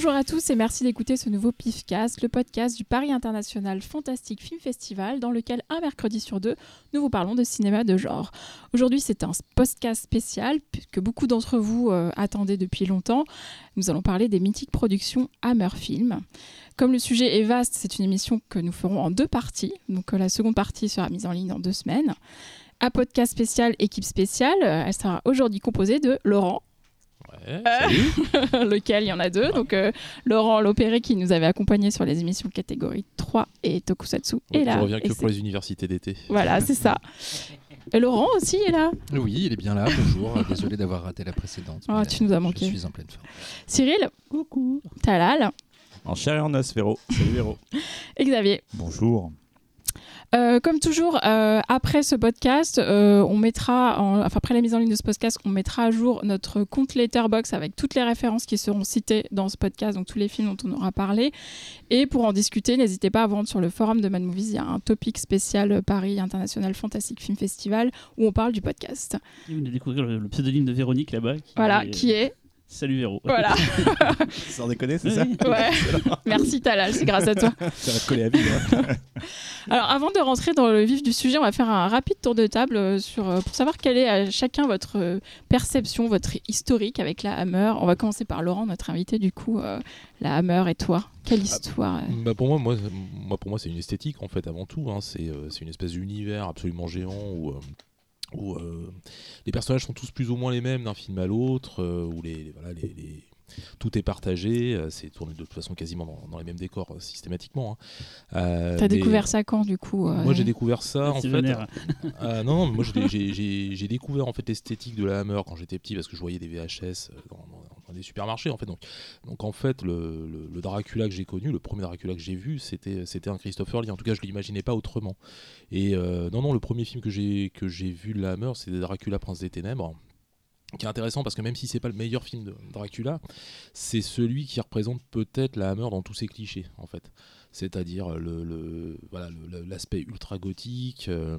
Bonjour à tous et merci d'écouter ce nouveau PIFcast, le podcast du Paris International Fantastic Film Festival, dans lequel un mercredi sur deux, nous vous parlons de cinéma de genre. Aujourd'hui, c'est un podcast spécial que beaucoup d'entre vous euh, attendaient depuis longtemps. Nous allons parler des mythiques productions Hammer Film. Comme le sujet est vaste, c'est une émission que nous ferons en deux parties. Donc euh, la seconde partie sera mise en ligne dans deux semaines. Un podcast spécial, équipe spéciale. Euh, Elle sera aujourd'hui composée de Laurent, Ouais, salut. lequel il y en a deux. Donc euh, Laurent Lopéré qui nous avait accompagné sur les émissions catégorie 3 et Tokusatsu est là. Je reviens Et que pour les universités d'été. Voilà, c'est ça. Et Laurent aussi est là. Oui, il est bien là, bonjour. Désolé d'avoir raté la précédente. Ah, mais, tu nous as manqué. Je suis en pleine forme. Cyril. Coucou. Talal. En chair et en os, Véro. Salut Véro. Et Xavier. Bonjour. Euh, comme toujours, euh, après ce podcast, euh, on mettra, en- enfin après la mise en ligne de ce podcast, on mettra à jour notre compte Letterbox avec toutes les références qui seront citées dans ce podcast, donc tous les films dont on aura parlé. Et pour en discuter, n'hésitez pas à vous rendre sur le forum de Mad Movies. Il y a un topic spécial Paris International Fantastic Film Festival où on parle du podcast. Vous venez de découvrir le, le pseudonyme de Véronique là-bas. Voilà, qui est. Salut Véro. Voilà, Sans déconner, c'est Oui. ça ouais. Merci Talal, c'est grâce à toi. Ça va te coller à vie. hein. Alors, avant de rentrer dans le vif du sujet, on va faire un rapide tour de table euh, sur, euh, pour savoir quelle est à chacun votre euh, perception, votre historique avec la Hammer. On va commencer par Laurent, notre invité, du coup. euh, la Hammer et toi, quelle histoire euh, Bah pour moi, moi, moi, pour moi, c'est une esthétique en fait avant tout. hein. C'est euh, c'est une espèce d'univers absolument géant où, euh, où euh, les personnages sont tous plus ou moins les mêmes d'un film à l'autre, euh, où les, les- voilà, les, les- tout est partagé. euh, c'est tourné de toute façon quasiment dans, dans les mêmes décors euh, systématiquement. hein. Euh, T'as mais- découvert ça quand, du coup euh, Moi j'ai découvert ça en fait. Ah, non, non, moi j'ai- découvert en fait l'esthétique de la Hammer quand j'étais petit parce que je voyais des VHS dans des supermarchés en fait. Donc, en fait le, Dracula que j'ai connu, le premier Dracula que j'ai vu, c'était un Christopher Lee. En tout cas, je l'imaginais pas autrement. Et euh, non, non, le premier film que j'ai que j'ai vu de la Hammer, c'est Dracula Prince des Ténèbres. Qui est intéressant parce que même si c'est pas le meilleur film de Dracula, c'est celui qui représente peut-être la Hammer dans tous ses clichés en fait. C'est-à-dire le, le- voilà l'aspect ultra gothique, euh,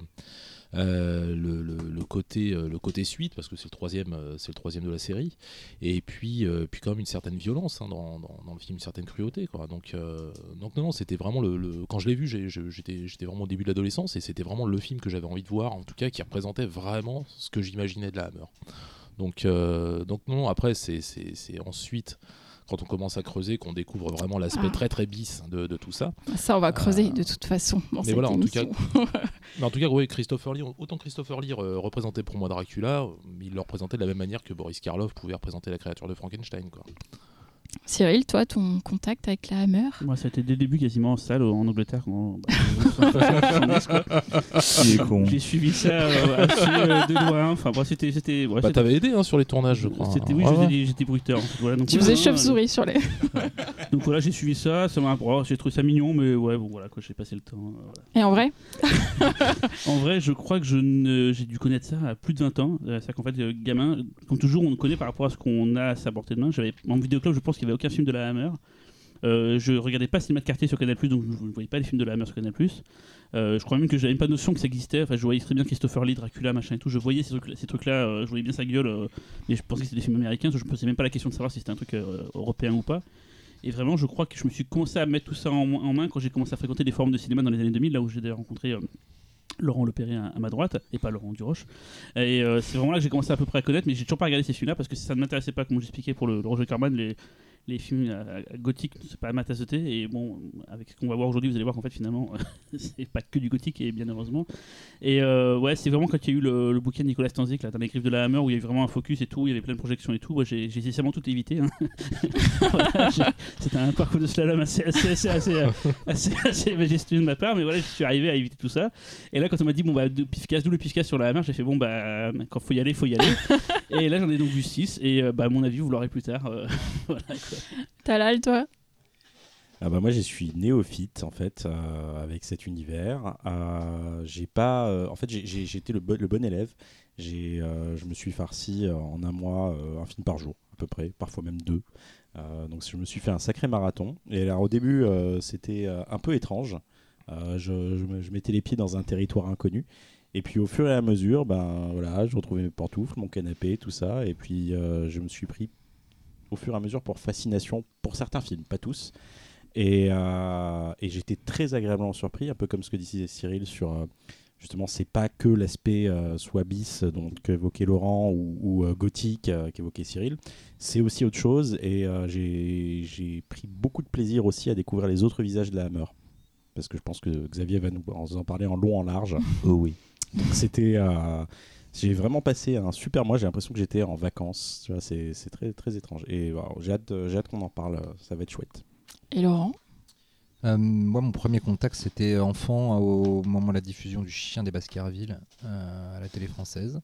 le, le- le côté euh, le côté suite parce que c'est le troisième euh, c'est le troisième de la série. Et puis euh, puis quand même une certaine violence hein, dans, dans- le film une certaine cruauté quoi. Donc euh, donc non c'était vraiment le, quand je l'ai vu j'étais j'étais vraiment au début de l'adolescence et c'était vraiment le film que j'avais envie de voir en tout cas qui représentait vraiment ce que j'imaginais de la Hammer. Donc euh, donc non après c'est ensuite quand on commence à creuser qu'on découvre vraiment l'aspect Ah. très très bis de, de tout ça Ça, on va creuser Euh, de toute façon dans mais cette voilà, en tout cas, mais en tout cas, oui, Christopher Lee, autant Christopher Lee euh, représentait pour moi Dracula, euh, il le représentait de la même manière que Boris Karloff pouvait représenter la créature de Frankenstein. Quoi. Cyril, toi, ton contact avec la Hammer Moi, ça a été dès le début quasiment en salle en Angleterre. Quand, bah, les années 70, quoi. Il est con. J'ai suivi ça euh, assez euh, de loin. Enfin, bon, c'était. c'était ouais, Bah, c'était- t'avais aidé hein, sur les tournages, je crois. C'était, oui, Ouais, j'étais, bruiteur. voilà, donc, Tu voilà, faisais hein, chauve-souris sur les. Donc voilà, j'ai suivi ça. ça m'a, bon, j'ai trouvé ça mignon, mais ouais, bon, voilà, quoi, j'ai passé le temps. euh, voilà. Et en vrai En vrai, je crois que je ne- j'ai dû connaître ça à plus de 20 ans. Euh, C'est-à-dire qu'en fait, euh, gamin, comme toujours, on connaît par rapport à ce qu'on a à sa portée de main. J'avais, en vidéoclub, je pense qu'il n'y avait aucun film de la Hammer. Euh, je regardais pas Cinéma de quartier sur Canal+, donc je ne voyais pas les films de la Hammer sur Canal+. Euh, je crois même que j'avais même pas notion que ça existait. Enfin, je voyais très bien Christopher Lee, Dracula, machin et tout. Je voyais ces trucs-là, euh, je voyais bien sa gueule, euh, mais je pensais que c'était des films américains. Je me posais même pas la question de savoir si c'était un truc européen ou pas. Et vraiment, je crois que je me suis commencé à mettre tout ça en, en main quand j'ai commencé à fréquenter des forums de cinéma dans les années 2000, là où j'ai rencontré Laurent Lepéré à, à ma droite, et pas Laurent Duroche. Et euh, c'est vraiment là que j'ai commencé à peu près à connaître, mais j'ai toujours pas regardé ces films-là parce que ça ne m'intéressait pas, comme j'expliquais pour le, le Roger Corman, les, les films euh, gothiques, c'est pas ma tasse de thé. Et bon, avec ce qu'on va voir aujourd'hui, vous allez voir qu'en fait, finalement, c'est pas que du gothique, et bien heureusement. Et euh, ouais, c'est vraiment quand il y a eu le, le bouquin de Nicolas Stanzik, là, dans les griffes de la Hammer, où il y avait vraiment un focus et tout, il y avait plein de projections et tout. Moi, j'ai essentiellement tout évité. hein. C'était un parcours de slalom assez, assez, assez, assez, euh, assez, assez majestueux de ma part, mais voilà, je suis arrivé à éviter tout ça. Et là, quand on m'a dit, bon, bah, de pifcas, double pifcas sur la Hammer, j'ai fait, bon, bah, quand faut y aller, faut y aller. et là, j'en ai donc vu 6, et euh, bah, à mon avis, vous l'aurez plus tard. euh, voilà, quoi. Talal, toi? Ah bah moi je suis néophyte en fait euh, avec cet univers. Euh, j'ai pas, euh, en fait j'ai- été le, bon- le bon élève. J'ai, euh, je me suis farci euh, en un mois euh, un film par jour à peu près, parfois même deux. Euh, donc je me suis fait un sacré marathon. Et alors au début euh, c'était euh, un peu étrange. Euh, je, je me- je mettais les pieds dans un territoire inconnu. Et puis au fur et à mesure, ben voilà, je retrouvais mes pantoufles, mon canapé, tout ça. Et puis euh, je me suis pris au fur et à mesure pour fascination pour certains films, pas tous. Et, euh, et j'étais très agréablement surpris, un peu comme ce que disait Cyril sur euh, justement, c'est pas que l'aspect euh, soit qu'évoquait Laurent ou, ou, gothique qu'évoquait Cyril, c'est aussi autre chose. Et j'ai j'ai pris beaucoup de plaisir aussi à découvrir les autres visages de la Hammer. Parce que je pense que Xavier va nous en parler en long, en large. Oh oui. Donc c'était. euh, j'ai vraiment passé un super mois. J'ai l'impression que j'étais en vacances. Tu vois, c'est c'est très, très étrange. Et voilà, j'ai hâte, euh, j'ai hâte qu'on en parle. euh, Ça va être chouette. Et Laurent? Euh, moi, mon premier contact, c'était enfant au moment de la diffusion du Chien des Baskerville euh, à la télé française.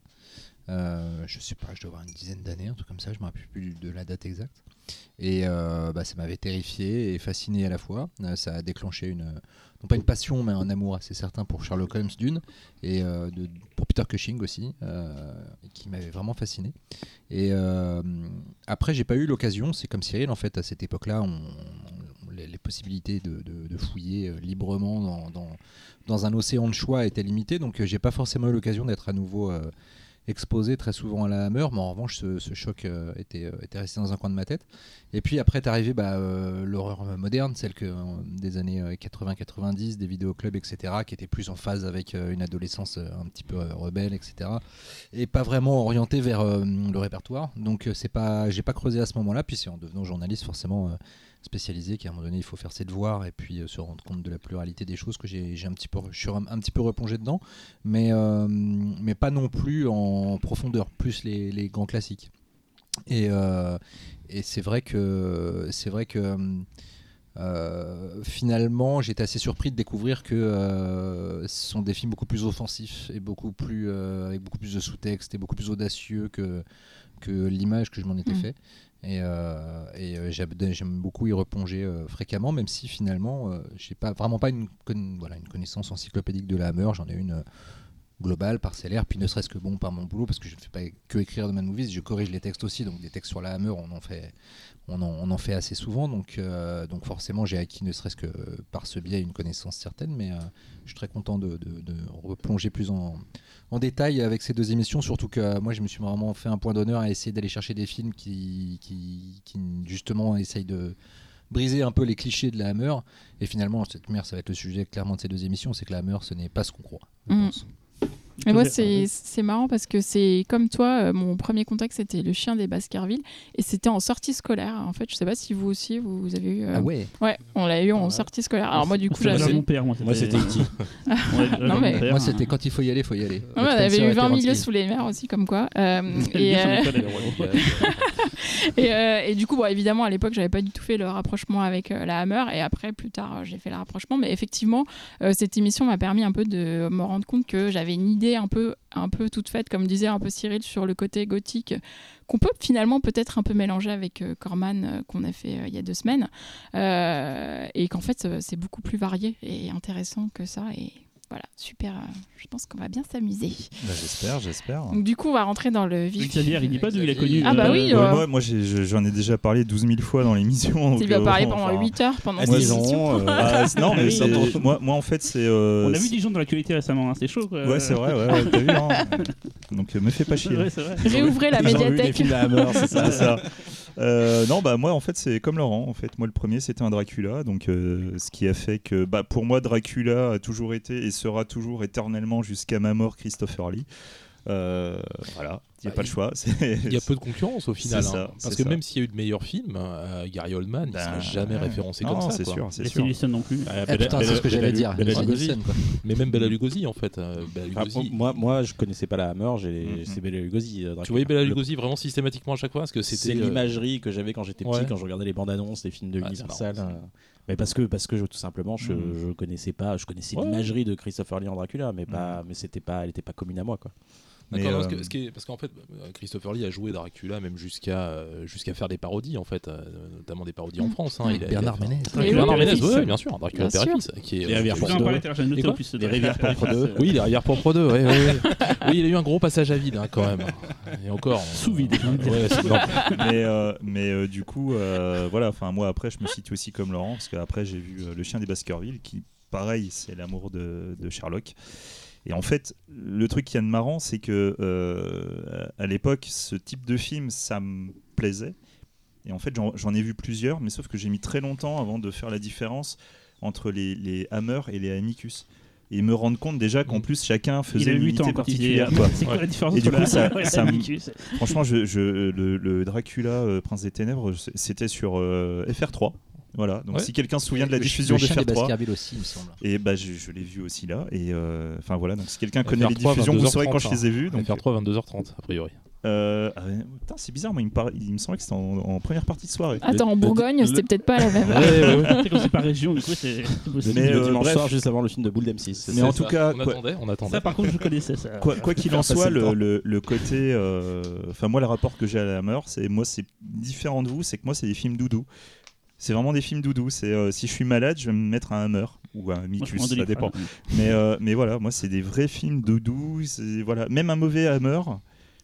Euh, je sais pas, je dois avoir une dizaine d'années, un truc comme ça, je me rappelle plus de la date exacte. Et euh, bah, ça m'avait terrifié et fasciné à la fois. Euh, ça a déclenché une, non pas une passion, mais un amour assez certain pour Sherlock Holmes d'une et euh, pour Peter Cushing aussi, qui m'avait vraiment fasciné. Et après, j'ai pas eu l'occasion. C'est comme Cyril, en fait, à cette époque-là, les, possibilités de, fouiller librement dans, dans, dans un océan de choix étaient limitées. Donc, j'ai pas forcément eu l'occasion d'être à nouveau exposé très souvent à la Hammer. Mais en revanche, ce, choc euh, était, euh, était resté dans un coin de ma tête. Et puis après est arrivé bah, euh, l'horreur moderne, celle que, des années euh, 80-90, des vidéoclubs, etc., qui était plus en phase avec une adolescence un petit peu rebelle, etc. Et pas vraiment orientée vers le répertoire. Donc c'est pas, j'ai pas creusé à ce moment-là. Puis c'est en devenant journaliste forcément spécialisé qu'à un moment donné il faut faire ses devoirs et puis euh, se rendre compte de la pluralité des choses que j'ai, un petit peu, je suis un, un petit peu replongé dedans, mais euh, mais pas non plus en profondeur, plus les, les grands classiques. Et, euh, et c'est vrai que c'est vrai que finalement j'étais assez surpris de découvrir que ce sont des films beaucoup plus offensifs et beaucoup plus avec beaucoup plus de sous-texte et beaucoup plus audacieux que que l'image que je m'en étais Mm. fait et, euh, euh, j'aime beaucoup y replonger euh, fréquemment même si finalement euh, j'ai pas vraiment pas une, voilà, une connaissance encyclopédique de la Hammer. J'en ai une globale, parcellaire, puis ne serait-ce que bon par mon boulot, parce que je ne fais pas que écrire de Mad Movies, je corrige les textes aussi, donc des textes sur la Hammer, on en fait, on en, on en fait assez souvent, donc, donc forcément j'ai acquis ne serait-ce que par ce biais une connaissance certaine, mais je suis très content de- de replonger plus en, en détail avec ces deux émissions, surtout que euh, moi je me suis vraiment fait un point d'honneur à essayer d'aller chercher des films qui, qui, qui justement essayent de briser un peu les clichés de la Hammer, et finalement cette mère ça va être le sujet clairement de ces deux émissions, c'est que la Hammer ce n'est pas ce qu'on croit. je Mm. pense. Mais moi, c'est c'est marrant parce que c'est comme toi, euh, mon premier contact, c'était le chien des Baskerville et c'était en sortie scolaire. En fait, je sais pas si vous aussi, vous, vous avez eu. euh, Ah ouais Ouais, on l'a eu en Ouais. sortie scolaire. Alors moi, du coup, C'était j'avais. mon père, moi. Moi, c'était E.T. Non, mais- Moi, hein. c'était quand il faut y aller, faut y aller. Ouais, on avait eu et 20 Terence milieux sous les mers aussi, comme quoi. Euh, et, euh, et, euh, et du coup, bon, évidemment, à l'époque, j'avais pas du tout fait le rapprochement avec euh, la Hammer. Et après, plus tard, j'ai fait le rapprochement. Mais effectivement, euh, cette émission m'a permis un peu de me rendre compte que j'avais une idée un peu, un peu toute faite, comme disait un peu Cyril, sur le côté gothique, qu'on peut finalement peut-être un peu mélanger avec euh, Corman, euh, qu'on a fait euh, il y a deux semaines. Et qu'en fait, c'est beaucoup plus varié et intéressant que ça. Et voilà, super. euh, je pense qu'on va bien s'amuser. Bah, j'espère, j'espère. Donc, du coup, on va rentrer dans le vif. Xavier, il dit pas d'où il a connu. Ah bah euh, oui, Ouais, euh, moi, moi j'en ai déjà parlé 12 000 fois dans l'émission. Il lui a euh, parlé enfin, pendant 8 heures pendant à cette Dijon, émission. euh, ah, c'est- non, mais Oui. c'est- moi, moi, en fait, c'est. euh, On a vu c'est- Dijon dans l'actualité récemment, hein, c'est chaud. quoi. Ouais, c'est vrai, ouais, ouais, t'as vu. hein. Donc, euh, me fais pas chier. Ouais, c'est vrai. Réouvrez la Ils ont vu les médiathèque. c'est ça. Euh, non, bah moi en fait c'est comme Laurent. En fait, moi le premier c'était un Dracula, donc euh, ce qui a fait que bah pour moi Dracula a toujours été et sera toujours éternellement jusqu'à ma mort Christopher Lee. Euh, voilà, il n'y a Bah, pas le choix. Il y a peu de concurrence au final. Ça, hein. parce que ça. même s'il y a eu de meilleurs films, euh, Gary Oldman, il Ben, sera jamais ouais. référencé Non, comme ça. c'est sûr, c'est Les sûr. Nielsen non plus. Euh, Eh, Bela- putain, c'est ce que j'allais dire. Bela Bela Lugosi. Nielsen, quoi. Mais même Bela Lugosi en fait. euh, Enfin, moi, moi, je connaissais pas la Hammer, j'ai- Mhm. c'est Bela Lugosi. euh, tu voyais Bela Le- Lugosi vraiment systématiquement à chaque fois parce que C'est c'était euh, l'imagerie que j'avais quand j'étais petit, quand je regardais les bandes annonces des films de Ah, Universal. Mais parce que, parce que je- tout simplement, je, Mhm. je connaissais pas, je connaissais Ouais. l'imagerie de Christopher Lee en Dracula, mais pas, mais c'était pas, elle était pas commune à moi, quoi. D'accord, parce, euh, que- ce qui est- parce qu'en fait, euh, Christopher Lee a joué Dracula même jusqu'à euh, jusqu'à faire des parodies en fait, euh, notamment des parodies en Mm. France. hein. Il a- Bernard fait-. Mais Bernard oui, Ménez, oui, ouais, oui. bien sûr, Dracula Bien sûr. fils, qui est, Les rivières pour Je vais en deux. parler tout à l'heure, j'ai Et noté quoi en plus. Les rivières propres deux. Oui, les rivières propres 2, ouais, ouais, ouais. Oui, il a eu un gros passage à vide hein, quand même. Et encore. Sous vide. Mais mais du coup, voilà, enfin moi après je me situe aussi comme Laurent parce qu'après j'ai vu Le Chien des Baskerville qui, pareil, c'est l'amour de Sherlock. Et en fait, le truc qui est de marrant, c'est que euh, à l'époque, ce type de film, ça me plaisait. Et en fait, j'en ai vu plusieurs, mais sauf que j'ai mis très longtemps avant de faire la différence entre les, les Hammer et les Amicus. Et me rendre compte déjà qu'en Mm. plus, chacun faisait a une 8 unité particulière. C'est quoi la différence Et du entre coup, ça- ça Franchement, je, je- le, le Dracula euh, Prince des Ténèbres, c'était sur euh, FR3. Voilà, donc Ouais. si quelqu'un se souvient de la Le diffusion de FR3, Baskerville aussi, il me semble. et bah je, je l'ai vu aussi là. Et euh, enfin voilà, donc si quelqu'un connaît les FR3, diffusions, vous 22h30, saurez quand je les ai vues. Donc, FR3 22h30 a priori. euh, ah ouais, putain, c'est bizarre, moi il me, par- il me semblait que c'était en, en première partie de soirée. Attends, en Bourgogne, le- c'était peut-être pas la même. C'est comme c'est par région, du coup, c'est possible. Mais, le euh, dimanche bref. soir, juste avant le film de Boule d'M6. Mais en tout cas, on quoi- attendait, on attendait. Ça, par contre, je connaissais ça. Quoi quoi qu'il en soit, le le, côté. euh, Enfin, moi, le rapport que j'ai à la Hammer, c'est moi, c'est différent de vous, c'est que moi, c'est des films doudou. C'est vraiment des films doudou. C'est euh, si je suis malade, je vais me mettre un Hammer ou un Micus, ça dépend. Mais, euh, mais voilà, moi, c'est des vrais films doudou. Voilà. Même un mauvais Hammer,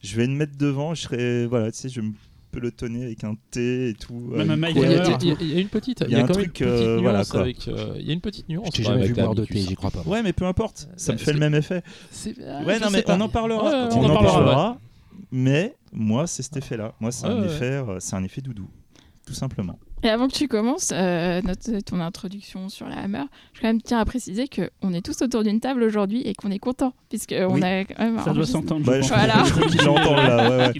je vais le mettre devant, je serai. Voilà, tu sais, je me pelotonner avec un thé et tout. Même un Il y, a, une petite, Il y y a un quand même truc, une petite euh, nuance voilà, quoi. avec, euh, il y a une petite nuance. Je t'ai jamais vu boire de thé, j'y crois pas. Ouais, mais peu importe, ça me fait le même effet. Ah, Ouais, non, mais on en parlera. On, en parlera. Mais moi, c'est cet effet-là. Moi, c'est Ouais, un ouais. effet, c'est un effet doudou, tout simplement. Et avant que tu commences euh, notre- ton introduction sur la Hammer, je quand même tiens à préciser qu'on est tous autour d'une table aujourd'hui et qu'on est content, puisque on Oui. a quand même Ça doit s'entendre. Bah. Voilà. qu'ils l'entendent là. Ouais, ouais.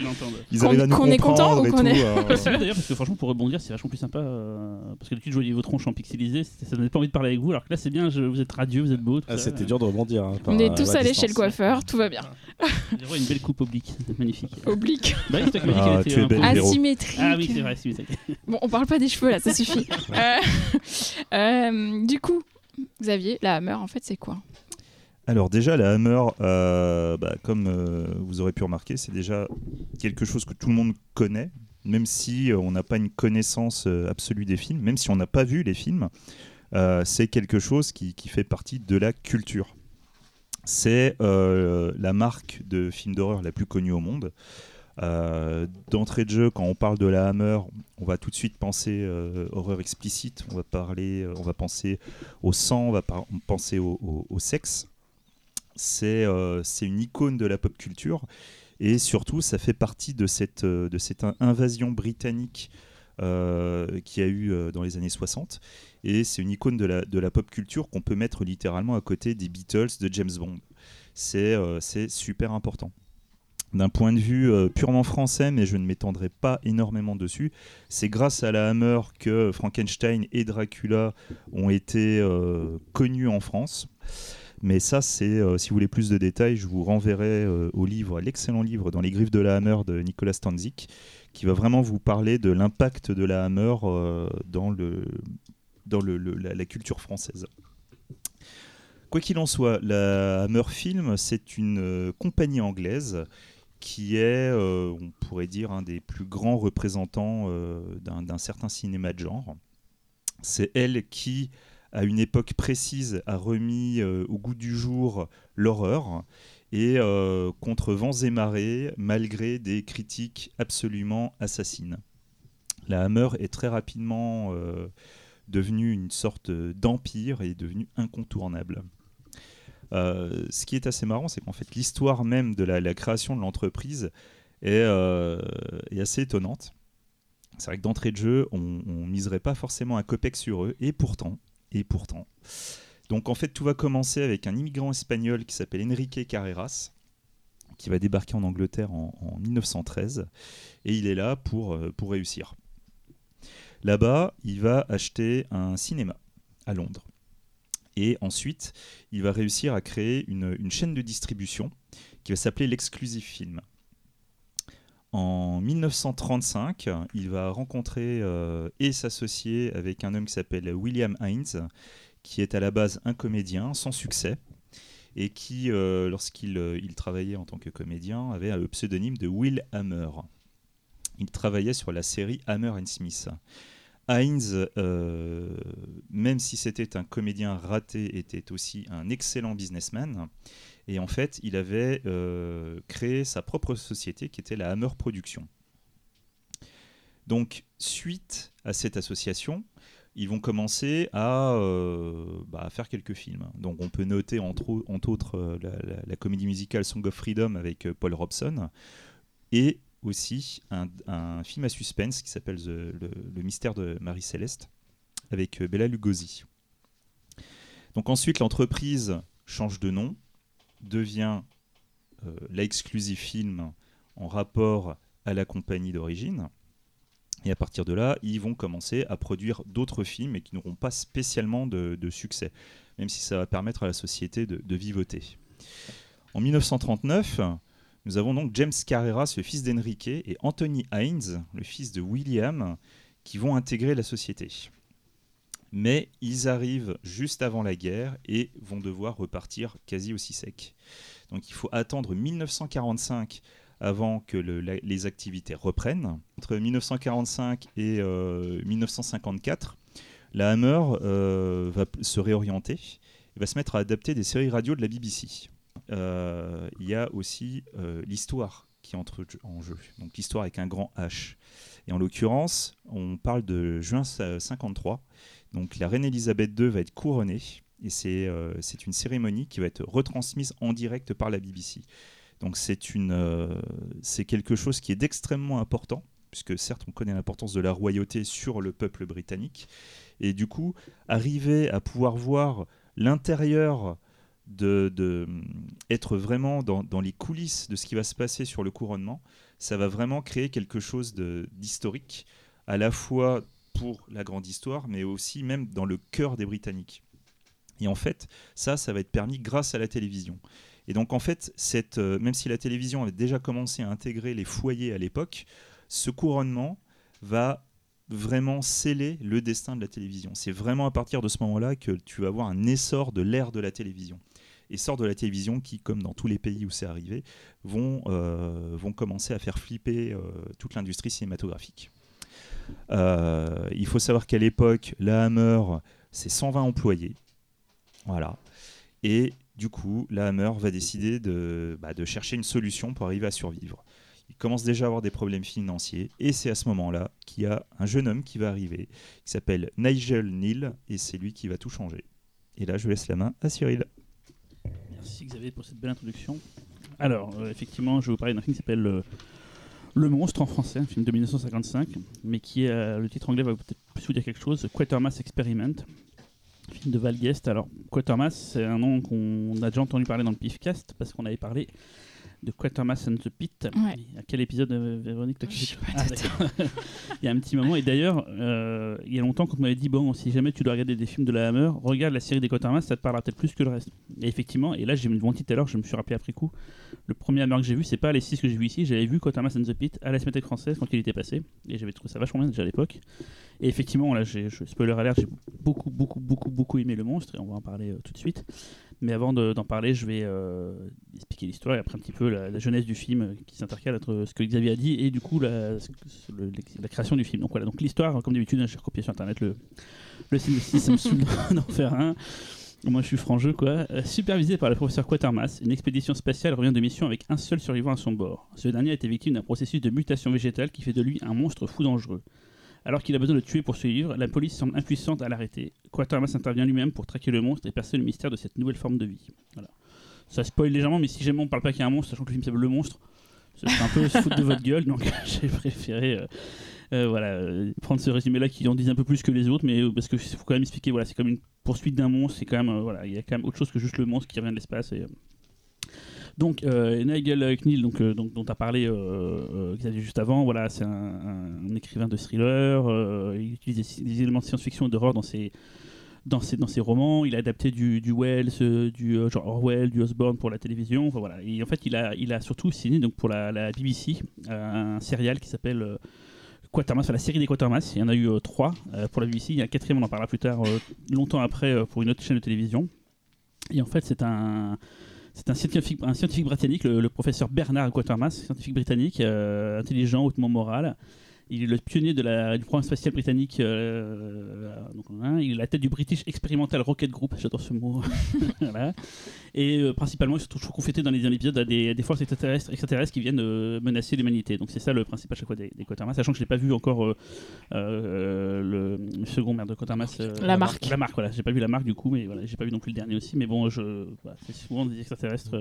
Ils arrivent à nous qu'on est content ou qu'on est- euh, C'est d'ailleurs parce que franchement pour rebondir c'est vachement plus sympa euh, parce que d'habitude je voyais vos tronches en pixelisé ça donnait pas envie de parler avec vous alors que là c'est bien je- vous êtes radieux vous êtes beau Ah. C'était dur de rebondir. hein, On est tous allés chez le coiffeur, tout va bien. J'ai vraiment une belle coupe oblique magnifique Oblique. bah, Ah. Asymétrique. ah oui c'est vrai asymétrique. Bon, on parle pas des cheveux là, ça suffit. Euh, euh, du coup, Xavier, la Hammer, en fait, c'est quoi? Alors déjà, la Hammer, euh, bah, comme euh, vous aurez pu remarquer, c'est déjà quelque chose que tout le monde connaît, même si euh, on n'a pas une connaissance euh, absolue des films, même si on n'a pas vu les films, euh, c'est quelque chose qui, qui fait partie de la culture. C'est euh, la marque de film d'horreur la plus connue au monde. Euh, D'entrée de jeu, quand on parle de la Hammer, on va tout de suite penser euh, horreur explicite, on va parler, euh, on va penser au sang, on va penser au, sexe. C'est euh, c'est une icône de la pop culture et surtout ça fait partie de cette, invasion britannique euh, qui a eu dans les années 60 et c'est une icône de la, pop culture qu'on peut mettre littéralement à côté des Beatles, de James Bond. C'est super important. D'un point de vue euh, purement français, mais je ne m'étendrai pas énormément dessus, c'est grâce à la Hammer que Frankenstein et Dracula ont été euh, connus en France. Mais ça, c'est, euh, si vous voulez plus de détails, je vous renverrai au livre, à l'excellent livre Dans les griffes de la Hammer de Nicolas Stanzik, qui va vraiment vous parler de l'impact de la Hammer dans, la, la culture française. Quoi qu'il en soit, la Hammer Film, c'est une compagnie anglaise qui est, euh, on pourrait dire, un des plus grands représentants euh, d'un certain cinéma de genre. C'est elle qui, à une époque précise, a remis euh, au goût du jour l'horreur et contre vents et marées, malgré des critiques absolument assassines. La Hammer est très rapidement devenue une sorte d'empire et est devenue incontournable. Euh, ce qui est assez marrant, c'est qu'en fait l'histoire même de la, création de l'entreprise est, euh, est assez étonnante. C'est vrai que d'entrée de jeu, on, on miserait pas forcément un copec sur eux, et pourtant, et pourtant. Donc en fait, tout va commencer avec un immigrant espagnol qui s'appelle Enrique Carreras, qui va débarquer en Angleterre en, en 1913, et il est là pour, euh, pour réussir. Là-bas, il va acheter un cinéma à Londres. Et ensuite, il va réussir à créer une, chaîne de distribution qui va s'appeler l'Exclusive Film. En 1935, il va rencontrer euh, et s'associer avec un homme qui s'appelle William Hines, qui est à la base un comédien sans succès et qui, euh, lorsqu'il euh, il travaillait en tant que comédien, avait le pseudonyme de Will Hammer. Il travaillait sur la série Hammer and Smith. Hines, euh, même si c'était un comédien raté, était aussi un excellent businessman. Et en fait, il avait euh, créé sa propre société qui était la Hammer Productions. Donc, suite à cette association, ils vont commencer à, euh, bah, faire quelques films. Donc, on peut noter entre, au- entre autres la, comédie musicale Song of Freedom avec Paul Robson et aussi un, film à suspense qui s'appelle le, mystère de Marie-Céleste avec euh, Bella Lugosi. Donc ensuite, l'entreprise change de nom, devient euh, la Exclusive Film en rapport à la compagnie d'origine. Et à partir de là, ils vont commencer à produire d'autres films et qui n'auront pas spécialement de, succès, même si ça va permettre à la société de vivoter. En 1939, nous avons donc James Carreras, le fils d'Enrique, et Anthony Hines, le fils de William, qui vont intégrer la société. Mais ils arrivent juste avant la guerre et vont devoir repartir quasi aussi sec. Donc il faut attendre 1945 avant que les activités reprennent. Entre 1945 et euh, 1954, la Hammer euh, va se réorienter et va se mettre à adapter des séries radio de la BBC. Euh, Il y a aussi euh, l'histoire qui entre en jeu, donc l'histoire avec un grand H. Et en l'occurrence, on parle de juin 53. Donc la reine Elisabeth II va être couronnée et c'est euh, une cérémonie qui va être retransmise en direct par la BBC. Donc c'est euh, quelque chose qui est d'extrêmement important, puisque certes on connaît l'importance de la royauté sur le peuple britannique, et du coup arriver à pouvoir voir l'intérieur de, de être vraiment dans, les coulisses de ce qui va se passer sur le couronnement, ça va vraiment créer quelque chose d'historique, à la fois pour la grande histoire, mais aussi même dans le cœur des Britanniques. Et en fait, ça, ça va être permis grâce à la télévision. Et donc en fait, cette, euh, même si la télévision avait déjà commencé à intégrer les foyers à l'époque, ce couronnement va vraiment sceller le destin de la télévision. C'est vraiment à partir de ce moment-là que tu vas avoir un essor de l'ère de la télévision. Essor de la télévision qui, comme dans tous les pays où c'est arrivé, vont, euh, vont commencer à faire flipper euh, toute l'industrie cinématographique. Euh, il faut savoir qu'à l'époque, la Hammer, c'est 120 employés. Voilà. Et du coup, la Hammer va décider de, bah, de chercher une solution pour arriver à survivre. Il commence déjà à avoir des problèmes financiers et c'est à ce moment-là qu'il y a un jeune homme qui va arriver, qui s'appelle Nigel Neal et c'est lui qui va tout changer. Et là, je laisse la main à Cyril. Merci Xavier pour cette belle introduction. Alors, euh, effectivement, je vais vous parler d'un film qui s'appelle euh, Le Monstre en français, un film de 1955, mais qui, euh, le titre anglais va peut-être plus vous dire quelque chose, Quatermass Experiment, film de Val Guest. Alors, Quatermass, c'est un nom qu'on a déjà entendu parler dans le Pifcast, parce qu'on avait parlé de Quatermass and the Pit. Ouais. À quel épisode, euh, Véronique pas, Ah. Il y a un petit moment, et d'ailleurs, euh, il y a longtemps qu'on m'avait dit bon, si jamais tu dois regarder des films de la Hammer, regarde la série des Quatermass, ça te parlera peut-être plus que le reste. Et effectivement, et là j'ai menti tout à l'heure, je me suis rappelé après coup, le premier Hammer que j'ai vu, c'est pas les 6 que j'ai vu ici, j'avais vu Quatermass and the Pit à la Cinémathèque française quand il était passé, et j'avais trouvé ça vachement bien déjà à l'époque. Et effectivement, là, j'ai, je, spoiler alert, j'ai beaucoup, beaucoup, beaucoup, beaucoup aimé le monstre, et on va en parler euh, tout de suite. Mais avant de- d'en parler, je vais euh, expliquer l'histoire et après un petit peu la, jeunesse du film qui s'intercale entre ce que Xavier a dit et du coup la, la création du film. Donc voilà, donc l'histoire, comme d'habitude, hein, j'ai recopié sur internet le, le synopsis, ça me saoule d'en faire un. Moi je suis franc jeu quoi. Euh, supervisé par le professeur Quatermass, une expédition spatiale revient de mission avec un seul survivant à son bord. Ce dernier a été victime d'un processus de mutation végétale qui fait de lui un monstre fou dangereux. Alors qu'il a besoin de tuer pour survivre, la police semble impuissante à l'arrêter. Quatermass intervient lui-même pour traquer le monstre et percer le mystère de cette nouvelle forme de vie. Voilà. Ça spoil légèrement, mais si jamais on parle pas qu'il y a un monstre, sachant que le film s'appelle Le Monstre, c'est un peu se foutre de votre gueule, donc j'ai préféré euh, euh, voilà, euh, prendre ce résumé-là qui en dit un peu plus que les autres, mais parce que faut quand même expliquer, voilà, c'est comme une poursuite d'un monstre, c'est quand même, voilà, il y a quand même autre chose que juste le monstre qui revient de l'espace. Donc, euh, Nigel Knill, donc, dont tu as parlé euh, juste avant, voilà, c'est un, écrivain de thriller. il utilise des éléments de science-fiction et d'horreur dans ses, dans, ses, dans ses romans. Il a adapté du, du Wells, euh, du euh, genre Orwell, du Osborne pour la télévision. Enfin, voilà. Et en fait, il a, il a surtout signé donc, pour la, la BBC un serial qui s'appelle. euh, Quatermass, enfin, la série des Quatermass, il y en a eu trois pour la BBC, il y a un quatrième, on en parlera plus tard, longtemps après, pour une autre chaîne de télévision. Et en fait, c'est un, c'est un scientifique, un scientifique britannique, le, le professeur Bernard Quatermass, scientifique britannique, intelligent, hautement moral. Il est le pionnier de la, du programme spatial britannique. euh, donc, hein, il est la tête du British Experimental Rocket Group, j'adore ce mot. Voilà. Et euh, principalement, il se trouve confronté dans les derniers épisodes à des, forces extraterrestres, extraterrestres qui viennent euh, menacer l'humanité. Donc c'est ça le principe à chaque fois des, des Quatermass, sachant que je n'ai pas vu encore euh, euh, le, le second merde de Quatermass. euh, La marque. La marque, voilà. J'ai pas vu la marque du coup, mais voilà, j'ai pas vu non plus le dernier aussi. Mais bon, je, c'est souvent des extraterrestres.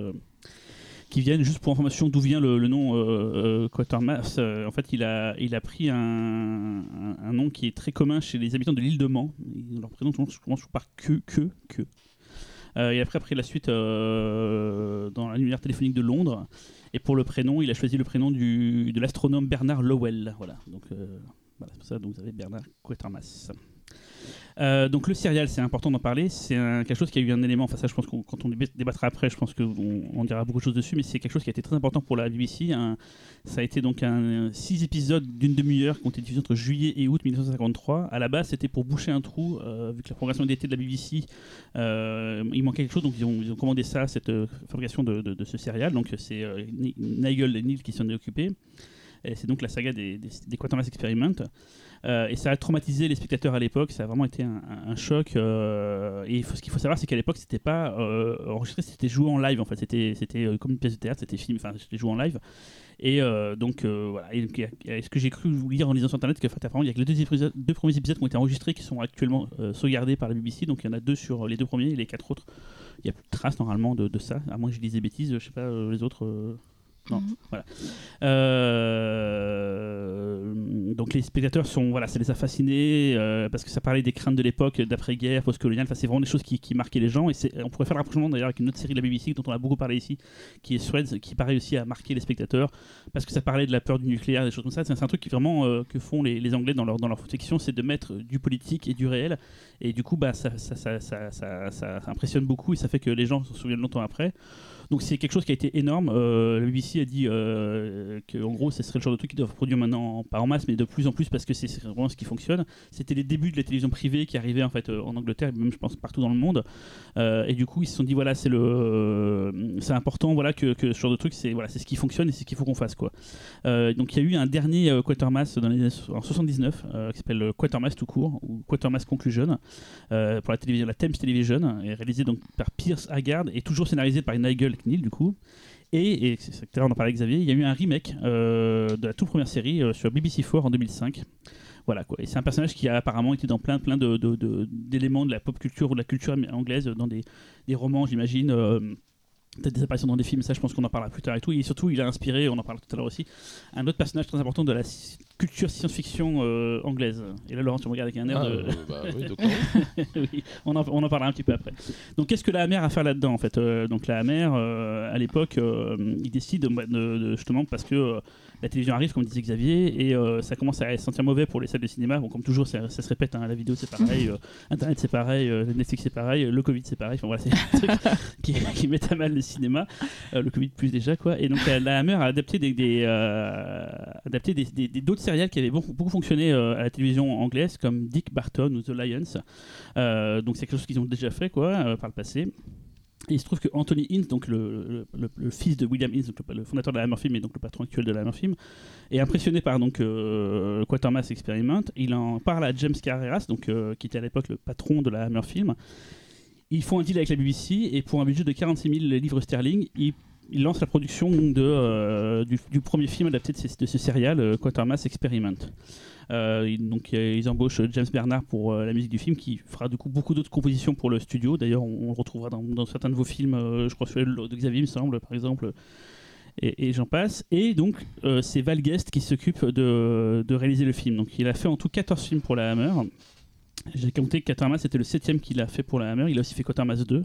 Qui viennent juste pour information d'où vient le, nom euh, euh, Quatermass. Euh, en fait, il a, il a pris un, un, nom qui est très commun chez les habitants de l'île de Man. Ils- Leur prénom commence par que, que, que. Euh, et après, après la suite dans l'annuaire téléphonique de Londres. Et pour le prénom, il a choisi le prénom du, de l'astronome Bernard Lowell. Voilà, donc voilà, c'est pour ça donc vous avez Bernard Quatermass. Euh, donc le serial, c'est important d'en parler. C'est quelque chose qui a eu un élément. Enfin ça, je pense qu'on quand on débat- débattra après, je pense qu'on on dira beaucoup de choses dessus. Mais c'est quelque chose qui a été très important pour la BBC. Ça a été donc un six épisodes d'une demi-heure qui ont été diffusés entre juillet et août 1953. À la base, c'était pour boucher un trou euh, vu que la programmation d'été de la BBC, euh, il manquait quelque chose, donc ils ont, ils ont commandé ça, cette fabrication de, ce serial. Donc c'est Ni- Nigel et Neil qui s'en est occupé. Et c'est donc la saga des, des, des Quatermass Experiment. Euh, et ça a traumatisé les spectateurs à l'époque, ça a vraiment été un, choc. euh, et ce qu'il faut savoir, c'est qu'à l'époque, c'était pas euh, enregistré, c'était joué en live en fait. C'était c'était comme une pièce de théâtre, c'était film, enfin, c'était joué en live. Et donc, voilà. Ce que j'ai cru vous lire en lisant sur internet, que apparemment, il y a que les deux, premiers épisodes qui ont été enregistrés qui sont actuellement sauvegardés par la BBC. Donc, il y en a deux sur les deux premiers et les quatre autres. Il n'y a plus de traces normalement de, ça, à moins que je dise des bêtises. Je sais pas, les autres. Non, Mhm. voilà. Euh, donc les spectateurs sont, voilà, ça les a fascinés euh, parce que ça parlait des craintes de l'époque, d'après-guerre, post-coloniale. Enfin, c'est vraiment des choses qui, qui marquaient les gens. Et on pourrait faire le rapprochement d'ailleurs avec une autre série de la BBC dont on a beaucoup parlé ici, qui est Threads, qui pareil aussi à marquer les spectateurs parce que ça parlait de la peur du nucléaire, des choses comme ça. C'est un truc qui vraiment euh, que font les, les Anglais dans leur dans leur fiction, c'est de mettre du politique et du réel. Et du coup, bah, ça, ça, ça, ça, ça- ça impressionne beaucoup et ça fait que les gens s'en souviennent longtemps après. Donc c'est quelque chose qui a été énorme. Euh, la a dit euh, qu'en gros, ce serait le genre de truc qui doivent produire maintenant, pas en masse, mais de plus en plus parce que c'est vraiment ce qui fonctionne. C'était les débuts de la télévision privée qui arrivaient en fait euh, en Angleterre, et même je pense partout dans le monde. Euh, et du coup, ils se sont dit voilà, c'est le, euh, c'est important, voilà que, que ce genre de truc, c'est voilà, c'est ce qui fonctionne et c'est ce qu'il faut qu'on fasse quoi. Donc il y a eu un dernier Quatermass en 79 euh, qui s'appelle Quatermass tout court ou Quatermass Conclusion pour la télévision, la Thames Television, et réalisé donc par Pierce Haggard et toujours scénarisé par Nigel Knill du coup. Et, et c'est on en parlait Xavier, il y a eu un remake euh, de la toute première série euh, sur BBC4 en 2005. Voilà quoi. Et c'est un personnage qui a apparemment été dans plein, plein de, de- de- d'éléments de la pop culture ou de la culture anglaise, dans des, des romans, j'imagine. Peut-être des apparitions dans des films, ça je pense qu'on en parlera plus tard et tout. Et surtout, il a inspiré, on en parlera tout à l'heure aussi, un autre personnage très important de la culture science-fiction euh, anglaise. Et là, Laurent, tu me regardes avec un air Ah, de. euh, bah oui, oui, on en, on en parlera un petit peu après. Donc, qu'est-ce que la Hammer a à faire là-dedans en fait Euh, Donc, la Hammer, euh, à l'époque, il décide de, de- de- justement parce que la télévision arrive, comme disait Xavier, et euh, ça commence à se sentir mauvais pour les salles de cinéma. Bon, comme toujours, ça, ça se répète. hein, la vidéo, c'est pareil, euh, Internet, c'est pareil, euh, Netflix, c'est pareil, le Covid, c'est pareil. Enfin, voilà, c'est un truc qui, qui met à mal le cinéma. Euh, le Covid plus déjà quoi. Et donc la, Hammer a adapté des, des, euh, adapté des, d'autres séries qui avaient beaucoup, beaucoup fonctionné euh, à la télévision anglaise comme Dick Barton ou The Lions. Euh, donc c'est quelque chose qu'ils ont déjà fait quoi euh, par le passé. Il se trouve que Anthony Ince, donc le, fils de William donc le, fondateur de la Hammer Film et donc le patron actuel de la Hammer Film, est impressionné par donc euh, Quatermass Experiment. Il en parle à James Carreras, donc euh, qui était à l'époque le patron de la Hammer Film. Ils font un deal avec la BBC et pour un budget de 46 000 livres sterling, ils, ils lancent la production de, euh, du, premier film adapté de, ce- de ce serial, euh, Quatermass Experiment. Euh, donc ils embauchent James Bernard pour la musique du film, qui fera du coup beaucoup d'autres compositions pour le studio. D'ailleurs, on, le retrouvera dans, certains de vos films, je crois celui de Xavier, il me semble, par exemple. Et, j'en passe. Et donc, c'est Val Guest qui s'occupe de, de réaliser le film. Donc, il a fait en tout 14 films pour la Hammer. J'ai compté que Quatermass c'était le septième qu'il a fait pour la Hammer. Il a aussi fait Quatermass 2.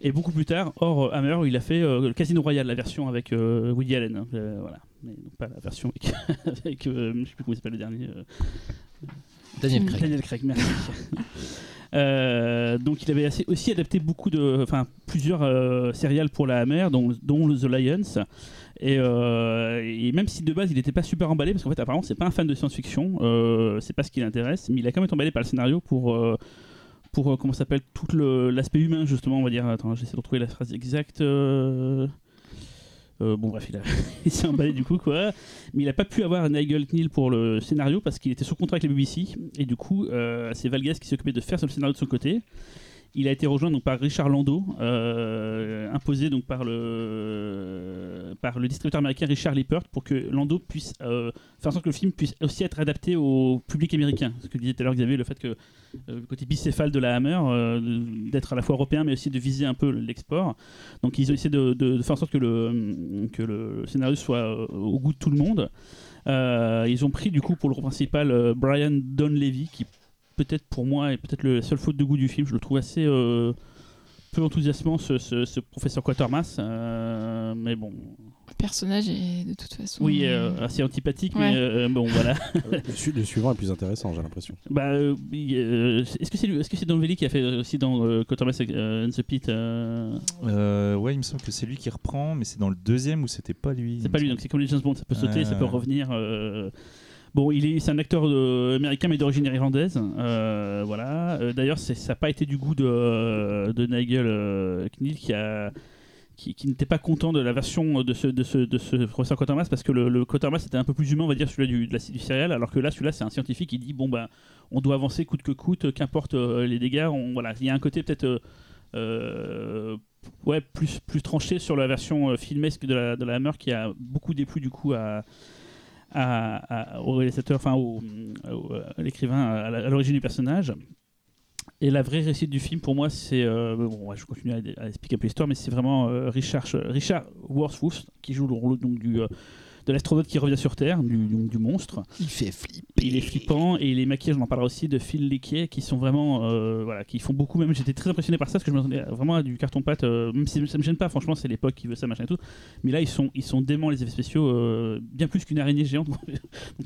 Et beaucoup plus tard, hors euh, Hammer, il a fait euh, le Casino Royale, la version avec euh, Woody Allen. hein. Euh, voilà. Mais donc pas la version avec, avec euh, je sais plus comment il s'appelle le dernier. euh, Daniel Craig. Daniel Craig, merci. Euh, donc il avait assez- aussi adapté beaucoup de, enfin plusieurs euh, céréales pour la Hammer, dont, dont The Lions. Et, euh, et même si de base il n'était pas super emballé, parce qu'en fait apparemment c'est pas un fan de science-fiction, euh, c'est pas ce qui l'intéresse, mais il a quand même été emballé par le scénario pour euh, pour euh, comment s'appelle tout le- l'aspect humain justement, on va dire. Attends, j'essaie de retrouver la phrase exacte. euh, euh, bon bref, il, a- il s'est emballé du coup quoi. Mais il n'a pas pu avoir Nigel Knill pour le scénario parce qu'il était sous contrat avec la BBC et du coup c'est Valgas qui s'occupait de faire ce scénario de son côté. Il a été rejoint donc par Richard Lando, euh, imposé donc par le par le distributeur américain Richard Lippert pour que Lando puisse euh, faire en sorte que le film puisse aussi être adapté au public américain. Ce que disait tout à l'heure Xavier, le fait que euh, le côté bicéphale de la Hammer, d'être à la fois européen mais aussi de viser un peu l'export. Donc ils ont essayé de, faire en sorte que le que le scénario soit au goût de tout le monde. Ils ont pris du coup pour le rôle principal Brian Donlevy qui peut-être pour moi est peut-être la seule faute de goût du film. Je le trouve assez euh, peu enthousiasmant ce, ce- ce professeur Quatermass, euh, mais bon, Le personnage est de toute façon. oui, euh, assez antipathique, Ouais. mais euh, bon voilà. le, su- le suivant est plus intéressant, j'ai l'impression. bah, est-ce que c'est est-ce que c'est Donlevy qui a fait aussi dans euh, Quatermass euh, and the Pit euh, Euh, ouais, il me semble que c'est lui qui reprend, mais c'est dans le deuxième où c'était pas lui. C'est pas lui, donc c'est comme les James Bond, ça peut sauter, ça peut revenir. Bon, il est, c'est un acteur euh, américain mais d'origine irlandaise. euh, voilà. Euh, D'ailleurs, ça n'a pas été du goût de, Nigel Knill qui a n'était pas content de la version de ce, de ce, de ce professeur Quatermass parce que le, le Quatermass était un peu plus humain, on va dire, celui-là du, de la, du céréal, alors que là, celui-là, c'est un scientifique qui dit bon, bah, on doit avancer coûte que coûte, qu'importe les dégâts. Voilà. Il y a un côté peut-être. plus, tranché sur la version filmesque de la, de la Hammer qui a beaucoup déplu du coup à, au réalisateur, enfin au- à l'écrivain à l'origine du personnage. Et la vraie réussite du film, pour moi, c'est. euh, bon, je continue à, à expliquer un peu l'histoire, mais c'est vraiment euh, Richard, Richard qui joue le rôle donc, du, euh, de l'astronaute qui revient sur Terre, du, monstre. Il fait flipper. Il est flippant et les maquillages, on en parlera aussi de Phil Lequier qui sont vraiment euh, voilà, qui font beaucoup même. J'étais très impressionné par ça parce que je m'attendais vraiment à du carton pâte, euh, même si ça me gêne pas. Franchement, c'est l'époque qui veut ça machin et tout. Mais là, ils sont ils sont déments les effets spéciaux, euh, bien plus qu'une araignée géante dont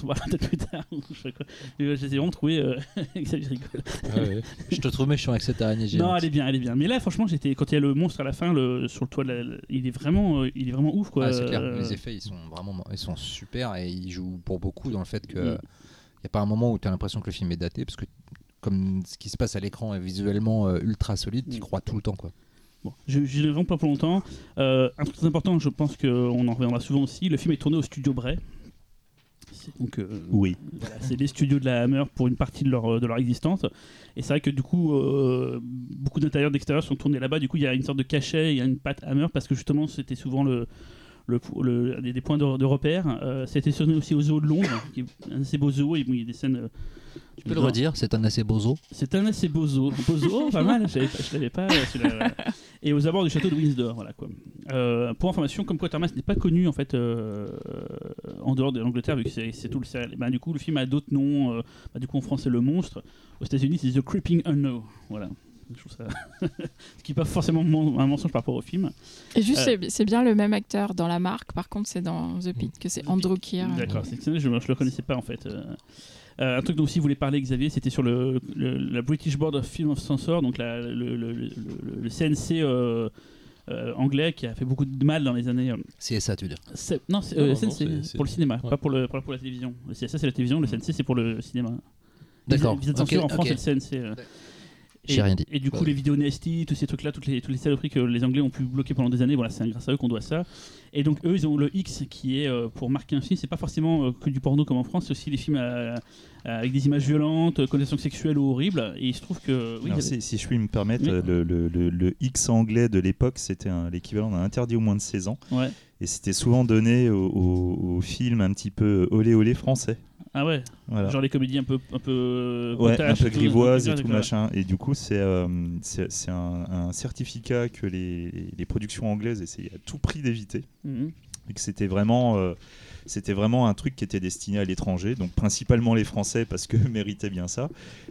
on parlera peut-être plus tard. je sais quoi. Mais, je les ai vraiment trouvés. Euh... Rigole. Je te trouve méchant avec cette araignée géante. Non, elle est bien, elle est bien. Mais là, franchement, j'étais quand il y a le monstre à la fin, le, sur le toit, de la- la- il est vraiment, il est vraiment ouf quoi. Ah, c'est clair, Euh, les effets ils sont vraiment ils sont super et ils jouent pour beaucoup dans le fait que il Mm. n'y a pas un moment où tu as l'impression que le film est daté parce que comme ce qui se passe à l'écran est visuellement euh, ultra solide, tu Mm. crois tout le temps quoi. Bon, je je l'ai vraiment pas pour longtemps. Euh, un truc très important, je pense qu'on en reviendra souvent aussi. Le film est tourné au studio Bray. C'est donc euh, Oui. voilà, c'est les studios de la Hammer pour une partie de leur, de leur existence. Et c'est vrai que du coup, euh, beaucoup d'intérieurs d'extérieur sont tournés là-bas. Du coup, il y a une sorte de cachet, il y a une patte Hammer parce que justement, c'était souvent le, le, le- des, des points de, de repère. Euh, C'était aussi au zoo de Londres, qui est un assez beau zoo. Et bon, il y a des scènes. euh, Tu peux le redire, c'est un assez beau zoo. c'est un assez beau zoo. Beau zoo, pas mal. Je l'avais pas- pas. euh, celui-là, voilà. Et aux abords du château de Windsor, voilà quoi. Euh, pour information, comme Quatermass n'est pas connu en fait euh, en dehors de l'Angleterre, vu que c'est c'est tout le serial. Ben, du coup, le film a d'autres noms. euh, bah, du coup, en français, le monstre. Aux États-Unis, c'est The Creeping Unknown. Voilà. Je trouve ça. Ce qui n'est pas forcément mon- un mensonge par rapport au film. Et juste, Euh, c'est- bien le même acteur dans la marque. Par contre, c'est dans The Pit que c'est Andrew Keir. D'accord, je ne le connaissais pas en fait. Euh, euh, un truc dont aussi vous voulez parler, Xavier, c'était sur le, le- la British Board of Film of Censor, donc la- le, le- le- le- le CNC euh, euh, anglais qui a fait beaucoup de mal dans les années. euh, C'est ça, tu veux dire. non, c'est euh, pour le cinéma, ouais. pas, pour le, pas pour la télévision. Le CSA c'est la télévision, le CNC c'est pour le cinéma. D'accord. Ok, censure en France c'est le CNC. Euh. J'ai Et- rien dit. Et du coup, Ouais. les vidéos nasty, tous ces trucs-là, toutes les, toutes les saloperies que les Anglais ont pu bloquer pendant des années, voilà, c'est grâce à eux qu'on doit ça. Et donc, eux, ils ont le X qui est euh, pour marquer un film. C'est pas forcément euh, que du porno comme en France, c'est aussi des films à- à- avec des images violentes, euh, connotations sexuelles ou horribles. Et il se trouve que. Oui, Alors, si, si je puis me permettre, Oui. euh, le, le- le- le X anglais de l'époque, c'était l'équivalent d'un interdit au moins de 16 ans. Ouais. Et c'était souvent donné aux au, aux films un petit peu olé olé français. Ah ouais, Voilà. genre les comédies un peu. Un peu, Ouais, un potaches peu et tout, et tout machin. Et du coup, c'est euh, un, un certificat que les, les productions anglaises essayaient à tout prix d'éviter. Mhm. Et que c'était vraiment, euh, c'était vraiment un truc qui était destiné à l'étranger, donc principalement les Français parce que méritaient bien ça.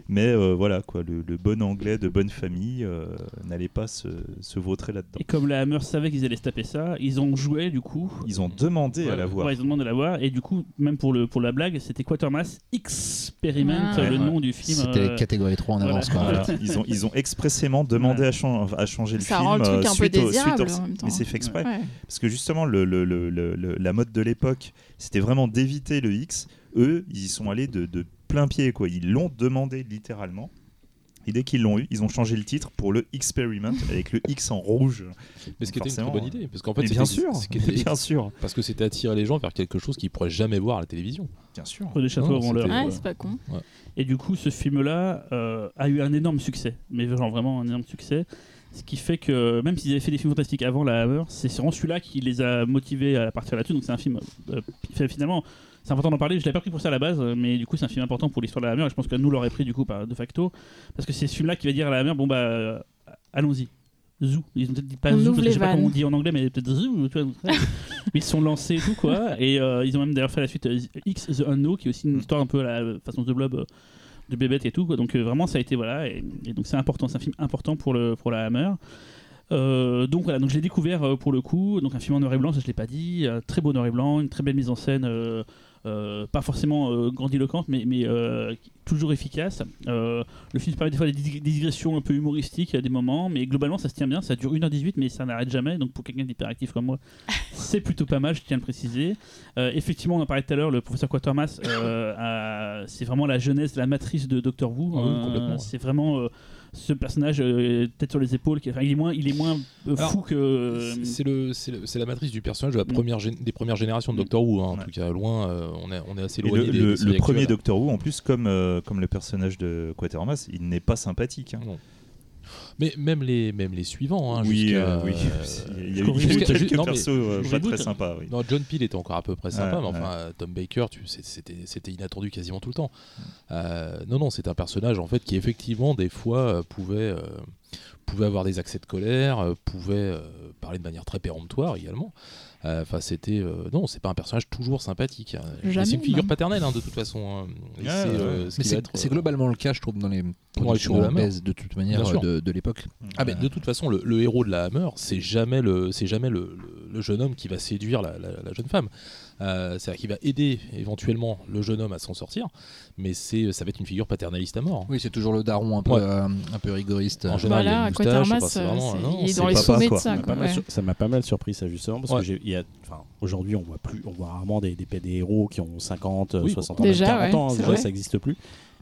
Mais euh, voilà, quoi, le, le bon anglais de bonne famille euh, n'allait pas se, se vautrer là-dedans. Et comme la Hammer savait qu'ils allaient se taper ça, ils ont joué du coup. Ils ont demandé à Ouais, la voir. Ouais, ils ont demandé de la voir. Et du coup, même pour, le, pour la blague, c'était Quatermass Experiment, Ah. le Ouais, nom du film. C'était euh, catégorie 3 en voilà. avance quoi. Voilà. ils, ont, ils ont expressément demandé à, chan- à changer le Ça film rend le truc euh, un peu suite au- désirable suite au- en même temps. Mais c'est fait exprès. Ouais. Parce que justement, le, le- le- le- le- la mode de l'époque, c'était vraiment d'éviter le X. Eux, ils y sont allés de, de plein pied. Quoi. Ils l'ont demandé littéralement. Et dès qu'ils l'ont eu, ils ont changé le titre pour le Experiment avec le X en rouge. Mais ce qui était une très bonne idée, parce qu'en fait, bien sûr, ce qui était- bien sûr, parce que c'était attirer les gens vers quelque chose qu'ils pourraient jamais voir à la télévision. bien sûr. Des chapeaux avant l'heure. Ouais, quoi. c'est pas con. Et du coup, ce film-là euh, a eu un énorme succès, mais genre vraiment un énorme succès. Ce qui fait que même s'ils avaient fait des films fantastiques avant la Hammer, c'est vraiment celui-là qui les a motivés à partir là-dessus. Donc c'est un film euh, finalement. C'est important d'en parler. Je l'avais pas pris pour ça à la base, mais du coup c'est un film important pour l'histoire de la Hammer. Et je pense que nous l'aurait pris du coup de facto, parce que c'est ce film-là qui va dire à la Hammer bon bah euh, allons-y. Zoo. Ils ont peut-être dit pas On zoo, je sais pas comment on dit en anglais, mais peut-être zoo. tu vois. ils se sont lancés et tout quoi. Et euh, ils ont même d'ailleurs fait la suite euh, X The Unknown, qui est aussi une histoire un peu à la façon de Blob. De bébête et tout quoi. donc euh, vraiment ça a été voilà et, donc c'est important c'est un film important pour le pour la Hammer. Euh, donc voilà. Donc je l'ai découvert euh, pour le coup. Donc un film en noir et blanc ça je l'ai pas dit. Très beau noir et blanc une très belle mise en scène pas forcément euh, grandiloquente mais, mais euh, toujours efficace Euh, le film permet des fois des dig- des digressions un peu humoristiques à des moments mais globalement ça se tient bien ça dure 1h18 mais ça n'arrête jamais donc pour quelqu'un d'hyperactif comme moi c'est plutôt pas mal je tiens à le préciser euh, effectivement, on en parlait tout à l'heure, le professeur Quatermass, euh, a- c'est vraiment la jeunesse, la matrice de Doctor Who. Ah oui, Euh, ouais. C'est vraiment euh, ce personnage euh, tête sur les épaules. Qui, enfin, il est moins, il est moins euh, Alors, fou que. euh, C'est- le, c'est la matrice du personnage de la Mm. première des premières générations de Mm. Doctor Who. hein. En Ouais. tout cas, loin, euh, on, est, on est assez le, loin des, le- des le premier. Doctor Who, en plus, comme, euh, comme le personnage de Quatermass, il n'est pas sympathique. hein. Non. Mais même les, même les suivants. hein, oui, euh, oui. euh, il y a eu, quelques non, mais- persos euh, pas très sympas. Oui. Non, John Peel était encore à peu près sympa, Ouais, mais enfin, euh, Tom Baker, c'était, c'était inattendu quasiment tout le temps. Euh, non, non, c'est un personnage en fait qui effectivement des fois euh, pouvait, euh, pouvait avoir des accès de colère, euh, pouvait euh, parler de manière très péremptoire également. Euh, Enfin, c'était euh, non, c'est pas un personnage toujours sympathique. hein. C'est une figure même. paternelle hein, de toute façon. hein. Ouais, c'est, ouais, euh, ce euh, globalement le cas, je trouve, dans les productions de de toute manière euh, de, de l'époque. Ah ben de toute façon le, le héros de la Hammer c'est jamais le c'est jamais le, le- le jeune homme qui va séduire la, la- la jeune femme Euh, c'est-à-dire qu'il va aider éventuellement le jeune homme à s'en sortir mais c'est ça va être une figure paternaliste à mort Oui, c'est toujours le daron un peu, Ouais. euh, un peu rigoriste. En général, il y a Voilà, une moustache, Quatermass, enfin, c'est vraiment- c'est- non, il est c'est dans les sommets de ça. Quoi, ça m'a pas mal surpris ça justement parce Ouais. que j'ai- il y a enfin aujourd'hui on voit plus on voit rarement des, des, des héros qui ont 50 euh, Oui, 60 ans Déjà, même 40 ouais, ans vrai. ça n'existe plus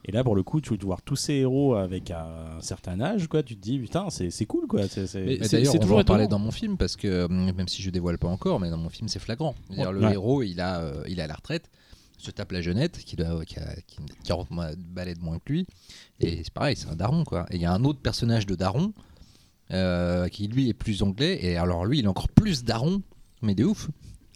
et là pour le coup tu veux voir tous ces héros avec un certain âge quoi tu te dis putain c'est c'est cool quoi c'est c'est- Mais Mais c'est- D'ailleurs, c'est on toujours en parler dans mon film parce que euh, même si je dévoile pas encore, mais dans mon film c'est flagrant. C'est-à-dire, le Ouais. héros, il a, euh, il est à la retraite, se tape la jeunette qui, doit, qui, a, qui a 40 mois- balais de moins que lui, et c'est pareil, c'est un daron quoi. Et il y a un autre personnage de daron euh, qui lui est plus anglais, et alors lui il est encore plus daron, mais de ouf.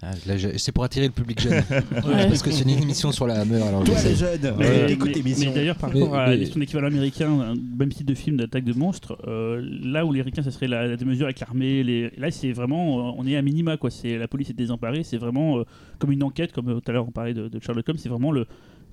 Ah, là, je- c'est pour attirer le public jeune. Ouais. parce que c'est une émission sur la Hammer. Alors toi les jeunes Mais, ouais, mais- écoute mais l'émission d'ailleurs, par rapport à mais- son équivalent américain, un même type de film d'attaque de monstres, euh, là où les ricains, ça serait la, la démesure avec l'armée. Les... Là, c'est vraiment, euh, on est à minima, quoi. C'est la police est désemparée. C'est vraiment euh, comme une enquête, comme euh, tout à l'heure on parlait de, de Sherlock Holmes. C'est vraiment le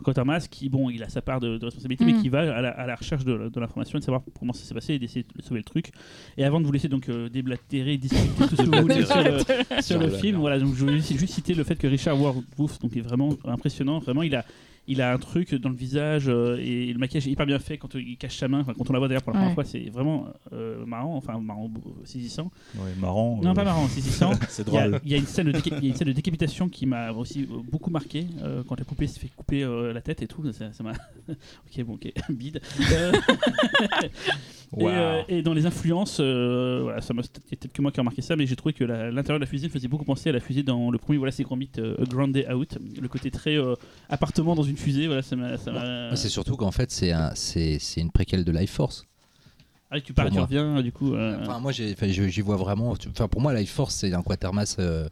Quatermass qui, bon, il a sa part de, de responsabilité, Mm. mais qui va à la, à la recherche de, de l'information et de savoir comment ça s'est passé et d'essayer de sauver le truc. Et avant de vous laisser donc euh, déblatérer, discuter tout ce que vous voulez sur le, sur film. Voilà, donc je voulais juste citer le fait que Richard Wolff donc est vraiment impressionnant. Vraiment, il a il a un truc dans le visage euh, et le maquillage est hyper bien fait quand il cache sa main. Enfin, quand on la voit d'ailleurs pour la première fois, c'est vraiment euh, marrant, enfin marrant, euh, saisissant. Ouais, marrant. Non, euh, pas marrant, saisissant. c'est Il y, a, drôle il y a une scène de, déca- il y a une scène de décapitation qui m'a aussi euh, beaucoup marqué euh, quand la poupée s'est fait couper euh, la tête et tout. Ça ça m'a. ok, bon, ok, bide. Euh, et, euh, dans les influences, euh, voilà, ça m'a- peut-être que moi qui ai remarqué ça, mais j'ai trouvé que l'intérieur de la fusée faisait beaucoup penser à la fusée dans le premier Voilà, c'est grand euh, Grand Day Out. Le côté très euh, appartement dans une fusée, voilà, ça m'a. ça m'a- Mais C'est surtout qu'en fait c'est un- c'est c'est une préquelle de Life Force. Ah, tu pour tu reviens, du coup. euh, Enfin, moi, j'y vois vraiment. Enfin, pour moi, Life Force, c'est un quatermass, euh,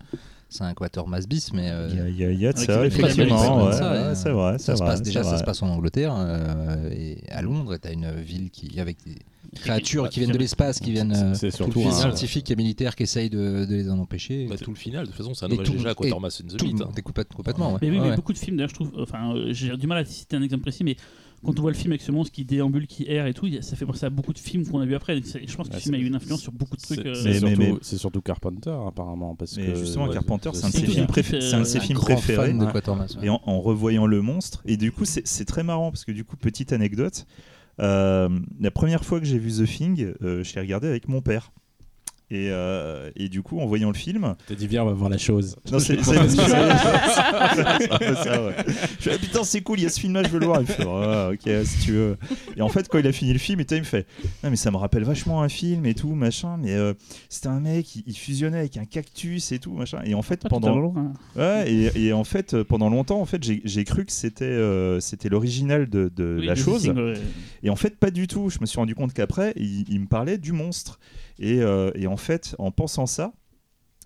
c'est un quatermass bis, mais euh, Il y a, y y de ça, les- effectivement. et, C'est vrai, ça c'est se vrai. passe déjà, ça se passe en Angleterre euh, et à Londres. T'as une ville qui avec des créatures qui viennent de l'espace, qui viennent euh, c'est tout surtout le scientifiques et militaires qui essayent de, de les en empêcher. Bah, tout le final de toute façon c'est un Et hommage tout- déjà à et Quatermass and the Tout Beat, hein. complètement. ouais. Mais oui, mais ouais. beaucoup de films, d'ailleurs, je trouve. Enfin, euh, j'ai du mal à citer un exemple précis, mais quand on voit le film avec ce monstre qui déambule, qui erre et tout, ça fait penser à beaucoup de films qu'on a vu après. Donc je pense que Ouais, le film a c'est- eu une influence sur beaucoup de c'est trucs. euh, c'est Mais- surtout, mais- c'est surtout Carpenter apparemment parce Mais que justement, ouais, Carpenter, c'est un de ses films, un préf- kiff, c'est un de euh, ses films préférés. de Ouais. Et en, en revoyant le monstre, et du coup, c'est c'est très marrant parce que du coup, petite anecdote, euh, la première fois que j'ai vu The Thing, euh, je l'ai regardé avec mon père. Et, euh, et du coup, en voyant le film, T'as dit, viens, on va voir la chose. non, c'est ouais. Je fais, ah, putain, c'est cool, il y a ce film-là, je veux le voir. Il fait, Ah, ok, si tu veux. Et en fait, quand il a fini le film, et il me fait, non, mais ça me rappelle vachement un film et tout, machin. Mais euh, c'était un mec, il, il fusionnait avec un cactus et tout, machin. Et en fait, Pas pendant, hein. Ouais, et, et en fait, euh, pendant longtemps, en fait, j'ai cru que c'était euh, c'était l'original de, de Oui, la chose. Ouais. Et en fait, pas du tout. Je me suis rendu compte qu'après, il, il me parlait du monstre. Et, euh, et en fait, en pensant ça,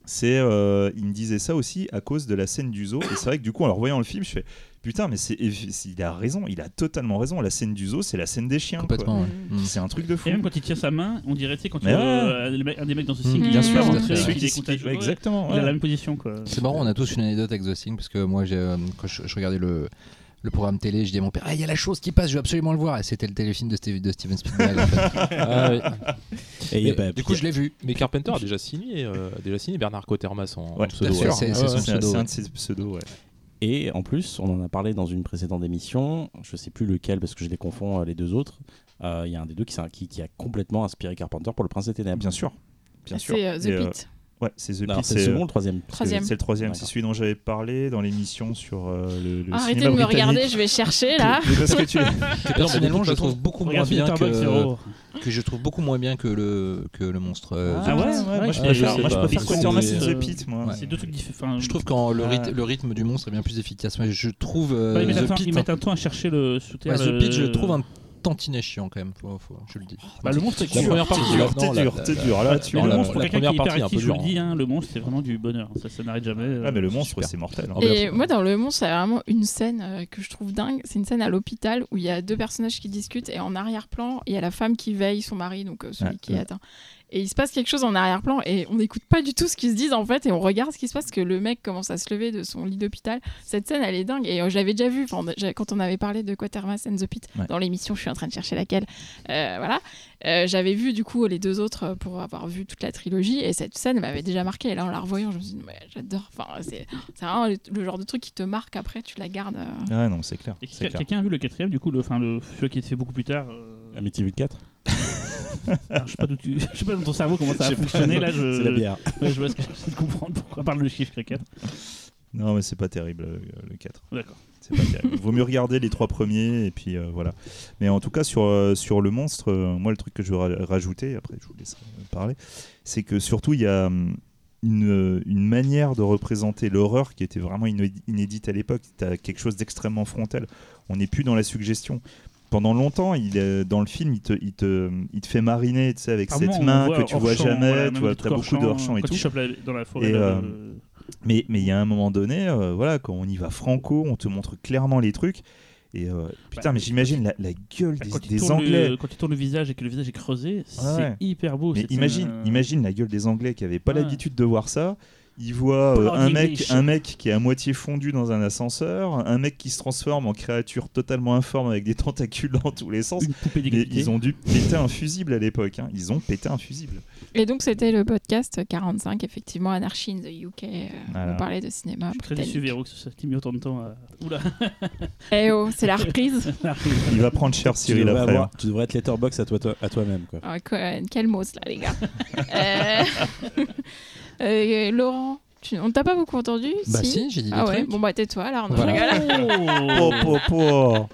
c'est euh, il me disait ça aussi à cause de la scène du zoo. Et c'est vrai que du coup, en revoyant le film, je fais putain, mais c'est il a raison, il a totalement raison. La scène du zoo, c'est la scène des chiens. ouais. Mm. C'est un truc de fou. Et même quand il tient sa main, on dirait tu sais, quand tu vois ouais. euh, un des mecs dans ce Mm, signe, bien sûr, est Celui qui- contagieux. ouais, Ouais, exactement. Il a la même position quoi. C'est marrant, on a tous une anecdote avec The Thing parce que moi, j'ai, quand je, je regardais le, le programme télé, je dis à mon père Ah, il y a la chose qui passe, je veux absolument le voir. Et c'était le téléfilm de, Steve- de Steven Spielberg. en fait. Ah, oui. Et Mais du coup, je l'ai vu. Mais Carpenter a déjà signé, euh, a déjà signé Bernard Cottermas en, en Ouais, pseudo. ouais. c'est- Ouais, un- de ses pseudos, ouais. Et en plus, on en a parlé dans une précédente émission, je sais plus lequel parce que je les confonds euh, les deux autres. Euh, Il y a un des deux qui, s'est- qui, qui a complètement inspiré Carpenter pour le Prince des Ténèbres. Bien sûr. Bien sûr. C'est The euh, Pit. Ouais, c'est The Pit, c'est le second ou le troisième Troisième. C'est le troisième, c'est celui dont j'avais parlé dans l'émission sur euh, le, le Arrêtez cinéma de me regarder, je vais chercher là. Parce que tu- Que personnellement, je trouve beaucoup moins bien que, je trouve beaucoup moins bien que le que le monstre. euh, Ah ouais, ouais, ouais, moi je je préfère, moi, je préfère Quatermass et The Pit, moi. Ouais. C'est deux trucs différents. Je trouve quand le, rythme du monstre est bien plus efficace. Moi, je trouve euh, ils, mettent un The temps, Pit. ils mettent un temps à chercher le The Pit, je le trouve un tantinet chiant quand même. Faut- faut- je le dis. Bah, le monstre est La dur. première partie, dur, t'es la- dur, t'es dur. Là, tu le monstre, pour quelqu'un qui est hyperactif, je vous le dur, dis, hein, le monstre, c'est vraiment du bonheur. Ça, ça n'arrête jamais. euh. Ah, mais le monstre, c'est mortel. hein. Et moi, dans Le Monstre, il y a vraiment une scène euh, que je trouve dingue. C'est une scène à l'hôpital où il y a deux personnages qui discutent et en arrière-plan, il y a la femme qui veille son mari, donc euh, celui Ouais, qui est ouais. atteint. Et il se passe quelque chose en arrière-plan et on n'écoute pas du tout ce qu'ils se disent en fait et on regarde ce qui se passe que le mec commence à se lever de son lit d'hôpital. Cette scène, elle est dingue et euh, je l'avais déjà vue a- quand on avait parlé de Quatermass and the Pit Ouais. dans l'émission. Je suis en train de chercher laquelle. Euh, voilà. Euh, J'avais vu du coup les deux autres pour avoir vu toute la trilogie et cette scène m'avait déjà marqué. Et là, en la revoyant, je me suis dit, mais j'adore. Enfin, c'est vraiment le, le genre de truc qui te marque après, tu la gardes. euh. Ah non, c'est clair. Quelqu'un a vu le quatrième, du coup, le, enfin, le, celui qui est fait beaucoup plus tard. euh, Amityville 4 alors, je sais pas d'où tu- je sais pas dans ton cerveau comment ça a fonctionné là. Je... C'est la bière. Ouais, je vois ce que j'essaie de comprendre pourquoi parle le chiffre 4. Non, mais c'est pas terrible, euh, le 4. D'accord. C'est pas terrible. Vaut mieux regarder les trois premiers et puis euh, voilà. Mais en tout cas sur euh, sur le monstre, euh, moi le truc que je veux ra- rajouter, après je vous laisserai parler, c'est que surtout il y a une, une manière de représenter l'horreur qui était vraiment inédi- inédite à l'époque. Tu as quelque chose d'extrêmement frontal. On n'est plus dans la suggestion. Pendant longtemps, il, est- dans le film, il te, il te, il te fait mariner tu sais, avec Par cette main que tu vois champ, jamais. tu vois, as beaucoup de hors-champ et tout. la- dans la forêt. Et, euh, le- Mais mais il y a un moment donné, euh, voilà, quand on y va franco, on te montre clairement les trucs. Et euh, putain, Bah, mais j'imagine la, la gueule des, Anglais. le, quand il tourne le visage et que le visage est creusé, c'est ouais. hyper beau. Mais imagine, euh, imagine la gueule des Anglais qui n'avaient pas Ouais. l'habitude de voir ça. Ils voient euh, un, mec, un mec qui est à moitié fondu dans un ascenseur, un mec qui se transforme en créature totalement informe avec des tentacules dans tous les sens. Une Mais ils ont dû péter un fusible à l'époque. hein. Ils ont pété un fusible. Et donc, c'était le podcast 45, effectivement, Anarchy in the UK. euh, Voilà. On parlait de cinéma. Je suis très déçu, Véro, que ça t'ait mis autant de temps à. Oula, Eh oh, c'est la reprise. Il va prendre cher Tu Cyril devrais, après. avoir- hein. tu devrais être letterbox à toi- à toi-même. quoi. Ah, quoi, quel mot, là, les gars. Euh, euh, Laurent, tu... on t'a pas beaucoup entendu Bah si, j'ai dit des Ah ouais, trucs. bon bah tais-toi alors. non, Voilà. Po, po, po.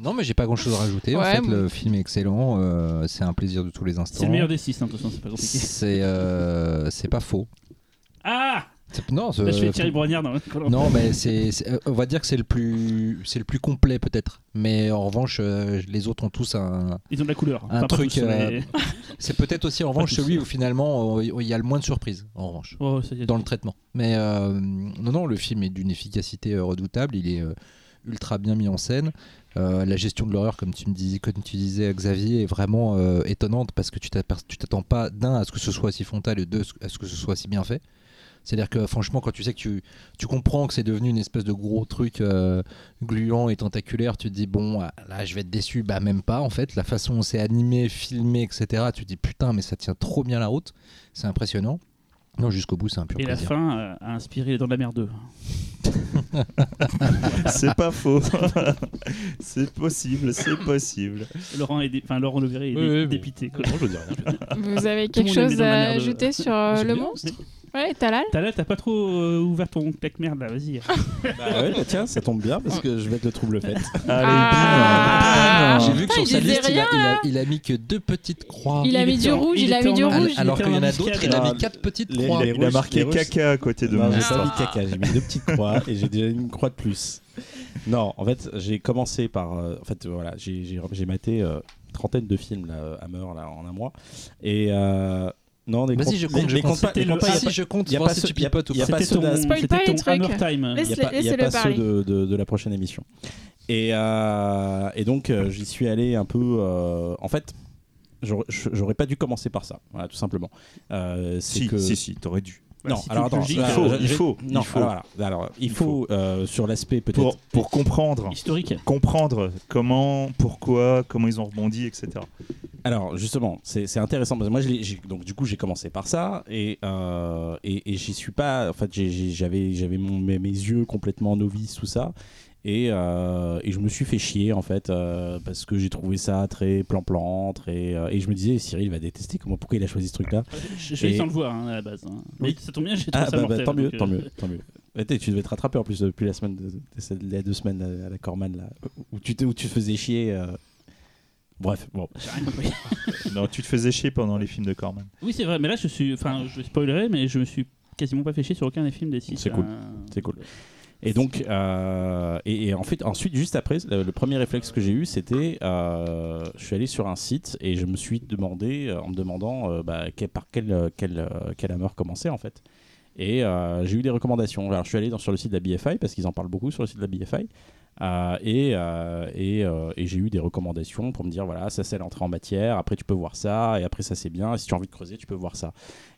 Non, mais j'ai pas grand chose à rajouter. en fait, le film est excellent. euh, c'est un plaisir de tous les instants. C'est le meilleur des 6, hein, de toute façon, c'est pas compliqué. C'est euh, c'est pas faux. Ah Non, Là, je fais Thierry Brognard dans le non, mais c'est, euh, on va dire que c'est le plus, c'est le plus complet peut-être. Mais en revanche, euh, les autres ont tous un. Ils ont de la couleur. Un pas truc, euh, mais- C'est peut-être aussi en revanche celui où finalement euh, il y a le moins de surprises. En revanche. Oh, dans le traitement. Mais euh, non, non, le film est d'une efficacité euh, redoutable. Il est euh, ultra bien mis en scène. Euh, la gestion de l'horreur, comme tu me disais, comme tu disais, Xavier, est vraiment euh, étonnante parce que tu t'attends pas d'un à ce que ce soit si frontal et deux à ce que ce soit si bien fait. C'est-à-dire que franchement, quand tu sais que tu, tu comprends que c'est devenu une espèce de gros truc euh, gluant et tentaculaire, tu te dis bon, ah, là je vais être déçu. Bah même pas en fait. La façon dont c'est animé, filmé, etc. Tu te dis putain, mais ça tient trop bien la route. C'est impressionnant. Non, jusqu'au bout, c'est un pur Et la fin euh, a inspiré Dans la mer 2. C'est pas faux. c'est possible, c'est possible. Laurent, est dé- enfin, Laurent est Oui, dé- oui, oui. dépité. quoi. Je dis rien. Vous avez quelque chose à ajouter sur euh, le bien. monstre? Ouais, Talal? T'as là, t'as pas trop euh, ouvert ton claque-merde là, vas-y. Bah ouais, bah tiens, ça tombe bien parce que je vais être le trouble fait. Allez, Ah. J'ai vu que sur sa liste, il a, rien, il, a, il a mis que deux petites croix. Il a mis du en- rouge, il a mis du rouge. Alors qu'il y en a d'autres, il a mis quatre petites Les- croix. les- Il a marqué caca à côté de Non, moi. j'ai pas mis caca, j'ai mis deux petites croix et j'ai déjà une croix de plus. Non, en fait, j'ai commencé par. euh, en fait, voilà, j'ai j'ai- j'ai maté euh, une trentaine de films là, Hammer là, en un mois. Et. euh, non, les Vas-y, je compte, je les compte. pas, compte pas, y a Si je compte, y a voir pas si ce- tu y a- pipotes ou y a pas. C'était ceux de la- ton, c'était ton. Hammer Time. Il n'y a pas, il y a laissez-le pas ceux de, de- de la prochaine émission. Et, euh, et donc, euh, j'y suis allé un peu. euh, en fait, j'aurais- pas dû commencer par ça, voilà, tout simplement. Euh, c'est Si, que... si, si, t'aurais dû. Non, Bah, si tu alors attends, dis, il faut, il faut, non, il faut. alors, il Il faut, euh, sur l'aspect peut-être. Pour, pour comprendre, Historique. comprendre comment, pourquoi, comment ils ont rebondi, etc. Alors justement, c'est intéressant parce que moi, je donc du coup, j'ai commencé par ça et euh, et, et j'y suis pas. En fait, j'avais mes, mes yeux complètement novices tout ça. Et, euh, et je me suis fait chier en fait euh, parce que j'ai trouvé ça très plan-plan, très euh, et je me disais Cyril va détester comment pourquoi il a choisi ce truc là. Je Et- sans le voir hein, à la base. hein. Mais Oui. ça tombe bien, j'ai trouvé Ah ça bah, bah, mortel, tant mieux, donc, tant mieux, tant mieux. Tu devais te rattraper en plus depuis la semaine, de, de cette- les deux semaines à la Corman là où tu te, où tu te faisais chier. euh. Bref, bon. j'ai rien compris. Non, tu te faisais chier pendant les films de Corman. Oui, c'est vrai, mais là, je suis. Enfin, je spoilerai, mais je me suis quasiment pas fait chier sur aucun des films des six. C'est cool. euh, C'est cool. Et donc, euh, et, en fait, ensuite, juste après, le, premier réflexe que j'ai eu, c'était, euh, je suis allé sur un site et je me suis demandé, euh, en me demandant euh, bah, par quel, quel, quel hammer commencer en fait. Et j'ai eu des recommandations. Alors, je suis allé sur le site de la BFI parce qu'ils en parlent beaucoup sur le site de la BFI. Euh, et euh, et, euh, et j'ai eu des recommandations pour me dire voilà ça c'est l'entrée en matière après tu peux voir ça et après ça c'est bien et si tu as envie de creuser tu peux voir ça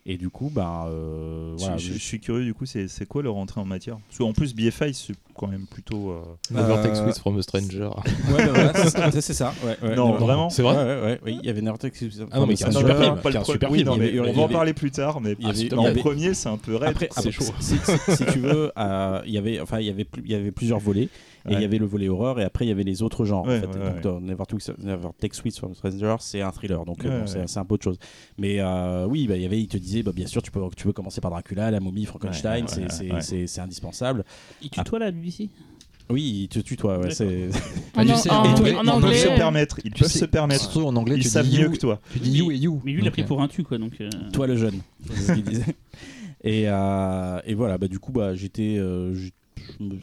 et du coup ben euh, voilà je, je- je suis curieux, du coup, c'est quoi leur entrée en matière? Parce qu'en plus, BFI, c'est quand même plutôt. euh, Euh, from a Stranger. Ouais, bah voilà, c'est ça. Ouais, ouais, Non, vraiment? C'est vrai? Ouais, ouais, ouais, oui, il y avait Nevertech. Ah non, mais c'est un super pas- film. pas le un super oui, film. non, mais avait- on va en parler plus tard, mais avait- en avait- premier, c'est un peu raide. Après, c'est chaud. si, si- si tu veux, euh, il y avait, enfin, il y avait, il y avait plusieurs volets. Et il Ouais. y avait le volet horreur, et après il y avait les autres genres. Ouais, en fait. ouais, Donc, Never, Took- Never Take Sweet from a Stranger, c'est un thriller, donc euh, Ouais, bon, ouais. c'est un peu autre chose. Mais euh, oui, bah, il y avait, il te disait, bah, bien sûr, tu peux, tu peux commencer par Dracula, la momie, Frankenstein, Ouais, c'est ouais, c'est- ouais. c'est- c'est indispensable. Il tutoie la BBC Oui, il te tutoie, ouais, c'est. En, tu sais, en- en ils Ils peuvent anglais. se euh, permettre. Ils peuvent sais- se permettre. Surtout en anglais, Ils tu savent mieux que toi. tu dis you et you. Mais lui, il a pris euh, pour un tu, quoi. Donc, euh, Toi le jeune, c'est ce qu'il disait. Et, euh, et voilà, bah, du coup, bah, j'étais. euh, je- je me-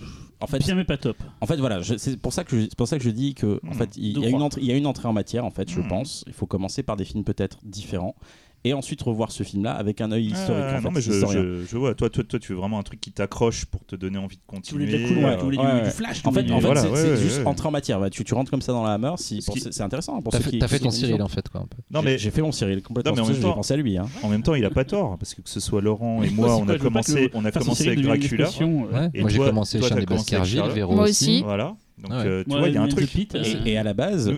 en fait, bien, mais pas top. En fait, voilà, je- c'est pour ça que je, c'est pour ça que je dis que en Hmm, fait, il, y a une entrée, il y a une entrée en matière. En fait, je Hmm. pense. Il faut commencer par des films peut-être différents et ensuite revoir ce film-là avec un œil historique. Ah, en non, fait, mais je, je, je vois. Toi, toi, toi, tu veux vraiment un truc qui t'accroche pour te donner envie de Tu voulais continuer. la couleur, euh, tu voulais du- ouais, du ouais. flash. tu En fait, voulais en du- fait, voilà, c'est ouais, ouais, juste ouais. entrer en matière. Bah, tu, tu rentres comme ça dans la Hammer. Si, Ce pour- qui- c'est intéressant T'as fait, qui. t'as fait qui- ton Cyril en fait quoi un peu. Non, J'ai- mais j'ai fait mon Cyril complètement. Non, mais en même temps- pensé à lui. hein. en même temps, il a pas tort parce que que ce soit Laurent et Ouais, moi, on a je commencé, on a commencé avec Dracula. Ouais, moi j'ai commencé avec Baskerville. Véro Moi aussi. Voilà. Donc, ouais. euh, tu vois, il y a un truc. Euh, Et, et à la base,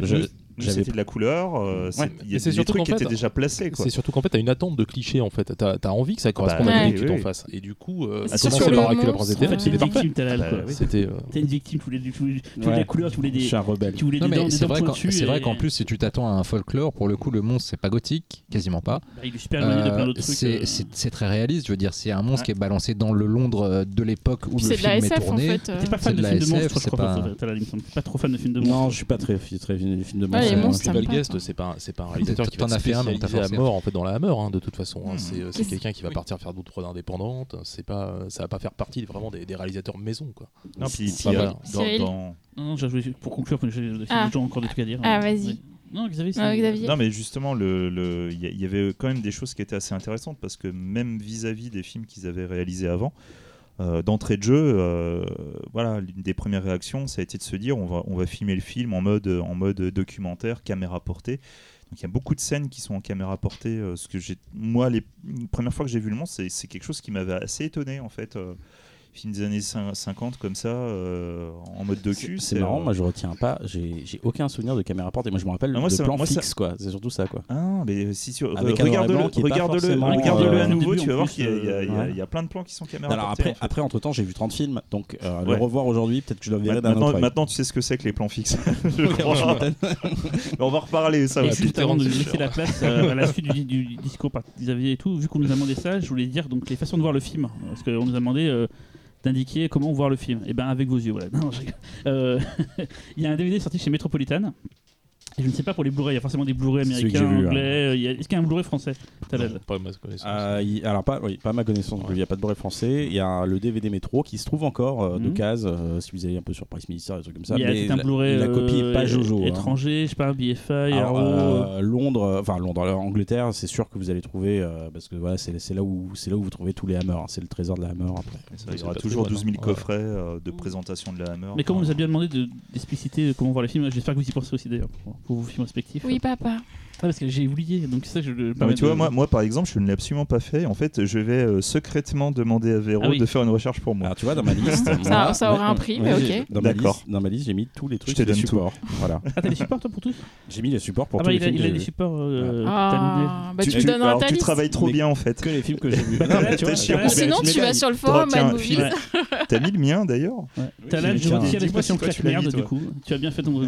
Nous, c'était de la couleur. euh, c'est- Ouais. Il y a des surtout trucs qu'en qui étaient fait, déjà placés. quoi. C'est surtout qu'en fait, t'as une attente de cliché en fait. T'as as envie que ça corresponde bah à ce que tu t'en fasses. Et du coup, euh, C'est sur le Dracula En fait, Éternel, t'es c'était une parfait. Bah. C'était. euh, T'es une victime, tu voulais, Ouais. des couleurs, tu voulais des, un rebelle. tu voulais des des c'est vrai qu'en plus si tu t'attends à un folklore pour le coup le monstre c'est pas gothique quasiment pas. Bah, il est super éloigné de plein Euh, d'autres trucs. c'est euh. c'est- très réaliste je veux dire c'est un monstre qui est balancé dans le Londres euh, de l'époque où le c'est de la film est SF en tourné. fait. euh. T'es pas fan de de films de monstres, je crois. T'es pas trop fan de films de monstres. Non, je suis pas très, film de Ouais, monstres. Les hein. monstres, ça me Balguest, parle. c'est pas, un- c'est pas un réalisateur qui va T'en se fait un, donc t'as spécialiser à mort en fait dans la Hammer hein, de toute façon. hein. C'est quelqu'un qui va partir faire d'autres prod indépendantes. C'est pas, ça va pas faire partie vraiment des, des réalisateurs maison quoi. Non, puis, Si- puis, euh, voilà. dans- Cyril. dans- Non, non, j'ai joué pour conclure, j'ai des Ah. encore des trucs à dire. Ah, Euh, vas-y. Non, Xavier, Ah, Xavier. Non, mais justement, le- le- il y, a- il y avait quand même des choses qui étaient assez intéressantes parce que même vis-à-vis des films qu'ils avaient réalisés avant, euh, d'entrée de jeu, euh, voilà, l'une des premières réactions, ça a été de se dire on va, on va filmer le film en mode, en mode documentaire, caméra portée. Donc il y a beaucoup de scènes qui sont en caméra portée. euh, ce que j'ai, moi, les, les premières fois que j'ai vu le c'est, c'est quelque chose qui m'avait assez étonné en fait. Film des années cin- 50 comme ça, euh, en mode docu. C'est marrant, euh, moi je retiens pas, j'ai j'ai aucun souvenir de caméra portée. Moi je me rappelle Ah, moi, de plan moi, ça- fixe, quoi. C'est surtout ça, quoi. Ah, mais si tu regarde-le, forcément, regarde-le euh, à nouveau, tu vas voir qu'il y, a- il y a- il y a- ouais. y a plein de plans qui sont caméra Alors portée, après, en fait. après entre temps, j'ai vu 30 films, donc euh, Ouais. le revoir aujourd'hui, peut-être que je le verrai d'un Maintenant, autre œil. maintenant, tu sais ce que c'est que les plans fixes. On va reparler, ça va. juste avant de laisser la place à la suite du, du discours par Xavier et tout, vu qu'on nous a demandé ça, je voulais dire donc les façons de voir le film. Parce qu'on nous a demandé euh, d'indiquer comment voir le film. Et ben avec vos yeux, voilà. Euh, Il y a un DVD sorti chez Metropolitan. Et je ne sais pas pour les Blu-ray, il y a forcément des Blu-ray américains, vu, anglais. euh, Est-ce qu'il y a un Blu-ray français Non, pas à ma connaissance. Euh, il- alors pas, oui, pas à ma connaissance, Ouais. il n'y a pas de Blu-ray français. Il y a le DVD métro qui se trouve encore euh, de Mhm. case, euh, si vous allez un peu sur Price Minister, des trucs comme ça. Il y a mais un Blu-ray la, copie est pas Jojo. hein. étranger, je sais pas, BFI, Alors, Arrow. Londres, enfin Londres, Angleterre, c'est sûr que vous allez trouver euh, parce que voilà, c'est là où c'est là où vous trouvez tous les Hammers. hein. C'est le trésor de la Hammer après. Ça, Il y aura toujours très 12 000 bon, hein. coffrets de présentation de la Hammer. Mais comme on nous a bien demandé de- d'expliciter comment voir les films, j'espère que vous y pensez aussi d'ailleurs pour, vos films respectifs. Oui, papa. Ah, parce que j'ai oublié, donc c'est ça que je le Non, mais tu vois, de- moi, moi par exemple, je ne l'ai absolument pas fait. En fait, je vais euh, secrètement demander à Véro Ah oui. de faire une recherche pour moi. Alors tu vois dans ma liste, Ça- moi, ça aura un prix, mais j'ai- ok. Dans ma D'accord. liste, dans ma liste, j'ai mis tous les trucs Je te donne tout. supports. Voilà. Ah, t'as des supports toi pour tous J'ai mis les supports pour Ah tous bah les il a, il a des supports. euh, Ah, bah tu, Tu- me tu- donnes un alors, ta tu travailles trop Mais- bien en fait. Que les films que j'ai vus. Vois, sinon, Mais tu vas sur le forum T'as mis le mien d'ailleurs. T'as là, je retire l'expression claque merde du coup. Tu as bien fait ton boulot.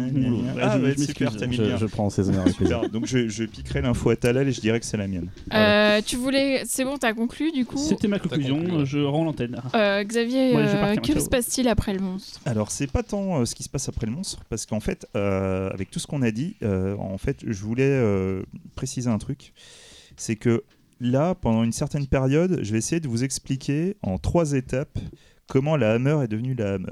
Ah, super, t'as mis Je, bien. je prends ces honneurs avec plaisir. Super. Donc je, je piquerai l'info à Talal et je dirais que c'est la mienne. Euh, tu voulais. C'est bon, t'as conclu du coup C'était ma conclusion, conclu, ouais. je rends l'antenne. Euh, Xavier, Ouais, je euh, que se passe-t-il après le monstre? Alors c'est pas tant euh, ce qui se passe après le monstre, parce qu'en fait, euh, avec tout ce qu'on a dit, euh, en fait, je voulais euh, préciser un truc, c'est que là, pendant une certaine période, je vais essayer de vous expliquer en trois étapes comment la Hammer est devenue la Hammer.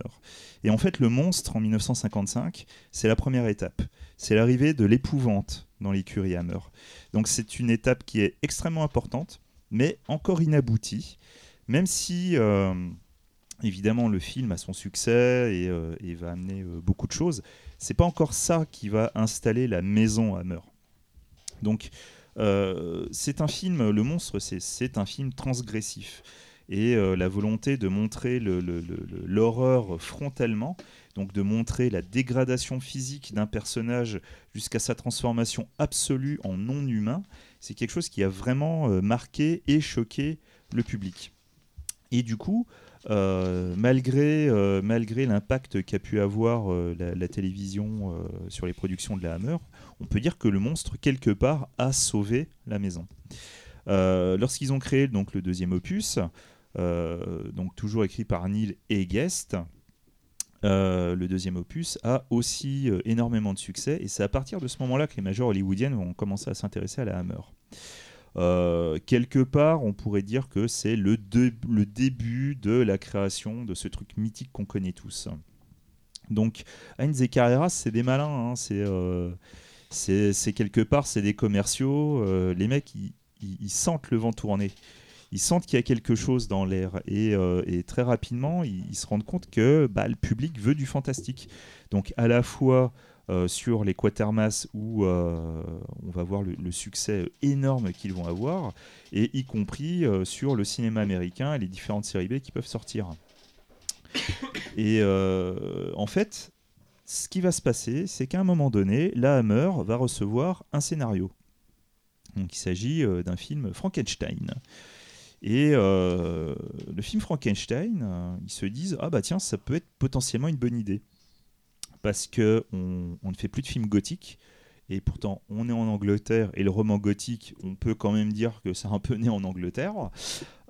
Et en fait, le monstre en 1955, c'est la première étape. C'est l'arrivée de l'épouvante dans l'écurie Hammer. Donc c'est une étape qui est extrêmement importante, mais encore inaboutie, même si euh, évidemment le film a son succès et, euh, va amener euh, beaucoup de choses. C'est pas encore ça qui va installer la maison Hammer. Donc c'est un film, Le Monstre, c'est- un film transgressif. Et la volonté de montrer l'horreur frontalement, donc de montrer la dégradation physique d'un personnage jusqu'à sa transformation absolue en non-humain, c'est quelque chose qui a vraiment euh, marqué et choqué le public. Et du coup, euh, malgré, euh, malgré l'impact qu'a pu avoir la, télévision sur les productions de la Hammer, on peut dire que le monstre, quelque part, a sauvé la maison. Lorsqu'ils ont créé donc, le deuxième opus, donc toujours écrit par Neil et Guest, euh, le deuxième opus a aussi euh, énormément de succès et c'est à partir de ce moment-là que les majors hollywoodiennes vont commencer à s'intéresser à la Hammer. Euh, quelque part, on pourrait dire que c'est le, début de la création de ce truc mythique qu'on connaît tous. Donc, Heinz et Carrera, c'est des malins. hein, c'est, quelque part, c'est des commerciaux. les mecs, ils sentent le vent tourner. Ils sentent qu'il y a quelque chose dans l'air. Et, euh, très rapidement, ils, se rendent compte que bah, le public veut du fantastique. Donc, à la fois euh, sur les Quatermass où euh, on va voir le, le succès énorme qu'ils vont avoir, et y compris sur le cinéma américain et les différentes séries B qui peuvent sortir. Et en fait, ce qui va se passer, c'est qu'à un moment donné, la Hammer va recevoir un scénario. Donc il s'agit d'un film Frankenstein. Et euh, le film Frankenstein, euh, ils se disent ah bah tiens ça peut être potentiellement une bonne idée. Parce que on, ne fait plus de films gothiques. Et pourtant on est en Angleterre et le roman gothique on peut quand même dire que c'est un peu né en Angleterre.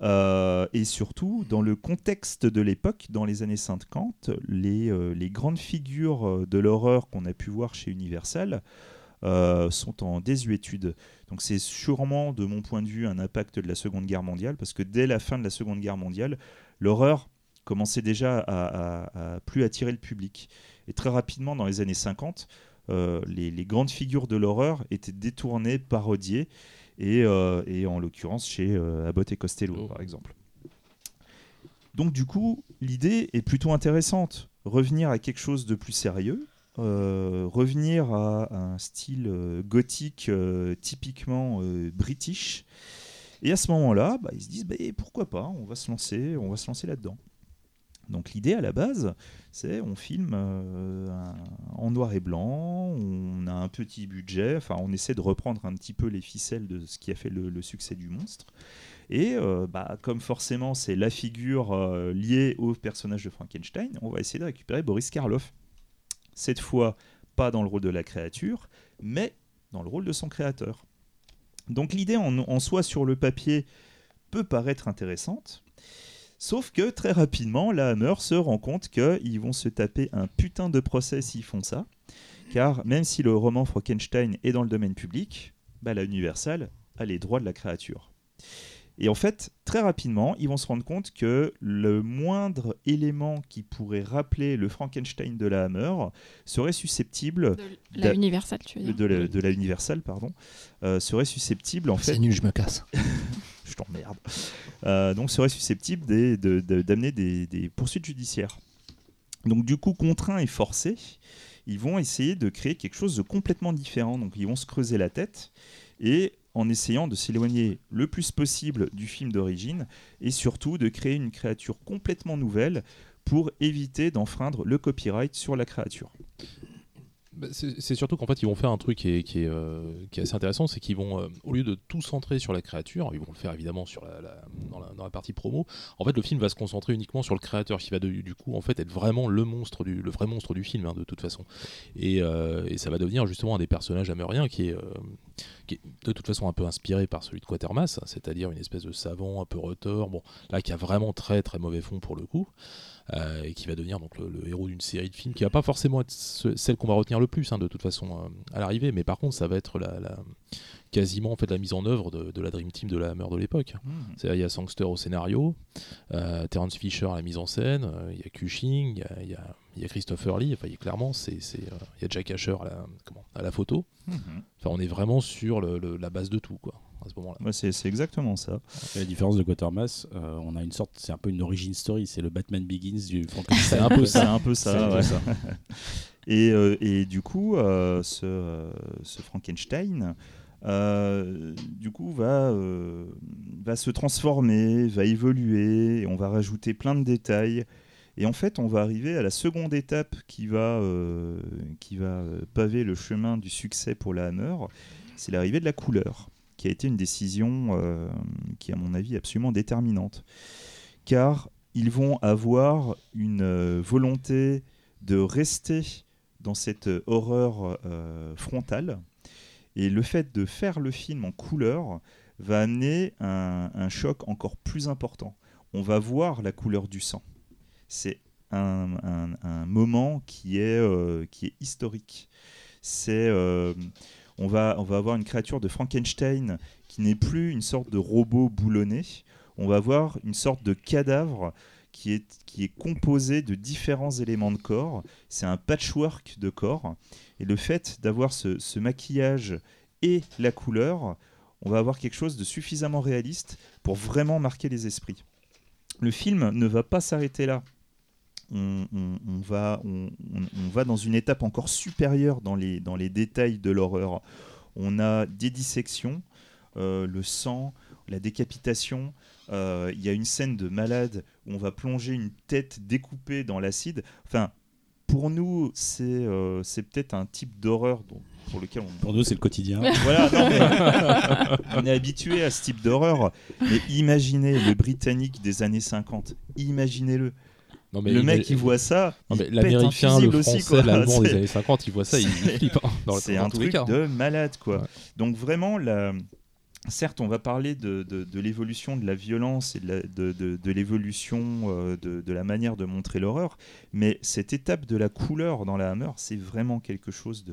Euh, et surtout dans le contexte de l'époque dans les années 50 les, les grandes figures de l'horreur qu'on a pu voir chez Universal sont en désuétude. Donc c'est sûrement, de mon point de vue, un impact de la Seconde Guerre mondiale, parce que dès la fin de la Seconde Guerre mondiale, l'horreur commençait déjà à, à- à plus attirer le public. Et très rapidement, dans les années 50, euh, les, les grandes figures de l'horreur étaient détournées, parodiées, et, euh, et en l'occurrence chez euh, Abbott et Costello, Oh. par exemple. Donc du coup, l'idée est plutôt intéressante. Revenir à quelque chose de plus sérieux, euh, revenir à un style euh, gothique euh, typiquement british. Et à ce moment-là, bah, ils se disent bah, pourquoi pas, on va se lancer, on va se lancer là-dedans. Donc l'idée à la base, c'est on filme en noir et blanc, on a un petit budget, enfin on essaie de reprendre un petit peu les ficelles de ce qui a fait le, succès du monstre. Et bah, comme forcément c'est la figure liée au personnage de Frankenstein, on va essayer de récupérer Boris Karloff. Cette fois, pas dans le rôle de la créature, mais dans le rôle de son créateur. Donc l'idée en, soi sur le papier peut paraître intéressante, sauf que très rapidement, la Hammer se rend compte qu'ils vont se taper un putain de procès s'ils font ça, car même si le roman Frankenstein est dans le domaine public, bah, la Universal a les droits de la créature. Et en fait, très rapidement, ils vont se rendre compte que le moindre élément qui pourrait rappeler le Frankenstein de la Hammer serait susceptible De la Universal, tu veux dire. de la, de la Universal, pardon, euh, serait susceptible en fait C'est nul, je me casse. je t'emmerde. Euh, donc serait susceptible des- de- de- d'amener des, des poursuites judiciaires. Donc du coup, contraints et forcés, ils vont essayer de créer quelque chose de complètement différent. Donc ils vont se creuser la tête et en essayant de s'éloigner le plus possible du film d'origine et surtout de créer une créature complètement nouvelle pour éviter d'enfreindre le copyright sur la créature. Bah, c'est surtout qu'en fait, ils vont faire un truc qui est, qui est, euh, qui est assez intéressant, c'est qu'ils vont, euh, au lieu de tout centrer sur la créature, ils vont le faire évidemment sur la, dans, la, partie promo, en fait, le film va se concentrer uniquement sur le créateur, qui va de- du coup, en fait, être vraiment le monstre, du, le vrai monstre du film, hein, de toute façon. Et, euh, et ça va devenir justement un des personnages amériens qui est, qui est de toute façon un peu inspiré par celui de Quatermass, c'est-à-dire une espèce de savant un peu retors, bon, là, qui a vraiment très très mauvais fond pour le coup. Euh, et qui va devenir donc le, le héros d'une série de films qui va pas forcément être ce- celle qu'on va retenir le plus hein, de toute façon euh, à l'arrivée. Mais par contre ça va être la, la- quasiment en fait la mise en œuvre de, de la Dream Team de la Hammer de l'époque. C'est-à-dire il y a Sangster au scénario euh, Terence Fisher à la mise en scène euh, il y a Cushing il y a, y y Christopher Lee. Enfin il y a clairement c'est il y a Jack Asher à la, comment, à la photo. Mhm. enfin on est vraiment sur le- le- la base de tout quoi à ce moment-là Ouais, c'est c'est exactement ça. Et la différence de Quatermass, euh, on a une sorte, c'est un peu une origin story, c'est le Batman Begins du Frankenstein. C'est un peu ça. C'est un peu C'est ça. un peu ouais. ça. Et, euh, et du coup, euh, ce, euh, ce Frankenstein, euh, du coup, va, euh, va se transformer, va évoluer, et on va rajouter plein de détails. Et en fait, on va arriver à la seconde étape qui va, euh, qui va paver le chemin du succès pour la Hammer, c'est l'arrivée de la couleur, qui a été une décision euh, qui, à mon avis, est absolument déterminante. Car ils vont avoir une euh, volonté de rester dans cette euh, horreur frontale. Et le fait de faire le film en couleur va amener un, choc encore plus important. On va voir la couleur du sang. C'est un, moment qui est, qui est historique. C'est, on, va, on va avoir une créature de Frankenstein qui n'est plus une sorte de robot boulonné. On va avoir une sorte de cadavre qui est, qui est composé de différents éléments de corps. C'est un patchwork de corps. Et le fait d'avoir ce, ce maquillage et la couleur, on va avoir quelque chose de suffisamment réaliste pour vraiment marquer les esprits. Le film ne va pas s'arrêter là. On, on- on va, on, va dans une étape encore supérieure dans les, dans les détails de l'horreur. On a des dissections, euh, le sang, la décapitation. Euh, Il y a une scène de malade où on va plonger une tête découpée dans l'acide. Enfin, pour nous, c'est euh, peut-être un type d'horreur pour lequel on, Pour nous, c'est le quotidien. voilà, non, mais on est habitué à ce type d'horreur. Mais imaginez le Britannique des années 50. Imaginez-le. Non, mais Le mec, il voit ça. non, mais l'américain, le français, l'allemand des années 50, il voit ça, il, flippe. hein, C'est un truc hein. de malade, quoi. Ouais. Donc vraiment, la... certes, on va parler de, de- de l'évolution de la violence et de l'évolution euh, de, de la manière de montrer l'horreur, mais cette étape de la couleur dans la Hammer, c'est vraiment quelque chose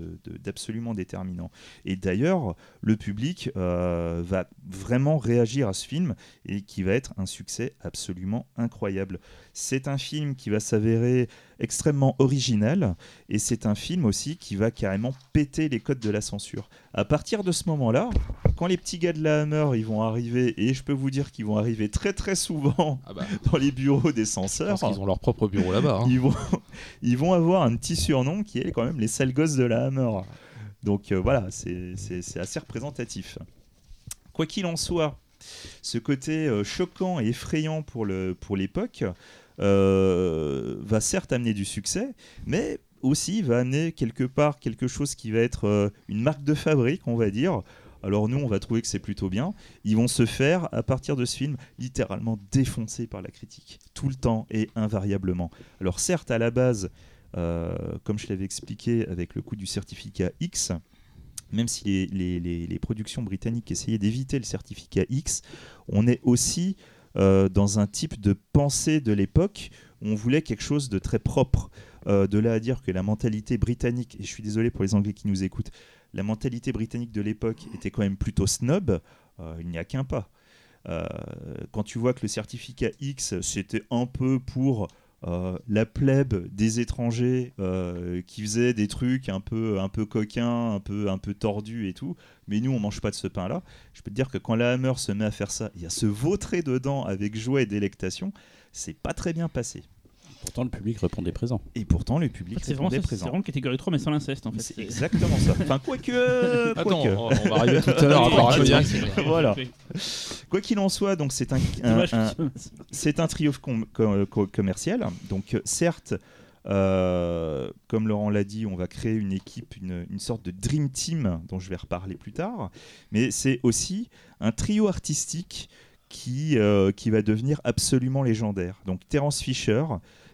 d'absolument déterminant. Et d'ailleurs, le public euh, va vraiment réagir à ce film et qui va être un succès absolument incroyable. C'est un film qui va s'avérer extrêmement original et c'est un film aussi qui va carrément péter les codes de la censure. À partir de ce moment-là, quand les petits gars de la Hammer ils vont arriver, et je peux vous dire qu'ils vont arriver très très souvent Ah bah, dans les bureaux des censeurs, pense qu'ils ont leur propre bureau là-bas. hein. ils, vont, ils vont avoir un petit surnom qui est quand même les sales gosses de la Hammer. Donc euh, voilà, c'est assez représentatif. Quoi qu'il en soit, ce côté euh, choquant et effrayant pour l'époque euh, va certes amener du succès, mais aussi va amener quelque part quelque chose qui va être euh, une marque de fabrique, on va dire. Alors nous, on va trouver que c'est plutôt bien. Ils vont se faire, à partir de ce film, littéralement défoncer par la critique, tout le temps et invariablement. Alors certes, à la base, euh, comme je l'avais expliqué avec le coup du certificat X, même si les, les- productions britanniques essayaient d'éviter le certificat X, on est aussi euh, dans un type de pensée de l'époque où on voulait quelque chose de très propre. Euh, de là à dire que la mentalité britannique, et je suis désolé pour les Anglais qui nous écoutent, la mentalité britannique de l'époque était quand même plutôt snob, euh, il n'y a qu'un pas. Quand tu vois que le certificat X, c'était un peu pour euh, la plèbe des étrangers euh, qui faisaient des trucs un peu, un peu coquins, un peu, un peu tordus et tout, mais nous on mange pas de ce pain-là. Je peux te dire que quand la Hammer se met à faire ça, il y a se vautrer dedans avec joie et délectation, c'est pas très bien passé. Pourtant, le public répondait présent. Et pourtant le public C'est vraiment, répondait c'est présent. vraiment catégorie 3, mais sans l'inceste en fait. C'est exactement ça. Enfin, quoique. Attends, quoique. on on va arriver tout à l'heure à. Voilà. Quoi qu'il en soit, donc c'est un, un- Dommage un- que- c'est un triomphe com- com- com- commercial. Donc, certes, euh, comme Laurent l'a dit, on va créer une équipe, une, une sorte de dream team dont je vais reparler plus tard. Mais c'est aussi un trio artistique qui, euh, qui va devenir absolument légendaire. Donc, Terence Fisher,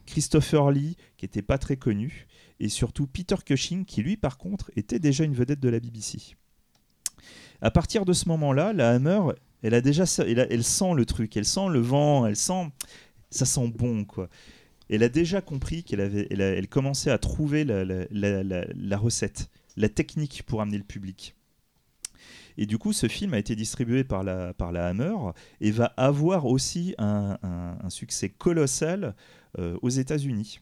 Christopher Lee, qui n'était pas très connu, et surtout Peter Cushing, qui lui, par contre, était déjà une vedette de la BBC. À partir de ce moment-là, la Hammer, elle a déjà, elle, sent le truc, elle sent le vent, elle sent, ça sent bon quoi. Elle a déjà compris qu'elle avait, elle, commençait à trouver la, recette, la technique pour amener le public. Et du coup, ce film a été distribué par la, par la Hammer et va avoir aussi un, succès colossal aux États-Unis.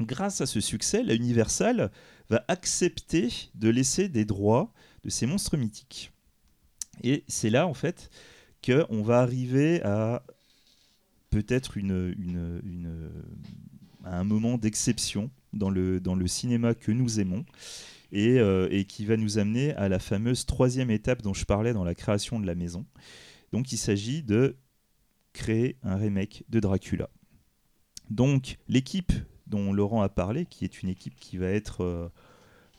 Grâce à ce succès, la Universal va accepter de laisser des droits de ces monstres mythiques. Et c'est là, en fait, qu'on va arriver à peut-être une, à un moment d'exception dans le, dans le cinéma que nous aimons et, euh, et qui va nous amener à la fameuse troisième étape dont je parlais dans la création de la maison. Donc il s'agit de créer un remake de Dracula. Donc l'équipe dont Laurent a parlé, qui est une équipe qui va être euh,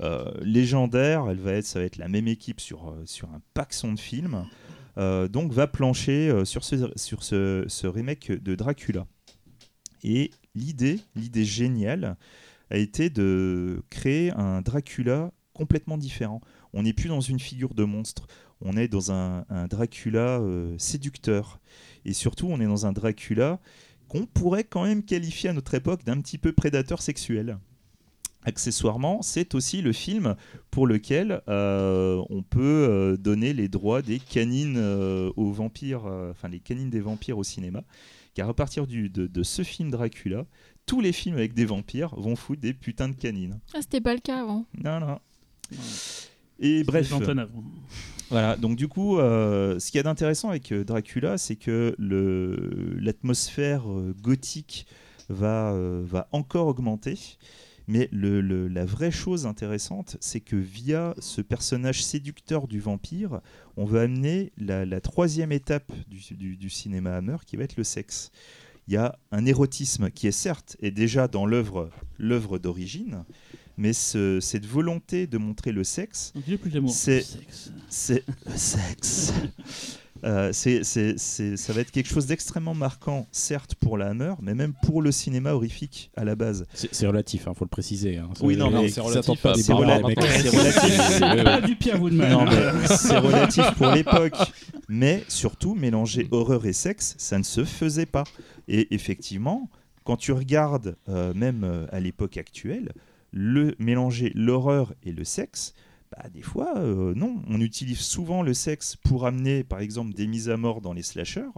euh, légendaire, elle va être, ça va être la même équipe sur, euh, sur un paxon de films, donc va plancher sur, ce, sur ce, remake de Dracula. Et l'idée, l'idée géniale, a été de créer un Dracula complètement différent. On n'est plus dans une figure de monstre, on est dans un, Dracula séducteur. Et surtout, on est dans un Dracula qu'on pourrait quand même qualifier à notre époque d'un petit peu prédateur sexuel. Accessoirement, c'est aussi le film pour lequel euh, on peut euh, donner les droits des canines euh, aux vampires, euh, enfin les canines des vampires au cinéma. Car à partir du, de, de ce film Dracula, tous les films avec des vampires vont foutre des putains de canines. Ah, c'était pas le cas avant. Non, non. Et bref, voilà, donc du coup, euh, ce qu'il y a d'intéressant avec euh, Dracula, c'est que l'atmosphère euh, gothique va, euh, va encore augmenter. Mais le- le- la vraie chose intéressante, c'est que via ce personnage séducteur du vampire, on va amener la, la troisième étape du, du- du cinéma Hammer, qui va être le sexe. Il y a un érotisme qui est certes est déjà dans l'œuvre d'origine, mais ce- cette volonté de montrer le sexe Donc, il y a plus d'amour. C'est- Le sexe. c'est le sexe. Euh, c'est- c'est- c'est- ça va être quelque chose d'extrêmement marquant, certes pour la Hammer, mais même pour le cinéma horrifique à la base. C'est relatif, il faut le préciser. hein. Oui, non, mais c'est ça relatif tente pas des c'est relatif. C'est pas du Pierre Woodman. Non, mais c'est relatif pour l'époque. Mais surtout, mélanger horreur et sexe, ça ne se faisait pas. Et effectivement, quand tu regardes, euh, même euh, à l'époque actuelle, le mélanger l'horreur et le sexe, bah, des fois, euh, non. On utilise souvent le sexe pour amener, par exemple, des mises à mort dans les slashers,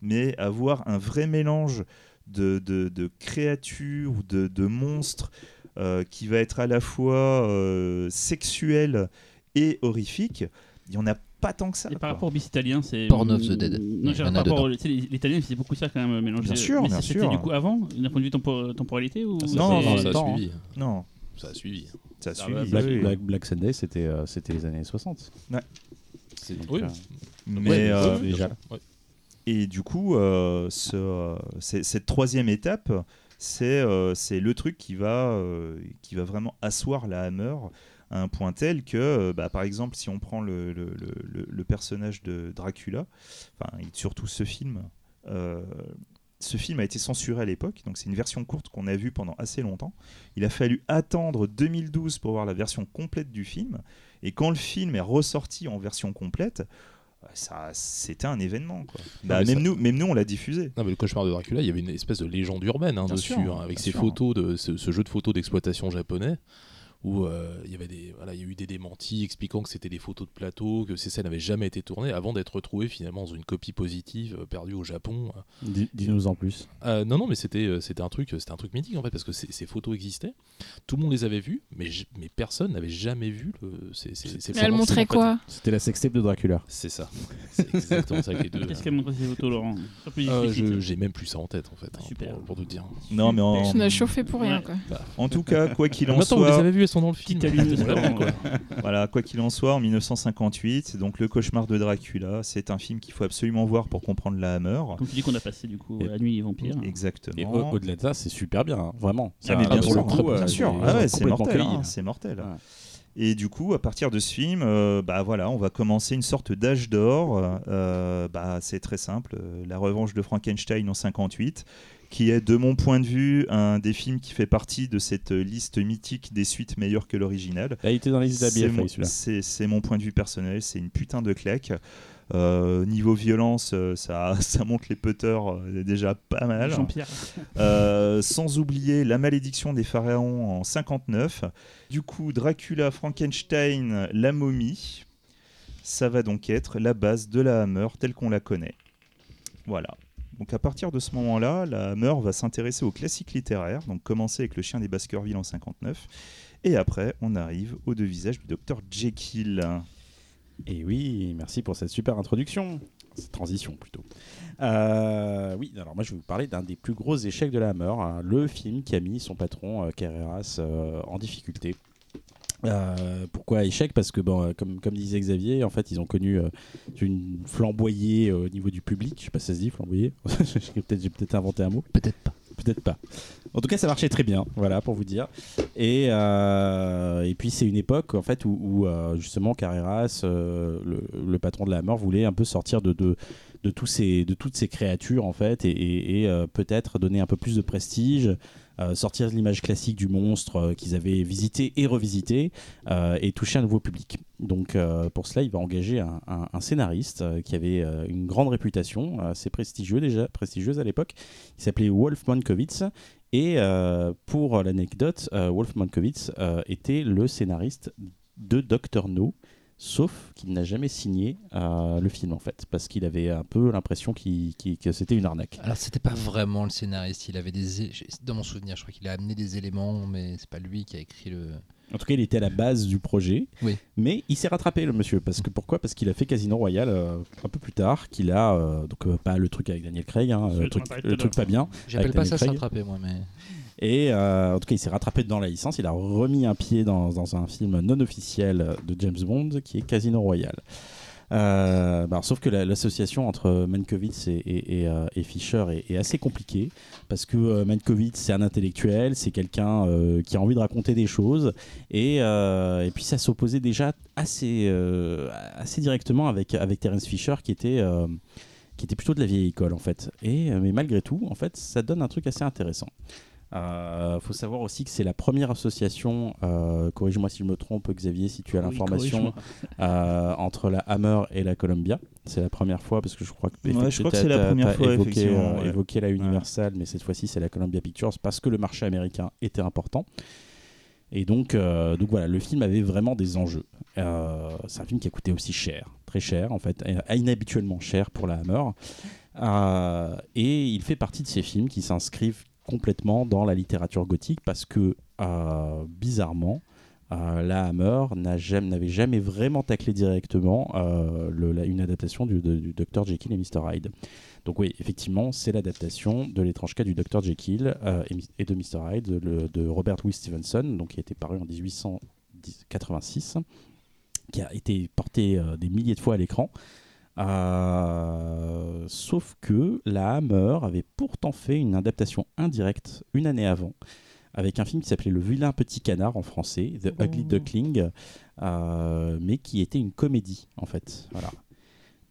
mais avoir un vrai mélange de, de- créatures ou de, de monstres euh, qui va être à la fois euh, sexuel et horrifique, il n'y en a pas tant que ça. Et par quoi. rapport au bis italien, c'est. Porn of the Dead. Non, j'ai a par rapport L'italien, faisait beaucoup ça quand même, mélanger. Bien sûr, Mais bien c'était sûr. du coup avant, d'un point de vue tempo- temporalité ou Non, c'est- non, Non, ça a suivi. Non, Ça a suivi. ça Ah, suit. bah, Black, oui. Black- Black Sunday, c'était euh, c'était les années 60. Ouais. C'est Oui. euh, Mais, Ouais, euh, oui, oui, déjà. Ouais. Et du coup, euh, ce, euh, c'est- cette troisième étape, c'est euh, c'est le truc qui va, euh, qui va vraiment asseoir la Hammer à un point tel que, euh, bah, par exemple, si on prend le, le- le- le- le personnage de Dracula, enfin, surtout ce film, euh, ce film a été censuré à l'époque, donc c'est une version courte qu'on a vue pendant assez longtemps. Il a fallu attendre 2012 pour voir la version complète du film, et quand le film est ressorti en version complète, ça, c'était un événement. Quoi. Bah, même, ça- nous, même nous, on l'a diffusé. Non, mais le cauchemar de Dracula, il y avait une espèce de légende urbaine hein, dessus, sûr, hein, avec ces sûr. photos de ce, ce jeu de photos d'exploitation japonais. Où euh, il y avait des, voilà, il y a eu des démentis expliquant que c'était des photos de plateau, que ces scènes n'avaient jamais été tournées, avant d'être retrouvées finalement dans une copie positive euh, perdue au Japon. Dis- Dis-nous en plus. Euh, non, non, mais c'était, euh, c'était un truc, c'était un truc mythique en fait, parce que ces, photos existaient, tout le monde les avait vues, mais, mais personne n'avait jamais vu le, ces, ces, ces Elle photos. montrait En fait, quoi C'était la sextape de Dracula. C'est ça. C'est exactement ça avec les deux. Qu'est-ce qu'elle montre ces photos, Laurent? Euh, j'ai même plus ça en tête en fait, hein, Super. pour, pour tout dire. Non, mais en, Tu nous as chauffé pour rien, Ouais. quoi. en tout cas, quoi qu'il Mais en attends, vous les soit, avez vues, elles sont dans le film. Quoi. voilà, quoi qu'il en soit, en 1958, donc le cauchemar de Dracula, c'est un film qu'il faut absolument voir pour comprendre la Hammer. Comme tu dis qu'on a passé du coup Et- la nuit vampire. Exactement. Et au- au-delà de ça, c'est super bien, hein, vraiment. Ah, mais Ça, bien pour sûr, le coup, bien euh, sûr. Ah ont ouais, c'est mortel. hein, c'est mortel. Ouais. Et du coup, à partir de ce film, euh, bah voilà, on va commencer une sorte d'âge d'or. Euh, bah, c'est très simple, La Revanche de Frankenstein en 58, qui est, de mon point de vue, un des films qui fait partie de cette liste mythique des suites meilleures que l'original. Il était dans les listes C'est mon, celui-là. c'est- c'est mon point de vue personnel, c'est une putain de claque. Euh, niveau violence, euh, ça, ça monte les putters euh, déjà pas mal. Jean-Pierre. Euh, sans oublier La malédiction des pharaons en 59. Du coup, Dracula, Frankenstein, la momie. Ça va donc être la base de la Hammer telle qu'on la connaît. Voilà. Donc à partir de ce moment-là, la Hammer va s'intéresser aux classiques littéraires, donc commencer avec Le chien des Baskerville en 59. Et après, on arrive aux deux visages du docteur Jekyll. Et oui, merci pour cette super introduction. Cette transition plutôt. Euh, oui, alors moi je vais vous parler d'un des plus gros échecs de la Hammer, hein, le film qui a mis son patron euh, Carreras euh, en difficulté. Euh, pourquoi échec? Parce que, bon, euh, comme, comme disait Xavier, en fait, ils ont connu euh, une flamboyée au niveau du public. Je sais pas si ça se dit, flamboyer. J'ai peut-être peut-être inventé un mot. Peut-être pas. Peut-être pas. En tout cas, ça marchait très bien, voilà, pour vous dire. Et, euh, et puis, c'est une époque, en fait, où, où, justement, Carreras, le, le patron de la mort, voulait un peu sortir de, de, de, tous ces, de toutes ces créatures, en fait, et, et- et, peut-être donner un peu plus de prestige, sortir de l'image classique du monstre euh, qu'ils avaient visité et revisité, euh, et toucher un nouveau public. Donc, euh, pour cela, il va engager un, scénariste euh, qui avait euh, une grande réputation, assez prestigieux déjà, prestigieuse à l'époque. Il s'appelait Wolf Mankiewicz. Et euh, pour l'anecdote, euh, Wolf Mankiewicz euh, était le scénariste de Doctor No, sauf qu'il n'a jamais signé euh, le film en fait, parce qu'il avait un peu l'impression qu'il- qu'il- que c'était une arnaque. Alors c'était pas vraiment le scénariste, il avait des dans mon souvenir, je crois qu'il a amené des éléments, mais c'est pas lui qui a écrit le. En tout cas, il était à la base du projet, Oui. mais il s'est rattrapé le monsieur, parce que pourquoi? Parce qu'il a fait Casino Royale euh, un peu plus tard, qu'il a euh, donc euh, pas le truc avec Daniel Craig, hein, le, truc, le truc pas bien. J'appelle pas Daniel ça Craig. s'attraper moi, mais. Et euh, en tout cas, il s'est rattrapé dans la licence. Il a remis un pied dans, un film non officiel de James Bond qui est Casino Royale. Euh, bah, sauf que la- l'association entre Mankiewicz et, et- euh, est, assez compliquée parce que euh, c'est un intellectuel, c'est quelqu'un qui a envie de raconter des choses et, puis ça s'opposait déjà assez, assez directement avec, avec Terence Fisher qui était, qui était plutôt de la vieille école en fait. Et, mais malgré tout, en fait, ça donne un truc assez intéressant. Il faut savoir aussi que c'est la première association, euh, corrige-moi si je me trompe Xavier, si tu as l'information, euh, entre la Hammer et la Columbia. C'est la première fois parce que je crois que, Ouais, je crois que c'est la première fois, évoqué, effectivement, euh, ouais. évoqué la Universal, mais cette fois-ci c'est la Columbia Pictures parce que le marché américain était important. Et donc, euh, donc voilà, le film avait vraiment des enjeux. Euh, c'est un film qui a coûté aussi cher, très cher en fait, inhabituellement cher pour la Hammer. Euh, et il fait partie de ces films qui s'inscrivent complètement dans la littérature gothique parce que, euh, bizarrement, euh, la Hammer n'avait jamais vraiment taclé directement euh, une adaptation du, Dr Jekyll et Mr Hyde. Donc oui, effectivement, c'est l'adaptation de l'étrange cas du Dr Jekyll et, de Mr Hyde de Robert Louis Stevenson, donc qui a été paru en 1886, qui a été porté des milliers de fois à l'écran. Euh, sauf que la Hammer avait pourtant fait une adaptation indirecte une année avant, avec un film qui s'appelait Le vilain petit canard en français, The Ugly. Duckling, euh, mais qui était une comédie en fait. Voilà.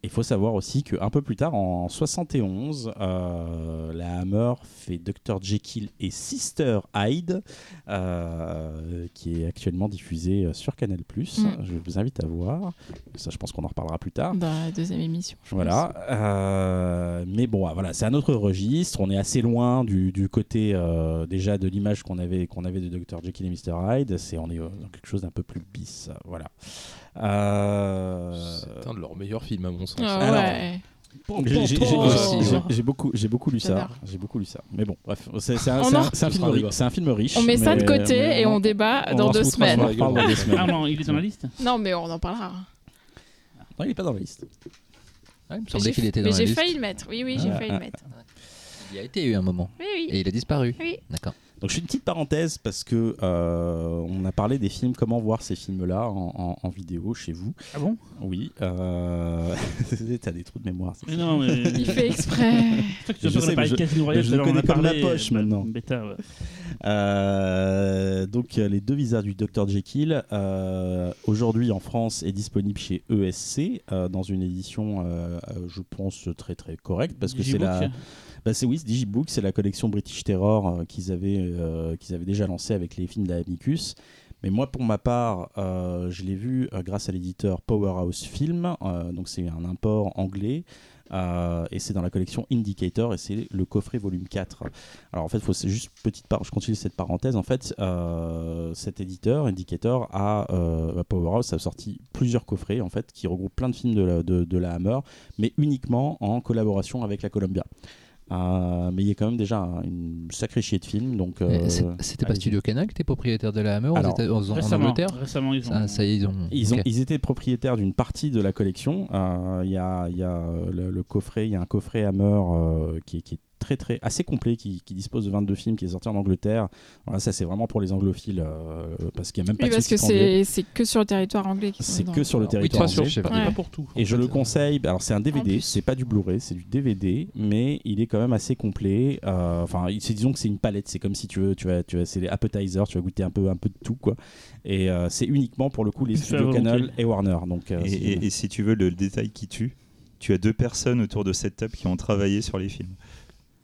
Il faut savoir aussi qu'un peu plus tard, en 71, euh, la Hammer fait Dr. Jekyll et Sister Hyde, euh, qui est actuellement diffusée euh, sur Canal+. Mm. Je vous invite à voir. Ça, je pense qu'on en reparlera plus tard. Dans la deuxième émission. je Voilà, euh, mais bon, ah, voilà, c'est un autre registre. On est assez loin du, du côté déjà de l'image qu'on avait qu'on avait de Dr Jekyll et Mr Hyde. C'est on est dans quelque chose d'un peu plus bis, voilà. Euh, C'est un de leurs meilleurs films, à mon sens. pense. Ah Alors, ouais. j'ai- j'ai- j'ai- j'ai- J'ai beaucoup, j'ai beaucoup lu ça. J'ai beaucoup lu ça. Mais bon, bref, c'est un, film riche. On met ça de mais- côté mais et on- on débat on dans deux semaines. Ah non, il est dans la liste? Non, mais on en parlera. Non, il est pas dans la liste. Ah, il me Mais semblait j'ai- qu'il était mais dans la j'ai liste. failli le mettre. Oui, oui, j'ai Ah, failli ah. le mettre. Il y a été eu un moment. Oui, oui. Et il a disparu. Oui. D'accord. Donc je fais une petite parenthèse parce que euh, on a parlé des films, comment voir ces films-là en, en- en vidéo chez vous? Ah bon? Oui. Euh... T'as des trous de mémoire. c'est Mais non, mais. Il fait exprès. Je sais, de Casino Royale, je le connais comme la poche, euh, maintenant. Bêta, ouais. Euh, donc les deux visages du Dr Jekyll euh, aujourd'hui en France est disponible chez ESC euh, dans une édition je pense très très correcte parce que c'est la bah, c'est oui c'est Digibook c'est la collection British Terror euh, qu'ils avaient euh, avaient déjà lancé avec les films d'Amicus mais moi pour ma part euh, je l'ai vu grâce à l'éditeur Powerhouse Film donc c'est un import anglais et c'est dans la collection Indicator et c'est le coffret volume 4 alors en fait, faut juste petite part, je continue cette parenthèse. En fait, cet éditeur, Indicator, a euh, Powerhouse a sorti plusieurs coffrets en fait qui regroupent plein de films de la, de, de la Hammer, mais uniquement en collaboration avec la Columbia. Euh, mais il y a quand même déjà un- une sacrée chier de films, donc. Euh, C'était pas. Studio Canal qui était propriétaire de la Hammer Alors, en, en Récemment, Angleterre récemment, ils ont. ça, ça y est, ils ont. Ils, ont, ils étaient propriétaires d'une partie de la collection. Euh, Il y a, il y a, le, le coffret, il y a un coffret Hammer euh, qui, qui est très très assez complet, qui, qui dispose de 22 films, qui est sorti en Angleterre. Voilà, ça c'est vraiment pour les anglophiles euh, parce qu'il n'y a même pas Oui, de parce que c'est c'est que sur le territoire anglais. C'est que sur le Alors, oui, territoire Pas, sur, anglais. sais pas, pas. pas pour tout. Et je fait. le conseille. Alors c'est un DVD, c'est pas du Blu-ray, c'est du DVD, mais il est quand même assez complet. Euh, Enfin, disons que c'est une palette. C'est comme si tu veux, tu vas, tu vas, c'est les appetizers, tu vas goûter un peu, un peu de tout quoi. Et euh, c'est uniquement pour le coup les studios Canal et Warner. Donc euh, Et, si- et- et si tu veux le détail qui tue, tu as deux personnes autour de cette table qui ont travaillé sur les films.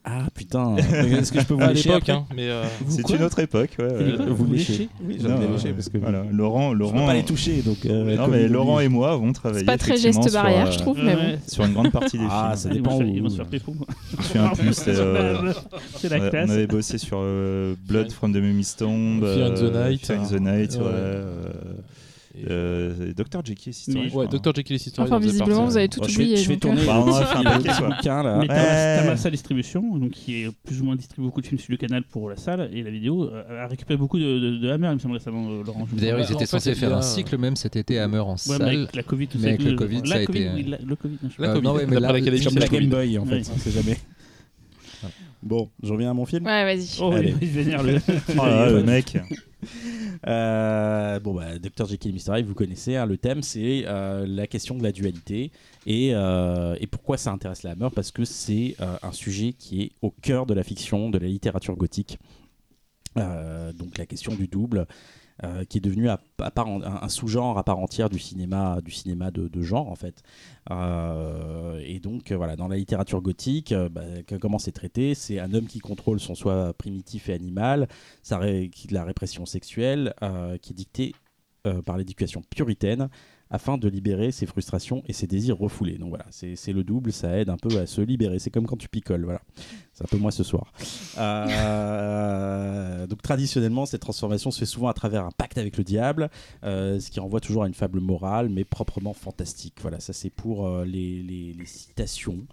Ah putain, est-ce que je peux vous à lécher l'époque, hein, mais euh, C'est une autre époque. ouais, ouais. Vous Vous léchez Oui, j'aime euh, lécher parce que voilà, Laurent, je peux Laurent, pas les toucher donc. euh, non mais Laurent et moi avons travaillé. C'est pas très geste sur, barrière, euh, je trouve, mais bon. Sur une grande partie des Ah, films. ça Ils vont dépend se faire- Ils où. vont se faire pépo. Je me souviens plus. euh, C'est la a- on classe. avait bossé sur euh, Blood from the Mummies Tomb, Fear in the euh, Night. Fear in the Night, Ouais. Ouais. euh, et- Dr. Jekyll, historique, je ouais. Dr. Jekyll et Sister Hyde, Enfin, visiblement, vous avez tout je vais, oublié. je vais tourner. Bah, on en a fait un paquet, bouquin là. Mais Ouais. Sa Distribution, donc, qui est plus ou moins distribue beaucoup de films sur le canal pour la salle et la vidéo, euh, a récupéré beaucoup de, de, de Hammer, il me semble récemment, euh, Laurent. Je D'ailleurs, Ouais, ils en étaient censés faire un cycle même cet été Hammer en Ouais, mais salle. avec la Covid, tout mais ça. avec le Covid, la ça a Covid, été, oui, la- le Covid, je sais La Euh, Covid, non, ouais, mais l'Académie, c'est la Game. Boy en fait, Ouais. on sait jamais. Bon, je reviens à mon film. Ouais, vas-y. Oh, Allez. il va venir le. Oh là, le mec. Euh, bon, bah, Dr. Jekyll et Mr. Hyde, vous connaissez, hein, le thème c'est euh, la question de la dualité. Et, euh, et pourquoi ça intéresse la Hammer Parce que c'est un sujet qui est au cœur de la fiction, de la littérature gothique. Donc la question du double. Euh, qui est devenu un, sous-genre à part entière du cinéma, du cinéma de, de genre en fait. Euh, et donc euh, voilà, dans la littérature gothique, bah, comment c'est traité? C'est un homme qui contrôle son soi primitif et animal, ça ré- qui- la répression sexuelle qui est dictée par l'éducation puritaine afin de libérer ses frustrations et ses désirs refoulés. Donc voilà, c'est le double, ça aide un peu à se libérer. C'est comme quand tu picoles, voilà. C'est un peu moi ce soir. Euh, donc traditionnellement, cette transformation se fait souvent à travers un pacte avec le diable, euh, ce qui renvoie toujours à une fable morale, mais proprement fantastique. Voilà, ça c'est pour euh, les, citations.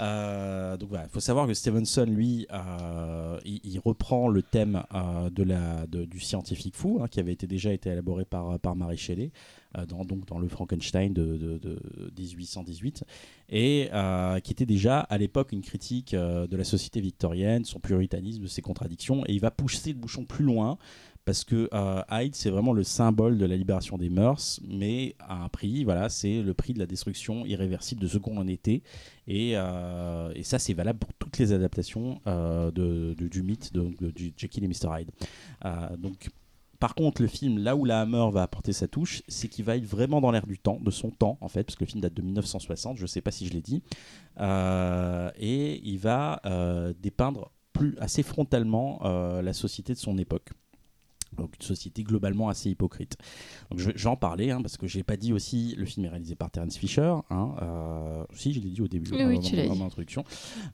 Euh, donc il faut savoir que Stevenson, lui, euh, il, reprend le thème euh, de la, du scientifique fou, hein, qui avait été déjà été élaboré par, par Marie Shelley, euh, dans, donc dans le Frankenstein de- de 1818, et euh, qui était déjà à l'époque une critique euh, de la société victorienne, son puritanisme, ses contradictions, et il va pousser le bouchon plus loin parce que euh, Hyde, c'est vraiment le symbole de la libération des mœurs, mais à un prix, voilà, c'est le prix de la destruction irréversible de ce qu'on en était. Et, ça, c'est valable pour toutes les adaptations de, de- du mythe de, de- du Jekyll et Mr. Hyde. Donc, par contre, le film, là où la Hammer va apporter sa touche, c'est qu'il va être vraiment dans l'air du temps, de son temps en fait, parce que le film date de 1960, je ne sais pas si je l'ai dit, Euh, et il va euh, dépeindre assez frontalement euh, la société de son époque. Donc une société globalement assez hypocrite. Donc je, je vais en parler hein, parce que j'ai pas dit aussi le film est réalisé par Terence Fisher. Hein, euh, si je l'ai dit au début Oui, oui, dans- mon introduction.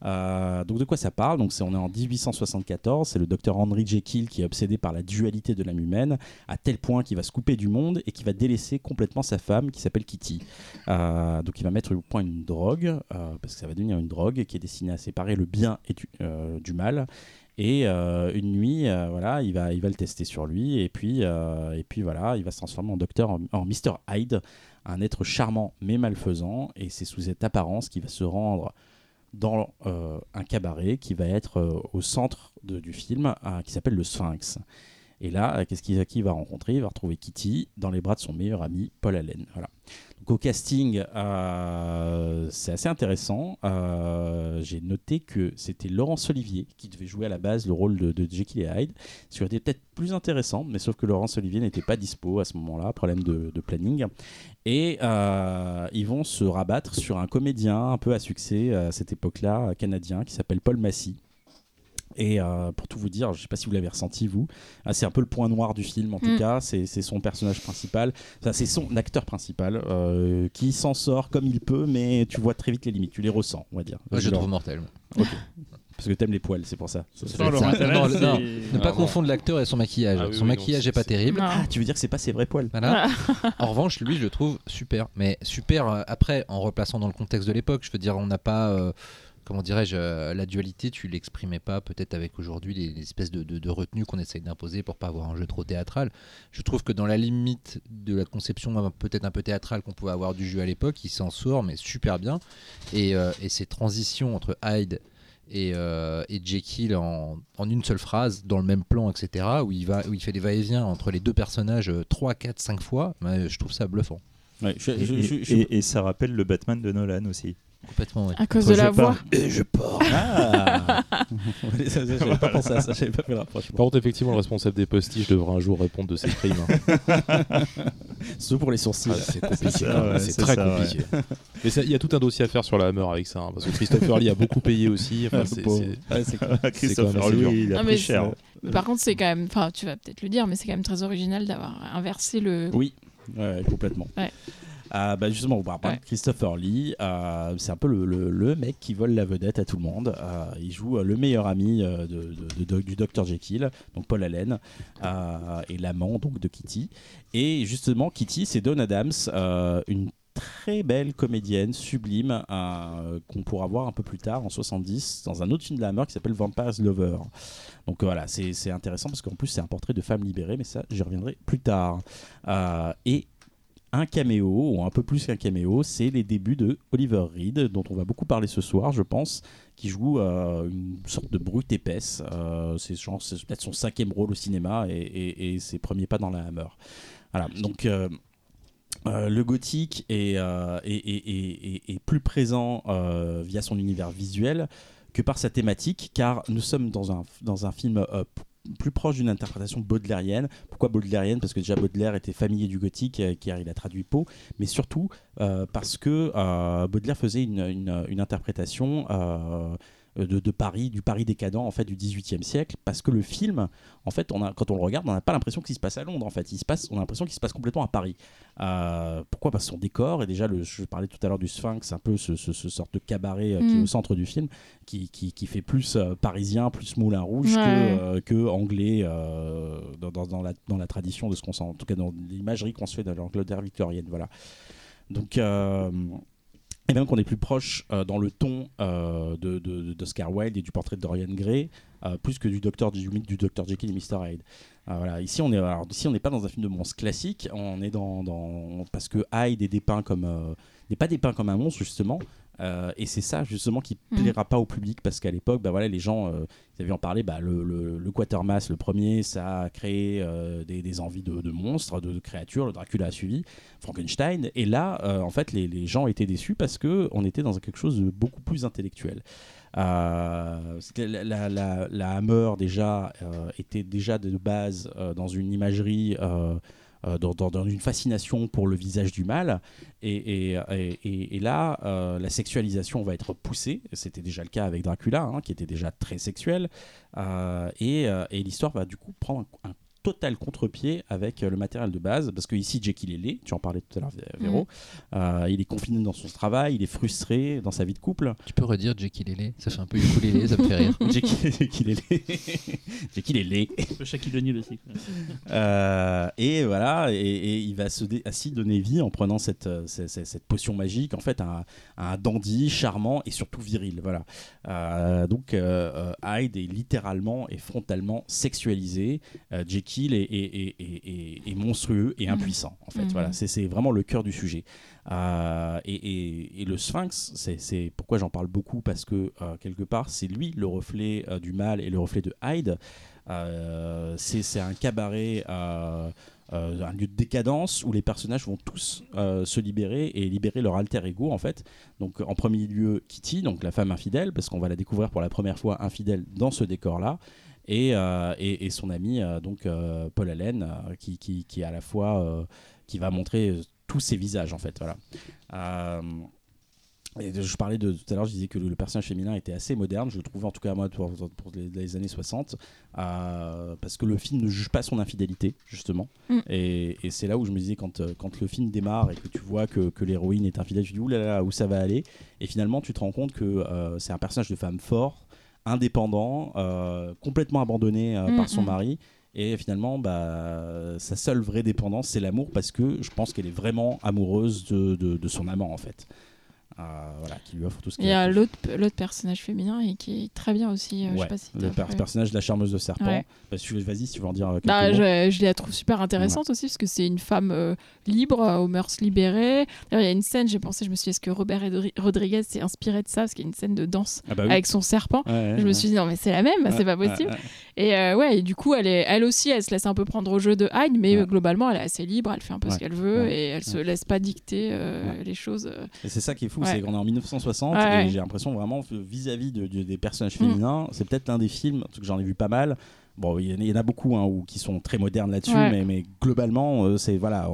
Euh, donc de quoi ça parle? Donc c'est on est en 1874. C'est le docteur Henry Jekyll qui est obsédé par la dualité de l'âme humaine à tel point qu'il va se couper du monde et qui va délaisser complètement sa femme qui s'appelle Kitty. Euh, donc il va mettre au point une drogue euh, parce que ça va devenir une drogue qui est destinée à séparer le bien et du, du mal. Et euh, une nuit, euh, voilà, il va, il va le tester sur lui, et puis, euh, et puis voilà, il va se transformer en docteur, en, Mr. Hyde, un être charmant mais malfaisant, et c'est sous cette apparence qu'il va se rendre dans un cabaret qui va être au centre du film, qui s'appelle le Sphinx. Et là, qu'est-ce qu'il qui va rencontrer? Il va retrouver Kitty dans les bras de son meilleur ami, Paul Allen. Voilà. Au casting, euh, c'est assez intéressant. Euh, J'ai noté que c'était Laurence Olivier qui devait jouer à la base le rôle de, Jekyll et Hyde. Ce qui aurait été peut-être plus intéressant, mais sauf que Laurence Olivier n'était pas dispo à ce moment-là, problème de, planning. Et euh, ils vont se rabattre sur un comédien un peu à succès à cette époque-là, canadien, qui s'appelle Paul Massy. Et euh, pour tout vous dire, je ne sais pas si vous l'avez ressenti vous, ah, c'est un peu le point noir du film en tout Mm. cas, c'est c'est son personnage principal, Enfin, c'est son acteur principal euh, qui s'en sort comme il peut, mais tu vois très vite les limites, tu les ressens, on va dire. Moi, je le trouve mortel. Parce que t'aimes les poils, c'est pour ça. Ça, Non, ça- non, Ne pas Ah, confondre l'acteur et son maquillage. Ah oui, son oui, maquillage non, est pas c'est- terrible. Ah, tu veux dire que c'est pas ses vrais poils Voilà. en revanche, lui, je le trouve super. Mais super, euh, après, en replaçant dans le contexte de l'époque, je veux dire, on n'a pas, euh, comment dirais-je, euh, la dualité, tu l'exprimais pas peut-être avec aujourd'hui les, les espèces de, de, de retenues qu'on essaye d'imposer pour pas avoir un jeu trop théâtral. Je trouve que dans la limite de la conception euh, peut-être un peu théâtrale qu'on pouvait avoir du jeu à l'époque, il s'en sort, mais super bien. Et, euh, et ces transitions entre Hyde et, euh, et Jekyll en, en une seule phrase, dans le même plan, etc., où il, va, où il fait des va-et-vient entre les deux personnages 3, 4, 5 fois, bah, je trouve ça bluffant. Ouais, je- Et, je- et- je- je- et- et ça rappelle le Batman de Nolan aussi. Complètement, ouais. À cause Entre de la voix. Et je pars. Ah Ça, ça, J'avais pas pensé à ça, j'avais pas fait le rapprochement. Par contre, effectivement, le responsable des postiches devra un jour répondre de ses crimes. hein. Sauf pour les sourcils. Ah, c'est compliqué, C'est ça, quand même, ouais, c'est c'est très ça, ouais. compliqué. Mais il y a tout un dossier à faire sur la Hammer avec ça, hein, parce que Christopher Lee a beaucoup payé aussi. Enfin, Ah, c'est- Ouais. Christopher. Lee, il a Ah, pris cher. Par contre, c'est quand même, enfin, tu vas peut-être le dire, mais c'est quand même très original d'avoir inversé le. Oui, ouais, complètement. Ouais. Ah, bah justement, on Ouais. de Christopher Lee. euh, c'est un peu le, le- le mec qui vole la vedette à tout le monde. Euh, il joue euh, le meilleur ami de, de- de- du Dr Jekyll, donc Paul Allen, et l'amant donc de Kitty. Et justement, Kitty, c'est Dawn Adams, une très belle comédienne sublime euh, qu'on pourra voir un peu plus tard en 70 dans un autre film de la Hammer qui s'appelle Vampire's Lover. Donc euh, voilà, c'est c'est intéressant parce qu'en plus c'est un portrait de femme libérée, mais ça j'y reviendrai plus tard. Euh, et un caméo, ou un peu plus qu'un caméo, c'est les débuts de Oliver Reed, dont on va beaucoup parler ce soir, je pense, qui joue euh, une sorte de brute épaisse. Euh, c'est peut-être son cinquième rôle au cinéma et, ses premiers pas dans la Hammer. Voilà, donc euh, le gothique est, plus présent via son univers visuel que par sa thématique, car nous sommes dans un, dans un film plus proche d'une interprétation baudelairienne. Pourquoi baudelairienne Parce que déjà Baudelaire était familier du gothique, euh, car il a traduit Poe, mais surtout euh, parce que euh, Baudelaire faisait une, interprétation de, de Paris, du Paris décadent en fait du XVIIIe siècle, parce que le film, en fait, on a, quand on le regarde, on n'a pas l'impression qu'il se passe à Londres. En fait, il se passe, on a l'impression qu'il se passe complètement à Paris. Euh, pourquoi? Parce que son décor et déjà, le, je parlais tout à l'heure du Sphinx, un peu ce, ce- ce sorte de cabaret euh, qui est Mm. au centre du film, qui, qui, qui fait plus euh, parisien, plus Moulin Rouge Ouais. que, euh, que anglais euh, dans, dans- dans la, dans la tradition de ce qu'on sent, en tout cas dans l'imagerie qu'on se fait de l'Angleterre victorienne. Voilà. Donc. Et même qu'on est plus proche euh, dans le ton euh, Wilde et du portrait de Dorian Gray, euh, plus que du docteur du Dr Jekyll et Mr Hyde. Euh, voilà. Ici, on n'est pas dans un film de monstre classique. On est dans, parce que Hyde n'est pas dépeint comme un monstre justement, Euh, et c'est ça justement qui Mhm. plaira pas au public parce qu'à l'époque, bah voilà, les gens, euh, ils avaient en parlé, bah, le, le, le Quatermass, le premier, ça a créé euh, des, des envies de, de monstres, de, de créatures. Le Dracula a suivi, Frankenstein. Et là, euh, en fait, les, les gens étaient déçus parce que on était dans quelque chose de beaucoup plus intellectuel. Euh, la, la, la- la Hammer déjà euh, était déjà de base euh, dans une imagerie. Euh, dans, une fascination pour le visage du mal. Et, là, euh, la sexualisation va être poussée. C'était déjà le cas avec Dracula, hein, qui était déjà très sexuel. Et euh, et l'histoire va du coup prendre un, un total contre-pied avec euh, le matériel de base. Parce que ici, Jekyll est laid, tu en parlais tout à l'heure, Véro. Euh, il est confiné dans son travail, il est frustré dans sa vie de couple. Tu peux redire Jekyll et Lé Ça fait un peu ukulélé, ça me fait rire. Jekyll, Jekyll est laid. Jekyll est laid. Le Shaquille O'Neal aussi. Euh, et voilà, et, et il va se dé- ainsi donner vie en prenant cette, cette, cette- cette potion magique, en fait, à, un- à un dandy charmant et surtout viril. Voilà. Euh, donc, Hyde est littéralement et frontalement sexualisé. Euh, Est- est monstrueux et impuissant, en fait. Mhm. Voilà, c'est vraiment le cœur du sujet. Euh, et, et- et le Sphinx, c'est- pourquoi j'en parle beaucoup, parce que euh, quelque part, c'est lui le reflet euh, du mal et le reflet de Hyde. C'est un cabaret, euh, un lieu de décadence où les personnages vont tous euh, se libérer et libérer leur alter ego en fait. Donc en premier lieu Kitty, donc la femme infidèle, parce qu'on va la découvrir pour la première fois infidèle dans ce décor-là. Et, euh, et, et son ami euh, donc euh, Paul Allen qui, qui, qui à la fois qui va montrer tous ses visages en fait voilà et je parlais de tout à l'heure, je disais que le, le personnage féminin était assez moderne, je le trouvais en tout cas moi pour, pour les, les années 60, euh, parce que le film ne juge pas son infidélité, justement. Mm. Et, et c'est là où je me disais, quand, quand le film démarre et que tu vois que, que l'héroïne est infidèle, tu dis, oulala, où ça va aller? Et finalement, tu te rends compte que euh, c'est un personnage de femme fort, indépendant, euh, complètement abandonné euh, Mm, par son mm. mari. Et finalement, bah, sa seule vraie dépendance, c'est l'amour, parce que je pense qu'elle est vraiment amoureuse de, de- de son amant, en fait. Euh, voilà, qui lui offre tout ce Il qu'il y a a. l'autre personnage féminin et qui est très bien aussi. euh, je sais Ouais, pas si le per- personnage de la charmeuse de serpent. Ouais. Bah, Vas-y, si tu veux en dire euh, quelques Bah, mots. je, je la trouve super intéressante aussi parce que c'est une femme euh, libre, aux mœurs libérées. Il y a une scène, j'ai pensé, je me suis dit, est-ce que Robert Rodri- Rodriguez s'est inspiré de ça? Parce qu'il y a une scène de danse Ah bah oui. avec son serpent. Je me suis dit, non, mais c'est la même, bah, c'est pas possible. Et euh, ouais, et du coup, elle, est, elle aussi, elle se laisse un peu prendre au jeu de Hyde, mais euh, globalement, elle est assez libre, elle fait un peu ce qu'elle veut et elle se laisse pas dicter les choses. Et c'est ça qui est fou, Ouais. c'est qu'on est en 1960 Ouais, et j'ai l'impression vraiment que vis-à-vis de- de- des personnages Mm. féminins, c'est peut-être l'un des films, que j'en ai vu pas mal. Bon, il y, en a- beaucoup hein, où, qui sont très modernes là-dessus, Ouais. mais, mais globalement, euh, c'est voilà,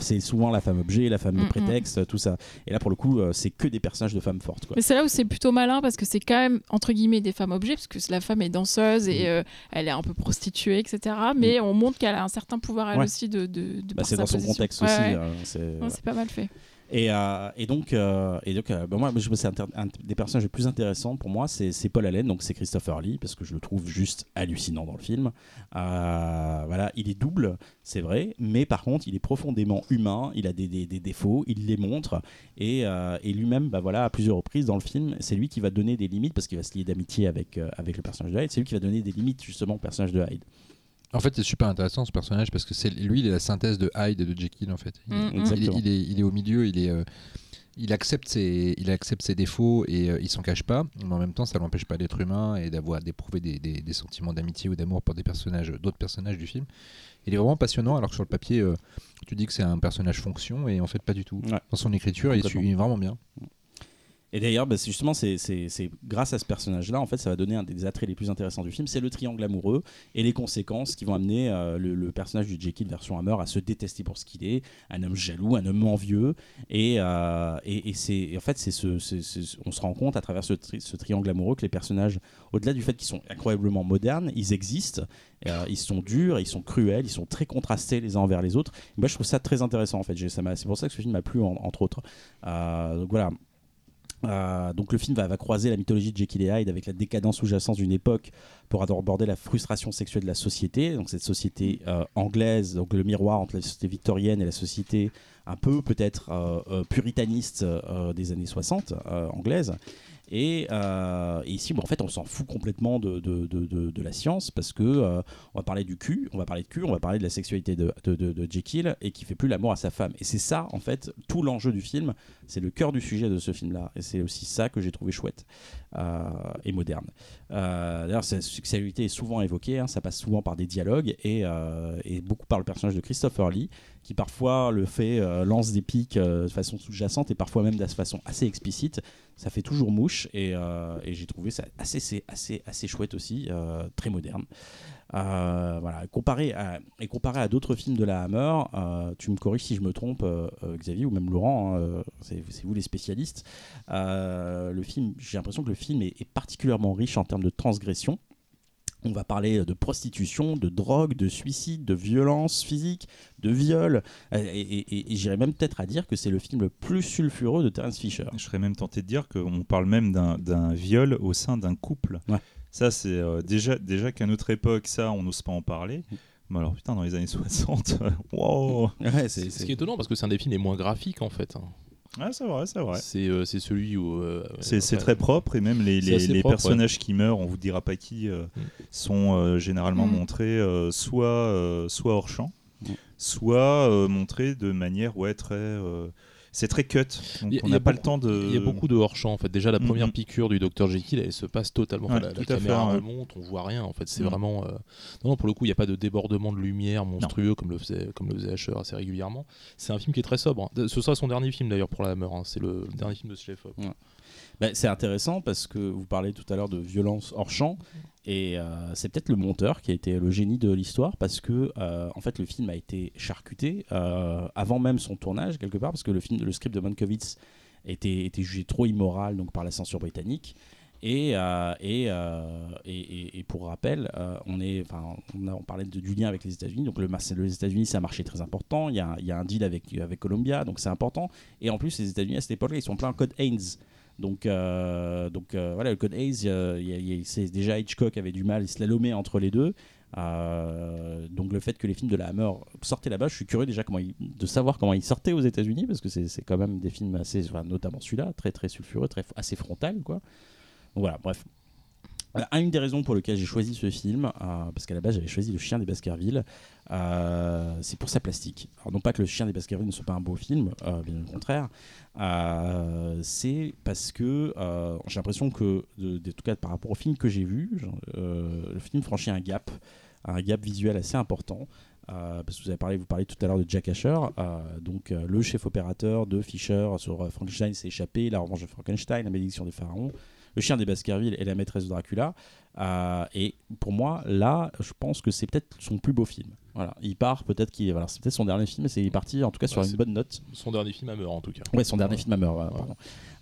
c'est souvent la femme objet, la femme Mm, mm. prétexte, tout ça. Et là, pour le coup, euh, c'est que des personnages de femmes fortes. Quoi. Mais c'est là où c'est plutôt malin parce que c'est quand même entre guillemets des femmes objets parce que la femme est danseuse et euh, elle est un peu prostituée, etc. Mais on montre qu'elle a un certain pouvoir elle Ouais. aussi de. de, de Bah, c'est dans son position. contexte Ouais, aussi. euh, voilà. c'est pas mal fait. Et, euh, et donc, euh, et donc euh, bah, moi, je- c'est un des personnages les plus intéressants pour moi, c'est Paul Allen, donc c'est Christopher Lee, parce que je le trouve juste hallucinant dans le film. Euh, voilà, il est double, c'est vrai, mais par contre, il est profondément humain, il a des, défauts, il les montre, et, euh, lui-même, bah, voilà, à plusieurs reprises dans le film, c'est lui qui va donner des limites, parce qu'il va se lier d'amitié avec, avec le personnage de Hyde, c'est lui qui va donner des limites justement au personnage de Hyde. En fait, c'est super intéressant ce personnage parce que c'est lui, il est la synthèse de Hyde et de Jekyll en fait. Il, Mm, mm. il est, il est- il est au milieu, il est, euh, il accepte ses, il accepte ses défauts et euh, il s'en cache pas. Mais en même temps, ça l'empêche pas d'être humain et d'avoir d'éprouver des, des- des sentiments d'amitié ou d'amour pour des personnages, d'autres personnages du film. Il est vraiment passionnant alors que sur le papier, euh, tu dis que c'est un personnage fonction et en fait pas du tout. Ouais. Dans son écriture, il suit vraiment bien. Et d'ailleurs, bah, justement, c'est grâce à ce personnage-là, en fait, ça va donner un des attraits les plus intéressants du film, c'est le triangle amoureux et les conséquences qui vont amener euh, le, personnage du Jekyll version Hammer à se détester pour ce qu'il est, un homme jaloux, un homme envieux, et, euh, en fait, on se rend compte à travers ce, tri- ce triangle amoureux que les personnages, au-delà du fait qu'ils sont incroyablement modernes, ils existent, euh, ils sont durs, ils sont cruels, ils sont très contrastés les uns envers les autres. Moi, je trouve ça très intéressant en fait. C'est pour ça que ce film m'a plu en- entre autres. Donc voilà. Euh, donc le film va, croiser la mythologie de Jekyll et Hyde avec la décadence sous-jacente d'une époque pour aborder la frustration sexuelle de la société. Donc cette société euh, anglaise, donc le miroir entre la société victorienne et la société un peu peut-être euh, puritaniste des années 60 euh, anglaise. Et, euh, et ici, en fait, on s'en fout complètement de, de, de, de- la science parce que euh, on va parler du cul, on va parler de cul, on va parler de la sexualité de, Jekyll et qui fait plus l'amour à sa femme. Et c'est ça, en fait, tout l'enjeu du film. C'est le cœur du sujet de ce film-là. Et c'est aussi ça que j'ai trouvé chouette euh, et moderne. D'ailleurs, cette sexualité est souvent évoquée, hein, ça passe souvent par des dialogues et, et beaucoup par le personnage de Christopher Lee, qui parfois le fait, euh, lance des pics euh, de façon sous-jacente et parfois même de façon assez explicite. Ça fait toujours mouche et, euh, j'ai trouvé ça assez, assez, assez chouette aussi, très moderne. Voilà, comparé et comparé à d'autres films de la Hammer, tu me corriges si je me trompe, Xavier ou même Laurent, hein, c'est vous les spécialistes. Le film, j'ai l'impression que le film est, est particulièrement riche en termes de transgression. On va parler de prostitution, de drogue, de suicide, de violence physique, de viol. Euh, Et, et- et- et j'irais même peut-être à dire que c'est le film le plus sulfureux de Terence Fisher. Je serais même tenté de dire qu'on parle même d'un viol au sein d'un couple. Ouais. Ça, c'est euh, déjà, déjà qu'à notre époque, ça, on n'ose pas en parler. Mais alors, putain, dans les années 60, wow. Ouais, C'est c'est ce qui est étonnant parce que c'est un des films les moins graphiques en fait. Ouais, c'est vrai, c'est vrai. C'est euh, c'est celui où. euh, C'est enfin, très propre et même les, C'est les- assez les propre, personnages qui meurent, on vous dira pas qui, euh, Mm. sont euh, généralement Mm. montrés euh, soit, euh, soit hors champ, Mm. soit euh, montrés de manière ouais, très. C'est très cut. Donc Il y a- on n'a pas le beaucoup- temps de. Il y a beaucoup de hors-champ en fait. Déjà la Mhm. première piqûre du docteur Jekyll, elle se passe totalement. enfin, Ouais, la, la tout à fait, caméra ouais. remonte, on voit rien en fait. C'est Mhm. vraiment. euh, Non, non, pour le coup, il n'y a pas de débordement de lumière monstrueux comme le faisait comme le faisait Asher assez régulièrement. C'est un film qui est très sobre. hein. Ce sera son dernier film d'ailleurs pour la Hammer. hein. C'est le dernier film de Schleifhoff. Ben, c'est intéressant parce que vous parlez tout à l'heure de violence hors champ et euh, c'est peut-être le monteur qui a été le génie de l'histoire parce que euh, en fait le film a été charcuté euh, avant même son tournage quelque part parce que le film le script de Mankiewicz était, était jugé trop immoral donc par la censure britannique et, et, et, pour rappel, on, est, on, on parlait du lien avec les États-Unis. Donc, le, les États-Unis, c'est un marché très important. Il y a, y a un deal avec, avec Columbia, donc c'est important. Et en plus, les États-Unis, à cette époque-là, ils sont plein code Haynes. Donc, euh, donc euh, voilà, le code Hayes, euh, c'est déjà Hitchcock avait du mal, il lomé entre les deux. Donc le fait que les films de la Hammer sortaient là-bas, je suis curieux déjà comment de savoir comment ils sortaient aux États-Unis parce que c'est quand même des films assez, notamment celui-là, très très sulfureux, très assez frontal quoi. Donc voilà, bref. Euh, Une des raisons pour lesquelles j'ai choisi ce film, euh, parce qu'à la base j'avais choisi Le Chien des Baskerville, euh, c'est pour sa plastique. Alors non pas que Le Chien des Baskerville ne soit pas un beau film, euh, bien au contraire, c'est parce que j'ai l'impression que, en tout cas par rapport au film que j'ai vu, le film franchit un gap, un gap visuel assez important. parce que vous avez parlé, vous parlez tout à l'heure de Jack Asher, donc le chef opérateur de Fisher sur Frankenstein s'est échappé, La revanche de Frankenstein, La malédiction des pharaons, Le chien des Baskerville et La maîtresse de Dracula. Euh, et pour moi, là, je pense que c'est peut-être son plus beau film. Voilà, il part peut-être qu'il, voilà, c'est peut-être son dernier film, c'est il est parti en tout cas sur Ouais, une bonne note. Son dernier film Hammer en tout cas. Ouais, son dernier Ouais. film pardon.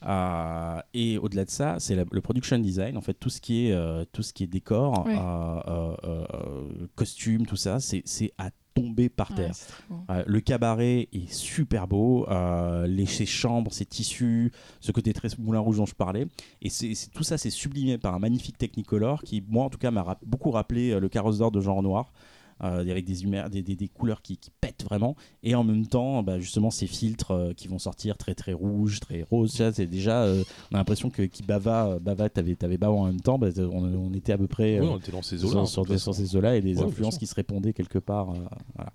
Euh, et au-delà de ça, c'est le production design, en fait, tout ce qui est, euh, tout ce qui est décor, Ouais. euh, euh, euh, costume, tout ça, c'est c'est à tomber par terre. Euh, le cabaret est super beau, euh, les, ses chambres, ses tissus, ce côté très moulin rouge dont je parlais. Et c'est tout ça, c'est sublimé par un magnifique Technicolor qui, moi en tout cas, m'a rap- beaucoup rappelé euh, le carrosse d'or de genre noir. Euh, avec des, humeurs, des, des- des couleurs qui, qui pètent vraiment et en même temps bah, justement ces filtres euh, qui vont sortir très très rouges très roses ça, c'est déjà euh, on a l'impression que qui bava bava t'avais t'avais bava en même temps bah, on, on était à peu près Oui, on était dans ces sur, ces eaux-là et Ouais, bien influences qui se répondaient quelque part. voilà.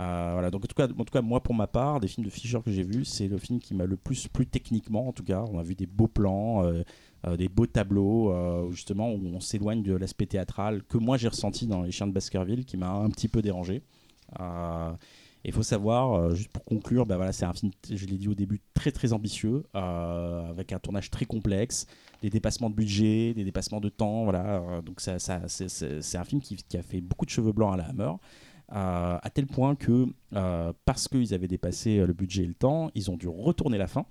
Euh, voilà. Donc en tout, cas, en tout cas, moi pour ma part, des films de Fisher que j'ai vus, c'est le film qui m'a le plus plu techniquement. En tout cas, on a vu des beaux plans, euh, des beaux tableaux, euh, justement où on s'éloigne de l'aspect théâtral que moi j'ai ressenti dans Les Chiens de Baskerville, qui m'a un petit peu dérangé. Euh, il faut savoir, euh, juste pour conclure, bah voilà, c'est un film, je l'ai dit au début, très très ambitieux, euh, avec un tournage très complexe, des dépassements de budget, des dépassements de temps, voilà. euh, donc ça, c'est- un film qui, qui a fait beaucoup de cheveux blancs à la Hammer, euh, à tel point que euh, parce qu'ils avaient dépassé euh, le budget et le temps, ils ont dû retourner la fin.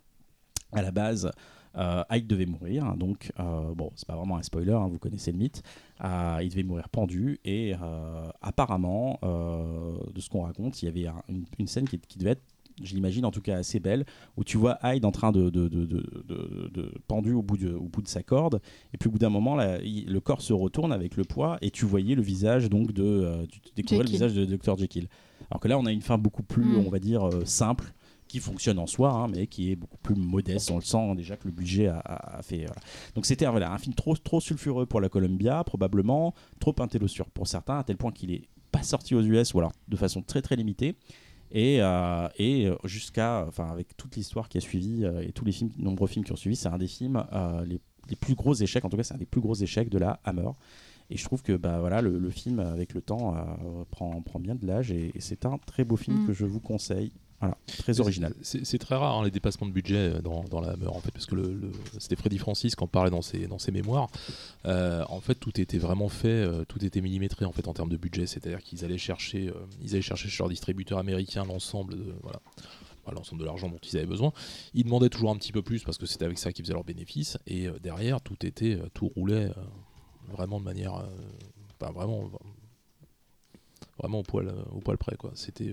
À la base, euh, Ike devait mourir, hein, donc euh, bon, c'est pas vraiment un spoiler, hein, vous connaissez le mythe. Euh, il devait mourir pendu et euh, apparemment, de ce qu'on raconte, il y avait un- une, une scène qui, qui devait être, je l'imagine en tout cas assez belle, où tu vois Hyde en train de, de, de, de- de- de- pendu au bout, de, au bout de sa corde, et puis au bout d'un moment, là, il- le corps se retourne avec le poids, et tu voyais le visage donc de, tu découvrais le visage de Dr Jekyll. Alors que là, on a une fin beaucoup plus, Mm. on va dire, simple, qui fonctionne en soi, hein, mais qui est beaucoup plus modeste. On le sent déjà que le budget a, a- a fait. voilà. Donc c'était un- voilà, un film trop, trop sulfureux pour la Columbia, probablement, trop intello pour certains, à tel point qu'il est pas sorti aux US ou alors de façon très très limitée. Et, euh, et euh, jusqu'à, enfin, avec toute l'histoire qui a suivi euh, et tous les films, nombreux films qui ont suivi, c'est un des films euh, les, les plus gros échecs. En tout cas, c'est un des plus gros échecs de la Hammer. Et je trouve que bah voilà, le, le film avec le temps euh, prend, prend bien de l'âge et, et c'est un très beau film Mm. que je vous conseille. Voilà, très original. C'est très rare hein, les dépassements de budget euh, dans, dans la Hammer en fait parce que le, le- c'était Freddy Francis qui en parlait dans ses, dans ses mémoires. Euh, en fait tout était vraiment fait, euh, tout était millimétré en fait en termes de budget, c'est-à-dire qu'ils allaient chercher, euh, ils allaient chercher chez leurs distributeurs américains l'ensemble de voilà, l'ensemble de l'argent dont ils avaient besoin. Ils demandaient toujours un petit peu plus parce que c'était avec ça qu'ils faisaient leurs bénéfices et derrière tout était, tout roulait vraiment de manière, vraiment, vraiment au poil, au poil près quoi. C'était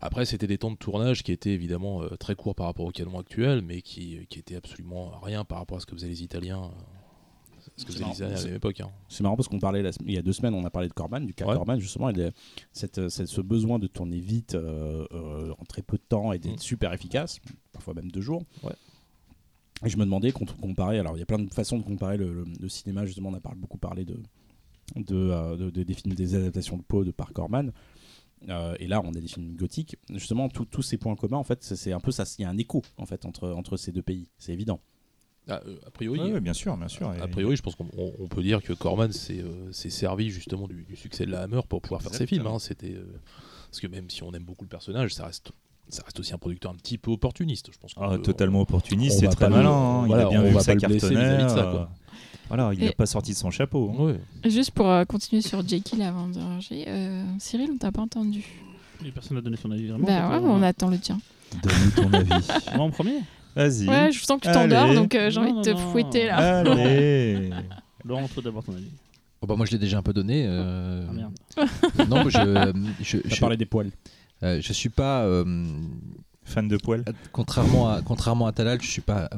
après, c'était des temps de tournage qui étaient évidemment euh, très courts par rapport au canon actuel, mais qui, qui étaient absolument rien par rapport à ce que faisaient les Italiens. euh, ce que marrant. À la même époque. hein. C'est marrant parce qu'on parlait la il y a deux semaines, on a parlé de Corman, du cas Ouais. Corman justement, et de cette, cette- ce besoin de tourner vite euh, euh, en très peu de temps et d'être Mm. super efficace, parfois même deux jours. Ouais. Et je me demandais qu'on comparer, alors il y a plein de façons de comparer le, le- le cinéma, justement, on a beaucoup parlé de, de, euh, de- de- des films, des adaptations de Poe de par Corman. Euh, et là, on a des films gothiques. Justement, tous- ces points communs, en fait, c'est- un peu ça. Il y a un écho, en fait, entre, entre ces deux pays. C'est évident. Ah, euh, a priori, Ouais, ouais, bien sûr, bien sûr. a priori, je pense qu'on on- on peut dire que Corman s'est euh, servi justement du, du succès de la Hammer pour pouvoir faire ses films. Hein. C'était euh, parce que même si on aime beaucoup le personnage, ça reste ça reste aussi un producteur un petit peu opportuniste. Je pense Ah, peut- totalement on opportuniste, c'est très malin. hein. voilà, il a bien on vu va ça pas le blesser vis-à-vis de ça, quoi. Voilà, il n'a pas sorti de son chapeau. hein. Ouais. Juste pour euh, continuer sur Jekyll avant de ranger, euh, Cyril, on t'a pas entendu. Et personne n'a donné son avis vraiment. bah ouais, on attend le tien. Donne-nous ton avis. Moi en premier Vas-y. Ouais, je sens que tu t'endors, donc euh, j'ai envie de te non, fouetter là. Allez. Laurent, toi d'abord ton avis. Oh bah moi je l'ai déjà un peu donné. euh, Ah merde. Non, je, je, parlé des poils. euh, je suis pas, euh, Fan de poil. contrairement à, contrairement à Talal, je suis pas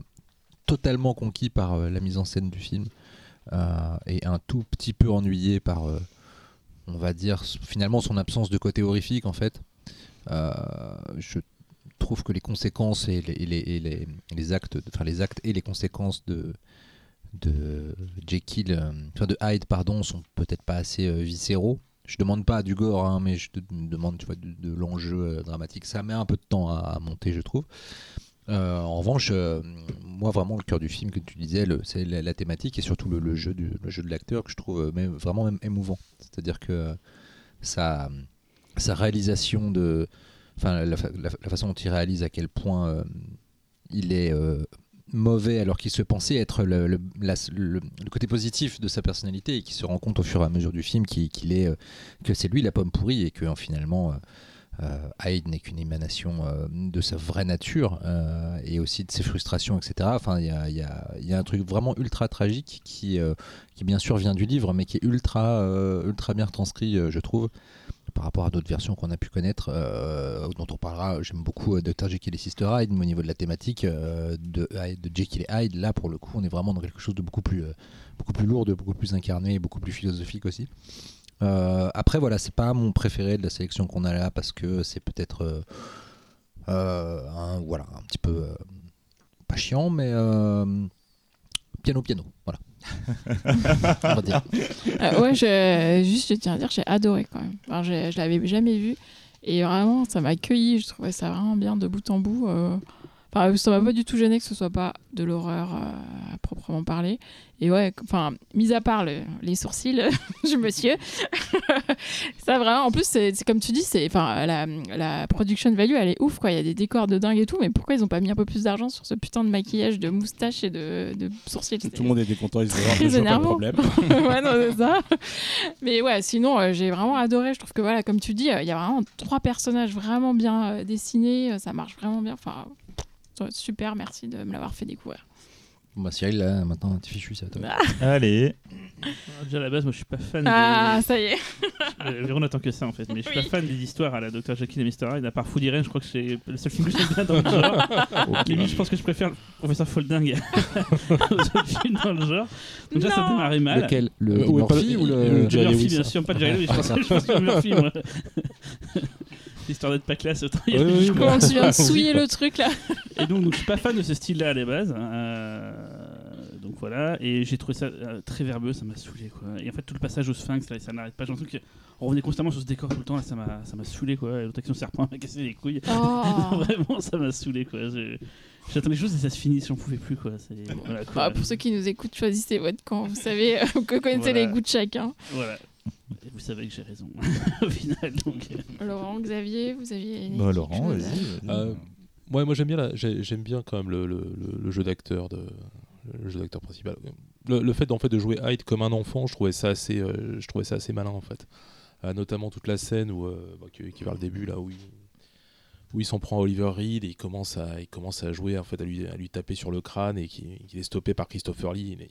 totalement conquis par euh, la mise en scène du film euh, et un tout petit peu ennuyé par, euh, on va dire, finalement son absence de côté horrifique en fait. Je trouve que les conséquences et les, les, les- actes, enfin les actes et les conséquences de de Jekyll, enfin de Hyde pardon, sont peut-être pas assez viscéraux. Je demande pas du gore, hein, mais je te demande tu vois, de, l'enjeu dramatique. Ça met un peu de temps à monter, je trouve. Euh, en revanche, euh, moi vraiment le cœur du film que tu disais, c'est la, thématique et surtout le, jeu, du, jeu de l'acteur que je trouve euh, même- vraiment émouvant. C'est-à-dire que sa, sa réalisation de, enfin la, fa- la- la façon dont il réalise à quel point il est mauvais alors qu'il se pensait être le, côté positif de sa personnalité et qui se rend compte au fur et à mesure du film qu'il est que c'est lui la pomme pourrie et que finalement Hyde n'est qu'une émanation euh, de sa vraie nature euh, et aussi de ses frustrations, etc. Enfin, il y a, un truc vraiment ultra tragique qui, euh, qui bien sûr vient du livre, mais qui est ultra, euh, ultra bien retranscrit, euh, je trouve, par rapport à d'autres versions qu'on a pu connaître, euh, dont on parlera. J'aime beaucoup euh, Dr. Jekyll et Sister Hyde, mais au niveau de la thématique euh, de, de Jekyll et Hyde, là pour le coup, on est vraiment dans quelque chose de beaucoup plus, euh, beaucoup plus lourd, de beaucoup plus incarné, et beaucoup plus philosophique aussi. Euh, après, voilà, c'est pas mon préféré de la sélection qu'on a là parce que c'est peut-être euh, euh, un, voilà, un petit peu euh, pas chiant, mais euh, piano piano, voilà. On va dire. Euh, ouais, je, juste, je tiens à dire, j'ai adoré quand même. Enfin, je l'avais jamais vu. Et vraiment, ça m'a accueilli. Je trouvais ça vraiment bien de bout en bout. euh. Enfin, ça m'a pas du tout gêné que ce soit pas de l'horreur euh, à proprement parler. Et ouais, enfin, mis à part le- les sourcils du monsieur, ça vraiment, en plus, c'est comme tu dis, c'est, enfin, la, la production value, elle est ouf, quoi. Il y a des décors de dingue et tout, mais pourquoi ils ont pas mis un peu plus d'argent sur ce putain de maquillage de moustache et de, de sourcils? Tout le monde était content, ils se pas de problème. ouais, non, c'est ça. Mais ouais, sinon, euh, j'ai vraiment adoré. Je trouve que, voilà, comme tu dis, euh, il y a vraiment trois personnages vraiment bien dessinés. ça marche vraiment bien. Enfin, super, merci de me l'avoir fait découvrir. Bon, bah, Cyril, là, maintenant, t'es fichu, c'est à toi. Allez. Alors, Déjà à la base, moi je suis pas fan Ah, des. ça y est. Euh, Véron attend que ça en fait, mais je suis Oui. pas fan des histoires à la Dr. Jekyll et Mr. Hyde. À part Food Irene, je crois que c'est le seul film que j'aime bien dans le genre. Limite, je pense que je préfère le Professeur Folding aux autres films dans le genre. Donc là, ça Non. démarrait mal. Lequel Le Euh, ouais, Murphy ou le- le. Le Jerry Murphy, bien sûr, pas de Jerry Lewis. Ah, Je pense que- je pense que le Murphy, moi. Histoire d'être pas classe, autant Oui, oui, je bah, Comment tu viens de oui. souiller le truc là Et donc, donc, je suis pas fan de ce style-là à la base. euh, donc voilà, et j'ai trouvé ça euh, très verbeux, ça m'a saoulé quoi. Et en fait, tout le passage au Sphinx, là, ça n'arrête pas. J'ai l'impression qu'on revenait constamment sur ce décor tout le temps, là, ça m'a ça m'a saoulé quoi. Et l'autre action serpent m'a cassé les couilles. Oh. Vraiment, ça m'a saoulé quoi. Je- J'attendais quelque chose et ça se finit, j'en pouvais plus quoi. Voilà, quoi. Bah, pour ceux qui nous écoutent, choisissez votre camp. Vous savez, euh, vous connaissez Voilà. les goûts de chacun. Voilà. Et vous savez que j'ai raison au final. Donc, euh, Laurent, Xavier, vous aviez. Bah, Laurent, vas-y. Euh, Ouais, moi j'aime bien, la- j'aime bien quand même le, le- le- le jeu d'acteur de le jeu d'acteur principal. Le, le fait en fait de jouer Hyde comme un enfant, je trouvais ça assez, euh, je trouvais ça assez malin en fait. Euh, notamment toute la scène où euh, bah, qui, qui vers le début là où il, où il s'en prend à Oliver Reed et il commence à, il commence à jouer en fait à lui, à lui taper sur le crâne et qui, qui est stoppé par Christopher Lee. Il est-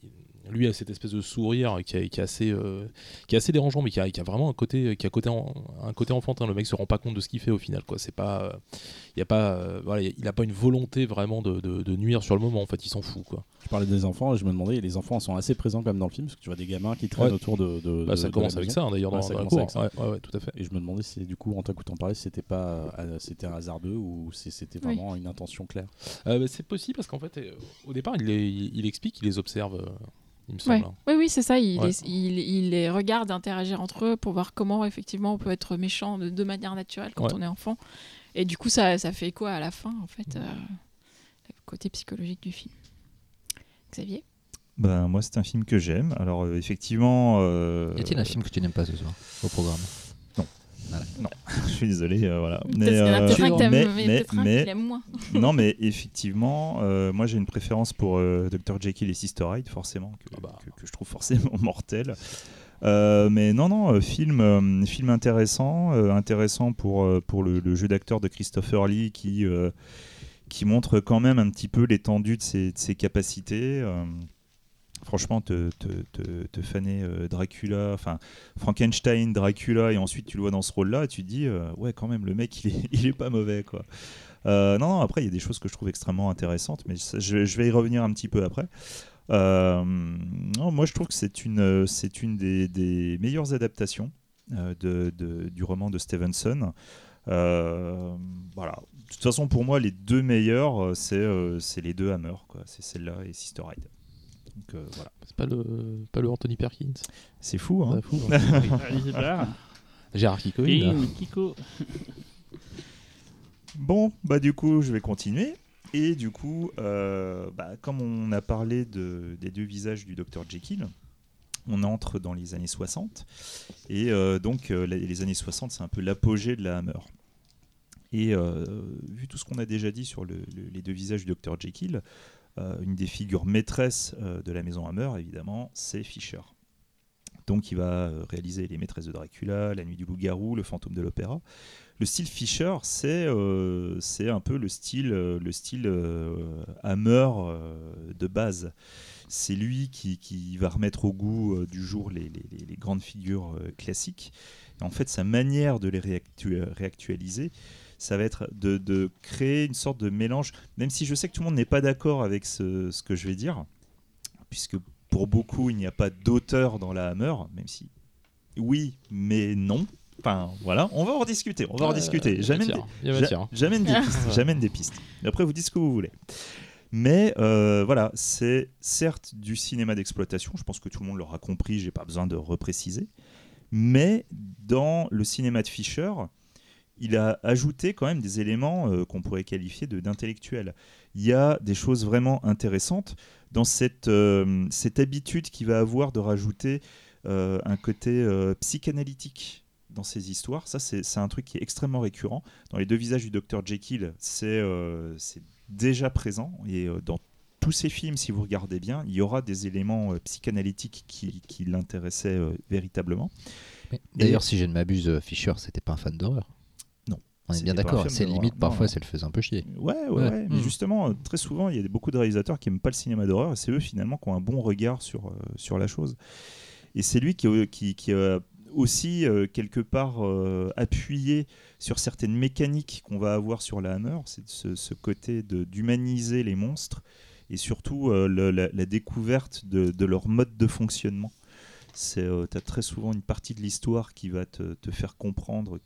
lui a cette espèce de sourire qui, est- qui est assez, euh, qui est assez dérangeant, mais qui a, qui a vraiment un côté, qui a côté en- un côté enfantin. Le mec se rend pas compte de ce qu'il fait au final quoi. C'est pas euh, il y a pas euh, voilà, il a pas une volonté vraiment de, de- de nuire sur le moment en fait il s'en fout quoi Je parlais des enfants et je me demandais, les enfants sont assez présents comme dans le film, parce que tu vois des gamins qui traînent Ouais. autour de. de- Bah, de- ça de commence la avec ça hein, d'ailleurs Ouais, dans, ça commence avec ouais, tout à fait Et je me demandais si du coup, en t'écoutant parler, c'était pas, euh, c'était un hasardeux ou si c'était Oui. vraiment une intention claire. Euh, bah, c'est possible parce qu'en fait euh, au départ il, les- il, il explique il les observe euh, il me semble Ouais. hein. Oui, oui, c'est ça. Il, Ouais. les, il, il les regarde interagir entre eux pour voir comment effectivement on peut être méchant de, de manière naturelle quand Ouais. on est enfant. Et du coup, ça, ça fait quoi à la fin, en fait, euh, le côté psychologique du film. Xavier? Ben, moi, c'est un film que j'aime. Alors, euh, effectivement. euh, Y a-t-il un film que tu n'aimes pas ce soir au programme? Je suis désolé, euh, voilà. A euh, mais- mais, mais- mais- moins. non, mais effectivement, euh, moi j'ai une préférence pour euh, Dr. Jekyll et Sister Hyde, forcément, que, Ah bah. que- que je trouve forcément mortel. Euh, mais non, non, film, euh, film intéressant, euh, intéressant pour, euh, pour le, le jeu d'acteur de Christopher Lee qui, euh, qui montre quand même un petit peu l'étendue de ses, de ses capacités. Franchement, te, te, te, te faner euh, Dracula, enfin Frankenstein, Dracula, et ensuite tu le vois dans ce rôle-là, tu te dis, euh, ouais, quand même, le mec, il est, pas mauvais, quoi. Euh, non, non, après, il y a des choses que je trouve extrêmement intéressantes, mais je, vais y revenir un petit peu après. Non, moi, je trouve que c'est une, c'est une des, meilleures adaptations du roman de Stevenson. Voilà. De toute façon, pour moi, les deux meilleurs, c'est c'est les deux Hammer, quoi. C'est celle-là et Sister Hyde. Donc euh, voilà. c'est pas le pas le Anthony Perkins C'est fou, hein fou, hein. Gérard. Kiko. Bon, bah du coup, je vais continuer. Et du coup, euh, bah, comme on a parlé de, des deux visages du docteur Jekyll, on entre dans les années 60. Et euh, donc, euh, les les années 60, c'est un peu l'apogée de la Hammer. Et euh, vu tout ce qu'on a déjà dit sur le- le- les deux visages du docteur Jekyll, euh, une des figures maîtresses euh, de la maison Hammer, évidemment, c'est Fisher. Donc, il va euh, réaliser Les Maîtresses de Dracula, La Nuit du Loup-Garou, Le Fantôme de l'Opéra. Le style Fisher, c'est euh, un peu le style, euh, le style euh, Hammer euh, de base. C'est lui qui, qui va remettre au goût euh, du jour les, les- grandes figures euh, classiques. Et en fait, sa manière de les réactu- réactualiser, ça va être de, de créer une sorte de mélange, même si je sais que tout le monde n'est pas d'accord avec ce, ce que je vais dire, puisque pour beaucoup, il n'y a pas d'auteur dans la Hammer, même si oui, mais non. Enfin, voilà, on va en discuter, on va en Euh, discuter. J'amène matière. J'amène des pistes. J'amène des pistes. Et après, vous dites ce que vous voulez. Mais euh, voilà, c'est certes du cinéma d'exploitation. Je pense que tout le monde l'aura compris. J'ai pas besoin de repréciser. Mais dans le cinéma de Fisher, il a ajouté quand même des éléments euh, qu'on pourrait qualifier de- d'intellectuels. Il y a des choses vraiment intéressantes dans cette, euh, cette habitude qu'il va avoir de rajouter euh, un côté psychanalytique dans ses histoires. Ça, c'est un truc qui est extrêmement récurrent. Dans les deux visages du docteur Jekyll, c'est déjà présent. Et dans tous ces films, si vous regardez bien, il y aura des éléments psychanalytiques qui, qui l'intéressaient véritablement. D'ailleurs, si je ne m'abuse, Fisher, c'était pas un fan d'horreur. On est bien d'accord. C'est limite, Non, parfois, non. ça le faisait un peu chier. Ouais, ouais, Ouais. ouais. Mais Mm. justement, euh, très souvent, il y a beaucoup de réalisateurs qui n'aiment pas le cinéma d'horreur et c'est eux finalement qui ont un bon regard sur, euh, sur la chose. Et c'est lui qui, a- qui, qui a aussi euh, quelque part euh, appuyé sur certaines mécaniques qu'on va avoir sur la Hammer, c'est ce, ce côté d'humaniser les monstres et surtout euh, le- la, la découverte de, de leur mode de fonctionnement. Tu as très souvent une partie de l'histoire qui va te, te faire comprendre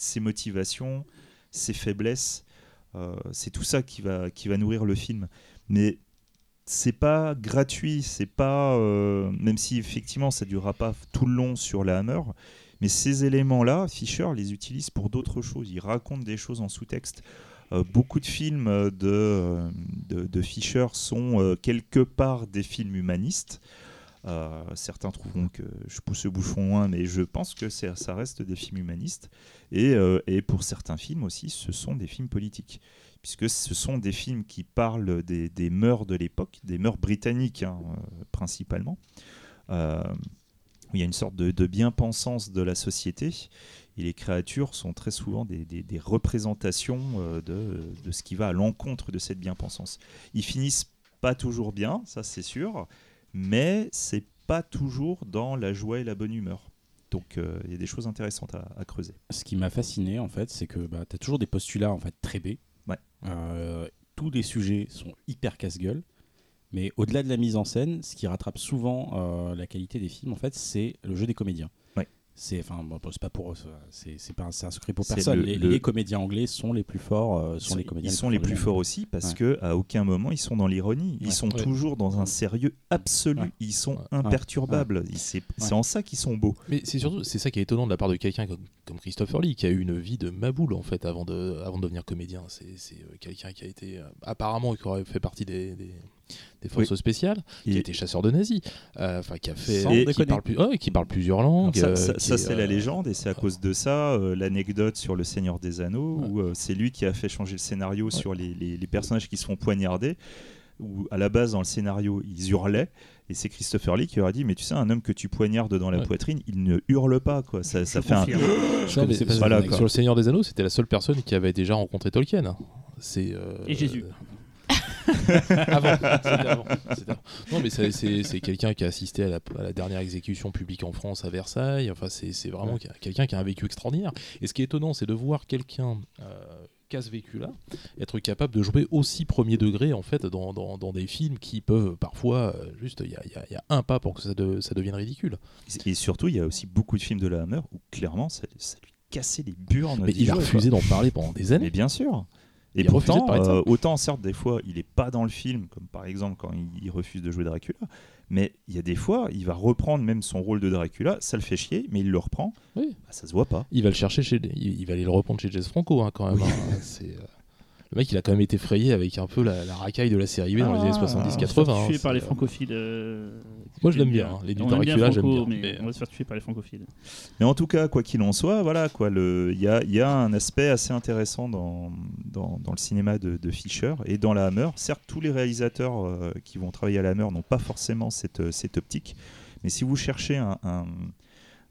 ses motivations, ses faiblesses. Euh, c'est tout ça qui va, qui va nourrir le film. Mais c'est pas gratuit, c'est pas. euh, même si effectivement ça durera pas tout le long sur la Hammer, mais ces éléments-là, Fisher les utilise pour d'autres choses. Il raconte des choses en sous-texte. Euh, beaucoup de films de, de, de Fisher sont quelque part des films humanistes. Euh, certains trouveront que je pousse le bouchon loin, mais je pense que ça reste des films humanistes. Et, euh, et pour certains films aussi, ce sont des films politiques. Puisque ce sont des films qui parlent des, mœurs de l'époque, des mœurs britanniques hein, euh, principalement. Il y a une sorte de, bien-pensance de la société. Et les créatures sont très souvent des, représentations de, de ce qui va à l'encontre de cette bien-pensance. Ils finissent pas toujours bien, ça c'est sûr, mais c'est pas toujours dans la joie et la bonne humeur. Donc euh, il y a des choses intéressantes à, à creuser. Ce qui m'a fasciné, en fait, c'est que bah, tu as toujours des postulats en fait, très B. Ouais. Euh, tous les sujets sont hyper casse-gueule. Mais au-delà de la mise en scène, ce qui rattrape souvent euh, la qualité des films, en fait, c'est le jeu des comédiens. C'est enfin, bon, c'est pas pour c'est c'est pas un, secret pour personne. le- les, le- les comédiens anglais sont les plus forts. euh, sont les comédiens ils sont les plus forts aussi parce Ouais. que à aucun moment ils sont dans l'ironie. Ils Ouais. sont Ouais. toujours dans un sérieux absolu. Ouais. Ils sont Ouais. imperturbables. C'est c'est en ça qu'ils sont beaux. Mais c'est surtout c'est ça qui est étonnant de la part de quelqu'un comme, comme Christopher Lee qui a eu une vie de maboule en fait avant de avant de devenir comédien. C'est c'est, euh, quelqu'un qui a été euh, apparemment qui aurait fait partie des, des, des forces spéciales, qui a Et- été chasseur de nazis, euh, enfin qui a fait qui parle, plus- ouais, qui parle plusieurs Alors langues. ça, euh, ça- ça, c'est euh, la légende et c'est à cause de ça euh, l'anecdote sur le Seigneur des Anneaux Ouais. où euh, c'est lui qui a fait changer le scénario sur les, les- les personnages qui se font poignarder. Où à la base dans le scénario ils hurlaient et c'est Christopher Lee qui leur a dit mais tu sais un homme que tu poignardes dans la Ouais. poitrine il ne hurle pas quoi ça, fait un Non, mais pas voilà, quoi. sur le Seigneur des Anneaux, c'était la seule personne qui avait déjà rencontré Tolkien. C'est euh, Et Jésus. avant. Non, mais c'est- quelqu'un qui a assisté à la, à la dernière exécution publique en France à Versailles. Enfin, c'est c'est vraiment Ouais. quelqu'un qui a un vécu extraordinaire. Et ce qui est étonnant, c'est de voir quelqu'un euh, qui a ce vécu-là être capable de jouer aussi premier degré en fait dans, dans- dans des films qui peuvent parfois euh, juste il y a, il y a- il y a un pas pour que ça, de- ça devienne ridicule. et surtout il y a aussi beaucoup de films de la Hammer où clairement ça, ça lui cassait les burnes Mais il a refusé d'en parler pendant des années. mais bien sûr et pourtant, euh, autant certes des fois il est pas dans le film, comme par exemple quand il, il refuse de jouer Dracula, mais il y a des fois il va reprendre même son rôle de Dracula, ça le fait chier, mais il le reprend, Oui. Bah, ça se voit pas. Il va le chercher chez, il, il va aller le reprendre chez Jess Franco hein, quand même. hein. C'est, euh, le mec, il a quand même été frayé avec un peu la, la racaille de la série B dans les Ah, années On va se 70-80. faire hein. tuer par les euh, francophiles. euh, Moi, je l'aime bien, hein. Les Nuits Dracula, j'aime Franco, bien, Mais, mais- on va se faire tuer par les francophiles. Mais en tout cas, quoi qu'il en soit, voilà quoi, le- il y a, il y a un aspect assez intéressant dans, dans, dans le cinéma de, de Fisher et dans la Hammer. Certes, tous les réalisateurs euh, qui vont travailler à la Hammer n'ont pas forcément cette, cette optique, mais si vous cherchez un, un-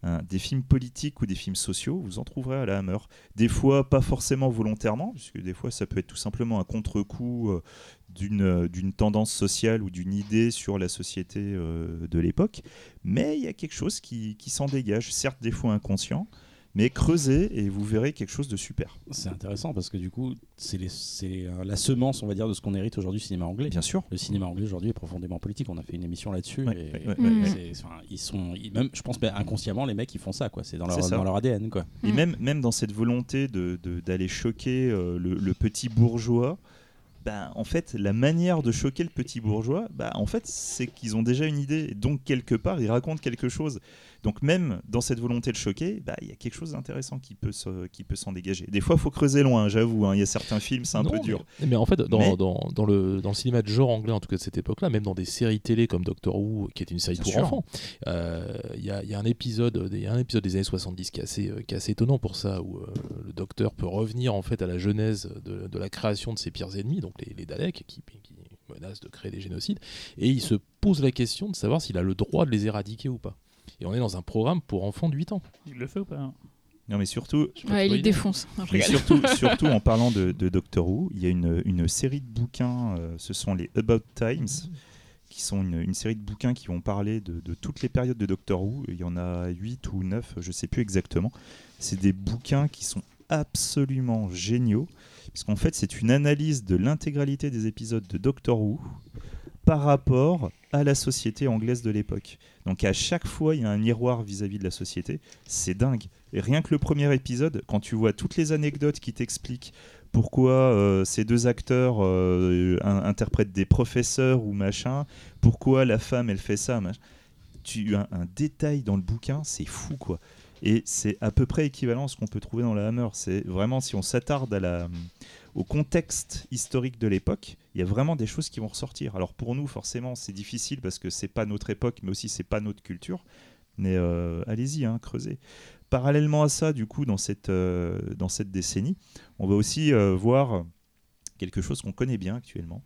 un- des films politiques ou des films sociaux, vous en trouverez à la Hammer. Des fois, pas forcément volontairement, puisque des fois, ça peut être tout simplement un contre-coup euh, d'une euh, d'une tendance sociale ou d'une idée sur la société euh, de l'époque. Mais il y a quelque chose qui, qui s'en dégage, certes des fois inconscient, mais creusez et vous verrez quelque chose de super. C'est intéressant parce que du coup, c'est euh, la semence, on va dire, de ce qu'on hérite aujourd'hui du cinéma anglais. Bien sûr. Le cinéma anglais aujourd'hui est profondément politique. On a fait une émission là-dessus. Ouais, et- ouais, ouais, Mm. enfin, ils sont, ils- même, je pense, ben, inconsciemment, les mecs, ils font ça, quoi. C'est dans dans leur ADN, quoi. Et Mm. même, même dans cette volonté de- de- d'aller choquer euh, le, le petit bourgeois, ben, en fait, la manière de choquer le petit bourgeois, ben, en fait, c'est qu'ils ont déjà une idée. Donc, quelque part, ils racontent quelque chose. Donc, même dans cette volonté de choquer, ben, il y a quelque chose d'intéressant qui peut se- qui peut s'en dégager. Des fois, il faut creuser loin, j'avoue. hein. Il y a certains films, c'est un non, peu mais- dur. Mais, en fait, dans, Mais- dans, dans le, dans le cinéma de genre anglais, en tout cas de cette époque-là, même dans des séries télé comme Doctor Who, qui est une série Bien pour sûr. enfants, euh, il y, a, il y a un épisode, il y a un épisode des années 70 qui est assez, euh, qui est assez étonnant pour ça, où euh, le docteur peut revenir en fait à la genèse de, de la création de ses pires ennemis, donc les, les Daleks, qui, qui menacent de créer des génocides, et il se pose la question de savoir s'il a le droit de les éradiquer ou pas. Et on est dans un programme pour enfants de 8 ans. Il le fait ou pas hein Non, mais surtout, Ouais, il les défonce. Mais surtout, surtout en parlant de, de Doctor Who, il y a une, une série de bouquins, euh, ce sont les About Times, qui sont une, une série de bouquins qui vont parler de, de toutes les périodes de Doctor Who. Il y en a 8 ou 9, je ne sais plus exactement. C'est des bouquins qui sont absolument géniaux, puisqu'en fait c'est une analyse de l'intégralité des épisodes de Doctor Who par rapport à la société anglaise de l'époque. Donc à chaque fois, il y a un miroir vis-à-vis de la société. C'est dingue. Et rien que le premier épisode, quand tu vois toutes les anecdotes qui t'expliquent pourquoi euh, ces deux acteurs euh, in- interprètent des professeurs ou machin, pourquoi la femme elle fait ça, machin. tu as un détail dans le bouquin, c'est fou quoi. Et c'est à peu près équivalent à ce qu'on peut trouver dans la Hammer. C'est vraiment si on s'attarde au contexte historique de l'époque, il y a vraiment des choses qui vont ressortir. Alors pour nous, forcément, c'est difficile parce que c'est pas notre époque, mais aussi c'est pas notre culture. Mais euh, allez-y, hein, creusez. Parallèlement à ça, du coup, dans cette, euh, dans cette décennie, on va aussi euh, voir quelque chose qu'on connaît bien actuellement.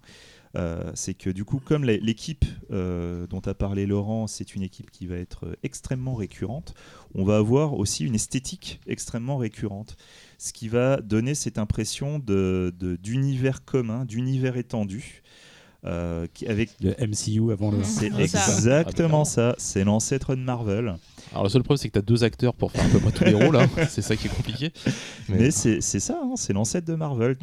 C'est que du coup, comme l'équipe dont a parlé Laurent, c'est une équipe qui va être extrêmement récurrente, on va avoir aussi une esthétique extrêmement récurrente, ce qui va donner cette impression d'univers commun, d'univers étendu, euh, qui- avec Le MCU avant le. c'est C'est ça. exactement ça, c'est l'ancêtre de Marvel. Alors le seul problème c'est que tu as deux acteurs pour faire à peu près tous les rôles, hein. c'est ça qui est compliqué. Mais, c'est c'est ça, hein, c'est l'ancêtre de Marvel.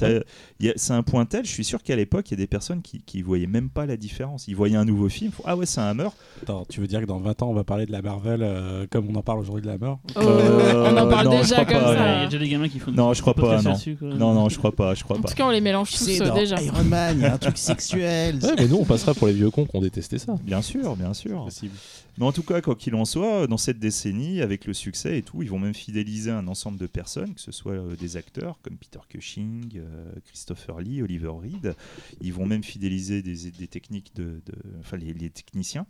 C'est un point tel, je suis sûr qu'à l'époque, il y a des personnes qui, qui voyaient même pas la différence. Ils voyaient un nouveau film, ah ouais, c'est un Hammer. Attends, tu veux dire que dans 20 ans, on va parler de la Marvel euh, comme on en parle aujourd'hui de la mort Oh, Euh, on en parle non, déjà comme pas, Il y a ça. déjà des gamins qui font. Non, je crois pas, non. là-dessus, quoi. Non, non, je crois pas, je crois En pas. tout cas, on les mélange tous euh, déjà. Iron Man, il y a un truc sexuel. Ouais, mais nous on passera pour les vieux cons qui ont détesté ça. Bien sûr, bien sûr. Possible. Mais en tout cas, quoi qu'il en soit, dans cette décennie, avec le succès et tout, ils vont même fidéliser un ensemble de personnes, que ce soit euh, des acteurs comme Peter Cushing, euh, Christopher Lee, Oliver Reed. Ils vont même fidéliser des, des techniques de, de- enfin les, les techniciens.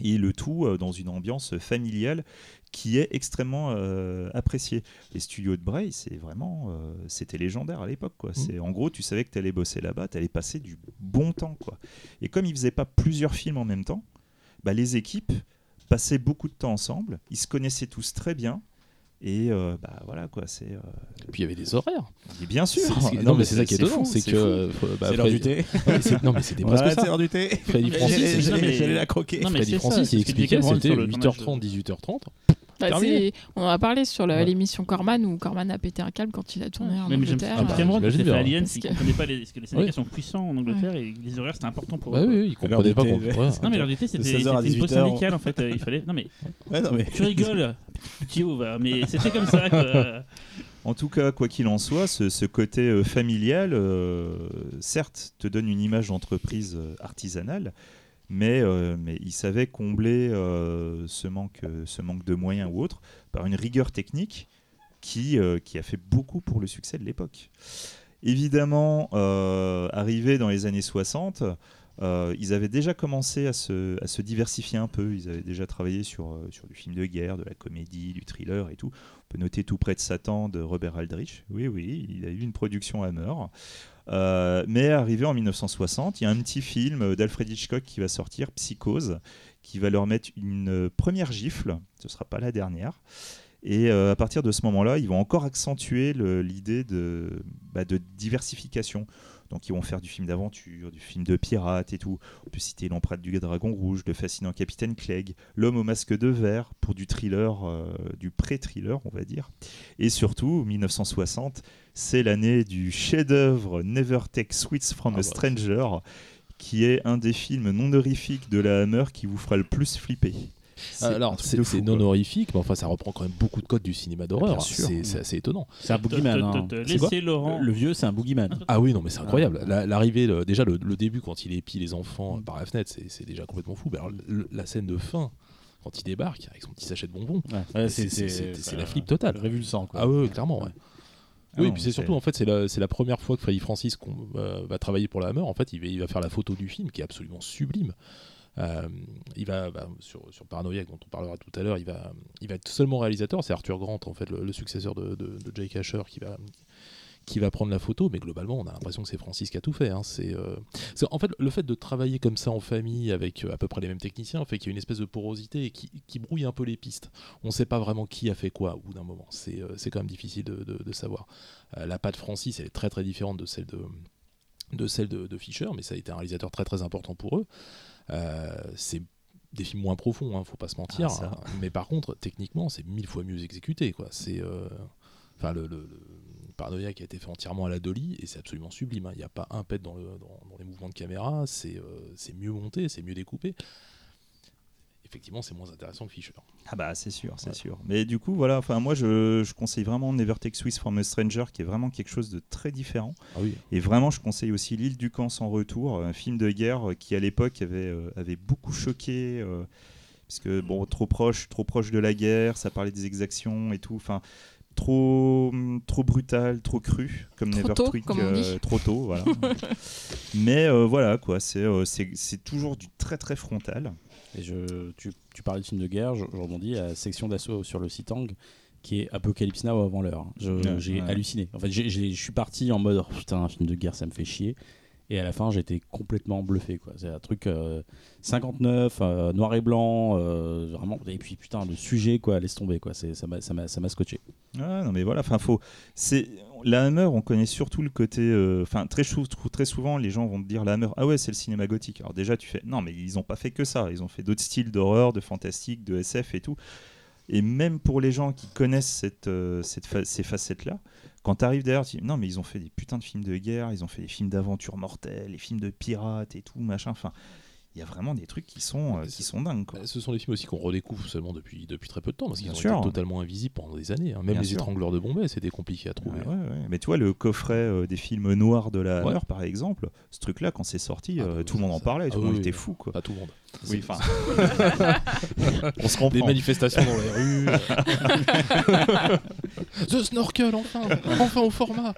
Et le tout euh, dans une ambiance familiale qui est extrêmement euh, appréciée. Les studios de Bray, c'est vraiment, euh, c'était légendaire à l'époque. Quoi. C'est en gros, tu savais que tu allais bosser là-bas, tu allais passer du bon temps. Quoi. Et comme ils faisaient pas plusieurs films en même temps, bah, les équipes passaient beaucoup de temps ensemble, ils se connaissaient tous très bien. Et euh, bah voilà quoi, c'est. euh, Et puis il y avait des horaires. et bien sûr. Non, mais c'est ça qui est étonnant, fou, c'est que. euh, bah, c'est l'heure Freddy- du thé. Non, mais c'est- Non mais c'était presque c'est ça. l'heure du thé. Freddy Francis, J'allais la croquer. Non, mais Freddy Francis, il expliquait, c'était sur le 8h30, 18h30. Bah, c'est- on en a parlé sur le- Ouais. l'émission Corman où Corman a pété un câble quand il a tourné en Même j'aime Angleterre. Ah bah, j'imagine qui fait bien. Alien, que- pas les, parce que les syndicats sont puissants en Angleterre et les horaires c'était important pour Bah eux. oui, oui, il comprenait pas thé, ouais. Non mais l'heure du thé c'était De 16 heures à c'était une pause 18 heures. syndicale en fait, euh, il fallait. Non mais Ouais, non, mais... tu rigoles, va, mais c'était comme ça. quoi. En tout cas, quoi qu'il en soit, ce, ce côté euh, familial, euh, certes, te donne une image d'entreprise euh, artisanale, mais, euh, mais il savait combler euh, ce, manque, euh, ce manque de moyens ou autre par une rigueur technique qui, a fait beaucoup pour le succès de l'époque. Évidemment, arrivé dans les années 60, euh, ils avaient déjà commencé à se, diversifier un peu. Ils avaient déjà travaillé sur, euh, sur du film de guerre, de la comédie, du thriller et tout. On peut noter Tout près de Satan de Robert Aldrich. Oui, oui, il a eu une production Hammer. Euh, mais arrivé en 1960, il y a un petit film d'Alfred Hitchcock qui va sortir, Psychose, qui va leur mettre une première gifle. Ce ne sera pas la dernière. Et euh, à partir de ce moment-là, ils vont encore accentuer l'idée de, bah, de diversification. Donc ils vont faire du film d'aventure, du film de pirate et tout. On peut citer L'empreinte du dragon rouge, Le fascinant capitaine Clegg, L'homme au masque de verre pour du thriller, euh, du pré-thriller on va dire. Et surtout, 1960, c'est l'année du chef-d'œuvre Never Take Sweets from Ah a bah. Stranger, qui est un des films non horrifiques de la Hammer qui vous fera le plus flipper. Alors, c'est non horrifique, mais enfin, ça reprend quand même beaucoup de codes du cinéma d'horreur. C'est assez étonnant. C'est un boogeyman. hein. Laissez Laurent. Le vieux, c'est un boogeyman. Ah oui, non, mais c'est incroyable. La- L'arrivée, déjà le, le début, quand il épie les enfants par la fenêtre, c'est déjà complètement fou. Mais alors, le- la scène de fin, quand il débarque avec son petit sachet de bonbons, Ouais, c'est- la flip totale. Révulsant, quoi. ah ouais, clairement, ouais. Ah oui, non, et puis c'est surtout, en fait, c'est la, première fois que Freddy Francis euh, va travailler pour la Hammer. En fait, il va, il va faire la photo du film qui est absolument sublime. Euh, il va bah, sur, sur Paranoïaque, dont on parlera tout à l'heure, il va, il va être seulement réalisateur. C'est Arthur Grant, en fait, le, successeur de, de, de Jake Asher, qui va, qui va prendre la photo. Mais globalement, on a l'impression que c'est Francis qui a tout fait. hein. C'est, euh, c'est- en fait, le fait de travailler comme ça en famille, avec euh, à peu près les mêmes techniciens, fait qu'il y a une espèce de porosité qui, qui brouille un peu les pistes. On ne sait pas vraiment qui a fait quoi au bout d'un moment. C'est, quand même difficile de, de- savoir. Euh, la patte Francis, elle est très très différente de celle de, de celle de, Fisher, mais ça a été un réalisateur très très important pour eux. Euh, c'est des films moins profonds, hein, faut pas se mentir. Ah, hein. mais par contre, techniquement, c'est mille fois mieux exécuté. Quoi. C'est, euh, enfin, le, le- le- Paranoia qui a été fait entièrement à la dolly et c'est absolument sublime. hein. Il n'y a pas un pet dans, le, dans, dans les mouvements de caméra, c'est euh, c'est mieux monté, c'est mieux découpé. Effectivement, c'est moins intéressant que Fisher. Ah bah c'est sûr, c'est Ouais. sûr. Mais du coup, voilà, enfin moi je, je conseille vraiment Never Take Swiss from a Stranger qui est vraiment quelque chose de très différent. Ah oui. Et vraiment, je conseille aussi L'île du camp sans retour, un film de guerre euh, qui à l'époque avait, euh, avait beaucoup choqué. euh, parce que bon, trop proche, trop proche de la guerre, ça parlait des exactions et tout. Enfin, trop, trop brutal, trop cru, comme Trop Never tôt, comme euh, trop tôt, voilà. Mais euh, voilà quoi, c'est euh, c'est c'est toujours du très très frontal. Et je, tu, tu parlais de film de guerre, je, je rebondis à section d'assaut sur le Sitang qui est Apocalypse Now avant l'heure. J'ai ouais. halluciné. En fait, je suis parti en mode oh, putain, un film de guerre, ça me fait chier. Et à la fin, j'étais complètement bluffé. C'est un truc euh, 59, euh, noir et blanc, euh, vraiment. Et puis putain, le sujet, quoi, laisse tomber. Quoi. Ça m'a- scotché. Ouais, non mais voilà, enfin faut. C'est la Hammer, on connaît surtout le côté. euh, Enfin très, très souvent, les gens vont te dire la Hammer. Ah ouais, c'est le cinéma gothique. Alors déjà, tu fais non, mais ils ont pas fait que ça. Ils ont fait d'autres styles d'horreur, de fantastique, de SF et tout. Et même pour les gens qui connaissent cette, euh, cette fa- ces facettes-là, quand tu arrives derrière, tu dis non mais ils ont fait des putains de films de guerre, ils ont fait des films d'aventure mortelle, des films de pirates et tout machin. Enfin, il y a vraiment des trucs qui sont, euh, qui sont dingues. Quoi. Bah, Ce sont des films aussi qu'on redécouvre seulement depuis, depuis très peu de temps, parce qu'ils ont sûr. été totalement invisibles pendant des années. hein. Même Bien les sûr. étrangleurs de Bombay, c'était compliqué à trouver. Ouais, ouais, ouais. Mais tu vois, le coffret euh, des films noirs de la Ouais. Hammer, par exemple, ce truc-là, quand c'est sorti, Ah, euh, tout le monde en parlait, ah tout le monde était fou. Quoi. Pas tout le monde. Oui, enfin. On se Des comprend. manifestations dans les rues. The Snorkel, enfin Enfin au format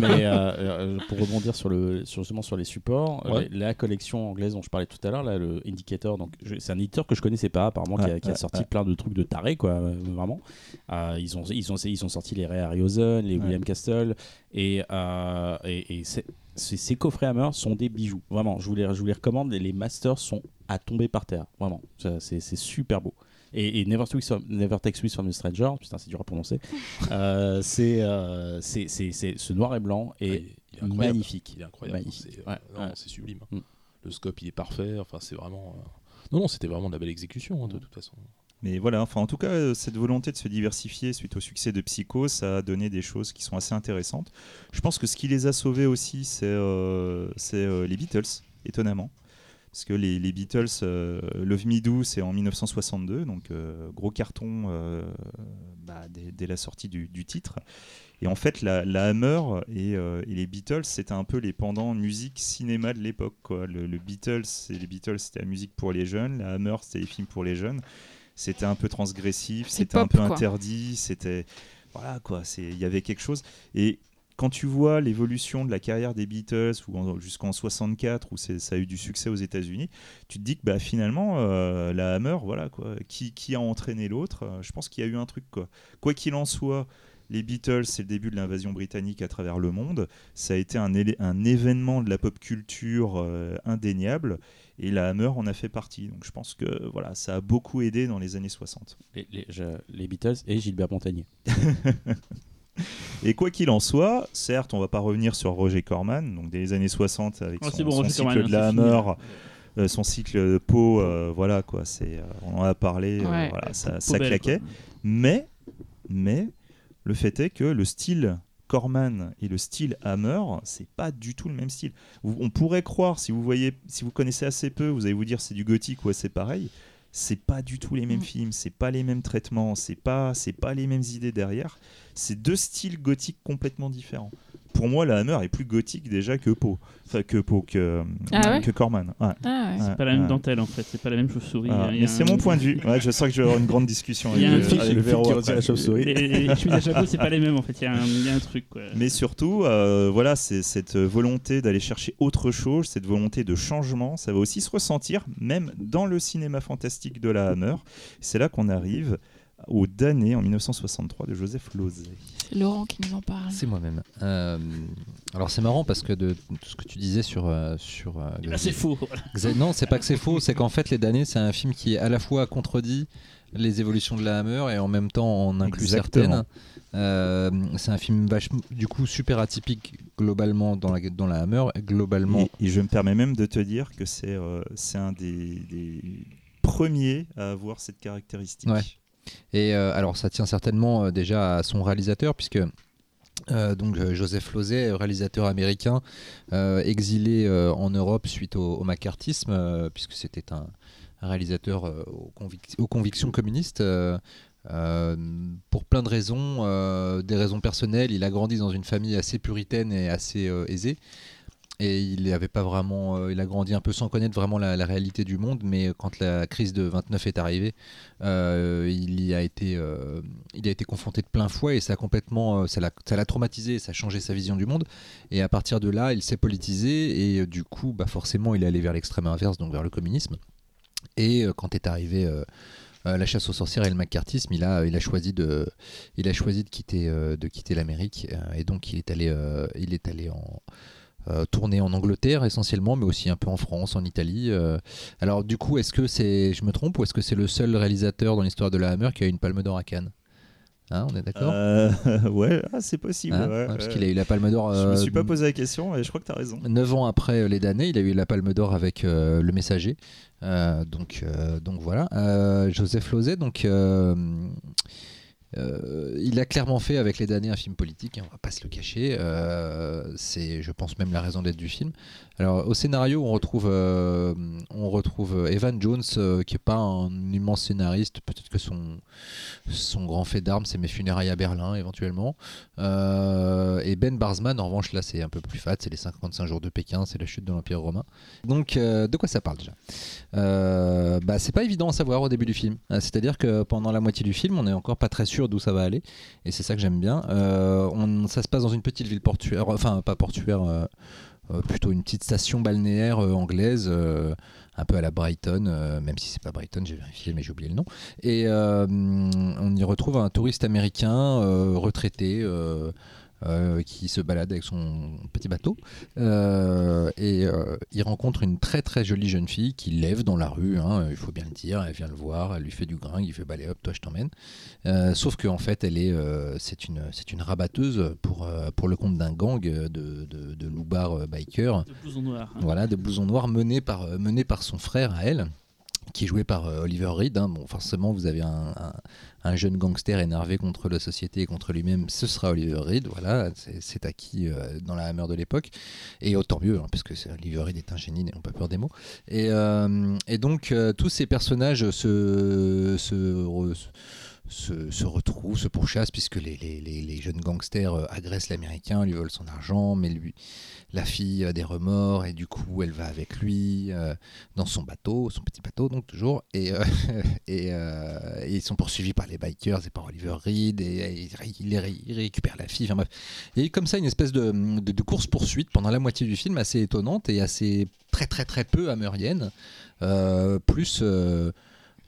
Mais euh, euh, pour rebondir sur le, sur, justement sur les supports, euh, Ouais. la collection anglaise dont je parlais tout à l'heure, là, le Indicator, donc c'est un éditeur que je connaissais pas, apparemment, qui, a, qui sorti ouais. plein de trucs de taré, quoi, vraiment. Euh, ils ont, ils ont, ils ont sorti les Ray Harryhausen, les Ouais. William Castle, et, euh, et, et c'est- ces, ces coffrets Hammer sont des bijoux, vraiment. Je vous les, je vous les recommande. Les, les masters sont à tomber par terre, vraiment. C'est super beau. Et, et Never, Take Swiss- Never Take Swiss from a Stranger, putain, c'est dur à prononcer. Euh, c'est euh, c'est- c'est- c'est- ce noir et blanc est il magnifique. Il est incroyable. C'est Ouais, ouais. sublime. Mm. Le scope, il est parfait. Enfin, c'est vraiment. euh, Non, non, c'était vraiment de la belle exécution, hein, de toute façon. Mais voilà, enfin, en tout cas, euh, cette volonté de se diversifier suite au succès de Psycho, ça a donné des choses qui sont assez intéressantes. Je pense que ce qui les a sauvés aussi, c'est euh, c'est, euh, les Beatles, étonnamment. Parce que les, les Beatles, euh, Love Me Do, c'est en 1962, donc euh, gros carton euh, bah, dès, dès la sortie du, du titre. Et en fait, la, la Hammer et, et les Beatles, c'était un peu les pendants musique-cinéma de l'époque. Le, le Beatles, et les Beatles, c'était la musique pour les jeunes. La Hammer, c'était les films pour les jeunes. C'était un peu transgressif, c'était un peu quoi. interdit, c'était voilà quoi. C'est il y avait quelque chose. Et quand tu vois l'évolution de la carrière des Beatles jusqu'en 64 où ça a eu du succès aux États-Unis, tu te dis que bah, finalement euh, la Hammer, voilà quoi, qui, qui a entraîné l'autre? Euh, Je pense qu'il y a eu un truc quoi. Quoi qu'il en soit, les Beatles, c'est le début de l'invasion britannique à travers le monde. Ça a été un, événement de la pop culture euh, indéniable. Et la Hammer en a fait partie. Donc je pense que voilà, ça a beaucoup aidé dans les années 60. Les, les- je- les Beatles et Gilbert Montagnier. Et quoi qu'il en soit, certes, on va pas revenir sur Roger Corman, donc des années 60 avec Ah, son, bon, son cycle Corman, de la Hammer, euh, son cycle de euh, voilà quoi, c'est, euh, on en a parlé, euh, Ouais. voilà, ça, Peau ça belle, claquait. quoi. Mais, mais, le fait est que le style Corman et le style Hammer, c'est pas du tout le même style. Vous- on pourrait croire, si vous voyez, si vous connaissez assez peu, vous allez vous dire c'est du gothique ou c'est pareil. C'est pas du tout les mêmes Mm. films, c'est pas les mêmes traitements, c'est pas, c'est pas les mêmes idées derrière. C'est deux styles gothiques complètement différents. Pour moi, la Hammer est plus gothique déjà que Poe, enfin que Poe, que, Ah ouais que Corman. Ouais. Ah ouais. Ouais, pas la même ouais. dentelle en fait, c'est pas la même chauve-souris. Ah, mais c'est un- mon point de vue. Ouais, je sens que je vais avoir une grande discussion Il y a avec, un euh, avec le Véro qui la chauve-souris. Les, les, les chemises à chapeau, c'est pas les mêmes en fait, il y, a un- il y a un truc quoi. Mais surtout, euh, voilà, c'est cette volonté d'aller chercher autre chose, cette volonté de changement, ça va aussi se ressentir même dans le cinéma fantastique de la Hammer. C'est là qu'on arrive au damné en 1963 de Joseph Losey. C'est Laurent qui nous en parle. C'est moi-même. Euh, alors c'est marrant parce que de tout ce que tu disais sur euh, sur euh, Là c'est faux. Non, c'est pas que c'est faux, c'est qu'en fait Les damnés c'est un film qui à la fois contredit les évolutions de la Hammer et en même temps en inclut Exactement. certaines. Euh, c'est un film vachement du coup super atypique globalement dans la dans la Hammer, globalement. Et, et je me permets même de te dire que c'est euh, c'est un des, des premiers à avoir cette caractéristique. Ouais. Et euh, alors ça tient certainement euh, déjà à son réalisateur puisque Euh, donc Joseph Losey, réalisateur américain, exilé en Europe suite au, au macartisme, puisque c'était un réalisateur aux, convic- aux convictions communistes. pour plein de raisons, des raisons personnelles, il a grandi dans une famille assez puritaine et assez aisée. Et il avait pas vraiment, euh, il a grandi un peu sans connaître vraiment la, réalité du monde, mais quand la crise de 29 est arrivée, euh, il y a été, euh, il a été confronté de plein fouet et ça a complètement, ça l'a, traumatisé, ça a changé sa vision du monde. Et à partir de là, il s'est politisé et du coup, bah forcément, il est allé vers l'extrême inverse, donc vers le communisme. Et quand est arrivé euh, la chasse aux sorcières et le macartisme, il a, il a choisi de, il a choisi de quitter, de quitter l'Amérique et donc il est allé, il est allé en euh, tourner en Angleterre essentiellement, mais aussi un peu en France, en Italie. euh. Alors du coup, est-ce que c'est, je me trompe, ou est-ce que c'est le seul réalisateur dans l'histoire de la Hammer qui a eu une Palme d'Or à Cannes? Hein, On est d'accord? Euh, ouais, ah, c'est possible. Hein? ouais, Ouais, Parce ouais. qu'il a eu la Palme d'Or. Je me euh, suis pas posé la question et je crois que tu as raison. Neuf ans après euh, les damnés, il a eu la Palme d'Or avec euh, Le Messager. Euh, donc, euh, donc voilà. Euh, Joseph Losey, donc. Euh, il a clairement fait avec les damnés un film politique, hein, on va pas se le cacher. Euh, c'est, je pense, même la raison d'être du film. Alors, au scénario, on retrouve, euh, Evan Jones, euh, qui est pas un immense scénariste. Peut-être que son, son grand fait d'armes, c'est Mes funérailles à Berlin, éventuellement. Euh, et Ben Barsman, en revanche, là, c'est un peu plus fat. C'est les 55 jours de Pékin, c'est la chute de l'Empire romain. Donc, de quoi ça parle déjà? Bah, C'est pas évident à savoir au début du film. C'est-à-dire que pendant la moitié du film, on n'est encore pas très sûr d'où ça va aller. Et c'est ça que j'aime bien. On, ça se passe dans une petite ville portuaire, enfin, pas portuaire. Euh, plutôt une petite station balnéaire euh, anglaise, euh, un peu à la Brighton, même si c'est pas Brighton, j'ai vérifié mais j'ai oublié le nom. Et on y retrouve un touriste américain retraité. Euh, qui se balade avec son petit bateau Euh, et euh, il rencontre une très très jolie jeune fille qui lève dans la rue, hein, il faut bien le dire, elle vient le voir, elle lui fait du gringue, il fait balai hop, toi je t'emmène. Sauf qu'en fait elle est, c'est une, c'est une rabatteuse pour, pour le compte d'un gang de, de, de loupards euh, bikers De blouson noir. hein. voilà, de blousons noirs menés par, menés par son frère à elle, qui est joué par euh, Oliver Reed. hein. Bon, forcément, vous avez un, un- un jeune gangster énervé contre la société et contre lui-même, ce sera Oliver Reed. Voilà, c'est acquis euh, dans la Hammer de l'époque. Et autant mieux, hein, parce que Oliver Reed est un génie, n'ayons pas peur des mots. Et, euh, donc, tous ces personnages se. se se, retrouvent, se pourchassent, puisque les, jeunes gangsters euh, agressent l'américain, lui volent son argent, mais lui, la fille a des remords et du coup elle va avec lui euh, dans son bateau, son petit bateau donc toujours, et, euh, ils sont poursuivis par les bikers et par Oliver Reed et, il, récupère la fille. Enfin bref, il y a eu comme ça une espèce de, de, de course poursuite pendant la moitié du film assez étonnante et assez très très très peu hammerienne, euh, plus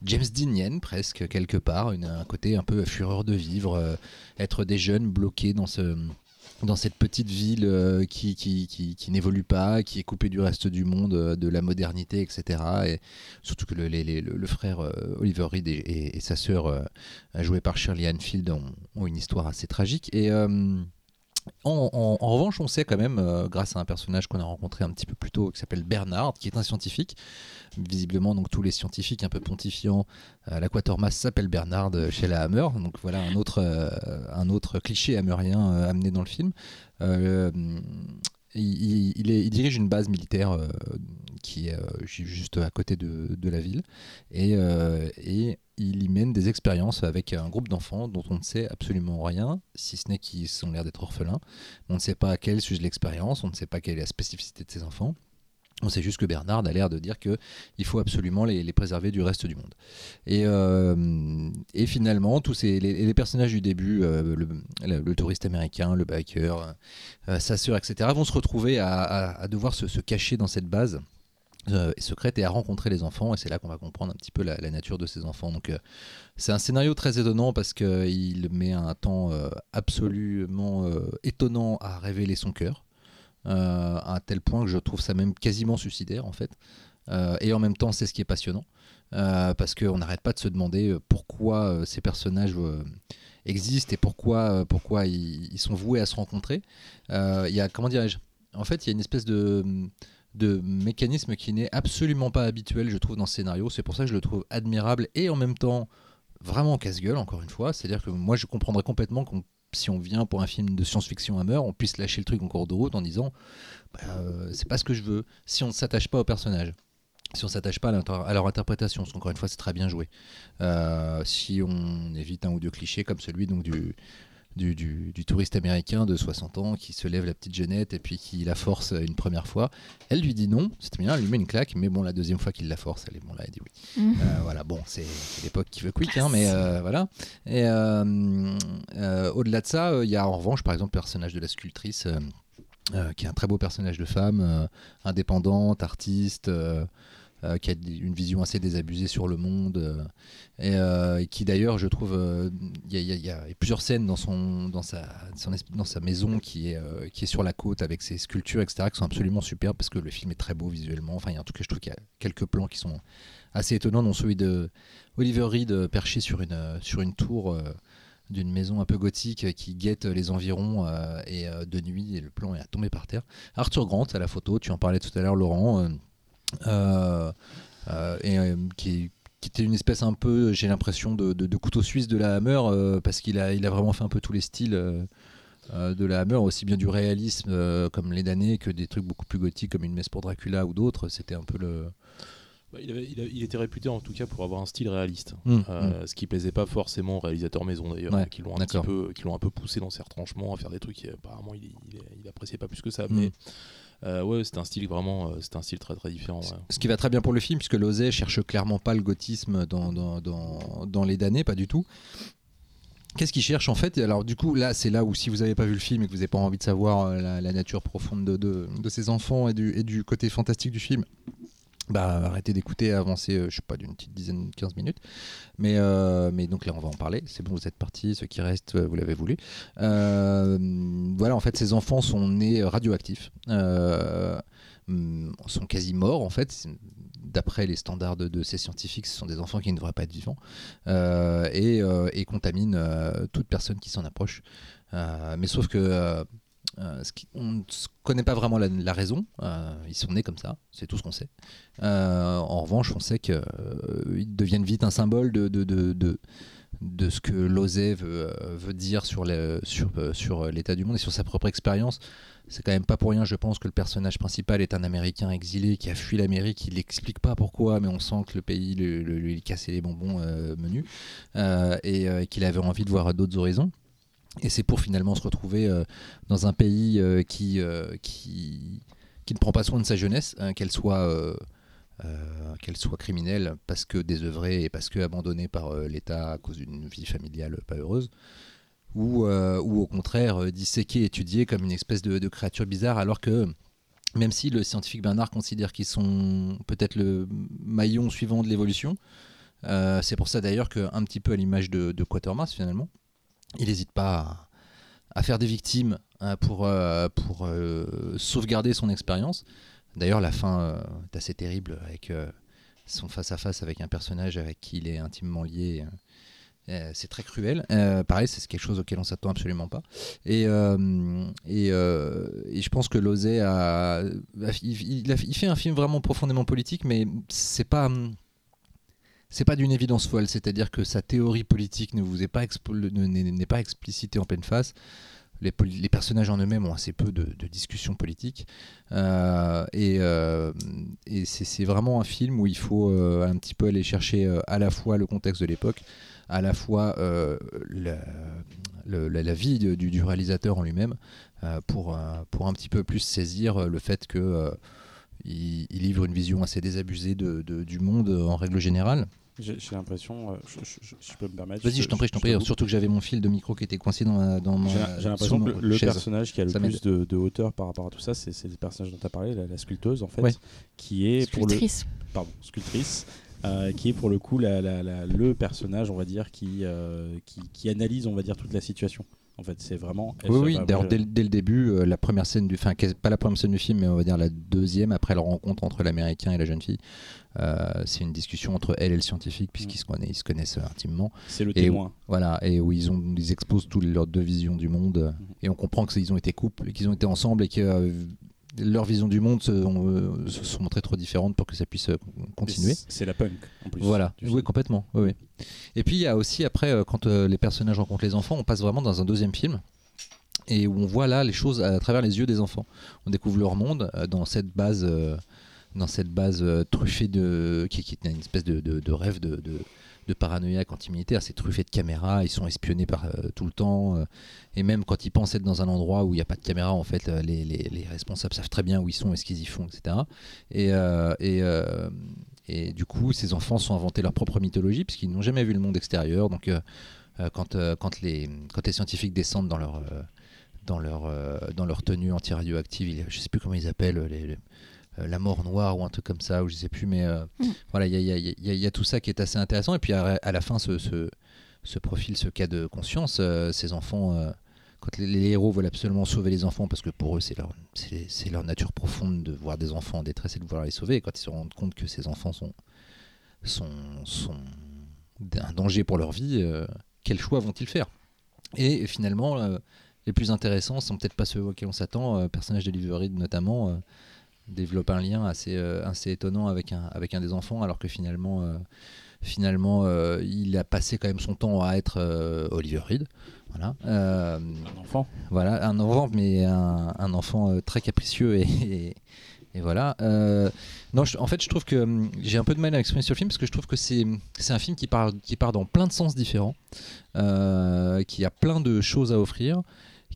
James Deanienne presque quelque part, une, un côté un peu fureur de vivre, euh, être des jeunes bloqués dans ce dans cette petite ville euh, qui, qui, qui, n'évolue pas, qui est coupée du reste du monde, euh, de la modernité, etc. Et surtout que le, le, le frère Oliver Reed et, sa sœur, jouée par Shirley Anfield, ont, ont une histoire assez tragique. Et en, en- revanche, on sait quand même, grâce à un personnage qu'on a rencontré un petit peu plus tôt, qui s'appelle Bernard, qui est un scientifique. Visiblement, donc tous les scientifiques un peu pontifiants euh, l'Aquatormas s'appelle Bernard euh, chez la Hammer, donc voilà un autre, euh, un autre cliché hammerien euh, amené dans le film. Euh, il, dirige une base militaire qui est ju- juste à côté de, de la ville et, et il y mène des expériences avec un groupe d'enfants dont on ne sait absolument rien, si ce n'est qu'ils ont l'air d'être orphelins. On ne sait pas à quel sujet l'expérience, on ne sait pas quelle est la spécificité de ces enfants. On sait juste que Bernard a l'air de dire que il faut absolument les, préserver du reste du monde. Et, euh, et finalement, tous ces, les, les personnages du début, euh, le, touriste américain, le biker, euh, sa sœur, etc., vont se retrouver à, devoir se, cacher dans cette base secrète et à rencontrer les enfants. Et c'est là qu'on va comprendre un petit peu la, la nature de ces enfants. Donc, c'est un scénario très étonnant parce qu'il met un temps absolument étonnant à révéler son cœur. Euh, à tel point que je trouve ça même quasiment suicidaire en fait. Euh, et en même temps, c'est ce qui est passionnant. Euh, parce qu'on n'arrête pas de se demander pourquoi ces personnages existent et pourquoi, pourquoi ils, sont voués à se rencontrer. Il y a, comment dirais-je? En fait, il y a une espèce de, de mécanisme qui n'est absolument pas habituel, je trouve, dans ce scénario. C'est pour ça que je le trouve admirable et en même temps vraiment casse-gueule, encore une fois. C'est-à-dire que moi, je comprendrais complètement qu'on si on vient pour un film de science-fiction Hammer, on puisse lâcher le truc en cours de route en disant bah, euh, c'est pas ce que je veux. Si on ne s'attache pas au personnage, si on s'attache pas à leur interprétation, parce qu'encore une fois c'est très bien joué. Euh, si on évite un ou deux clichés comme celui donc du du, du- du touriste américain de 60 ans qui se lève la petite jeunette et puis qui la force une première fois. Elle lui dit non, c'est bien, elle lui met une claque, mais bon, la deuxième fois qu'il la force, elle est bon là, elle dit oui. Mhm. Euh, voilà, bon, c'est l'époque qui veut quick, hein, mais euh, voilà. Et euh, au-delà de ça, il y a en revanche, par exemple, le personnage de la sculptrice, qui est un très beau personnage de femme, indépendante, artiste. Euh, qui a une vision assez désabusée sur le monde euh, et, euh, qui d'ailleurs je trouve il y, a- plusieurs scènes dans son dans sa dans sa maison qui est qui est sur la côte avec ses sculptures etc qui sont absolument superbes parce que le film est très beau visuellement. Enfin en tout cas je trouve qu'il y a quelques plans qui sont assez étonnants dont celui de Oliver Reed perché sur une sur une tour d'une maison un peu gothique qui guette les environs et de nuit et le plan est à tomber par terre. Arthur Grant à la photo tu en parlais tout à l'heure Laurent et euh, qui, qui était une espèce un peu, j'ai l'impression, de, de- de couteau suisse de la Hammer, euh, parce qu'il a, il a vraiment fait un peu tous les styles euh, euh, de la Hammer, aussi bien du réalisme euh, comme les damnés que des trucs beaucoup plus gothiques comme une messe pour Dracula ou d'autres. C'était un peu le. Bah, il, avait- il a- il était réputé en tout cas pour avoir un style réaliste, Mm, Euh, ce qui plaisait pas forcément aux réalisateurs maison d'ailleurs, Ouais, qui l'ont un petit peu, qui l'ont un peu poussé dans ses retranchements à faire des trucs qui apparemment il, il, il appréciait pas plus que ça. Mm. Mais euh, ouais, c'était un style vraiment, euh, c'était un style très très différent. ouais. Ce qui va très bien pour le film, puisque Lozé cherche clairement pas le gothisme dans, dans, dans, dans les damnés, pas du tout. Qu'est-ce qu'il cherche en fait? Alors du coup, là, c'est là où si vous n'avez pas vu le film et que vous n'avez pas envie de savoir euh, la, la nature profonde de, de, de ces enfants et du, et du côté fantastique du film, bah arrêtez d'écouter, avancez, euh, je sais pas, d'une petite dizaine, 15 minutes. Mais, euh, mais donc là, on va en parler. C'est bon, vous êtes partis. Ceux qui restent, euh, vous l'avez voulu. Voilà, en fait, ces enfants sont nés radioactifs. Euh, hum, sont quasi morts en fait d'après les standards de, ces scientifiques ce sont des enfants qui ne devraient pas être vivants et, et contaminent toute personne qui s'en approche mais sauf que euh, on ne connaît pas vraiment la, raison Euh, ils sont nés comme ça c'est tout ce qu'on sait Euh, en revanche on sait qu'ils deviennent vite un symbole de, ce que Lozé veut, dire sur l'état du monde et sur sa propre expérience c'est quand même pas pour rien, je pense, que le personnage principal est un Américain exilé qui a fui l'Amérique. Il n'explique pas pourquoi, mais on sent que le pays le- le- lui cassait les bonbons menus et qu'il avait envie de voir d'autres horizons. Et c'est pour finalement se retrouver euh, dans un pays euh, qui, euh, qui, qui ne prend pas soin de sa jeunesse, hein, qu'elle soit, qu'elle soit criminelle parce que désœuvrée et parce que abandonnée par l'État à cause d'une vie familiale pas heureuse ou, ou au contraire disséquer, étudier comme une espèce de, créature bizarre, alors que même si le scientifique Bernard considère qu'ils sont peut-être le maillon suivant de l'évolution, c'est pour ça d'ailleurs qu'un petit peu à l'image de, de Quatermass finalement, il n'hésite pas à, faire des victimes hein, pour, euh, pour euh, sauvegarder son expérience. D'ailleurs la fin euh, est assez terrible avec son face-à-face avec un personnage avec qui il est intimement lié. c'est très cruel. Pareil, c'est quelque chose auquel on s'attend absolument pas. Et, et, je pense que Lozé a, il a- il fait un film vraiment profondément politique, mais c'est pas c'est pas d'une évidence folle. C'est-à-dire que sa théorie politique ne vous est pas n'est pas explicitée en pleine face. Les, personnages en eux-mêmes ont assez peu de, de discussions politiques. Euh, et euh, c'est vraiment un film où il faut euh, un petit peu aller chercher à la fois le contexte de l'époque, à la fois la, vie du, réalisateur en lui-même pour, pour un petit peu plus saisir le fait que euh, il, il livre une vision assez désabusée du monde en règle générale. J'ai l'impression, euh, je, je- je- si je peux me permettre. Vas-y, je t'en prie, je t'en prie. Surtout que j'avais mon fil de micro qui était coincé dans ma, dans ma- J'ai l'impression que mon le, chaise. personnage qui a le Ça plus de, de hauteur par rapport à tout ça, c'est le personnage dont tu as parlé, la, la sculpteuse en fait, Ouais. qui est pour le Sculptrice. pardon, sculptrice, euh, qui est pour le coup la- la- la- le personnage, on va dire, qui, euh, qui, qui analyse, on va dire, toute la situation. En fait, c'est vraiment. Oui, oui. D'ailleurs, dès, le- dès le début, euh, la première scène du, enfin, pas la première scène du film, mais on va dire la deuxième après leur rencontre entre l'Américain et la jeune fille. Euh, c'est une discussion entre elle et le scientifique puisqu'ils se connaissent, ils se connaissent euh, intimement. c'est le et témoin. Voilà, et où ils ont, ils exposent toutes leurs deux visions du monde, Mhm. et on comprend que c'est- ils ont été couple, qu'ils ont été ensemble et que euh, leur vision du monde se, ont, se sont montrées trop différentes pour que ça puisse continuer. C'est- la punk en plus. Voilà, oui, film. complètement. Oui, oui. Et puis il y a aussi après, quand les personnages rencontrent les enfants, on passe vraiment dans un deuxième film. Et où on voit là les choses à travers les yeux des enfants. On découvre leur monde dans cette base, euh, dans cette base euh, truffée de, qui, est une espèce de, rêve de, de, de paranoïaque anti-militaire. C'est truffé de caméras, ils sont espionnés par euh, tout le temps. euh, et même quand ils pensent être dans un endroit où il n'y a pas de caméra, en fait, les, les- les responsables savent très bien où ils sont et ce qu'ils y font, etc. Et, du coup, ces enfants sont inventés leur propre mythologie puisqu'ils n'ont jamais vu le monde extérieur. Donc, quand, les, scientifiques descendent dans leur, tenue anti-radioactive, je sais plus comment ils appellent, les- la mort noire ou un truc comme ça, ou je sais plus, mais euh, Mm. voilà, il y y y a- il y a tout ça qui est assez intéressant. Et puis à, à la fin, ce, ce, ce profil, ce cas de conscience, euh, ces enfants. euh, quand les, les héros veulent absolument sauver les enfants parce que pour eux c'est leur, c'est, c'est leur nature profonde de voir des enfants en détresse et de vouloir les sauver. Et quand ils se rendent compte que ces enfants sont, sont, sont un danger pour leur vie, euh, quel choix vont-ils faire? Et finalement, euh, les plus intéressants sont peut-être pas ceux auxquels on s'attend. Euh, personnage de Liv Reed notamment euh, développe un lien assez, euh, assez étonnant avec un, avec un des enfants, alors que finalement, euh, finalement euh, il a passé quand même son temps à être Oliver Reed. Voilà. Euh, Un enfant. voilà, un enfant, mais un, un enfant très capricieux et, et- et voilà. Euh, non, je- en fait, je trouve que hum, j'ai un peu de mal à exprimer sur le film parce que je trouve que c'est c'est un film qui part, qui part dans plein de sens différents, euh, qui a plein de choses à offrir,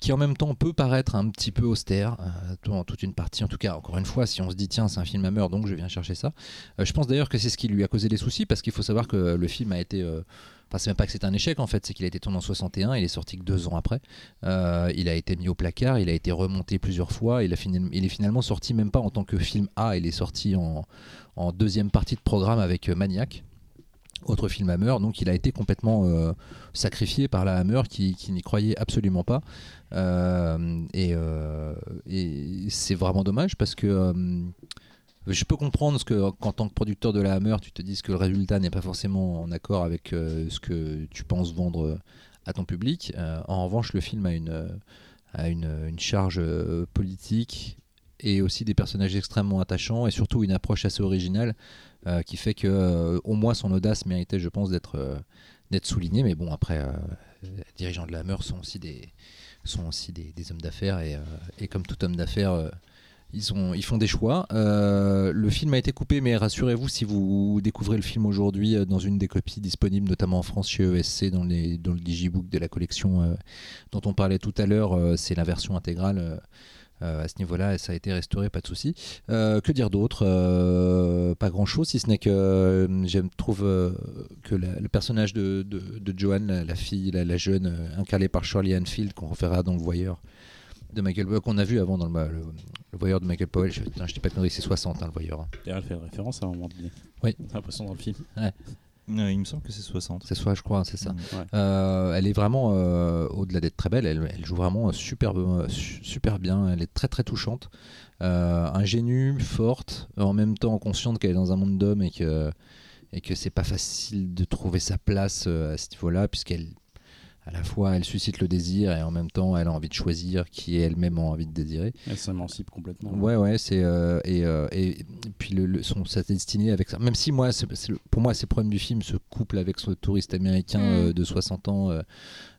qui en même temps peut paraître un petit peu austère, euh, dans toute une partie. En tout cas, encore une fois, si on se dit tiens, c'est un film à meurtre, donc je viens chercher ça. Euh, je pense d'ailleurs que c'est ce qui lui a causé des soucis parce qu'il faut savoir que le film a été euh, Enfin, c'est même pas que c'est un échec en fait, c'est qu'il a été tourné en 61, il est sorti que deux ans après. Euh, il a été mis au placard, il a été remonté plusieurs fois, il, a fini- il est finalement sorti même pas en tant que film A, il est sorti en, en deuxième partie de programme avec euh, Maniac, autre film Hammer, donc il a été complètement euh, sacrifié par la Hammer qui n'y croyait absolument pas. Euh, et euh, et c'est vraiment dommage parce que euh, je peux comprendre ce que, qu'en tant que producteur de la Hammer, tu te dises que le résultat n'est pas forcément en accord avec ce que tu penses vendre à ton public. En revanche, le film a une, a une, une charge politique et aussi des personnages extrêmement attachants et surtout une approche assez originale qui fait que au moins son audace méritait, je pense, d'être d'être soulignée. Mais bon, après, les dirigeants de la Hammer sont aussi des sont aussi des, hommes d'affaires et, euh, et comme tout homme d'affaires, euh, ils, ils font des choix. Euh, le film a été coupé, mais rassurez-vous, si vous découvrez le film aujourd'hui dans une des copies disponibles, notamment en France chez ESC, dans, les, dans le digibook de la collection dont on parlait tout à l'heure, c'est la version intégrale. Euh, à ce niveau-là, ça a été restauré, pas de souci. Euh, que dire d'autre Euh, Pas grand-chose, si ce n'est que j'aime trouve que la- le personnage de, de, de Joanne, la, la fille, la, la jeune, incarnée par Shirley Anfield, qu'on reverra dans Le Voyeur de Michael Powell, qu'on a vu avant dans le, le, le Voyeur de Michael Powell. Je, je dis pas de c'est 60, hein, le Voyeur. hein. D'ailleurs, elle fait référence à un moment donné. Oui. J'ai l'impression dans le film. Euh, il me semble que c'est 60. C'est soit, je crois, c'est ça. Mm. Ouais. Euh, elle est vraiment, euh, au-delà d'être très belle, elle, elle joue vraiment super, euh, su- super bien. Elle est très très touchante, ingénue, forte, en même temps consciente qu'elle est dans un monde d'hommes et que et que c'est pas facile de trouver sa place à ce niveau-là, puisqu'elle à la fois elle suscite le désir et en même temps elle a envie de choisir qui elle-même a envie de désirer. Elle s'émancipe complètement. Ouais, ouais, c'est euh, et, euh, et, et puis le, le- son, sa destinée avec ça. Même si moi, c'est- c'est le- pour moi, c'est le problème du film, ce couple avec ce touriste américain Mm. euh, de 60 ans, euh,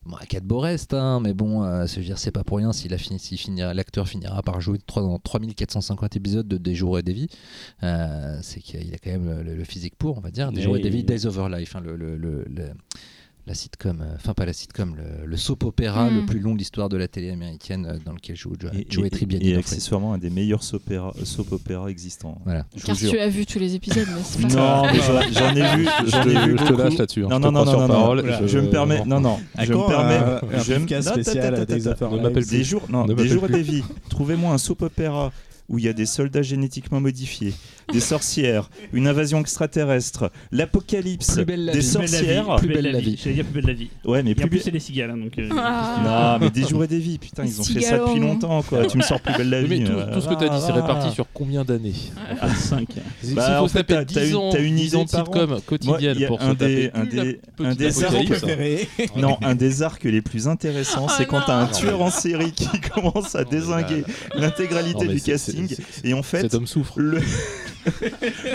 bon, à Cat Borest, hein, mais bon, euh, se dire, c'est pas pour rien s'il a fini, s'il finira, l'acteur finira par jouer trois- dans 3450 épisodes de Des jours et des vies. Euh, c'est qu'il a quand même le, le physique pour, on va dire. Des Et- jours et des vies, Days Over Life, hein, le, le- le- le- la sitcom, euh, enfin pas la sitcom, le, le soap opéra Mm. le plus long de l'histoire de la télé américaine euh, dans lequel joue Joe, Et, Joey et- Tribbiani. et Friends. accessoirement un des meilleurs soap opéra, soap opéra existants. Voilà. Je Car jure. tu as vu tous les épisodes, n'est-ce pas Non, mais j'en ai vu, Je j'en te, ai vu je te beaucoup. lâche là-dessus. hein. Non, Je non, non, non, parole. non. Je me permets, non, non, À je me permets, je me- spécial Des jours, non, des jours et des vies. Trouvez-moi un soap opéra où il y a des soldats génétiquement modifiés, des sorcières, une invasion extraterrestre, l'apocalypse, Plus belle la des vie. sorcières. Plus belle la vie. J'allais dire plus belle la vie. Ouais, mais plus plus, c'est les cigales. hein, donc, euh, Ah. Non, mais des jours et des vies, putain, ils ont fait ça depuis longtemps, quoi. Tu me sors plus belle la vie. mais tout, euh, tout ce que tu as dit, c'est va, réparti sur combien d'années à 5. S'il Bah, faut en se fait, taper t'as- 10 t'as une- ans, t'as une 10 ans idée de par sitcom Moi, quotidienne pour un des- un des- un arcs-. Non, un des arcs les plus intéressants, Ah c'est quand t'as un tueur en série qui commence à désinguer l'intégralité Non, mais du casting Et en fait, Cet homme souffre. le...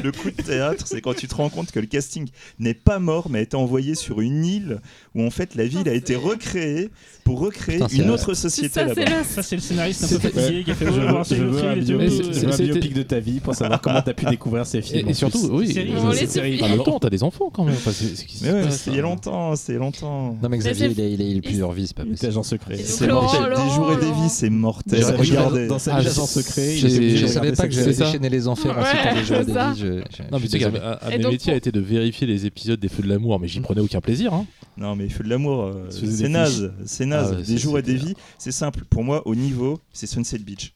le coup de théâtre, c'est quand tu te rends compte que le casting n'est pas mort, mais a été envoyé sur une île où en fait la ville a été recréée pour recréer Putain, c'est une vrai. autre C'est société ça, c'est là-bas. le. Ça, c'est le scénariste un peu fatigué qui a fait Je veux, je veux un, et bio- c'est- un biopic de ta vie pour savoir comment t'as pu découvrir ces Et, films. et en surtout, oui. C'est-. En même temps, t'as des enfants quand même. Enfin, c'est- c'est- il y a hein longtemps, a longtemps. Non, mais Xavier, c'est- il a, il a- il a plusieurs vies, c'est pas possible. agent secret. Et C'est mortel. Des jours et des vies, c'est mortel. Regardez. Dans je- agent secret, Je savais pas que c'est ça. déchaîner les enfers les des vies. je- je- Non, je mais suis tu sais qu'un un- un Et des donc, métiers a pour- été de vérifier les épisodes des Feux de l'amour, mais j'y prenais aucun plaisir. Hein. Non, mais Feu de l'amour, euh, Se faisait c'est des naze. C'est naze. Ah ouais, des jours et des c'était- vies, c'est simple. Pour moi, au niveau, c'est Sunset Beach.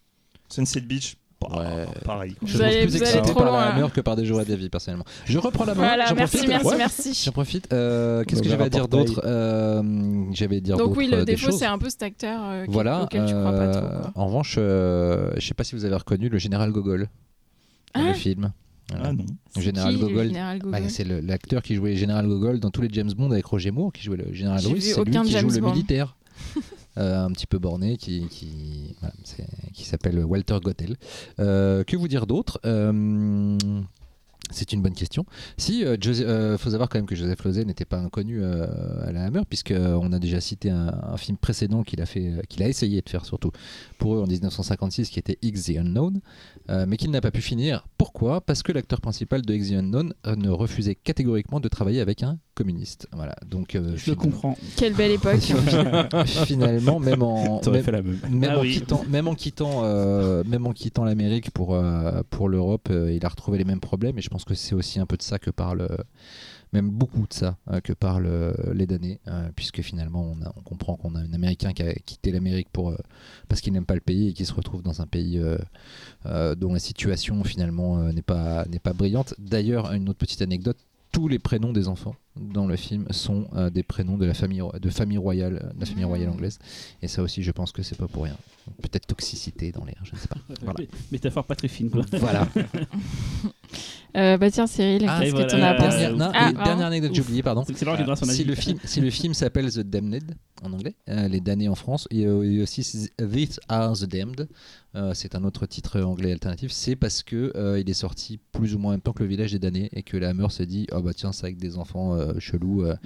Sunset Beach, bah, Ouais. pareil. quoi. Je Vous me allez- plus vous allez excité trop par loin, la hein. Hammer que par des jours et des vies, personnellement. Je reprends la main. Voilà, j'en merci, profite. merci, Ouais. merci. J'en profite. Euh, Qu'est-ce que Mauvais j'avais à dire d'autre? Euh, J'avais à dire Donc d'autres, oui, euh, le des défaut, choses. c'est un peu cet acteur euh, qui- Voilà. auquel tu crois pas trop. euh, quoi. en revanche, euh, je sais pas si vous avez reconnu le général Gogol dans Ah le film. Voilà. Ah non. Le général le Gogol. bah, Gogol c'est le- l'acteur qui jouait le général Gogol dans tous les James Bond avec Roger Moore, qui jouait le général russe. C'est lui qui James joue le militaire. Euh, un petit peu borné qui, qui, voilà, c'est- qui s'appelle Walter Gottel. Euh, que vous dire d'autre? Euh, C'est une bonne question. Si, il faut savoir quand même que Joseph Losey n'était pas inconnu euh, à la Hammer, puisqu'on a déjà cité un, un film précédent qu'il a, fait, qu'il a essayé de faire surtout pour eux en 1956, qui était X the Unknown, euh, mais qu'il n'a pas pu finir. Pourquoi? Parce que l'acteur principal de X the Unknown euh, ne refusait catégoriquement de travailler avec un communiste. Voilà. Donc, euh, Je le finalement- comprends. Quelle belle époque. finalement, même en, même, fait la même. même Ah en oui. quittant, même en quittant, euh, même en quittant l'Amérique pour euh, pour l'Europe, euh, il a retrouvé les mêmes problèmes. Et je pense que c'est aussi un peu de ça que parle, euh, même beaucoup de ça euh, que parlent euh, les damnés, euh, puisque finalement on, comprend qu'on a un Américain qui a quitté l'Amérique pour parce qu'il n'aime pas le pays et qui se retrouve dans un pays dont la situation finalement n'est pas n'est pas brillante. D'ailleurs, une autre petite anecdote. Tous les prénoms des enfants dans le film sont euh, des prénoms de la famille ro- de famille royale, de la famille royale anglaise. Et ça aussi, je pense que c'est pas pour rien. Peut-être toxicité dans l'air, je ne sais pas. Voilà. Métaphore pas très fine, quoi. Voilà. Euh, bah tiens, Cyril, Ah, qu'est-ce que voilà. tu en as pensé Dernière, non, Ah, dernière anecdote que j'ai oubliée, pardon. C'est Si le film, si le film s'appelle The Damned en anglais, euh, les damnés en France, et, euh, et aussi These Are the Damned, euh, c'est un autre titre anglais alternatif, c'est parce que euh, il est sorti plus ou moins en même temps que le village des damnés et que la Hammer s'est dit oh bah tiens c'est avec des enfants euh, chelous euh,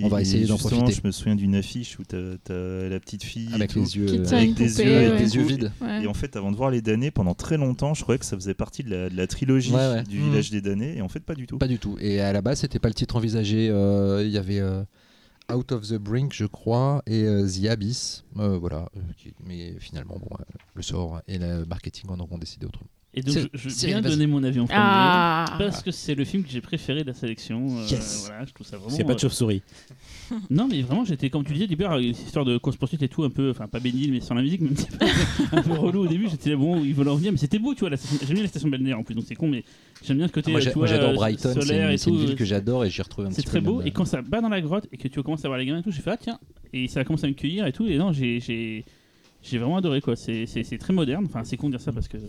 On va essayer d'en justement, profiter. Je me souviens d'une affiche où t'as as la petite fille et avec les yeux euh, avec des poupée, yeux- avec ouais. des yeux vides. Ouais. Et en fait, avant de voir les damnés, pendant très longtemps, je croyais que ça faisait partie de la, de la trilogie Ouais, ouais. du Mhm. village des damnés, et en fait, pas du tout. Pas du tout. Et à la base, c'était pas le titre envisagé. euh, Il y avait euh, Out of the Brink, je crois, et euh, The Abyss. Euh, voilà. euh, qui- Mais finalement, bon, euh, le sort et le marketing en auront décidé autrement. Et donc, C'est- je, je vas-y. donner mon avis en premier. Ah Parce que c'est le film que j'ai préféré de la sélection. euh, Yes. voilà, je trouve ça vraiment. C'est pas de chauve-souris. euh, Non, mais vraiment, j'étais, comme tu disais, une histoire de course-poursuite et tout, un peu, enfin, pas bénil, mais sans la musique, même peu, un peu relou au début. J'étais là, bon, ils veulent en venir, mais c'était beau, tu vois. J'aime bien la station balnéaire en plus, donc c'est con, mais j'aime bien ce côté. moi, euh, j'adore Brighton. C'est une, et c'est ville que j'adore et j'y retrouve un C'est petit très peu. beau. le Et même- quand ça bat dans la grotte et que tu commences à voir les gamins et tout, j'ai fait, ah tiens. Et ça commence à me cueillir et tout. Et non, j'ai. j'ai j'ai vraiment adoré quoi, c'est c'est- c'est très moderne, enfin c'est con de dire ça parce que euh,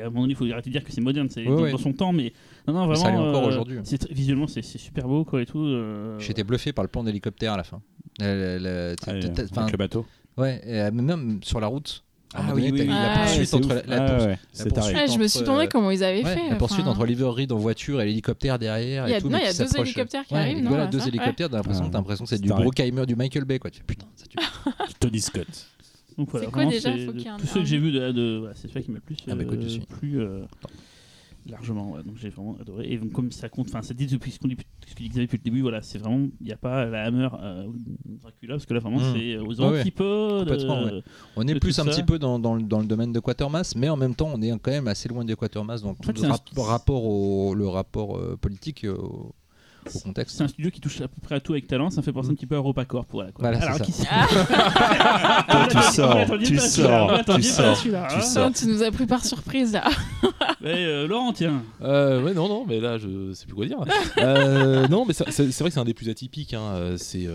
a un moment donné il faut arrêter de dire que c'est moderne, c'est Ouais, dans, ouais. dans son temps, mais non non vraiment. ça encore euh, aujourd'hui. Visuellement c'est c'est super beau quoi et tout. euh, J'étais bluffé par le plan d'hélicoptère à la fin. Euh, le- le- avec bateau. ouais, même sur la route. à Ah oui, oui, oui. la Ah, poursuite entre la- Ah ouais. Ouais, je me suis demandé comment ils avaient Ouais, fait. la poursuite enfin. entre Oliver Reed en voiture et l'hélicoptère derrière. Il y a- et tout, non, mais il y a deux s'approche. hélicoptères qui Ouais, arrivent, non, Voilà, là, deux ça hélicoptères. T'as l'impression Ah. t'as l'impression que c'est C'est du taré. Brockheimer, du Michael Bay. Quoi. Tu fais, putain, ça tue. Tony Scott. Donc voilà, C'est quoi déjà? c'est Faut qu'il y ait un- tous ceux un- que j'ai vus de, de voilà, c'est celui qui m'a le plus Ah bah écoute, je euh, suis. plu euh, largement ouais, donc j'ai vraiment adoré et donc comme ça compte enfin ça dit depuis ce qu'on dit ce que dit Xavier depuis le début voilà c'est vraiment il n'y a pas la Hammer euh, Dracula parce que là vraiment Mm. c'est aux Ouais, ouais. antipodes Complètement, euh, On est de plus tout un ça. petit peu dans, dans le- dans le domaine de Quatermass, mais en même temps, on est quand même assez loin de Quatermass. Donc, fait, tout c'est le un rap- st- rapport au, le rapport euh, politique euh, au, contexte. c'est un studio qui touche à peu près à tout avec talent ça me fait penser un petit peu à EuropaCorp voilà quoi Voilà, c'est alors ça. qui c'est Toi, tu sors, tu sors, tu sors, tu nous as pris par surprise là. Mais, euh, Laurent tiens Euh, ouais, non, non, mais là, je sais plus quoi dire. Euh, non, mais c'est vrai que c'est un des plus atypiques. hein. Euh, C'est,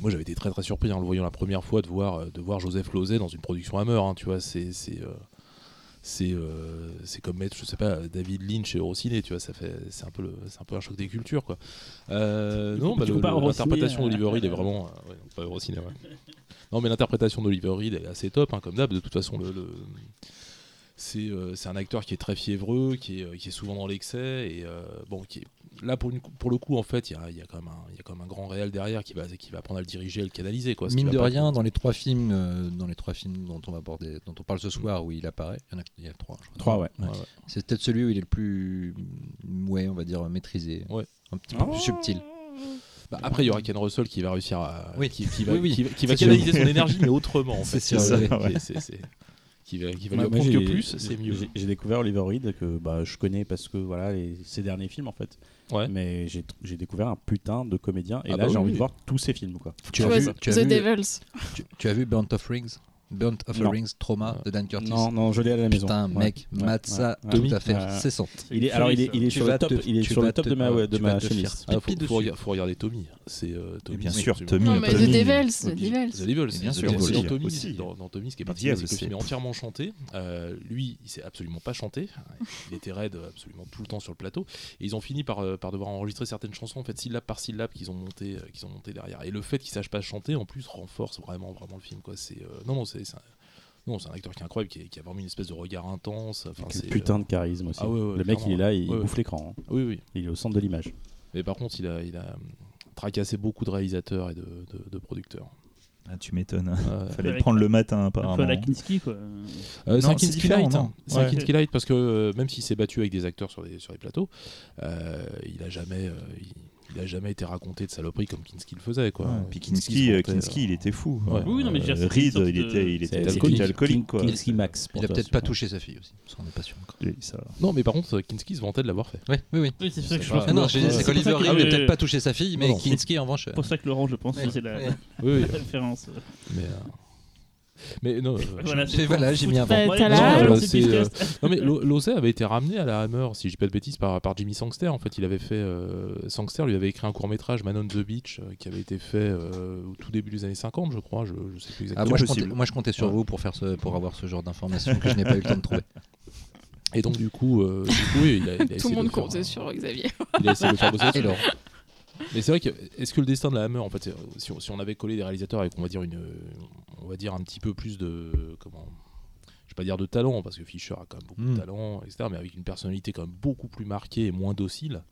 moi, j'avais été très très surpris en le voyant la première fois de voir, de voir Joseph Losey dans une production Hammer. hein, tu vois, c'est, c'est, euh, c'est, euh, c'est comme mettre, je sais pas, David Lynch et Rossiné. Tu vois, ça fait, c'est un peu, le, c'est un peu un choc des cultures, quoi. Euh, non, bah, l'interprétation d'Oliver Reed est vraiment, euh, ouais, pas Rossiné, ouais. Non, mais l'interprétation d'Oliver Reed est assez top, hein, comme d'hab. De toute façon, le, le- c'est euh, un acteur qui est très fiévreux, qui est, euh, qui est souvent dans l'excès et euh, bon, qui est- là pour, une- pour le coup en fait, il y a, y a quand même un, il y a quand même un grand réel derrière qui va, qui va apprendre à le diriger, et le canaliser quoi. Mine de rien, dans les trois films, euh, dans les trois films dont on va aborder, dont on parle ce soir, où il apparaît, il y en a, il y a trois. je crois. Trois, ouais. Ouais, ouais. C'est peut-être celui où il est le plus, ouais, on va dire maîtrisé, Ouais. un petit peu Oh. plus subtil. Bah, après, il y aura Ken Russell qui va réussir à, Oui. qui, qui va, Oui, oui. qui va, qui va C'est canaliser sûr. son énergie mais autrement. En fait. C'est ça, c'est- qui va, qui va lui Moi, moi, apprendre que j'ai- plus, c'est mieux. j'ai- découvert Oliver Reed que bah, je connais parce que voilà les, ses derniers films en fait. Ouais. Mais j'ai découvert un putain de comédien et Ah là bah j'ai oui, envie de voir tous ses films quoi. Tu as vu, The tu as vu, Devils. tu, tu as vu Burnt of Rings, Burnt of a Non. Rings, Trauma de Dan Curtis. Non non je l'ai à la maison. Putain, Ouais. mec, Ouais, mate ouais, ça ouais. tout à fait Ouais. cessante. Il est alors il est, il sur le top te- il est sur le top te- de ma ouais, de ma faire list. Ah, faut, faut, faut regarder Tommy. C'est euh, Tommy. bien sûr, Tommy. Non, mais Tommy. The Devils, The Tommy. Devils. The Devils, bien sûr, dans Tommy, aussi. dans, Tommy, ce qui est particulier, c'est que le film c'est- est entièrement chanté. Euh, lui, il sait absolument pas chanter. Il était raide absolument tout le temps sur le plateau. Et ils ont fini par, euh, par devoir enregistrer certaines chansons, en fait, syllabe par syllabe, qu'ils ont monté, euh, qu'ils ont monté derrière. Et le fait qu'il sache pas chanter, en plus, renforce vraiment, vraiment le film. Quoi. C'est, non, non, c'est, c'est un... non, c'est un acteur qui est incroyable, qui, a vraiment une espèce de regard intense. Enfin, c'est, putain de charisme aussi. Ah ouais, ouais, le mec il est là il Ouais, ouais. bouffe l'écran. hein. euh, Oui, oui. Il est au centre de l'image. Mais par contre, il a, il a euh, tracassé beaucoup de réalisateurs et de, de- de producteurs. Ah, tu m'étonnes. Euh, Fallait le prendre le matin, Un apparemment. peu à la Kinski, quoi. Euh, c'est un Kinski Light. hein. C'est un. Kinski Light parce que euh, même s'il s'est battu avec des acteurs sur des, sur les plateaux, euh, il a jamais. euh, il, il a jamais été raconté de saloperie comme Kinski le faisait. Quoi. Ouais, Puis Kinski Kinski, se euh, vantait, Kinski, il était fou. Ouais. Oui, non, mais je veux dire, Euh, c'était une Reed, il était, il était C'est- alcoolique, c'est alcoolique quoi. Kinski Max. Il a peut-être pas touché sa fille aussi, parce qu'on n'est pas sûr encore. Et ça- Non, mais par contre, Kinski se vantait de l'avoir fait. Oui, oui, oui. Oui, c'est ça que je pense. Ah que non, c'est c'est qu'Oliver pour ça Reed que- n'a peut-être pas touché sa fille, mais. Kinski en revanche. euh, C'est pour ça que Laurent, je pense, faisait la référence. Mais, non, euh, Voilà, Et voilà, j'ai mis un vent. euh, non mais Lo- Lozé avait été ramené à la Hammer, si je dis pas de bêtises, par, par Jimmy Sangster. En fait, il avait fait euh, Sangster lui avait écrit un court métrage Man on the Beach euh, qui avait été fait euh, au tout début des années 50, je crois. Je, je sais plus Ah, exactement. moi, je possible. comptais, moi, je comptais sur Ouais. vous pour, faire ce, pour avoir ce genre d'informations que je n'ai pas eu le temps de trouver. Et donc du coup, euh, du coup, oui, il a, il a Tout le monde comptait sur Xavier. Il a essayé de faire bosser Mais c'est vrai que est-ce que le destin de la Hammer, en fait, si on, si on avait collé des réalisateurs avec, on va dire une, on va dire un petit peu plus de comment, je vais pas dire de talent parce que Fisher a quand même beaucoup de talent, etc. Mais avec une personnalité quand même beaucoup plus marquée et moins docile.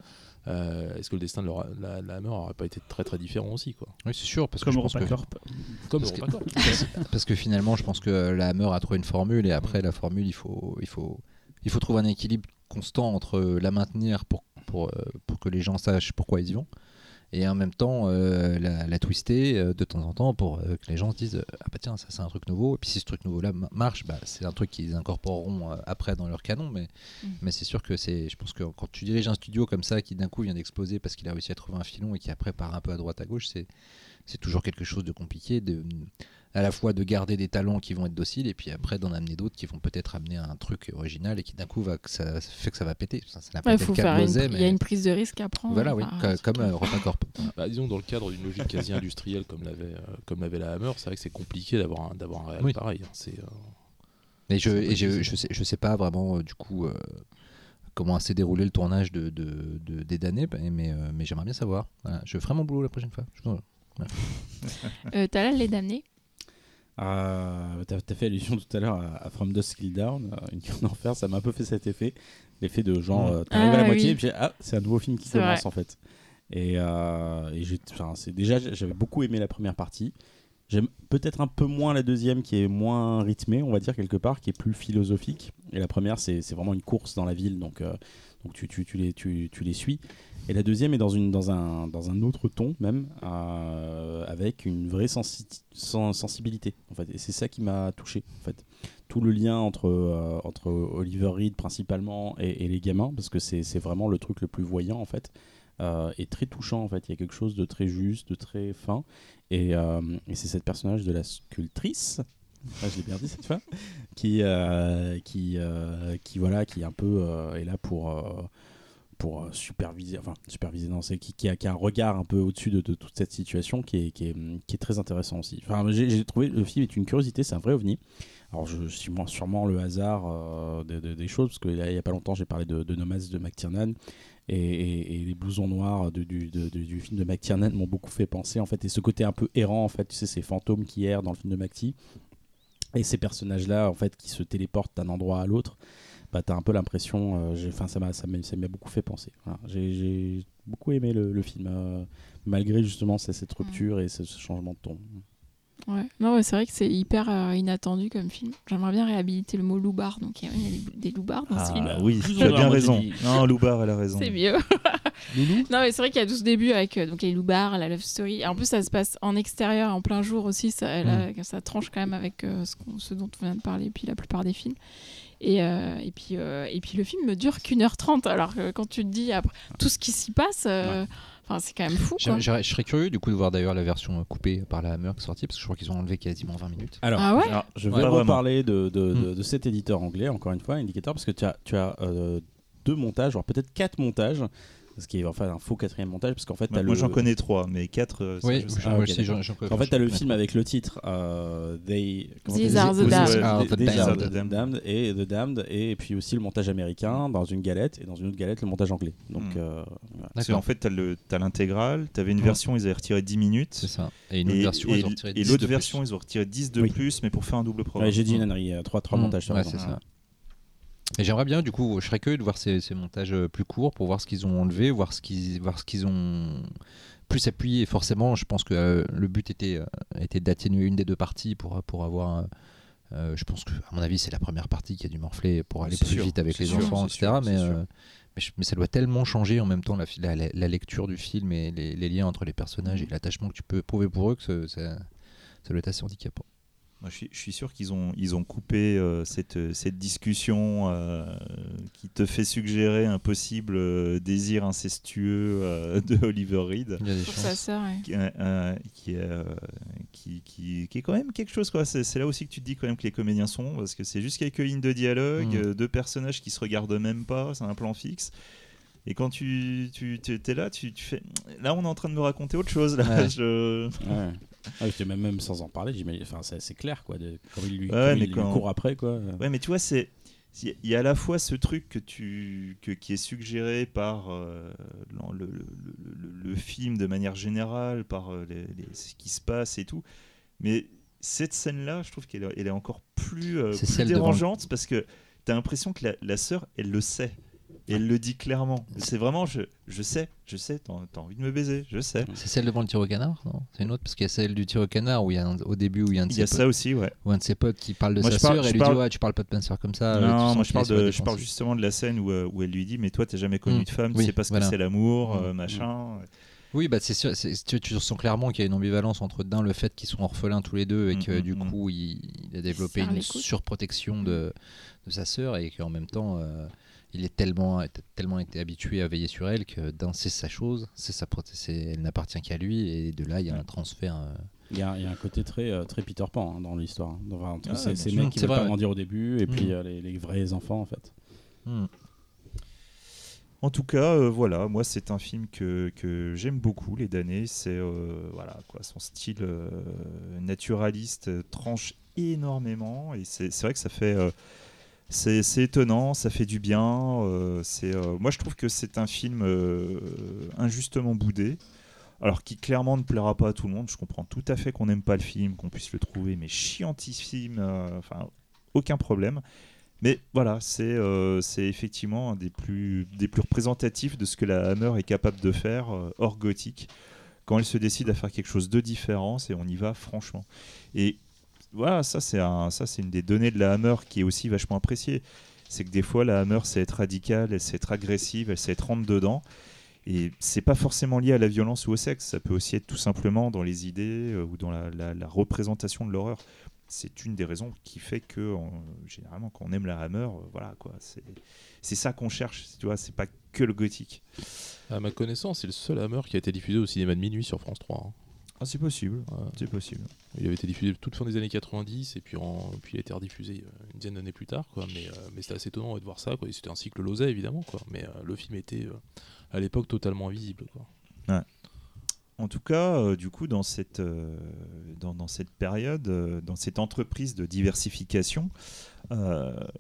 euh, est-ce que le destin de la, la- la Hammer aurait pas été très très différent aussi quoi? Oui, c'est sûr, parce que je pense que. Comme Parce que- parce que finalement, je pense que la Hammer a trouvé une formule et après la formule, il faut, il faut, il faut trouver un équilibre constant entre la maintenir pour, pour, euh, pour que les gens sachent pourquoi ils y vont et en même temps euh, la, la twister euh, de temps en temps pour euh, que les gens se disent ah bah tiens ça c'est un truc nouveau et puis si ce truc nouveau là marche bah, c'est un truc qu'ils incorporeront après dans leur canon mais, Mm. mais c'est sûr que c'est je pense que quand tu diriges un studio comme ça qui d'un coup vient d'exploser parce qu'il a réussi à trouver un filon et qui après part un peu à droite à gauche c'est c'est toujours quelque chose de compliqué de à la fois de garder des talents qui vont être dociles et puis après d'en amener d'autres qui vont peut-être amener un truc original et qui d'un coup va que ça fait que ça va péter ça ça n'a pas Il faut faire une, y a mais une prise de risque à prendre. voilà oui Enfin, co- comme euh, Europacorp Bah, disons dans le cadre d'une logique quasi industrielle comme l'avait euh, comme l'avait la Hammer, c'est vrai que c'est compliqué d'avoir un d'avoir un réel Oui. pareil. hein. C'est euh, Mais je, et je, je, sais, je sais pas vraiment euh, du coup euh, comment s'est déroulé le tournage de, de, de- des damnés, bah, mais, euh, mais j'aimerais bien savoir. Voilà, je ferai mon boulot la prochaine fois. Je- euh, T'as là les damnés Euh, T'as as fait allusion tout à l'heure à, à From Dusk Till Down, euh, une cure d'enfer, ça m'a un peu fait cet effet. L'effet de genre, euh, t'arrives à la Ah, moitié oui. et puis ah, c'est un nouveau film qui commence vrai. en fait. Et, euh, et enfin, déjà, j'avais beaucoup aimé la première partie. J'aime peut-être un peu moins la deuxième qui est moins rythmée, on va dire quelque part, qui est plus philosophique. Et la première, c'est c'est vraiment une course dans la ville, donc, euh, donc tu, tu, tu les, tu, tu les suis. Et la deuxième est dans, un, autre ton même, euh, avec une vraie sensi- sen- sensibilité. En fait. Et c'est ça qui m'a touché. En fait. Tout le lien entre, euh, Oliver Reed principalement et, les gamins, parce que c'est vraiment le truc le plus voyant en fait, euh, est très touchant en fait. Il y a quelque chose de très juste, de très fin. Et, euh, c'est cette personnage de la sculptrice. Ah, je l'ai bien dit cette fois, qui, euh, qui, euh, qui, voilà, qui un peu euh, est là pour, euh, pour euh, superviser, enfin superviser, non, c'est qui, qui, a, qui a un regard un peu au-dessus de, de toute cette situation qui est, qui est, qui est très intéressant aussi. Enfin, j'ai trouvé le film est une curiosité, c'est un vrai ovni. Alors, je suis moi sûrement le hasard euh, de- de- des choses, parce qu'il il y a pas longtemps, j'ai parlé de, de de McTiernan, et, les blousons noirs du, de- du film de McTiernan m'ont beaucoup fait penser, en fait, et ce côté un peu errant, en fait, tu sais, ces fantômes qui errent dans le film de McTie. Et ces personnages-là, en fait, qui se téléportent d'un endroit à l'autre, bah, t'as un peu l'impression. euh, Enfin, ça m'a, ça m'a, ça m'a beaucoup fait penser. Voilà. J'ai, beaucoup aimé le, le film, euh, malgré justement cette, cette rupture et ce, ce changement de ton. Ouais. Non, ouais, c'est vrai que c'est hyper euh, inattendu comme film. J'aimerais bien réhabiliter le mot loupard. Donc, il y a, il y a des, des loupards dans ce Ah film. bah oui, tu as bien raison. Non, Loubar, elle a raison. C'est mieux. Non, mais c'est vrai qu'il y a tout ce début avec euh, donc les loupards, la love story. Et en plus, ça se passe en extérieur, en plein jour aussi. Ça, elle Mm. ça tranche quand même avec euh, ce, ce dont on vient de parler, puis la plupart des films. Et, euh, et, puis, euh, et puis le film ne dure qu'une heure trente. Alors que quand tu te dis après tout ce qui s'y passe, euh, enfin, c'est quand même fou. Quoi. Je serais curieux du coup de voir d'ailleurs la version euh, coupée par la Hammer qui est sortie parce que je crois qu'ils ont enlevé quasiment 20 minutes. Alors, Ah ouais alors, je Ouais, vais vraiment. reparler de, de, de- Mm. de cet éditeur anglais, encore une fois, Indicator, parce que tu as, tu as euh, deux montages, voire peut-être quatre montages, ce qui est enfin un faux quatrième montage, parce qu'en fait, Moi, t'as moi, le... j'en connais trois, mais quatre. euh, ça, Oui, je sais. Ah, moi ok, aussi, En fait, tu as j'en le film avec le titre euh, They, These t'as are the damned. Are the These are damned. the damned et The Damned, et puis aussi le montage américain dans une galette, et dans une autre galette, le montage anglais. Donc, Mm. euh, voilà. Parce qu'en D'accord, fait, tu as, le, t'as l'intégrale, tu avais une Ouais. version, ils avaient retiré 10 minutes. c'est ça. Et une autre Et, version, et- ils ont retiré et 10 l'autre de plus. version, ils ont retiré 10 de plus, mais pour faire un double programme. J'ai dit une ânerie, euh, trois, trois Mm. montages. t'as c'est ça. Et j'aimerais bien, du coup, je serais curieux de voir ces, ces montages euh, plus courts pour voir ce qu'ils ont enlevé, voir ce qu'ils, voir ce qu'ils ont plus appuyé. Forcément, je pense que euh, le but était, euh, était d'atténuer une des deux parties pour, pour avoir. euh, je pense que, à mon avis, c'est la première partie qui a dû morfler pour aller plus sûr, vite avec les sûr, enfants, etc. sûr, mais, euh, mais, je- mais ça doit tellement changer en même temps la, la- la- la lecture du film et les, les liens entre les personnages et l'attachement que tu peux éprouver pour eux que ça, ça doit être assez handicapant. Moi, je, suis, je suis sûr qu'ils ont, ils ont coupé euh, cette, cette discussion euh, qui te fait suggérer un possible euh, désir incestueux euh, de Oliver Reed. Il y a des Pour chances. sa sœur. ouais. qui, euh, euh, qui, est, euh, qui, qui- qui est quand même quelque chose. quoi. C'est c'est là aussi que tu te dis quand même que les comédiens sont parce que c'est juste quelques lignes de dialogue, Mm. euh, deux personnages qui se regardent même pas, c'est un plan fixe. Et quand tu, tu es là, tu, tu fais. Là, on est en train de me raconter autre chose. Là. Ouais. Je- Ouais. Ah, même, même sans en parler. Enfin, c'est clair, quoi. De, quand il lui, Ouais, comme mais il lui court après, quoi. Ouais, mais tu vois, c'est. Il y a à la fois ce truc que tu, que, qui est suggéré par euh, le, le- le- le- le film de manière générale, par euh, les- les- ce qui se passe et tout. Mais cette scène-là, je trouve qu'elle est- elle est encore plus, euh, plus devant dérangeante parce que tu as l'impression que la, la sœur, elle le sait. Et elle le dit clairement. C'est vraiment, je, je sais, je sais, t'as envie de me baiser, je sais. C'est celle devant le tir au canard Non? C'est une autre Parce qu'il y a celle du tir au canard où il y a un- au début où il y a un de Il y ses a potes, ça aussi, ouais. où un de ses potes qui parle de Moi, sa sœur et lui parle- dit ouais tu parles pas de ma sœur comme ça. euh, non, sens moi je parle, de, je parle justement de la scène où, euh, où elle lui dit Mais toi, t'as jamais connu Mm. de femme, Oui, tu sais pas ce voilà. que c'est l'amour, Mm. euh, machin. Oui bah c'est sûr, tu, tu sens clairement qu'il y a une ambivalence entre d'un le fait qu'ils sont orphelins tous les deux et Mm, que mm, du mm. coup il, il a développé une surprotection de, de sa sœur et qu'en même temps euh, il est tellement tellement été habitué à veiller sur elle que d'un c'est sa chose, c'est sa c'est- elle n'appartient qu'à lui et de là il y a un transfert. euh, Il y, a, il y a un côté très, euh, très Peter Pan hein, dans l'histoire. hein. Enfin, Ah, ces, bien ces mecs qui C'est veulent vrai, pas ouais. grandir au début et puis Mm. euh, les, les vrais enfants, en fait. hmm. En tout cas, euh, voilà, moi c'est un film que, que j'aime beaucoup, Les damnés. C'est euh, voilà quoi, son style euh, naturaliste tranche énormément et c'est c'est vrai que ça fait euh, c'est étonnant, ça fait du bien. euh, c'est euh, moi je trouve que c'est un film euh, injustement boudé. Alors qui clairement ne plaira pas à tout le monde. Je comprends tout à fait qu'on n'aime pas le film, qu'on puisse le trouver mais chiantissime. Enfin aucun problème. Mais voilà, c'est euh, effectivement un des plus, des plus représentatifs de ce que la Hammer est capable de faire hors gothique. Quand elle se décide à faire quelque chose de différent, et on y va franchement. Et voilà, ça c'est un, ça c'est une des données de la Hammer qui est aussi vachement appréciée. C'est que des fois la Hammer sait être radicale, elle être agressive, elle sait être rentre dedans. Et c'est pas forcément lié à la violence ou au sexe, ça peut aussi être tout simplement dans les idées euh, ou dans la, représentation de l'horreur. C'est une des raisons qui fait que généralement quand on aime la Hammer, euh, voilà quoi, c'est c'est ça qu'on cherche, tu vois, c'est pas que le gothique. À ma connaissance, c'est le seul Hammer qui a été diffusé au cinéma de minuit sur France 3. hein. Ah c'est possible, c'est possible. Il avait été diffusé toute fin des années 90 et puis, en- puis il a été rediffusé euh, une dizaine d'années plus tard. Quoi. Mais, euh, mais c'était assez étonnant ouais, de voir ça. quoi. C'était un cycle Lozay évidemment. Quoi. Mais euh, le film était euh, à l'époque totalement invisible. Quoi. En tout cas, du coup, dans cette, dans, dans cette période, dans cette entreprise de diversification,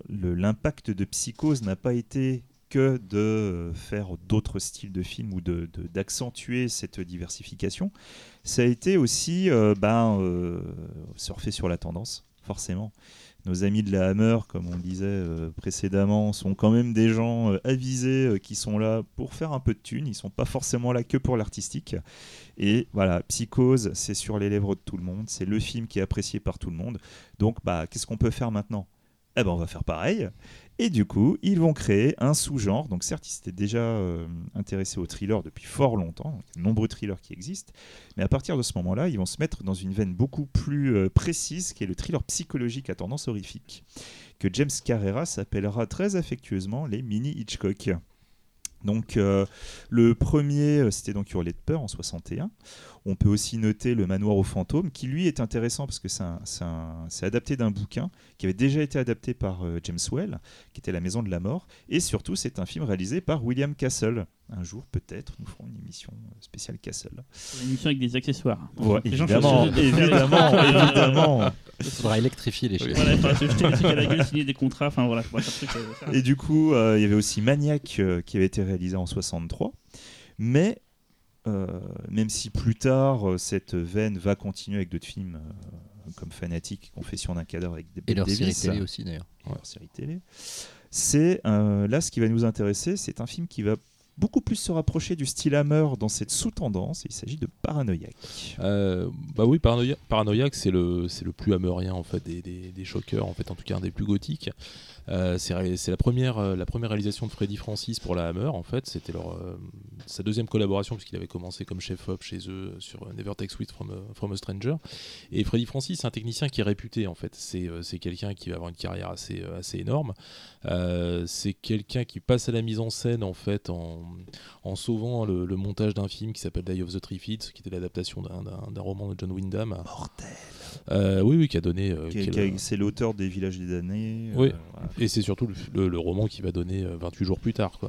l'impact de Psychose n'a pas été que de faire d'autres styles de films ou de- de- d'accentuer cette diversification. Ça a été aussi euh, ben, euh, surfer sur la tendance. forcément. Nos amis de la Hammer, comme on disait euh, précédemment, sont quand même des gens euh, avisés qui sont là pour faire un peu de thunes. Ils sont pas forcément là que pour l'artistique. Et voilà, Psychose, c'est sur les lèvres de tout le monde. C'est le film qui est apprécié par tout le monde. Donc, bah, qu'est-ce qu'on peut faire maintenant? Eh ben, on va faire pareil. Et du coup, ils vont créer un sous-genre. Donc certes, ils s'étaient déjà euh, intéressés au thriller depuis fort longtemps, de nombreux thrillers qui existent, mais à partir de ce moment-là, ils vont se mettre dans une veine beaucoup plus euh, précise, qui est le thriller psychologique à tendance horrifique, que James Carrera s'appellera très affectueusement les mini Hitchcock. Donc euh, le premier, c'était donc Hurler de peur en 61. On peut aussi noter Le Manoir aux fantômes, qui lui est intéressant parce que c'est adapté d'un bouquin qui avait déjà été adapté par euh, James Well, qui était La Maison de la Mort. Et surtout, c'est un film réalisé par William Castle. Un jour, peut-être, nous ferons une émission euh, spéciale Castle. Une émission avec des accessoires. Ouais, gens évidemment, évidemment, évidemment. Il faudra électrifier les. Voilà, il faudra se jeter trucs à la gueule, signer des contrats, enfin voilà, euh. Et du coup, euh, il y avait aussi Maniac euh, qui avait été réalisé en 63. Mais même si plus tard, euh, cette veine va continuer avec d'autres films euh, comme Fanatic, Confession d'un cadavre avec des Et leur série télé aussi d'ailleurs. leur série télé. C'est euh, là ce qui va nous intéresser, c'est un film qui va beaucoup plus se rapprocher du style Hammer dans cette sous-tendance. Il s'agit de Paranoïaque. Euh, bah oui, Paranoïaque, c'est le, c'est le plus hammerien en fait des, des, des choqueurs, en fait, en tout cas un des plus gothiques. Euh, c'est la première, euh, la première réalisation de Freddy Francis pour la Hammer, en fait. C'était leur, euh, sa deuxième collaboration, puisqu'il avait commencé comme chef-op chez eux sur Never Take Sweet from a, from a Stranger. Et Freddy Francis, c'est un technicien qui est réputé, en fait. C'est euh, c'est quelqu'un qui va avoir une carrière assez, euh, assez énorme. Euh, c'est quelqu'un qui passe à la mise en scène, en fait, en, en sauvant le, le montage d'un film qui s'appelle Die of the Triffids, qui était l'adaptation d'un- roman de John Wyndham. Mortel. Euh, oui, oui, qui a donné. euh, C'est l'auteur des Villages des damnés. Oui. euh, voilà. Et c'est surtout le, roman qui va donner euh, 28 jours plus tard. Euh,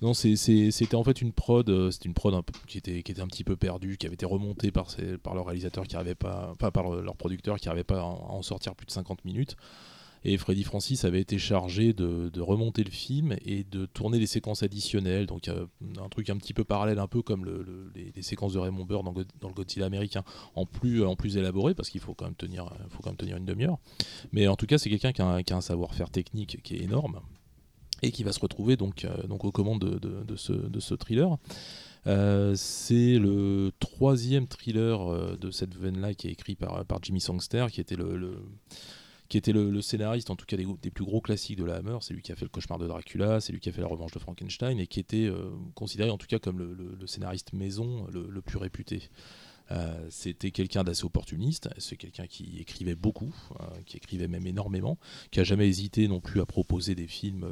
Non, c'était en fait une prod, euh, c'était une prod qui, était, un petit peu perdue, qui avait été remontée par, leur réalisateur qui arrivait pas, par le- leur producteur qui n'arrivait pas à en sortir plus de 50 minutes. Et Freddy Francis avait été chargé de, de remonter le film et de tourner les séquences additionnelles, donc euh, un truc un petit peu parallèle, un peu comme le- le- les, séquences de Raymond Burr dans, dans le Godzilla américain, en plus, en plus élaboré, parce qu'il faut quand même tenir, faut quand même tenir une demi-heure. Mais en tout cas, c'est quelqu'un qui a, un- savoir-faire technique qui est énorme et qui va se retrouver donc, euh, donc aux commandes de, de- ce, de ce thriller. Euh, c'est le troisième thriller de cette veine-là qui est écrit par, par Jimmy Sangster, qui était le- qui était le, scénariste, en tout cas des, plus gros classiques de la Hammer. C'est lui qui a fait Le Cauchemar de Dracula, c'est lui qui a fait La Revanche de Frankenstein, et qui était euh, considéré en tout cas comme le, scénariste maison le, plus réputé. Euh, C'était quelqu'un d'assez opportuniste, c'est quelqu'un qui écrivait beaucoup, euh, qui écrivait même énormément, qui a jamais hésité non plus à proposer des films.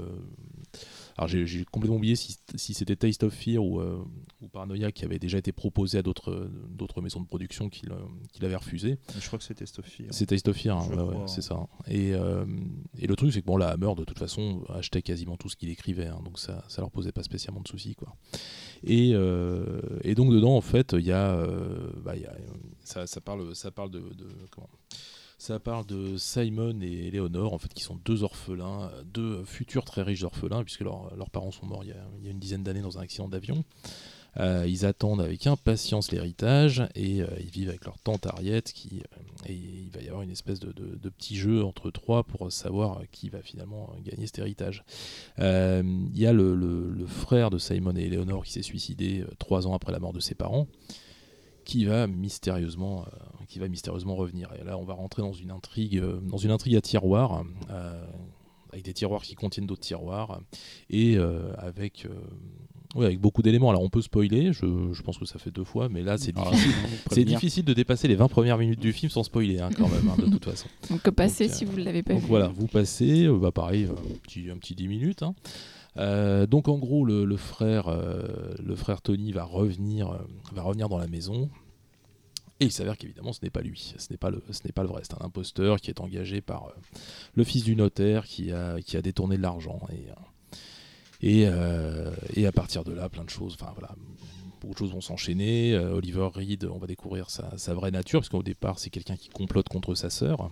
Euh, alors j'ai complètement oublié si, si c'était Taste of Fear ou, euh, ou Paranoia qui avait déjà été proposé à d'autres maisons de production qui l'a- qui l'avaient refusé. Je crois que. C'est Taste of Fear, hein, Je ouais, ouais, crois. c'est ça. Et, euh, et le truc, c'est que bon, la Hammer, de toute façon, achetait quasiment tout ce qu'il écrivait, hein, donc ça, ça leur posait pas spécialement de soucis, quoi. Et, euh, et donc dedans, en fait, il y a, euh, bah, il y a- ça, ça parle, ça parle de, de- comment ça parle de Simon et Eleanor, en fait, qui sont deux orphelins, deux futurs très riches orphelins, puisque leurs parents sont morts il y a, une dizaine d'années dans un accident d'avion. Euh, ils attendent avec impatience l'héritage et euh, ils vivent avec leur tante Harriet qui euh, et il va y avoir une espèce de, petit jeu entre trois pour savoir qui va finalement gagner cet héritage. Euh, Il y a le, frère de Simon et Eleanor qui s'est suicidé trois ans après la mort de ses parents qui va mystérieusement qui va mystérieusement revenir et là on va rentrer dans une intrigue euh, dans une intrigue à tiroirs euh, avec des tiroirs qui contiennent d'autres tiroirs et euh, avec euh, ouais, avec beaucoup d'éléments alors on peut spoiler je, je pense que ça fait deux fois mais là c'est Ah, difficile c'est difficile de dépasser les 20 premières minutes du film sans spoiler hein, quand même hein, de toute façon Donc passez Donc, si vous ne l'avez pas donc vu. voilà, vous passez, euh, bah pareil, euh, un petit, un petit 10 minutes. hein. Euh, donc en gros, le, le frère, euh, le frère Tony va revenir, euh, va revenir dans la maison. Et il s'avère qu'évidemment, ce n'est pas lui, ce n'est pas le, ce n'est pas le vrai. C'est un imposteur qui est engagé par euh, le fils du notaire qui a, qui a détourné de l'argent. Et, euh, et, euh, et à partir de là, plein de choses. Enfin voilà, beaucoup de choses vont s'enchaîner. Oliver Reed, on va découvrir sa, vraie nature, parce qu'au départ, c'est quelqu'un qui complote contre sa sœur.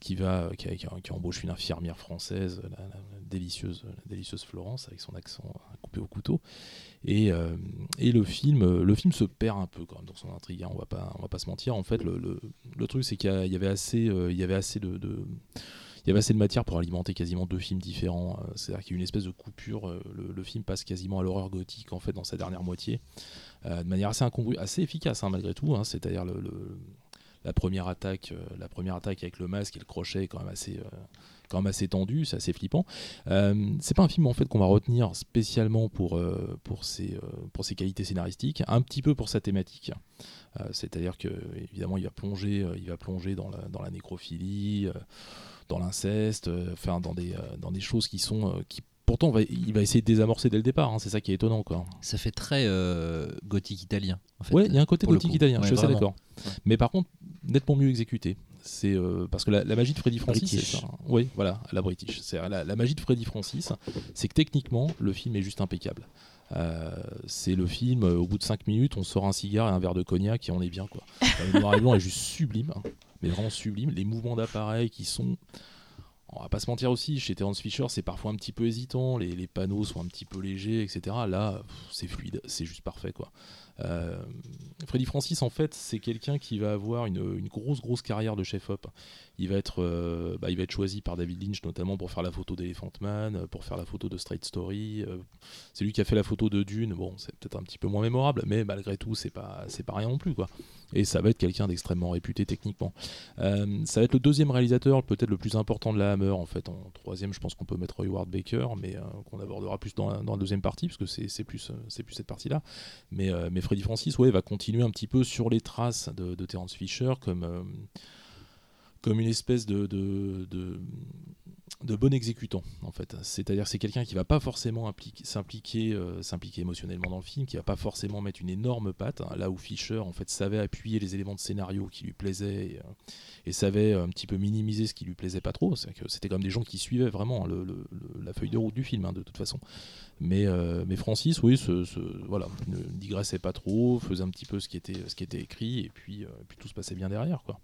Qui va qui, qui embauche une infirmière française délicieuse la délicieuse Florence avec son accent coupé au couteau. Et, euh, et le film, euh, le film se perd un peu quand même dans son intrigue. hein, on va pas, on va pas se mentir. En fait, le, le- le truc c'est qu'il y, avait assez, euh, il y avait assez de, de- il y avait assez de matière pour alimenter quasiment deux films différents. Euh, C'est-à-dire qu'il y a une espèce de coupure. euh, Le, film passe quasiment à l'horreur gothique en fait dans sa dernière moitié, euh, de manière assez incongrue, assez efficace hein, malgré tout. hein. C'est-à-dire le, le- la première attaque, euh, la première attaque avec le masque et le crochet est quand même assez, euh, quand même assez tendu, c'est assez flippant. Euh, c'est pas un film en fait qu'on va retenir spécialement pour euh, pour ses euh, pour ses qualités scénaristiques, un petit peu pour sa thématique. Euh, C'est-à-dire que évidemment il va plonger, il va plonger dans la dans la nécrophilie, dans l'inceste, enfin dans des dans des choses qui sont qui pourtant va- il va essayer de désamorcer dès le départ. hein, c'est ça qui est étonnant quoi. Ça fait très euh, gothique italien. En fait, Ouais, il y a un côté gothique italien, Ouais, je suis d'accord. Mais par contre, nettement mieux exécuté. C'est euh, parce que la, la magie de Freddy Francis, ça. Oui, voilà, la British. C'est la, la magie de Freddy Francis, c'est que techniquement, le film est juste impeccable. Euh, c'est le film, euh, au bout de 5 minutes, on sort un cigare et un verre de cognac et on est bien quoi. Le noir et blanc est juste sublime, hein, mais vraiment sublime. Les mouvements d'appareil qui sont on va pas se mentir aussi, chez Terence Fisher, c'est parfois un petit peu hésitant, les, les panneaux sont un petit peu légers, etc. Là, c'est fluide, c'est juste parfait, quoi. Euh, Freddy Francis, en fait, c'est quelqu'un qui va avoir une, grosse, grosse carrière de chef-op. Il va être, euh, bah, il va être choisi par David Lynch, notamment pour faire la photo d'Elephant Man, euh, pour faire la photo de Straight Story. euh, c'est lui qui a fait la photo de Dune. Bon, c'est peut-être un petit peu moins mémorable, mais malgré tout, c'est pas, c'est pas rien non plus, quoi. Et ça va être quelqu'un d'extrêmement réputé techniquement. Ça va être le deuxième réalisateur, peut-être le plus important de la Hammer en fait. Troisième, je pense qu'on peut mettre Howard Baker, mais qu'on abordera plus dans dans la deuxième partie, parce que c'est plus, plus cette partie-là. Mais, mais Francis, ouais, va continuer un petit peu sur les traces de, Terence Fisher comme, euh, comme une espèce de, de bon exécutant en fait. C'est-à-dire c'est quelqu'un qui va pas forcément euh, s'impliquer émotionnellement dans le film, qui va pas forcément mettre une énorme patte, hein, là où Fisher en fait savait appuyer les éléments de scénario qui lui plaisaient et, euh, savait un petit peu minimiser ce qui lui plaisait pas trop. C'est que c'était quand même des gens qui suivaient vraiment la feuille de route du film hein, de toute façon. Mais, euh, Francis, oui, voilà, ne digressait pas trop, faisait un petit peu ce qui était, écrit, et puis, euh, puis tout se passait bien derrière. Quoi.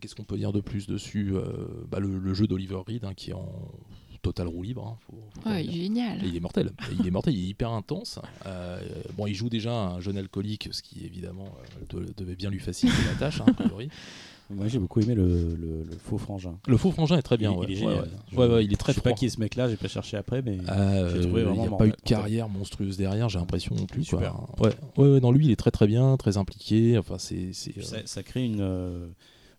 Qu'est-ce qu'on peut dire de plus dessus Euh, bah, le, le jeu d'Oliver Reed, hein, qui est en total roue libre. hein, faut- faut Ouais, génial. Et il est mortel. Il est mortel, il est hyper intense. Euh, bon, il joue déjà un jeune alcoolique, ce qui évidemment euh, de- devait bien lui faciliter la tâche, hein, a priori. Moi, j'ai beaucoup aimé le, le- le faux frangin. Le faux frangin est très bien. Il- ouais. il est Ouais, génial. ouais. Je- Ouais, ouais, il est très Je sais pas qui est ce mec-là, j'ai pas cherché après, mais Euh, J'ai trouvé il n'y a pas eu de carrière monstrueuse derrière, j'ai l'impression non plus. Super. Quoi. Ouais. Ouais, ouais, non, lui, il est très très bien, très impliqué. Enfin, c'est. euh, ça, ça crée une, euh,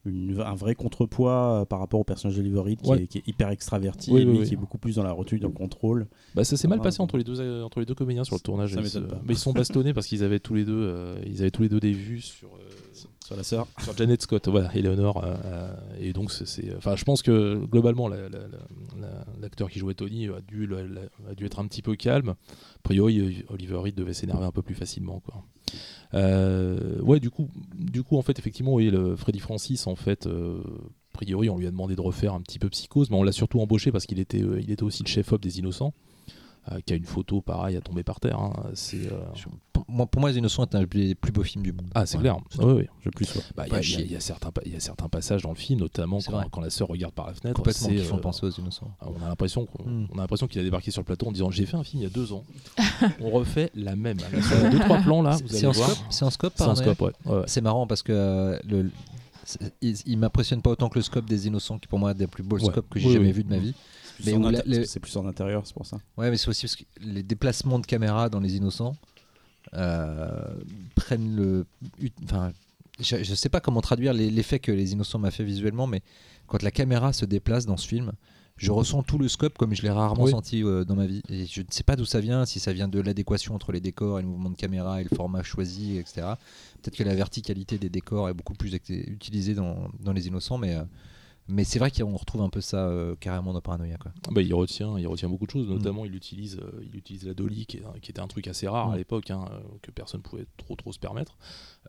une- un vrai contrepoids euh, par rapport au personnage d'Oliver Reed qui, Ouais. est, qui est hyper extraverti Oui, et oui, lui oui. qui est beaucoup plus dans la retenue, dans le contrôle. Bah, ça s'est mal passé bon. entre les deux euh, entre les deux comédiens sur le tournage. ça Ils m'étonne se- pas. Mais ils sont bastonnés parce qu'ils avaient tous les deux, euh, ils avaient tous les deux des vues sur. Sur Janet Scott, voilà, Eleanor. euh, euh, et donc, je pense que globalement, la- la- la- la- l'acteur qui jouait Tony a dû, être un petit peu calme. A priori, Oliver Reed devait s'énerver un peu plus facilement. Euh, ouais, du coup, en fait, effectivement, oui, le Freddy Francis, en fait. a priori, on lui a demandé de refaire un petit peu Psychose, mais on l'a surtout embauché parce qu'il était, était aussi le chef-op des Innocents, euh, qui a une photo pareille à tomber par terre. hein. C'est, euh, Pour moi, pour moi, Les Innocents est un des plus beaux films du monde. Ah, c'est Ouais. clair. Ouais, ouais. Je plus. Bah, Il y, a- y y certains pa- il y a certains passages dans le film, notamment quand, la sœur regarde par la fenêtre. Complètement c'est, qui font euh, penser aux Innocents. on a l'impression qu'on Mm. on a l'impression qu'il a débarqué sur le plateau en disant j'ai fait un film il y a deux ans. on refait la même. Là, sur les deux trois plans là, vous C'est allez en voir. scope? C'est en scope C'est par en année scope, ouais. Ouais, ouais. C'est marrant parce que le, il, il m'impressionne pas autant que le scope des Innocents, qui pour moi est des plus beaux Ouais. scopes que j'ai Oui, jamais oui. vu de ma vie. Plus, en la- le- plus en intérieur, c'est pour ça. Ouais, mais c'est aussi parce que les déplacements de caméra dans Les Innocents euh, prennent le. Enfin, je, je sais pas comment traduire l'effet que Les Innocents m'a fait visuellement, mais quand la caméra se déplace dans ce film, je ressens tout le scope comme je l'ai rarement Oui. senti euh, dans ma vie. Et je ne sais pas d'où ça vient, si ça vient de l'adéquation entre les décors et le mouvement de caméra et le format choisi, etc. Peut-être que la verticalité des décors est beaucoup plus utilisée dans, dans Les Innocents, mais. euh, mais c'est vrai qu'on retrouve un peu ça euh, carrément dans Paranoia. Quoi. Bah, il retient, il retient beaucoup de choses. Notamment, il utilise, euh, il utilise la dolly, qui, est- qui était un truc assez rare Mm. à l'époque, hein, euh, que personne pouvait trop trop se permettre.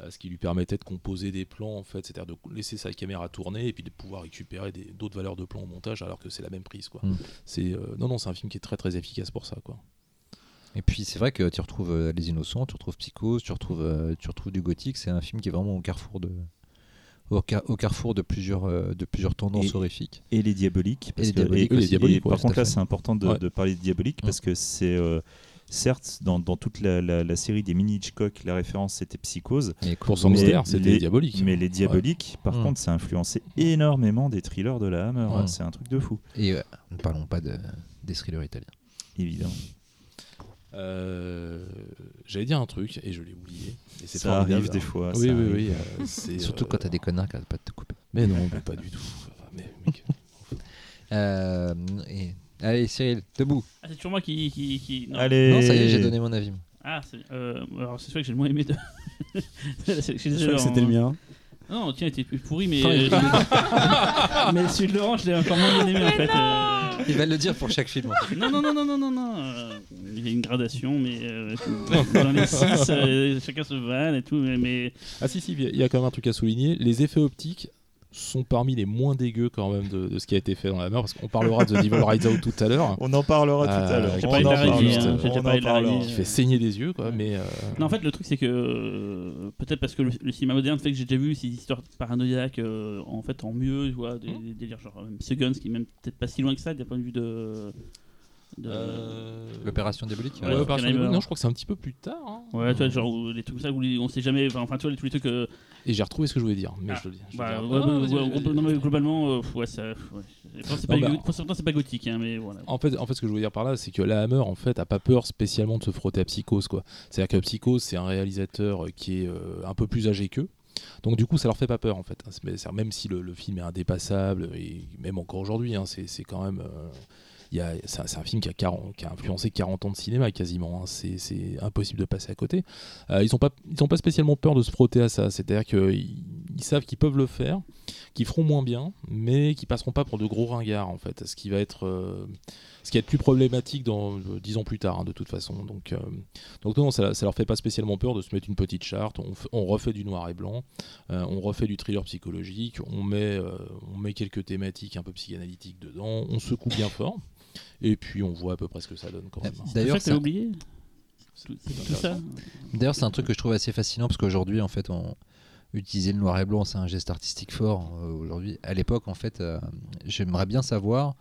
Euh, ce qui lui permettait de composer des plans, en fait, c'est-à-dire de laisser sa caméra tourner et puis de pouvoir récupérer d'autres valeurs de plans au montage, alors que c'est la même prise, quoi. Mm. C'est non, non, c'est un film qui est très très efficace pour ça, quoi. Et puis c'est vrai que tu retrouves Les Innocents, tu retrouves Psychose, tu retrouves, tu retrouves du gothique. C'est un film qui est vraiment au carrefour de, au, car- au carrefour de plusieurs, euh, de plusieurs tendances Et- horrifiques. Et les diaboliques. Parce les que- diaboliques et- aussi. et- Les diaboliques, par ouais, contre, là, c'est important de, Ouais. de parler de diaboliques parce que c'est. euh, certes, dans, dans toute la, la- la série des mini Hitchcock, la référence c'était Psychose. Mais Pour son mystère, c'était les- diabolique. Mais les diaboliques, par Mm. contre, ça a influencé énormément des thrillers de la Hammer. Mm. C'est un truc de fou, Et ne parlons pas de, des thrillers italiens. évidemment. Euh, J'allais dire un truc et je l'ai oublié. Et c'est Ça arrive des fois. Oui, oui, arrive. oui. euh, c'est, Surtout euh, quand t'as des connards qui arrêtent pas de te couper. Mais non, mais pas du tout. Enfin, mais, mec, Euh, et- Allez, Cyril, debout. Ah, c'est toujours moi qui. qui, qui- non. Allez. Non, ça y est, j'ai donné mon avis. Ah, c'est euh, alors c'est celui que j'ai le moins aimé de. c'était le mien. Non, tiens, il était plus pourri, mais. Euh, mais celui de Laurent, je l'ai encore moins bien aimé en fait. Il va le dire pour chaque film. Non, non, non, non, non, non, non. euh, Il y a une gradation, mais euh, dans les six, euh, chacun se vanne et tout. Mais, mais- Ah si, si, il y a quand même un truc à souligner. Les effets optiques sont parmi les moins dégueux quand même de, de ce qui a été fait dans la mer, parce qu'on parlera de The Devil Rides Out tout à l'heure. On en parlera tout Euh, à l'heure. j'ai On pas en eu l'araignée, parlera. hein, On en parlera. qui fait saigner des yeux, quoi, mais... euh, Non, en fait, le truc, c'est que euh, peut-être parce que le, le cinéma moderne fait que j'ai déjà vu ces histoires paranoïaques euh, en fait en mieux, tu vois, des, des délires genre euh, Monsieur Guns qui est même peut-être pas si loin que ça d'un point de vue de. De- euh, L'opération diabolique. Ouais. Diabolique, non, je crois que c'est un petit peu plus tard. hein. Ouais, tu vois, genre les trucs comme ça où on sait jamais. Enfin, tu vois, les- tous les trucs. euh, Et j'ai retrouvé ce que je voulais dire, mais Ah, je le dis. bah, ouais, ouais, non, mais globalement, euh, ouais, ça. C'est pas, bah, go- gothique, hein, mais voilà. En fait, en fait, ce que je veux dire par là, c'est que la Hammer, en fait, a pas peur spécialement de se frotter à Psychose, quoi. C'est-à-dire que Psychose, c'est un réalisateur qui est euh, un peu plus âgé qu'eux. Donc du coup, ça leur fait pas peur, en fait. Même si le, le film est indépassable, et même encore aujourd'hui, hein, c'est c'est quand même... euh, c'est un, film qui a, 40 qui a influencé 40 ans de cinéma quasiment. hein. C'est impossible de passer à côté. Euh, ils n'ont pas, spécialement peur de se frotter à ça. C'est-à-dire qu'ils ils savent qu'ils peuvent le faire, qu'ils feront moins bien, mais qui passeront pas pour de gros ringards en fait. Ce qui va être, euh, plus problématique dans euh, dix ans plus tard hein, de toute façon. Donc, euh, donc non, ça, ça leur fait pas spécialement peur de se mettre une petite charte. On, refait du noir et blanc, on refait du thriller psychologique, on met, on met quelques thématiques un peu psychanalytiques dedans, on secoue bien fort. Et puis on voit à peu près ce que ça donne quand même. hein. C'est D'ailleurs, ça que t'as ça- oublié Tout, tout ça D'ailleurs, c'est un truc que je trouve assez fascinant parce qu'aujourd'hui, en fait, on utiliser le noir et blanc, c'est un geste artistique fort euh, aujourd'hui. À l'époque, en fait, euh, j'aimerais bien savoir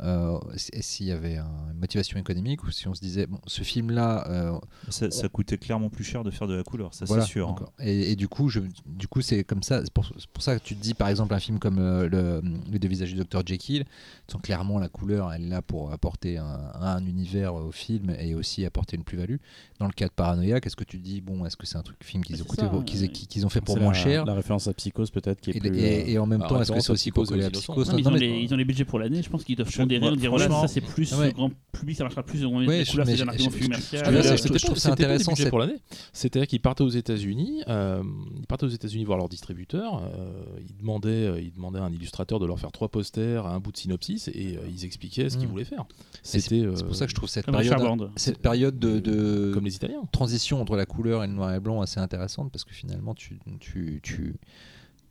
euh, si- s'il y avait un- une motivation économique ou si on se disait, bon, ce film-là, euh, Ça, ça coûtait clairement plus cher de faire de la couleur, ça voilà, c'est sûr. hein. encore. Et, et du coup, je, du coup, c'est comme ça. C'est pour, ça que tu te dis, par exemple, un film comme euh, le, Les deux visages du Dr Jekyll, sont clairement la couleur, elle est là pour apporter un, un univers au film et aussi apporter une plus-value. Dans le cas de Paranoia, qu'est-ce que tu te dis Bon, est-ce que c'est un truc film qu'ils ont, coûté- ça, qu'ils, ouais. qu'ils- qu'ils ont fait pour moins la- cher La référence à Psychose peut-être qui est et, plus. et- et en même Ah, temps, est-ce que c'est aussi pour aux Psychose Non, mais ils, Non, ont mais- les, ils ont les budgets pour l'année, je pense qu'ils doivent Moi, on dire voilà, franchement- ça c'est plus ouais. grand public, ça marchera plus au Ouais, les je- couleurs, c'est un argument commercial. C'était trouve des intéressant, pour l'année. C'est-à-dire qu'ils partaient aux États-Unis, euh, ils partaient aux États-Unis voir leur distributeur, euh, ils demandaient, euh, ils demandaient à un illustrateur de leur faire trois posters, un bout de synopsis, et euh, ils expliquaient ce qu'ils Mm. voulaient faire. C'est- C'était C'est pour ça que je trouve cette Comme période, cette période de, de comme les Italiens. transition entre la couleur et le noir et blanc assez intéressante parce que finalement, tu, tu,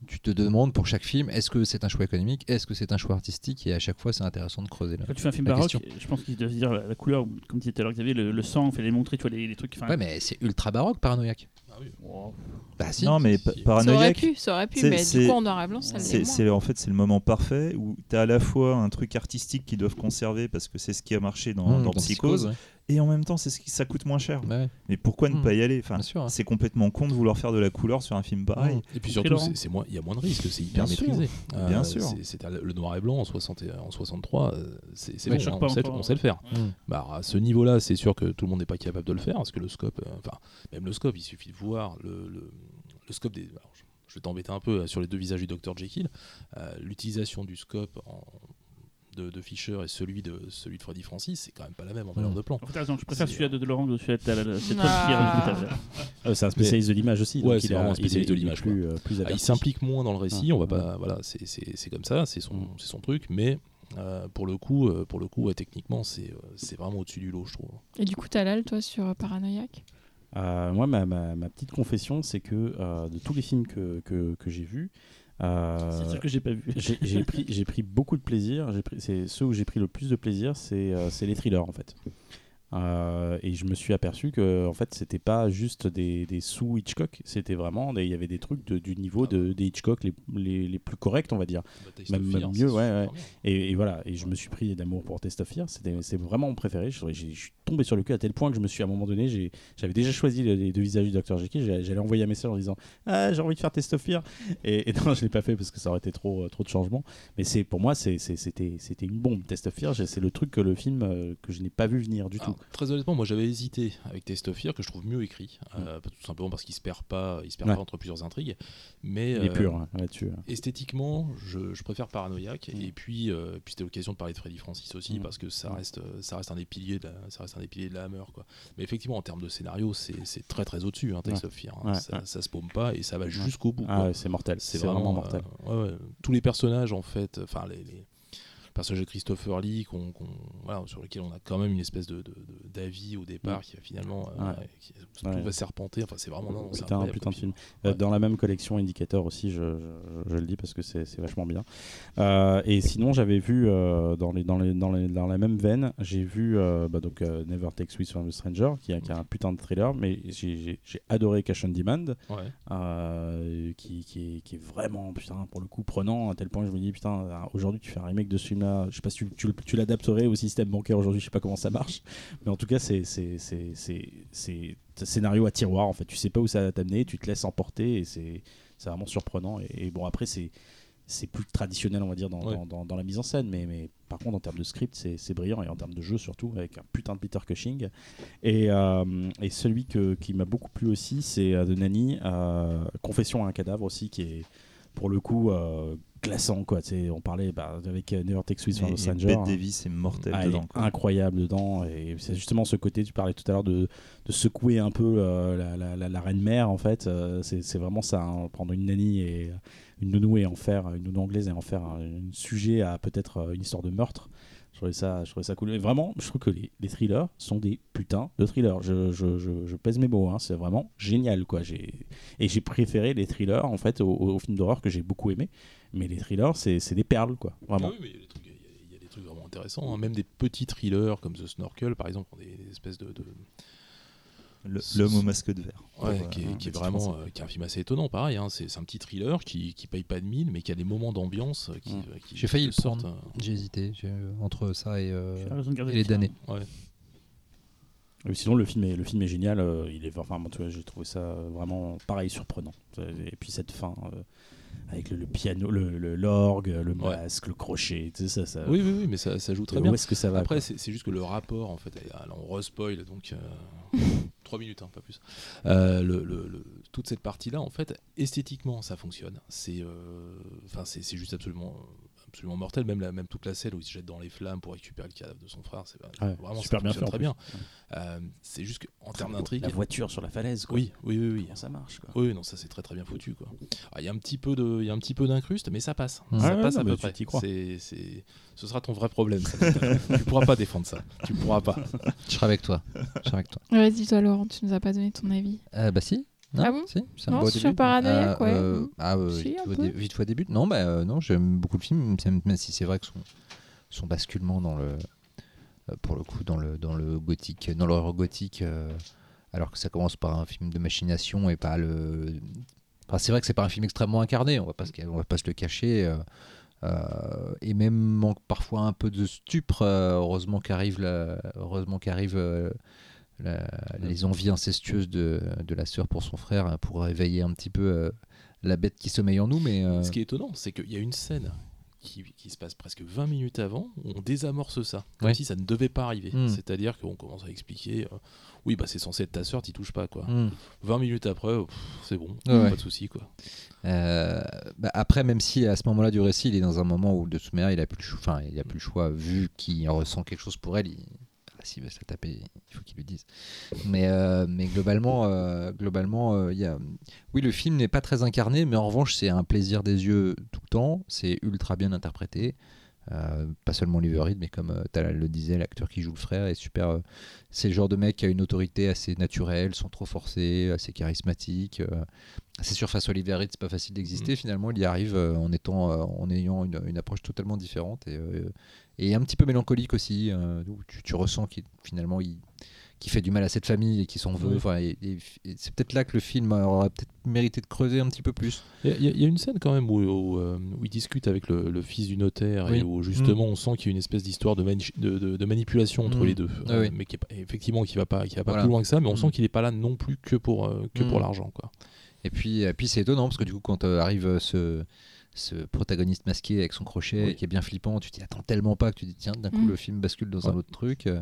tu, tu te demandes pour chaque film est-ce que c'est un choix économique, est-ce que c'est un choix artistique, et à chaque fois, c'est intéressant de creuser là. Quand tu fais un film La baroque, question. je pense qu'ils doivent se dire la, la couleur, comme disait tout à l'heure Xavier, le, le sang, fait les montrer, tu vois, les, les trucs. Ouais, mais c'est ultra baroque, paranoïaque. wow. Bah si. Non, mais pa- Si. Ça aurait paranoïaque, pu, ça aurait pu, mais du coup en noir et blanc, ça l'est c'est moins. c'est- en fait c'est le moment parfait où tu as à la fois un truc artistique qu'ils doivent conserver parce que c'est ce qui a marché dans, Mmh, dans Psychose, ouais. Et en même temps c'est ce qui ça coûte moins cher. Bah ouais, Mais pourquoi ne Mmh. pas y aller? Enfin, sûr. hein. C'est complètement con de vouloir faire de la couleur sur un film pareil. Et puis surtout, c'est- moins- il y a moins de risques, c'est hyper Bien sûr. maîtrisé. Bien sûr. c'est- C'était le noir et blanc en, 60 et- en 63, euh, c'est bon, hein, on, sait, encore. on sait le faire. Mmh. Bah, à ce niveau-là, c'est sûr que tout le monde n'est pas capable de le faire, parce que le scope, euh, enfin, même le scope, il suffit de voir le, le- le scope des. alors, je, je vais t'embêter un peu euh, sur les deux visages du Dr Jekyll. euh, L'utilisation du scope en- de, de Fisher et celui de, celui de Freddy Francis, c'est quand même pas la même en valeur Mmh. de plan. En fait, raison, je préfère C'est- celui-là de, de Laurent que celui de c'est Ah. Euh, un spécialiste de l'image aussi. Ouais, c'est vraiment un spécialiste de l'image, Plus, euh, plus Ah, il s'implique moins dans le récit, Ah, on va pas, voilà, c'est- c'est c'est comme ça, c'est son, Mm. c'est son truc, mais euh, pour le coup, euh, pour le coup, ouais, techniquement, c'est euh, c'est vraiment au-dessus du lot, je trouve. Et du coup, Talal, toi, sur euh, Paranoïaque? Euh, moi, ma, ma- ma petite confession, c'est que euh, de tous les films que, que, que j'ai vus, euh, C'est sûr que j'ai pas vu. j'ai pris, pris beaucoup de plaisir. Pris- C'est ceux où j'ai pris le plus de plaisir, c'est euh, c'est les thrillers en fait. Euh, et je me suis aperçu que en fait c'était pas juste des, des sous Hitchcock, c'était vraiment il y avait des trucs de- du niveau de, des Hitchcock les, les, les plus corrects on va dire. Bah, Même- mieux, ouais. Et, et voilà, et je me suis pris d'amour pour Test of Fear, c'était c'est vraiment mon préféré. Je, suis tombé sur le cul à tel point que je me suis à un moment donné, j'avais déjà choisi les, deux visages du Dr Jekyll, j'allais envoyer un message en disant ah j'ai envie de faire Test of Fear et, et non je l'ai pas fait parce que ça aurait été trop trop de changements. Mais c'est pour moi c'était c'était une bombe Test of Fear, c'est le truc que le film euh, que je n'ai pas vu venir du Alors, tout. Très honnêtement, moi j'avais hésité avec Taste of Fear que je trouve mieux écrit, euh, tout simplement parce qu'il se perd pas, il se perd Ouais. pas entre plusieurs intrigues. Mais Il est euh, pur hein, là-dessus. esthétiquement, je, je préfère Paranoïaque. Mm. Et puis, euh, puis c'était l'occasion de parler de Freddy Francis aussi Mm. parce que ça Mm. reste, ça reste un des piliers de la, ça reste un des piliers de la Hammer quoi. Mais effectivement, en termes de scénario, c'est très très au-dessus, hein, Ouais. of Fear. hein. Ouais, ça, ça se paume pas et ça va jusqu'au bout. Ah c'est mortel, c'est vraiment, mortel. Tous les personnages en fait, enfin les, les personnages de Christopher Lee qu'on- qu'on- voilà, sur lesquels on a quand même une espèce de de- de- d'avis au départ Mm. qui va finalement euh, Ouais. ouais, qui- tout Ouais. va serpenter. Enfin, c'est vraiment non, c'est Putain, incroyable putain de film. Ouais. Euh, Dans la même collection Indicator aussi, je, je- je le dis parce que c'est c'est vachement bien. Euh, et sinon, j'avais vu euh, dans, les, dans, les, dans, les- dans la même veine, j'ai vu euh, bah, donc, euh, Never Take Sweet from a Stranger, qui, a- qui est un putain de thriller, mais j'ai- j'ai j'ai adoré Cash on Demand, euh, qui, qui, est, qui est vraiment, putain, pour le coup, prenant, à tel point que je me dis, putain, euh, aujourd'hui tu fais un remake de ce film-là, je sais pas si tu, tu, le- tu l'adapterais au système bancaire aujourd'hui, je sais pas comment ça marche, mais en tout cas, c'est un scénario à tiroir, en fait, tu sais pas où ça va t'amener, tu te laisses emporter, et c'est vraiment surprenant, et, et bon, après, c'est c'est plus traditionnel, on va dire, dans, Ouais. dans, dans- dans la mise en scène, mais, mais par contre, en termes de script, c'est brillant, et en termes de jeu surtout, avec un putain de Peter Cushing. Et, euh, et celui que, qui m'a beaucoup plu aussi, c'est euh, de Nani, euh, Confession à un cadavre aussi, qui est pour le coup euh, glaçant. Quoi. Tu sais, on parlait bah, avec Never Take Sweet from Et, a et Stranger. Bette hein. Davis est mortel Ah, dedans. quoi. incroyable dedans et c'est justement ce côté tu parlais tout à l'heure de, de secouer un peu euh, la, la- la- la reine mère en fait euh, c'est vraiment ça hein, prendre une nanny et une nounou et en faire une nounou anglaise et en faire un, un sujet à peut-être euh, une histoire de meurtre je trouvais ça je trouvais ça cool et vraiment je trouve que les, les thrillers sont des putains de thrillers je, je, je, je pèse mes mots hein, c'est vraiment génial quoi j'ai et j'ai préféré les thrillers en fait aux, aux films d'horreur que j'ai beaucoup aimé mais les thrillers c'est c'est des perles quoi vraiment Oui, mais il y a des trucs- il y a- il y a des trucs vraiment intéressants. hein. Même des petits thrillers comme The Snorkel, par exemple, ont des espèces de. L'homme au masque de verre. Ouais, Pour, qui, est, qui est petit vraiment euh, qui est un film assez étonnant, pareil. hein. C'est un petit thriller qui, qui paye pas de mine, mais qui a des moments d'ambiance euh, qui, euh, qui- J'ai failli le prendre. euh, J'ai hésité j'ai- entre ça et, euh, les damnés. sinon, le film est, le film est génial. euh, il est, enfin, j'ai trouvé ça vraiment pareil, surprenant. Et puis cette fin euh, avec le, le piano, le le- l'orgue, le, Ouais. masque, le crochet, tu sais, ça, ça. Oui, oui, oui, mais ça, ça joue très où bien. est-ce que ça va Après, c'est juste que le rapport, en fait, on respoil, donc euh, 3 minutes, hein, pas plus. Euh, le, le- le- toute cette partie-là, en fait, esthétiquement, ça fonctionne. C'est euh, c'est juste absolument, absolument mortel. Même, la, même toute la scène où il se jette dans les flammes pour récupérer le cadavre de son frère, c'est Ouais, vraiment super bien fait, très en bien. Euh, c'est juste qu'en termes La d'intrigue. voiture sur la falaise, quoi. Oui, oui, oui, oui. Comment ça marche, quoi. Oui, non, ça c'est très très bien foutu quoi. Ah, Il y a un petit peu de, il y a un petit peu d'incruste, mais ça passe. Ça ouais, passe non, à peu tu près. C'est, c'est, ce sera ton vrai problème. ça, tu pourras pas défendre ça. Tu pourras pas. Je serai avec toi. Je serai avec toi. Vas-y, toi, Laurent, tu nous as pas donné ton avis. Euh, bah si. Non, Ah bon si, Non, sur. Paranoïaque, ouais. euh, ah, euh, Si, vite, fois vite début. Non, bah euh, non, j'aime beaucoup le film, même si c'est vrai que son, son basculement dans le, euh, pour le coup, dans le dans le gothique, dans l'horreur gothique, euh, alors que ça commence par un film de machination et pas le. Enfin, c'est vrai que c'est pas un film extrêmement incarné. On va pas se, on va pas se le cacher. euh, et même manque parfois un peu de stupre. euh, heureusement qu'arrive heureusement qu'arrive euh, la- les envies incestueuses de, de la sœur pour son frère hein, pour réveiller un petit peu euh, la bête qui sommeille en nous. Mais euh, Ce qui est étonnant, c'est qu'il y a une scène qui, qui se passe presque 20 minutes avant on désamorce ça, comme Ouais. si ça ne devait pas arriver. Hmm. C'est-à-dire qu'on commence à expliquer, euh, oui, bah c'est censé être ta sœur, t'y touches pas quoi. hmm. 20 minutes après, c'est bon, ouais. pas de souci quoi. Euh, bah, après, même si à ce moment-là du récit, il est dans un moment où de toute manière, il a plus le choix, enfin, il a plus le choix vu qu'il ressent quelque chose pour elle. Il... Ah, s'il veut se la taper, il faut qu'il lui dise. Mais, euh, mais globalement, euh, globalement, euh, il y a... oui, le film n'est pas très incarné, mais en revanche, c'est un plaisir des yeux tout le temps. C'est ultra bien interprété. Euh, pas seulement Oliver Reed, mais comme euh, Talal le disait, l'acteur qui joue le frère est super. euh, c'est le genre de mec qui a une autorité assez naturelle, sans trop forcer, assez charismatique. c'est sûr, face à Oliver Reed, c'est pas facile d'exister. Finalement, il y arrive en étant, en ayant une, une approche totalement différente et, et un petit peu mélancolique aussi. euh, où tu, tu ressens qu'il finalement il, qu'il fait du mal à cette famille et qu'il s'en veut. Enfin, et- et- et c'est peut-être là que le film aurait peut-être mérité de creuser un petit peu plus. Il y, a- y une scène quand même où, où, euh, où il discute avec le, le fils du notaire Oui. et où justement on sent qu'il y a une espèce d'histoire de, mani- de, de- de manipulation entre Mm. les deux, Ah Euh, oui. mais qui est effectivement qui va pas, qui va pas Voilà. plus loin que ça, mais on Mm. sent qu'il est pas là non plus que pour euh, que pour Mm. l'argent quoi. Et puis, et puis c'est étonnant parce que du coup, quand euh, arrive ce, ce protagoniste masqué avec son crochet Oui. qui est bien flippant, tu t'y attends tellement pas que tu dis tiens, d'un coup Mm. le film bascule dans un autre truc. euh,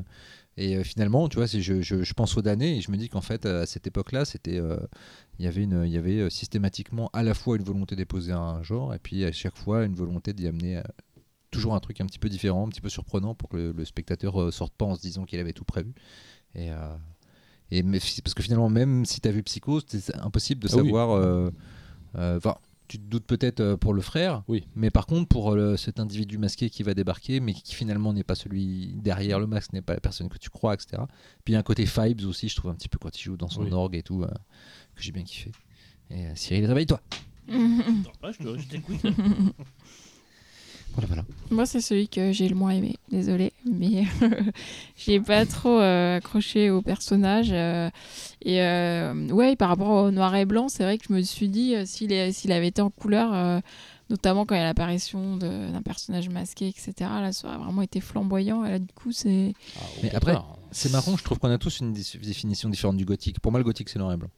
et euh, finalement, tu vois, je, je, je pense aux damnés et je me dis qu'en fait, à cette époque-là, c'était, euh, il y avait une, il y avait systématiquement à la fois une volonté d'épouser un genre et puis à chaque fois une volonté d'y amener. euh, Toujours un truc un petit peu différent, un petit peu surprenant pour que le, le spectateur euh, sorte pas en se disant qu'il avait tout prévu. Et, euh, et mais parce que finalement, même si tu as vu Psycho, c'est impossible de Ah oui. savoir. euh, euh, Enfin, tu te doutes peut-être euh, pour le frère, Oui. mais par contre, pour euh, cet individu masqué qui va débarquer, mais qui finalement n'est pas celui derrière le masque, n'est pas la personne que tu crois, etc. Puis il y a un côté Fibes aussi, je trouve un petit peu quand il joue dans son Oui. orgue et tout, euh, que j'ai bien kiffé. Et euh, Cyril, réveille-toi. Je te- je t'écoute. Voilà, voilà. Moi, c'est celui que j'ai le moins aimé. Désolée, mais j'ai pas trop euh, accroché au personnage. euh, et euh, ouais, par rapport au noir et blanc, c'est vrai que je me suis dit euh, s'il est- s'il avait été en couleur, euh, notamment quand il y a l'apparition de- d'un personnage masqué, etc. Là, ça aurait vraiment été flamboyant. Et là, du coup, c'est Ah, Mais après. C'est marrant, je trouve qu'on a tous une définition différente du gothique. Pour moi, le gothique, c'est noir et blanc.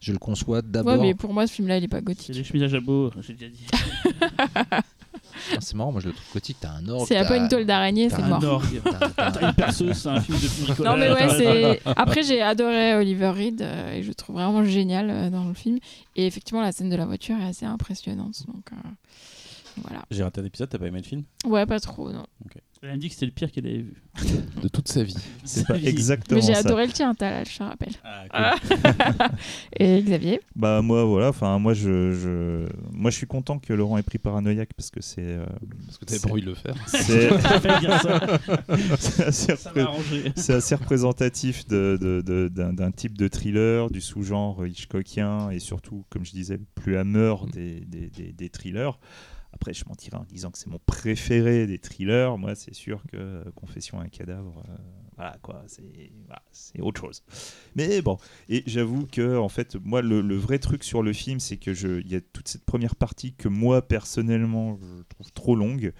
Je le conçois ouais, d'abord. mais pour moi, ce film-là, il est pas C'est gothique. les chemises à jabot, j'ai déjà dit. Ah, c'est marrant, moi je le trouve gothique. T'as un orgue. C'est pas une toile d'araignée, t'as c'est orgue. t'as- une perceuse, c'est un film de bricolage. Non mais ouais, c'est. Après j'ai adoré Oliver Reed euh, et je le trouve vraiment génial euh, dans le film. Et effectivement la scène de la voiture est assez impressionnante. Donc euh, voilà. J'ai raté un épisode, t'as pas aimé le film? Ouais, pas trop non. Elle me dit que c'était le pire qu'elle avait vu. de toute sa vie. C'est pas vie. exactement Mais j'ai ça. adoré le tien, Talal, je te rappelle. Ah, Et Xavier? Bah moi voilà, enfin moi je, je moi je suis content que Laurent ait pris paranoïaque parce que c'est euh, Parce que t'avais pas envie de le faire. c'est cool. Assez, c'est assez représentatif de- de- de- d'un d'un type de thriller du sous-genre Hitchcockien et surtout comme je disais plus hammer des, des, des- des thrillers. Après, je mentirais en disant que c'est mon préféré des thrillers. Moi, c'est sûr que euh, Confession à un cadavre, euh, voilà quoi, c'est autre chose. Mais bon, et j'avoue que en fait, moi, le, le vrai truc sur le film, c'est que il y a toute cette première partie que moi personnellement, je trouve trop longue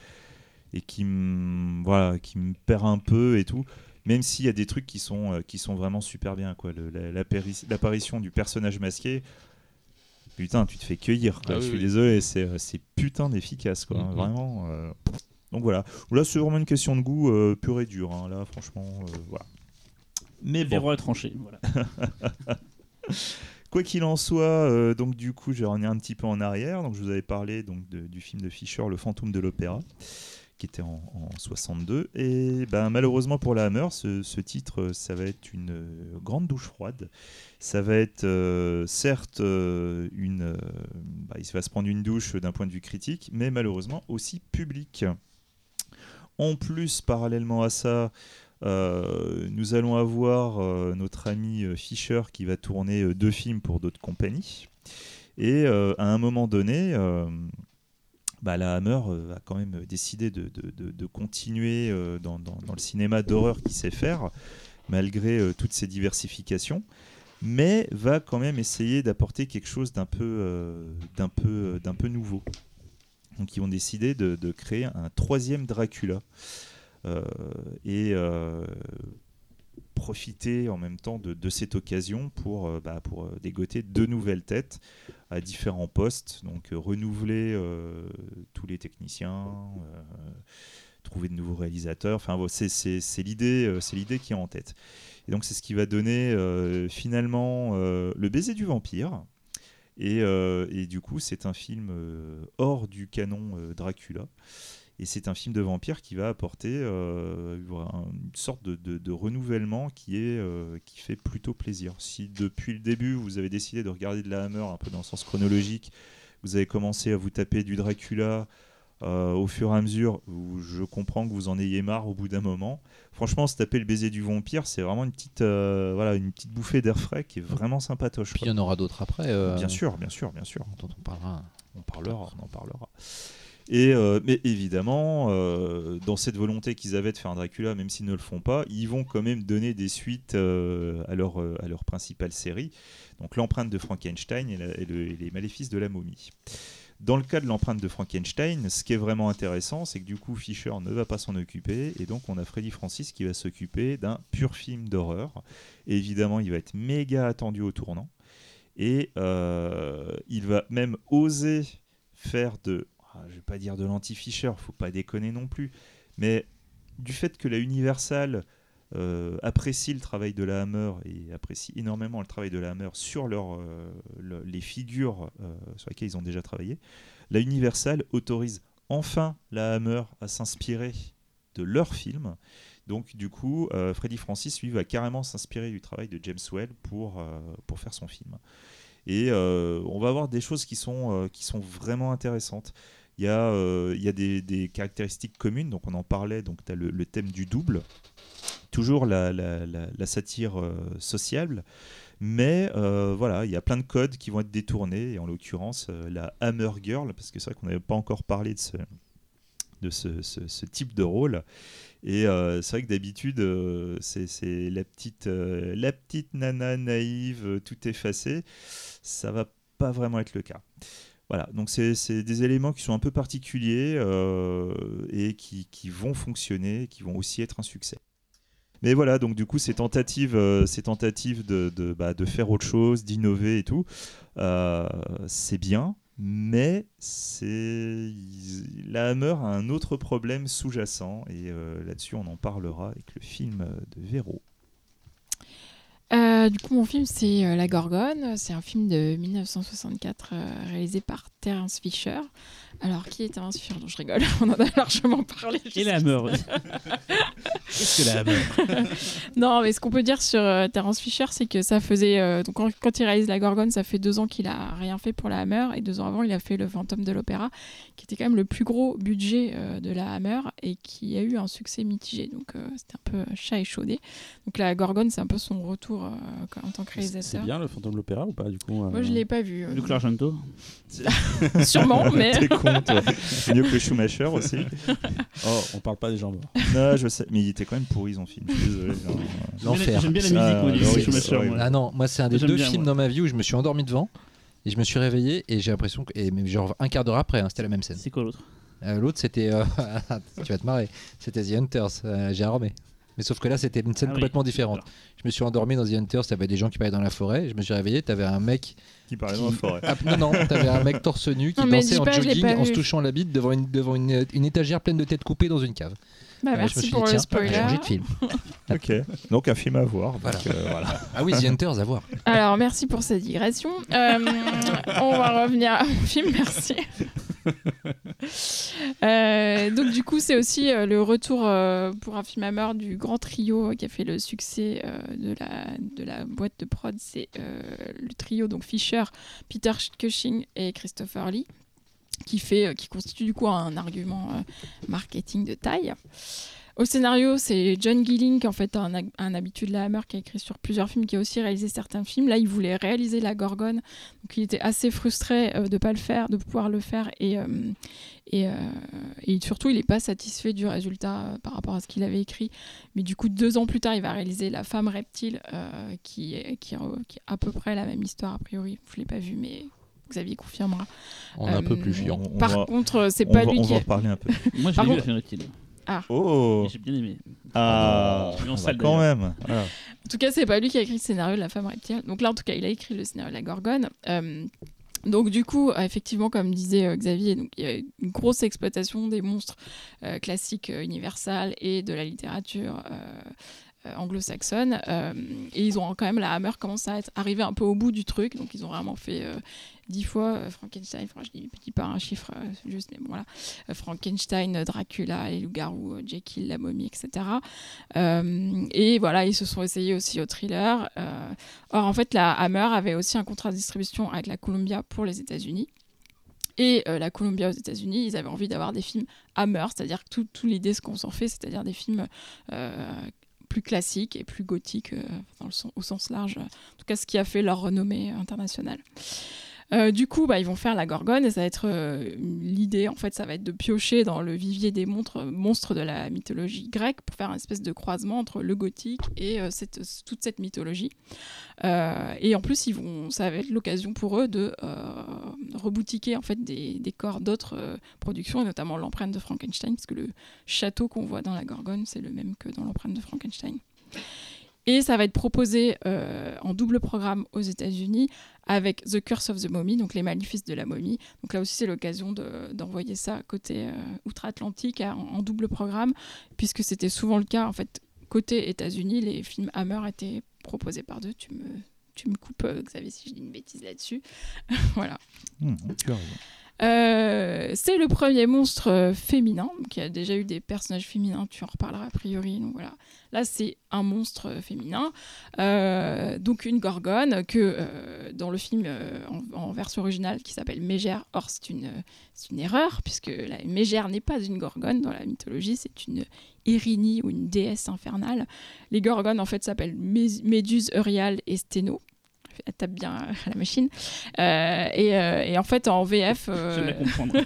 et qui me voilà, qui perd un peu et tout. Même s'il y a des trucs qui sont euh, qui sont vraiment super bien quoi. L'apparition du personnage masqué. Putain, tu te fais cueillir. quoi. Ah oui, je suis oui. désolé, c'est euh, c'est putain d'efficace, quoi. hein, Mhm. Vraiment. euh, Donc voilà. Là, c'est vraiment une question de goût euh, pur et dur. hein. Là, franchement, euh, voilà. Mais bon, rois tranchés, voilà. quoi qu'il en soit, donc du coup, je vais revenir un petit peu en arrière. Donc, je vous avais parlé donc de- du film de Fischer, Le Fantôme de l'Opéra, qui était en, en 62. Et ben, malheureusement pour la Hammer, ce, ce titre, ça va être une grande douche froide. Ça va être euh, certes euh, une, euh, bah, il va se prendre une douche d'un point de vue critique, mais malheureusement aussi public. En plus, parallèlement à ça, nous allons avoir notre ami Fischer qui va tourner deux films pour d'autres compagnies. Et à un moment donné, bah, la Hammer a quand même décidé de, continuer dans, dans- le cinéma d'horreur qu'il sait faire, malgré toutes ces diversifications, mais va quand même essayer d'apporter quelque chose d'un peu, euh, peu nouveau. Donc ils ont décidé de, créer un troisième Dracula. Euh, et euh, profiter en même temps de, cette occasion pour, euh, bah, euh, dégoter deux nouvelles têtes à différents postes, donc euh, renouveler euh, tous les techniciens, euh, trouver de nouveaux réalisateurs. Enfin, c'est l'idée, euh, c'est l'idée qui est en tête. Et donc c'est ce qui va donner euh, finalement euh, le baiser du vampire. Et, du coup, c'est un film hors du canon Dracula. Et c'est un film de vampire qui va apporter une sorte de, renouvellement qui, est, qui fait plutôt plaisir. Si depuis le début, vous avez décidé de regarder de la Hammer un peu dans le sens chronologique, vous avez commencé à vous taper du Dracula euh, au fur et à mesure, je comprends que vous en ayez marre au bout d'un moment. Franchement, se taper le baiser du vampire, c'est vraiment une petite, euh, voilà, une petite bouffée d'air frais qui est vraiment sympatoche. Puis il y en aura d'autres après. euh, Bien sûr, bien sûr, bien sûr Dont on parlera. on parlera, on en parlera. Et, mais évidemment, dans cette volonté qu'ils avaient de faire un Dracula, même s'ils ne le font pas, ils vont quand même donner des suites à, leur, à leur principale série. Donc l'empreinte de Frankenstein et, la- et le- et les maléfices de la momie. Dans le cas de l'empreinte de Frankenstein, ce qui est vraiment intéressant, c'est que du coup Fisher ne va pas s'en occuper, et donc on a Freddy Francis qui va s'occuper d'un pur film d'horreur. Évidemment, il va être méga attendu au tournant, et euh, il va même oser faire de, ah, je vais pas dire de l'anti-Fisher, faut pas déconner non plus, mais du fait que la Universal euh, apprécie le travail de la Hammer et apprécie énormément le travail de la Hammer sur leur, euh, le- les figures euh, sur lesquelles ils ont déjà travaillé, la Universal autorise enfin la Hammer à s'inspirer de leur film. Donc du coup, Freddy Francis, lui, va carrément s'inspirer du travail de James Whale pour, pour faire son film. Et on va avoir des choses qui sont, qui sont vraiment intéressantes. Il y a, il y a des, caractéristiques communes, donc on en parlait, donc tu as le thème du double, toujours la, satire euh, sociable, mais euh, voilà, il y a plein de codes qui vont être détournés, et en l'occurrence euh, la Hammer Girl, parce que c'est vrai qu'on n'avait pas encore parlé de ce, type de rôle. Et c'est vrai que d'habitude, c'est la petite, la petite nana naïve, tout effacée. Ça va pas vraiment être le cas. Voilà, donc c'est des éléments qui sont un peu particuliers et qui vont fonctionner, qui vont aussi être un succès. Mais voilà, donc du coup, ces tentatives, euh, ces tentatives bah, de faire autre chose, d'innover et tout, euh, c'est bien, mais la Hammer a un autre problème sous-jacent et euh, là-dessus, on en parlera avec le film de Véro. Du coup, mon film, c'est La Gorgone. C'est un film de 1964 euh, réalisé par Terence Fisher. Alors, qui est Terence Fisher Non, je rigole, on en a largement parlé. Et la Hammer. Qu'est-ce que la Hammer Non, mais ce qu'on peut dire sur euh, Terence Fisher, c'est que ça faisait. euh, donc, quand, quand il réalise La Gorgone, ça fait deux ans qu'il a rien fait pour la Hammer. Et deux ans avant, il a fait Le Fantôme de l'Opéra, qui était quand même le plus gros budget euh, de la Hammer et qui a eu un succès mitigé. Donc, euh, c'était un peu chat échaudé. Donc, La Gorgone, c'est un peu son retour euh, en tant que C'est réalisateur. bien le fantôme de l'opéra ou pas du coup euh, Moi, je l'ai pas vu. euh, Luc Argento. Sûrement, mais. Toi. Mieux que Schumacher aussi. Oh, on parle pas des gens morts. Non, je sais, mais il était quand même pourri son film. Désolé. non. L'enfer. J'aime bien la musique Schumacher, moi. Ah non, moi c'est un des deux bien, films moi. dans ma vie où je me suis endormi devant et je me suis réveillé et j'ai l'impression que et mais genre un quart d'heure après hein, c'était la même scène. C'est quoi l'autre? Euh, L'autre c'était euh, tu vas te marrer, c'était The Hunters, euh, j'ai armé. Mais sauf que là c'était une scène Ah oui, complètement différente. Je me suis endormi dans The Hunters, t'avais des gens qui parlaient dans la forêt, je me suis réveillé, t'avais un mec Qui parlait dans la forêt. Ah, non non, t'avais un mec torse nu qui Non, dansait en pas, jogging en se touchant la bite devant une devant une, une étagère pleine de têtes coupées dans une cave. Bah, je me merci suis pour dit, le spoiler. changer de film. Ok, donc un film à voir. Voilà. euh, voilà. Ah oui, The Hunters à voir. Alors, merci pour cette digression. Euh, on va revenir à mon film, merci. Euh, donc, du coup, c'est aussi euh, le retour euh, pour un film à mort du grand trio qui a fait le succès euh, de, la, de la boîte de prod. C'est euh, le trio, donc Fisher, Peter Cushing et Christopher Lee, qui, fait, euh, qui constitue du coup un argument euh, marketing de taille. Au scénario, c'est John Gilling, qui en fait un, un habitué de la Hammer, qui a écrit sur plusieurs films, qui a aussi réalisé certains films. Là, il voulait réaliser La Gorgone, donc il était assez frustré euh, de pas le faire, de pouvoir le faire, et, et, surtout, il n'est pas satisfait du résultat par rapport à ce qu'il avait écrit. Mais du coup, deux ans plus tard, il va réaliser La Femme Reptile, qui, est, qui, qui est à peu près la même histoire a priori. Je l'ai pas vu, mais Xavier confirmera. On est un peu plus Euh, chiant. On Par va- contre, c'est on pas va, lui on qui. va en a- reparler un peu. Moi, j'ai vu contre- la fin reptile. Oh J'ai bien aimé. Ah, suis en on salle, quand même. Ah. En tout cas, c'est pas lui qui a écrit le scénario de La femme reptile. Donc là, en tout cas, il a écrit le scénario de La Gorgone. Euh, donc du coup, euh, effectivement, comme disait euh, Xavier, donc, il y a une grosse exploitation des monstres euh, classiques euh, Universal et de la littérature euh, euh, anglo-saxonne. Euh, et ils ont quand même, la Hammer commence à être arrivé un peu au bout du truc. Donc ils ont vraiment fait euh, dix fois euh, Frankenstein, je dis, dis pas un chiffre euh, juste, mais bon, voilà. Euh, Frankenstein, euh, Dracula, les loups-garous, euh, Jekyll, la momie, etc. Euh, et voilà, ils se sont essayés aussi au thriller. Euh, or, en fait, la Hammer avait aussi un contrat de distribution avec la Columbia pour les États-Unis. Et euh, la Columbia aux États-Unis, ils avaient envie d'avoir des films Hammer, c'est-à-dire que tout, l'idée, ce qu'on s'en fait, c'est-à-dire des films euh, plus classiques et plus gothiques euh, au sens large. En tout cas, ce qui a fait leur renommée internationale. Euh, du coup, bah, ils vont faire la gorgone et ça va être euh, l'idée, en fait, ça va être de piocher dans le vivier des montres, monstres de la mythologie grecque pour faire une espèce de croisement entre le gothique et euh, toute cette mythologie. Euh, et en plus, ils vont, ça va être l'occasion pour eux de euh, reboutiquer en fait des, des corps d'autres euh, productions, et notamment l'empreinte de Frankenstein, parce que le château qu'on voit dans la gorgone, c'est le même que dans l'empreinte de Frankenstein. Et ça va être proposé euh, en double programme aux États-Unis avec The Curse of the Mummy, donc les maléfices de la momie. Donc là aussi, c'est l'occasion de- d'envoyer ça côté euh, outre-Atlantique en, en double programme, puisque c'était souvent le cas. En fait, côté États-Unis, les films Hammer étaient proposés par deux. Tu me, tu me coupes, euh, Xavier, si je dis une bêtise là-dessus. voilà. Mmh. Euh, c'est le premier monstre euh, féminin, qui a déjà eu des personnages féminins, tu en reparleras a priori. Donc voilà. Là, c'est un monstre euh, féminin, donc une gorgone que dans le film en, version originale qui s'appelle Mégère. Or, c'est une, une erreur puisque la Mégère n'est pas une gorgone dans la mythologie, c'est une Irini ou une déesse infernale. Les gorgones en fait s'appellent Mé- Méduse, Euryale et Sténo. Elle tape bien à la machine. Euh, et, euh, et en fait, en VF, euh, comprendre.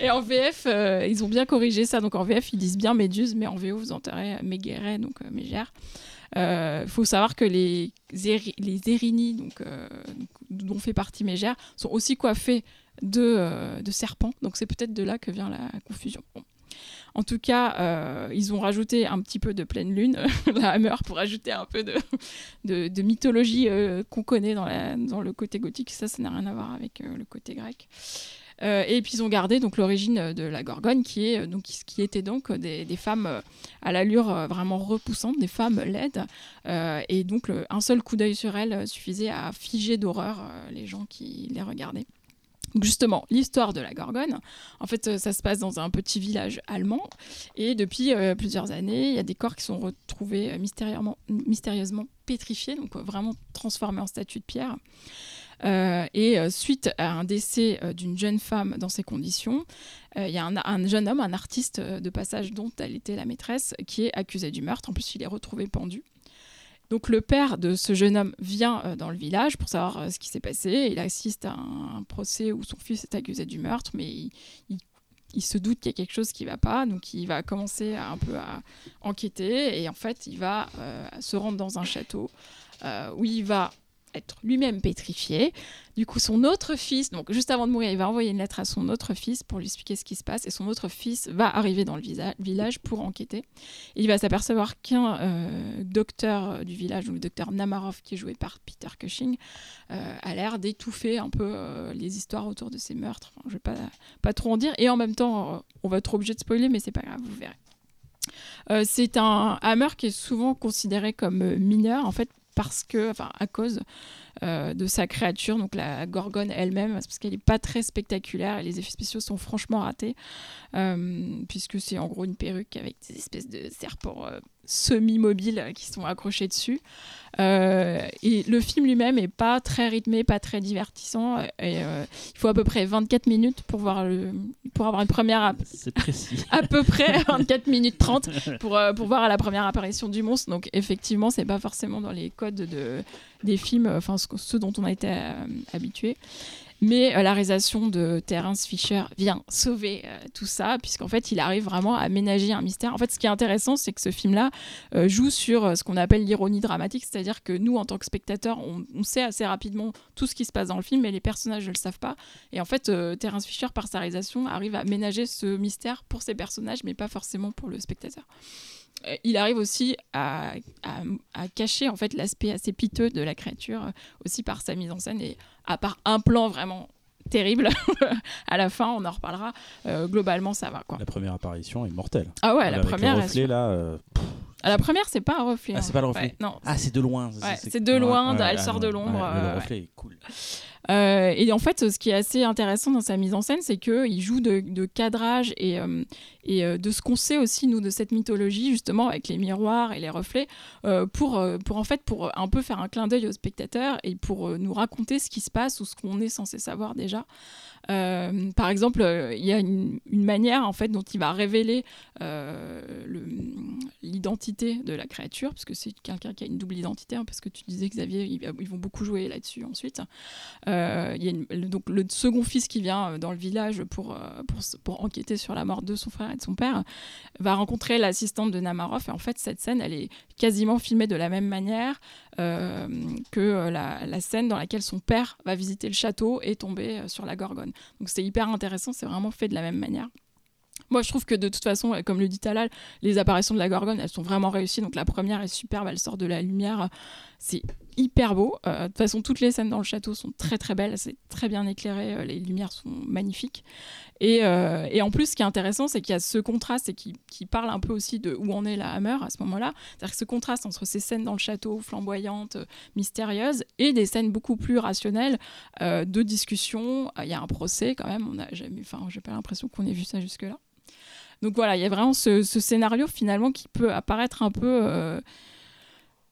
et en VF, euh, ils ont bien corrigé ça. Donc en VF, ils disent bien Méduse, mais en VO, vous enterrez Mégéré, donc Mégère. Il faut savoir que les, éri- les donc, dont fait partie Mégère, sont aussi coiffés de, de serpents. Donc c'est peut-être de là que vient la confusion. Bon. En tout cas, euh, ils ont rajouté un petit peu de pleine lune, la Hammer, pour ajouter un peu de, mythologie euh, qu'on connaît dans, le côté gothique. Ça, ça n'a rien à voir avec euh, le côté grec. Et puis ils ont gardé donc l'origine de la Gorgone, qui euh, donc des, femmes à l'allure vraiment repoussante, des femmes laides. Et donc un seul coup d'œil sur elles suffisait à figer d'horreur les gens qui les regardaient. Justement, l'histoire de la Gorgone, en fait, euh, ça se passe dans un petit village allemand. Et depuis euh, plusieurs années, il y a des corps qui sont retrouvés euh, mystérieusement, pétrifiés, donc vraiment transformés en statues de pierre. Et suite à un décès d'une jeune femme dans ces conditions, il y a un, un jeune homme, un artiste de passage dont elle était la maîtresse, qui est accusé du meurtre. En plus, il est retrouvé pendu. Donc le père de ce jeune homme vient euh, dans le village pour savoir euh, ce qui s'est passé. Il assiste à un, procès où son fils est accusé du meurtre, mais il, se doute qu'il y a quelque chose qui ne va pas. Donc il va commencer un peu à enquêter et en fait il va euh, se rendre dans un château où il va lui-même pétrifié. Du coup, son autre fils, donc juste avant de mourir, il va envoyer une lettre à son autre fils pour lui expliquer ce qui se passe. Et son autre fils va arriver dans le village pour enquêter. Il va s'apercevoir qu'un euh, docteur du village, donc le docteur Namarov, qui est joué par Peter Cushing, euh, a l'air d'étouffer un peu euh, les histoires autour de ces meurtres. Je vais pas, pas trop en dire. Et en même temps, on va être obligé de spoiler, mais c'est pas grave, vous verrez. C'est un hammer qui est souvent considéré comme mineur, en fait, parce que, enfin, à cause euh, de sa créature, donc la gorgone elle-même, parce qu'elle n'est pas très spectaculaire et les effets spéciaux sont franchement ratés, euh, puisque c'est en gros une perruque avec des espèces de serpents euh, semi-mobiles qui sont accrochés dessus. Euh, et le film lui-même est pas très rythmé, pas très divertissant. Et, euh, il faut à peu près 24 minutes pour, voir le, pour avoir une première C'est précis. à peu près 24 minutes 30 pour, euh, pour voir à la première apparition du monstre. Donc effectivement, c'est pas forcément dans les codes de, des films, enfin ce- ceux dont on a été habitué. Mais euh, la réalisation de Terence Fisher vient sauver euh, tout ça, puisqu'en fait, il arrive vraiment à ménager un mystère. En fait, ce qui est intéressant, c'est que ce film-là euh, joue sur ce qu'on appelle l'ironie dramatique, c'est-à-dire que nous, en tant que spectateurs, on, sait assez rapidement tout ce qui se passe dans le film, mais les personnages ne le savent pas. Et en fait, Terence Fisher, par sa réalisation, arrive à ménager ce mystère pour ses personnages, mais pas forcément pour le spectateur. Il arrive aussi à, cacher en fait l'aspect assez piteux de la créature, aussi par sa mise en scène. Et à part un plan vraiment terrible, à la fin, on en reparlera. euh, globalement, ça va quoi. La première apparition est mortelle. Ah ouais, la le première. reflet, là. euh, Ah, la première, c'est pas un reflet. Ah, hein. c'est pas le reflet. Ouais, non. Ah, c'est de loin. Ouais, c'est de loin, elle sort de l'ombre, euh, le ouais. reflet est cool. Euh, et en fait, ce qui est assez intéressant dans sa mise en scène, c'est qu'il joue de, cadrage et, euh, euh, de ce qu'on sait aussi, nous, de cette mythologie, justement, avec les miroirs et les reflets, pour, en fait, pour un peu faire un clin d'œil aux spectateurs et pour nous raconter ce qui se passe ou ce qu'on est censé savoir déjà. Par exemple, il y a une, manière en fait dont il va révéler le- l'identité de la créature, parce que c'est quelqu'un qui a une double identité, hein, parce que tu disais Xavier, ils vont beaucoup jouer là-dessus ensuite. Euh, le- donc le second fils qui vient euh, dans le village pour, euh, pour, enquêter sur la mort de son frère et de son père va rencontrer l'assistante de Namarov et en fait cette scène elle est quasiment filmée de la même manière que la, scène dans laquelle son père va visiter le château et tomber sur la Gorgone. Donc c'est hyper intéressant, c'est vraiment fait de la même manière. Moi, je trouve que de toute façon, comme le dit Talal, les apparitions de la Gorgone, elles sont vraiment réussies. Donc la première est superbe, elle sort de la lumière, hyper beau. Euh, de toute façon, toutes les scènes dans le château sont très très belles, c'est très bien éclairé, euh, les lumières sont magnifiques. Et, euh, et en plus, ce qui est intéressant, c'est qu'il y a ce contraste et qui, qui parle un peu aussi de où en est la Hammer à ce moment-là. C'est-à-dire que ce contraste entre ces scènes dans le château flamboyantes, mystérieuses, et des scènes beaucoup plus rationnelles de discussion. Il y a un procès quand même, on a jamais, enfin, j'ai pas l'impression qu'on ait vu ça jusque-là. Donc voilà, il y a vraiment ce, scénario finalement qui peut apparaître un peu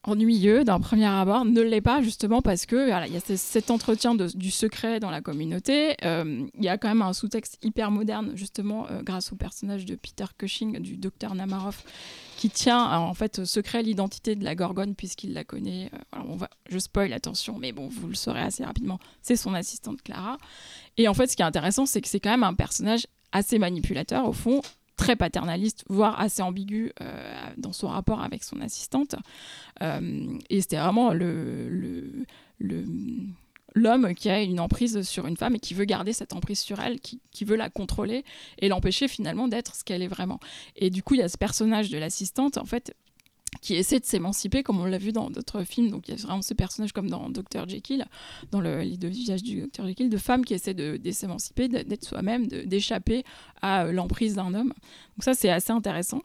ennuyeux d'un premier abord, ne l'est pas justement parce que voilà, il y a ce- cet entretien du secret dans la communauté. Euh, il y a quand même un sous-texte hyper moderne justement euh, grâce au personnage de Peter Cushing, du docteur Namarov, qui tient en fait secret l'identité de la Gorgone puisqu'il la connaît. Euh, je spoil, attention, mais bon, vous le saurez assez rapidement. C'est son assistante Clara. Et en fait, ce qui est intéressant, c'est que c'est quand même un personnage assez manipulateur au fond très paternaliste, voire assez ambigu euh, dans son rapport avec son assistante. Euh, et c'était vraiment le, l'homme qui a une emprise sur une femme et qui veut garder cette emprise sur elle, qui, qui veut la contrôler et l'empêcher finalement d'être ce qu'elle est vraiment. Et du coup, il y a ce personnage de l'assistante, en fait, qui essaie de s'émanciper, comme on l'a vu dans d'autres films. Donc il y a vraiment ce personnage comme dans Dr. Jekyll, dans le, les deux visages du Dr. Jekyll, de femmes qui essaient de, de s'émanciper, d'être soi-même, d'échapper à euh, l'emprise d'un homme. Donc ça, c'est assez intéressant.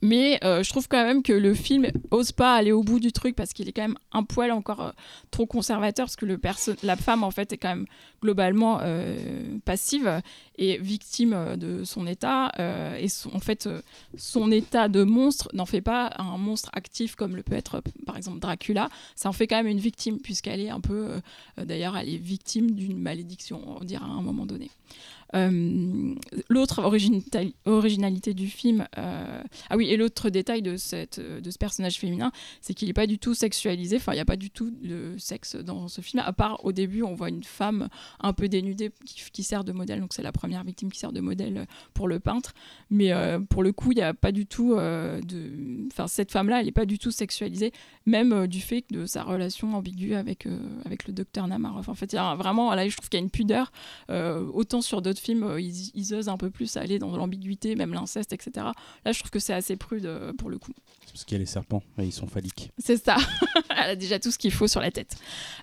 Mais euh, je trouve quand même que le film ose pas aller au bout du truc parce qu'il est quand même un poil encore euh, trop conservateur parce que la femme en fait est quand même globalement euh, passive et victime de son état et son- en fait son état de monstre n'en fait pas un monstre actif comme le peut être par exemple Dracula. Ça en fait quand même une victime puisqu'elle est un peu d'ailleurs elle est victime d'une malédiction on dirait à un moment donné l'autre originali- originalité du film, euh, ah oui, et l'autre détail de, ce personnage féminin, c'est qu'il n'est pas du tout sexualisé, enfin, il n'y a pas du tout de sexe dans ce film, à part au début, on voit une femme un peu dénudée qui, sert de modèle, donc c'est la première victime qui sert de modèle pour le peintre, mais euh, pour le coup, il n'y a pas du tout euh, de. Enfin, cette femme-là, elle n'est pas du tout sexualisée, même euh, du fait de sa relation ambiguë avec, euh, avec le docteur Namarov. En fait, il y a vraiment, là, je trouve qu'il y a une pudeur, euh, autant sur d'autres films, euh, ils, ils osent un peu plus aller dans l'ambiguïté, même l'inceste, etc. Là, je trouve que c'est assez prude euh, pour le coup. C'est parce qu'il y a les serpents, et ils sont phalliques. C'est ça. Elle a déjà tout ce qu'il faut sur la tête.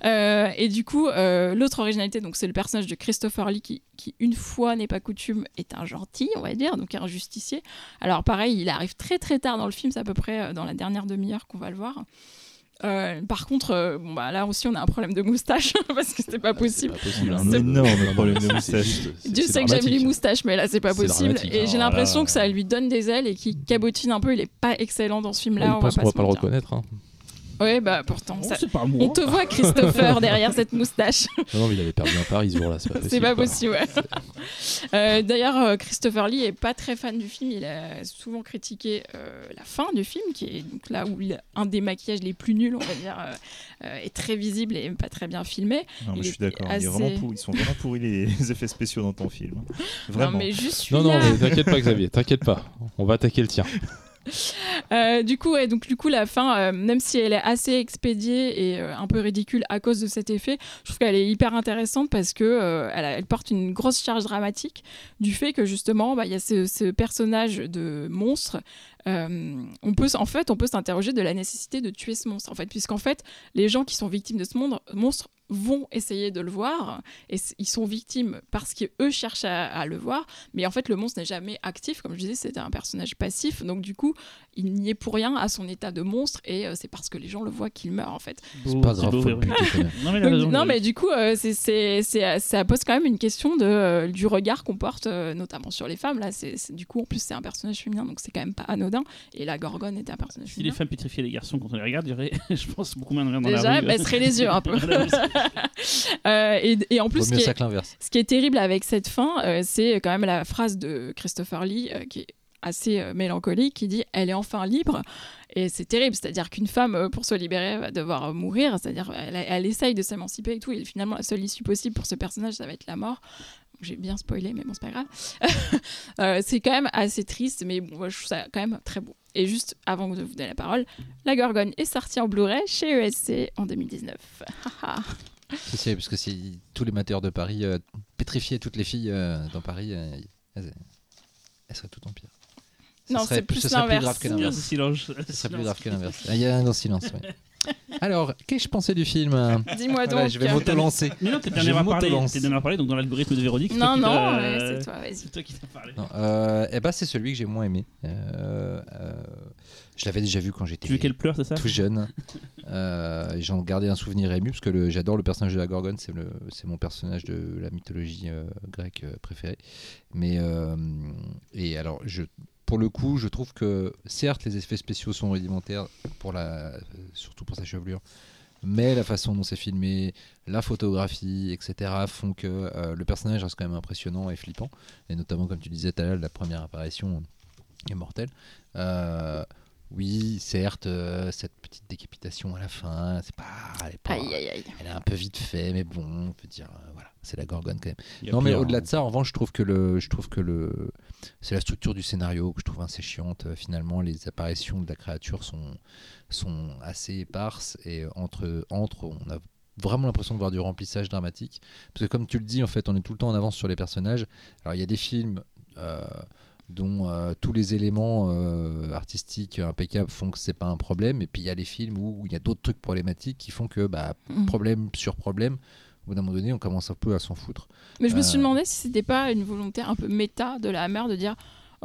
Euh, et du coup, euh, l'autre originalité, donc c'est le personnage de Christopher Lee qui, qui, une fois n'est pas coutume, est un gentil, on va dire, donc un justicier. Alors pareil, il arrive très très tard dans le film, c'est à peu près dans la dernière demi-heure qu'on va le voir. Euh, par contre, euh, bon, bah, là aussi on a un problème de moustache parce que c'était pas possible. C'est pas possible, On a hein. un C'est- énorme problème de c'est moustache. c'est- Dieu c'est sait que j'aime les moustaches, mais là c'est pas C'est possible. Et j'ai l'impression que ça lui donne des ailes et qu'il cabotine un peu. Il est pas excellent dans ce film-là. Il on pense pas qu'on va se pas le reconnaître. hein. Ouais, bah pourtant. Ça- c'est pas moi. On te voit, Christopher, derrière cette moustache. Non, mais il avait perdu un pari ce jour-là. C'est pas possible. C'est pas possible, ouais. Euh, D'ailleurs, euh, Christopher Lee est pas très fan du film. Il a souvent critiqué euh, la fin du film, qui est donc là où il a un des maquillages les plus nuls, on va dire, euh, est très visible et pas très bien filmé. Non, mais Il je suis d'accord. il est assez- vraiment pourri. Ils sont vraiment pourris les, les effets spéciaux dans ton film. Vraiment. Non, mais juste suis Non, non, là. t'inquiète pas, Xavier, t'inquiète pas. On va attaquer le tien. Euh, du coup, ouais, donc du coup, la fin, euh, même si elle est assez expédiée et euh, un peu ridicule à cause de cet effet, je trouve qu'elle est hyper intéressante parce que elle, porte une grosse charge dramatique du fait que justement, bah, il y a ce personnage de monstre euh, on peut, en fait, on peut s'interroger de la nécessité de tuer ce monstre, en fait, puisqu'en fait, les gens qui sont victimes de ce monde- monstre vont essayer de le voir, et ils sont victimes parce qu'eux cherchent à, à le voir, mais en fait, le monstre n'est jamais actif, comme je disais, c'était un personnage passif, donc du coup, il n'y est pour rien à son état de monstre, et euh, c'est parce que les gens le voient qu'il meurt, en fait. C'est pas grave, beau. Non, mais Donc, non, mais du coup, euh, c'est, c'est, c'est- ça pose quand même une question de, euh, du regard qu'on porte, euh, notamment sur les femmes. Là, c'est, c'est- du coup, en plus, c'est un personnage féminin, donc c'est quand même pas anodin. Et la Gorgone était un personnage Si les femmes pétrifiaient les garçons quand on les regarde, il y aurait, je pense, beaucoup moins de rire dans la Déjà, rue. elle baisserait les yeux un peu. Euh, et, et en plus, ce qui, ça est, ce qui est terrible avec cette fin, euh, c'est quand même la phrase de Christopher Lee, euh, qui est assez euh, mélancolique, qui dit Elle est enfin libre. Et c'est terrible, c'est-à-dire qu'une femme, pour se libérer, va devoir mourir, c'est-à-dire elle, elle essaye de s'émanciper et tout, et finalement, la seule issue possible pour ce personnage, ça va être la mort. J'ai bien spoilé, mais bon, c'est pas grave. Euh, c'est quand même assez triste, mais bon, moi, je trouve ça quand même très beau. Et juste avant de vous donner la parole, La Gorgone est sortie en Blu-ray chez ESC en 2019. C'est sûr, parce que si tous les mateurs de Paris euh, pétrifiaient toutes les filles euh, dans Paris, euh, elles, elles seraient toutes en pire. Ce Non, serait- c'est plus ce serait plus l'inverse. grave que Merci, l'inverse. silence. Ce serait plus grave que l'inverse. Ah, Il y a un le silence. ouais. Alors, qu'est-ce que je pensais du film euh Dis-moi donc. Voilà, Je vais m'auto-lancer. Mais non, t'es dernier à parler. T'es le dernier à parler, donc dans l'algorithme de Véronique. c'est Non, non, ouais, c'est toi, vas-y. C'est toi qui t'as parlé. Non, euh, eh ben, c'est celui que j'ai moins aimé. Euh, euh, je l'avais déjà vu quand j'étais Tu veux qu'elle pleure, c'est ça tout jeune. Euh, J'en gardais un souvenir ému parce que j'adore le personnage de la Gorgone, c'est mon personnage de la mythologie euh, grecque euh, préféré. Mais euh, et alors, je, pour le coup, je trouve que certes les effets spéciaux sont rudimentaires pour la, surtout pour sa chevelure, mais la façon dont c'est filmé, la photographie, etc., font que euh, le personnage reste quand même impressionnant et flippant. Et notamment, comme tu disais tout à l'heure, la première apparition est mortelle. Euh, oui, certes, euh, cette petite décapitation à la fin, c'est pas, elle, est pas- Aïe, aïe, aïe. elle est un peu vite fait, mais bon, on peut dire, voilà, c'est la gorgone quand même. Non, mais au-delà hein. de ça, en revanche, je trouve que le, je trouve que le, c'est la structure du scénario que je trouve assez chiante. Euh, Finalement, les apparitions de la créature sont, sont assez éparses et entre, entre, on a vraiment l'impression de voir du remplissage dramatique. Parce que comme tu le dis, en fait, on est tout le temps en avance sur les personnages. Alors, il y a des films. euh, dont euh, tous les éléments euh, artistiques impeccables font que c'est pas un problème et puis il y a les films où il y a d'autres trucs problématiques qui font que bah, Mm. problème sur problème au bout d'un moment donné on commence un peu à s'en foutre Mais je me suis Euh. demandé si c'était pas une volonté un peu méta de la Hammer de dire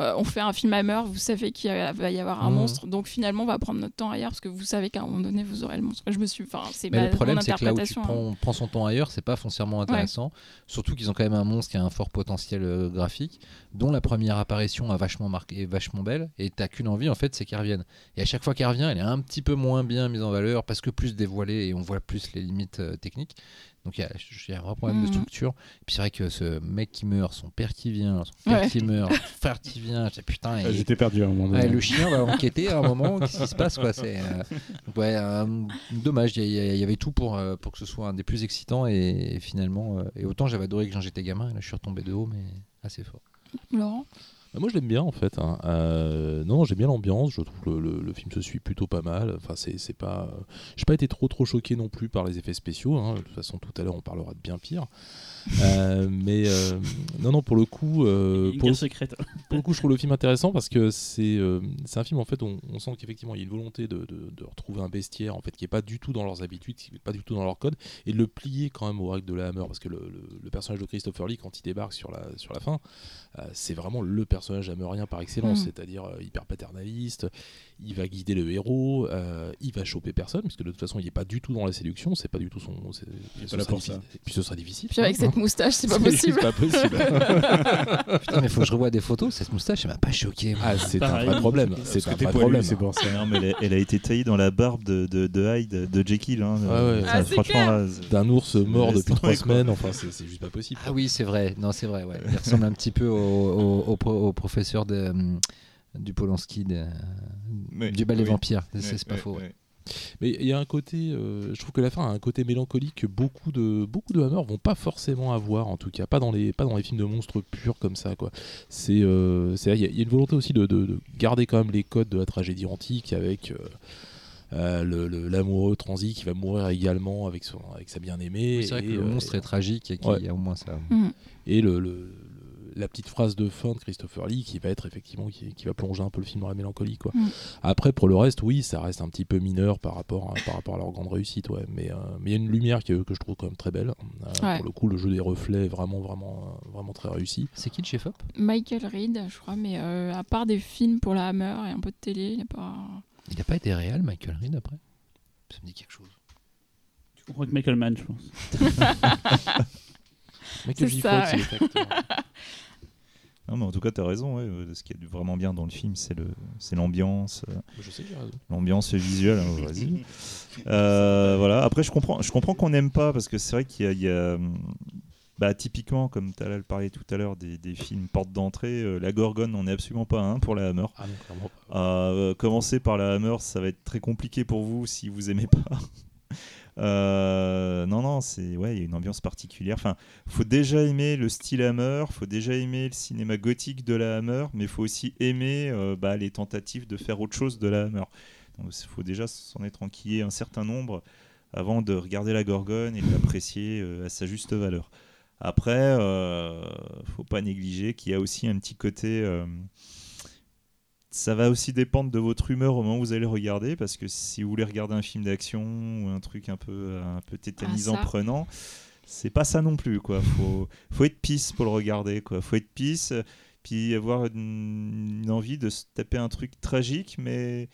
euh, on fait un film Hammer, vous savez qu'il va y avoir un Mhm. monstre, donc finalement on va prendre notre temps ailleurs parce que vous savez qu'à un moment donné vous aurez le monstre. Je me suis, enfin c'est Mais ma- le problème, c'est que là où tu hein. prends, prends son temps ailleurs, c'est pas foncièrement intéressant. Surtout qu'ils ont quand même un monstre qui a un fort potentiel euh, graphique, dont la première apparition a vachement marqué, est vachement belle, et t'as qu'une envie en fait, c'est qu'elle revienne. Et à chaque fois qu'elle revient, elle est un petit peu moins bien mise en valeur parce que plus dévoilée et on voit plus les limites euh, techniques. Donc il y, a- y a un vrai problème de Mhm. structure. Et puis c'est vrai que ce mec qui meurt, son père qui vient, son père Ouais. qui meurt, son frère qui vient, je dis, putain. Ah, et- J'étais perdu à un moment Ouais, donné. le chien va enquêter à un moment, qu'est-ce qui se passe quoi C'est euh, ouais, euh, dommage. Il y, avait tout pour euh, pour que ce soit un des plus excitants et, et finalement euh, et autant j'avais adoré que quand j'étais gamin, et là je suis retombé de haut mais assez fort. Laurent? Bah, moi je l'aime bien en fait. hein. Euh, non, j'aime bien l'ambiance. Je trouve que le, le- le film se suit plutôt pas mal. Enfin, c'est c'est pas. euh, J'ai pas été trop trop choqué non plus par les effets spéciaux. hein. De toute façon, tout à l'heure on parlera de bien pire. Euh, mais euh, non, non, pour le coup, euh, Une pour, le, secrète. pour le coup, je trouve le film intéressant parce que c'est euh, c'est un film en fait. On, on sent qu'effectivement il y a une volonté de, de- de retrouver un bestiaire en fait qui est pas du tout dans leurs habitudes, qui est pas du tout dans leur code, et de le plier quand même aux règles de la Hammer parce que le, le- le personnage de Christopher Lee quand il débarque sur la sur la fin, euh, c'est vraiment le personnage hammerien par excellence, Mhm. c'est-à-dire euh, hyper paternaliste. Il va guider le héros, euh, il va choper personne, puisque de toute façon il est pas du tout dans la séduction, c'est pas du tout son. c'est- est ce pas là sera pour difficile- ça. Et puis ce sera difficile. Puis avec hein. cette moustache, c'est pas C'est possible. pas possible. Putain mais faut que je revoie des photos. Cette moustache elle m'a pas choqué. moi. ah, c'est un vrai problème. C'est un vrai problème. c'est pour ça. Non, mais elle a, elle a été taillée dans la barbe de, de, de Hyde, de Jekyll. Hein. Ouais, ouais. Enfin, Ah, c'est franchement, D'un ours mort depuis trois semaines, enfin c'est c'est juste pas possible. Ah oui c'est vrai. Non c'est vrai. Ouais. Il ressemble un petit peu au, au- au pro- au professeur de hum, du Polanski de- Mais- du bal des oui. vampires. C'est pas faux. ouais. Mais il y a un côté, euh, je trouve que la fin a un côté mélancolique que beaucoup de beaucoup de Hammer vont pas forcément avoir, en tout cas pas dans les pas dans les films de monstres purs comme ça quoi. C'est euh, c'est il y, a- il y a une volonté aussi de, de- de garder quand même les codes de la tragédie antique avec euh, euh, le- le- l'amoureux transi qui va mourir également avec son avec sa bien-aimée. Oui, C'est vrai que et, le euh, monstre et- est tragique et qu'il Ouais. y a au moins ça. Mhm. et le, le- le- la petite phrase de fin de Christopher Lee qui va être effectivement qui, qui va plonger un peu le film dans la mélancolie quoi. Mm. Après pour le reste oui ça reste un petit peu mineur par rapport à, par rapport à leur grande réussite ouais mais euh, mais il y a une lumière que, que je trouve quand même très belle. Euh, Ouais. Pour le coup le jeu des reflets est vraiment vraiment euh, vraiment très réussi. C'est qui le chef op Michael Reed, je crois, mais euh, à part des films pour la Hammer et un peu de télé, il n'y a pas. Il n'a pas été réel, Michael Reed, après? Ça me dit quelque chose. Tu comprends que Michael Mann, je pense. Michael C'est J. ça, Fox, acteur. Non, mais en tout cas, tu as raison. ouais, euh, Ce qui est vraiment bien dans le film, c'est le, c'est l'ambiance, euh, Je sais que j'ai raison. l'ambiance visuelle. hein, vas-y. Euh, voilà. Après, je comprends, je comprends qu'on n'aime pas parce que c'est vrai qu'il y a, il y a, hum, bah, typiquement, comme tu as parlé tout à l'heure, des, des films porte d'entrée. euh, la Gorgone n'en est absolument pas un pour la Hammer. Ah non clairement pas. Euh, commencer par la Hammer, ça va être très compliqué pour vous si vous aimez pas. Euh, non, non, c'est ouais, il y a une ambiance particulière. Enfin, faut déjà aimer le style Hammer, faut déjà aimer le cinéma gothique de la Hammer, mais faut aussi aimer euh, bah, les tentatives de faire autre chose de la Hammer. Donc, faut déjà s'en être enquillé un certain nombre avant de regarder la Gorgone et de l'apprécier euh, à sa juste valeur. Après, faut pas négliger qu'il y a aussi un petit côté. Ça va aussi dépendre de votre humeur au moment où vous allez regarder, parce que si vous voulez regarder un film d'action ou un truc un peu, un peu tétanisant, Ah, ça. prenant, c'est pas ça non plus. Quoi. Faut, faut être pisse pour le regarder. Quoi. Faut être pisse, puis avoir une, une envie de se taper un truc tragique, mais,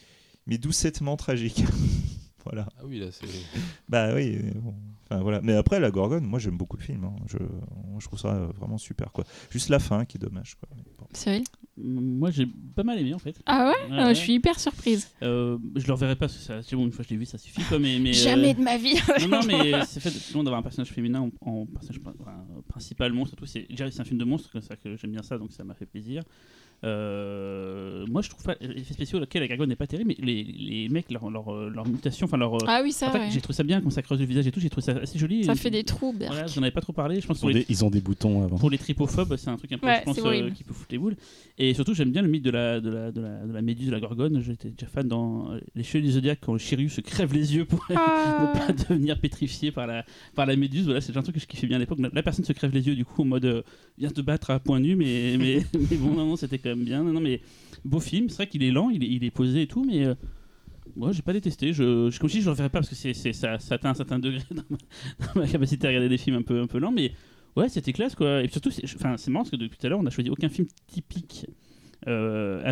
mais doucettement tragique. voilà. Ah oui là c'est Bah oui. bon. Enfin, voilà. Mais après, la Gorgone, moi j'aime beaucoup le film. hein. Je, je trouve ça vraiment super. Quoi. Juste la fin qui est dommage. Quoi. Bon. Cyril? Moi, j'ai pas mal aimé en fait. Ah ouais, Ouais, ouais. Je suis hyper surprise. Euh, je le reverrai pas parce que ça- c'est bon, une fois que je l'ai vu, ça suffit. Quoi, mais, mais, euh, Jamais de ma vie. Non, non, mais c'est fait long d'avoir un personnage féminin en, en personnage prin- enfin, principal monstre. et tout. C'est déjà c'est un film de monstre, c'est ça que j'aime bien ça, donc ça m'a fait plaisir. Euh, moi, je trouve pas l'effet spéciaux auquel la gargone n'est pas terrible, mais les, les mecs, leur, leur, euh, leur mutation, enfin leur. euh, Ah oui, ça, ouais. j'ai trouvé ça bien quand ça creuse le visage et tout. J'ai trouvé ça assez joli. Ça Et- fait des trous, Berk. Voilà, j'en avais pas trop parlé. Je pense Ils que ont, les, des, ils ont des boutons avant. pour les tripophobes, c'est un truc un peu, Ouais, je pense, euh, qui peut foutre les boules. Et surtout, j'aime bien le mythe de la, de la, de la, de la méduse, de la gorgone. J'étais déjà fan dans Les Chevaliers du Zodiac quand le Shiryu se crève les yeux pour Ah. ne pas devenir pétrifié par la, par la méduse. Voilà, c'est un truc que je kiffais bien à l'époque. La, la personne se crève les yeux du coup en mode euh, viens te battre à point nu, mais, mais, mais bon, non, non, c'était quand même bien. Non, non, mais beau film. C'est vrai qu'il est lent, il est, il est posé et tout, mais. euh, moi, j'ai pas détesté. Je, je, comme je dis, je le reverrai pas parce que c'est, ça, ça atteint un certain degré dans ma, dans ma capacité à regarder des films un peu, un peu lents. Mais ouais, c'était classe quoi. Et surtout, c'est, enfin, c'est marrant parce que depuis tout à l'heure, on a choisi aucun film typique euh.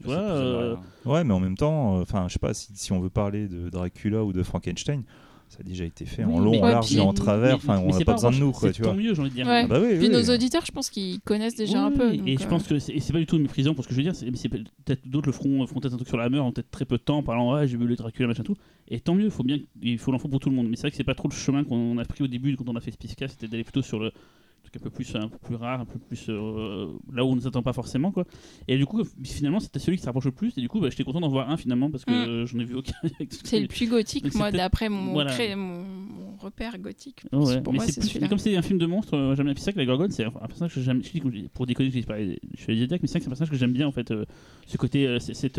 Tu vois, euh, Ouais, mais en même temps, euh, enfin, je sais pas si, si on veut parler de Dracula ou de Frankenstein, ça a déjà été fait en long, en Ouais, large et en travers. Enfin, on n'a c'est pas besoin de nous, quoi, c'est tu vois. tant mieux, j'ai envie de dire. Ouais. Ah bah oui, Puis oui, nos auditeurs, je pense qu'ils connaissent déjà un peu. Et donc, je euh, pense que c'est et c'est pas du tout méprisant pour ce que je veux dire. c'est- c'est peut-être d'autres le feront, feront peut-être un truc sur la Hammer en peut-être très peu de temps, en parlant ouais j'ai vu le Dracula machin tout. Et tant mieux, il faut bien, il faut l'enfant pour tout le monde. Mais c'est vrai que c'est pas trop le chemin qu'on a pris au début quand on a fait Spiska, c'était d'aller plutôt sur le truc un peu plus un peu plus rare, un peu plus euh, là où on ne s'attend pas forcément quoi. Et du coup finalement c'était celui qui se rapproche le plus. Et du coup bah, j'étais content d'en voir un finalement parce que Mm. euh, j'en ai vu aucun. C'est le plus gothique, Donc moi, d'après mon, Voilà. cré- mon, mon repère gothique. Oh ouais, Pour mais moi, c'est c'est plus, celui-là. mais comme c'est un film de monstre, euh, j'aime bien. Vrai que la Gorgone, c'est un personnage que j'aime. Pour déconner, je parlais je suis Zodiac, mais c'est un personnage que j'aime bien en fait. euh, ce côté, cette,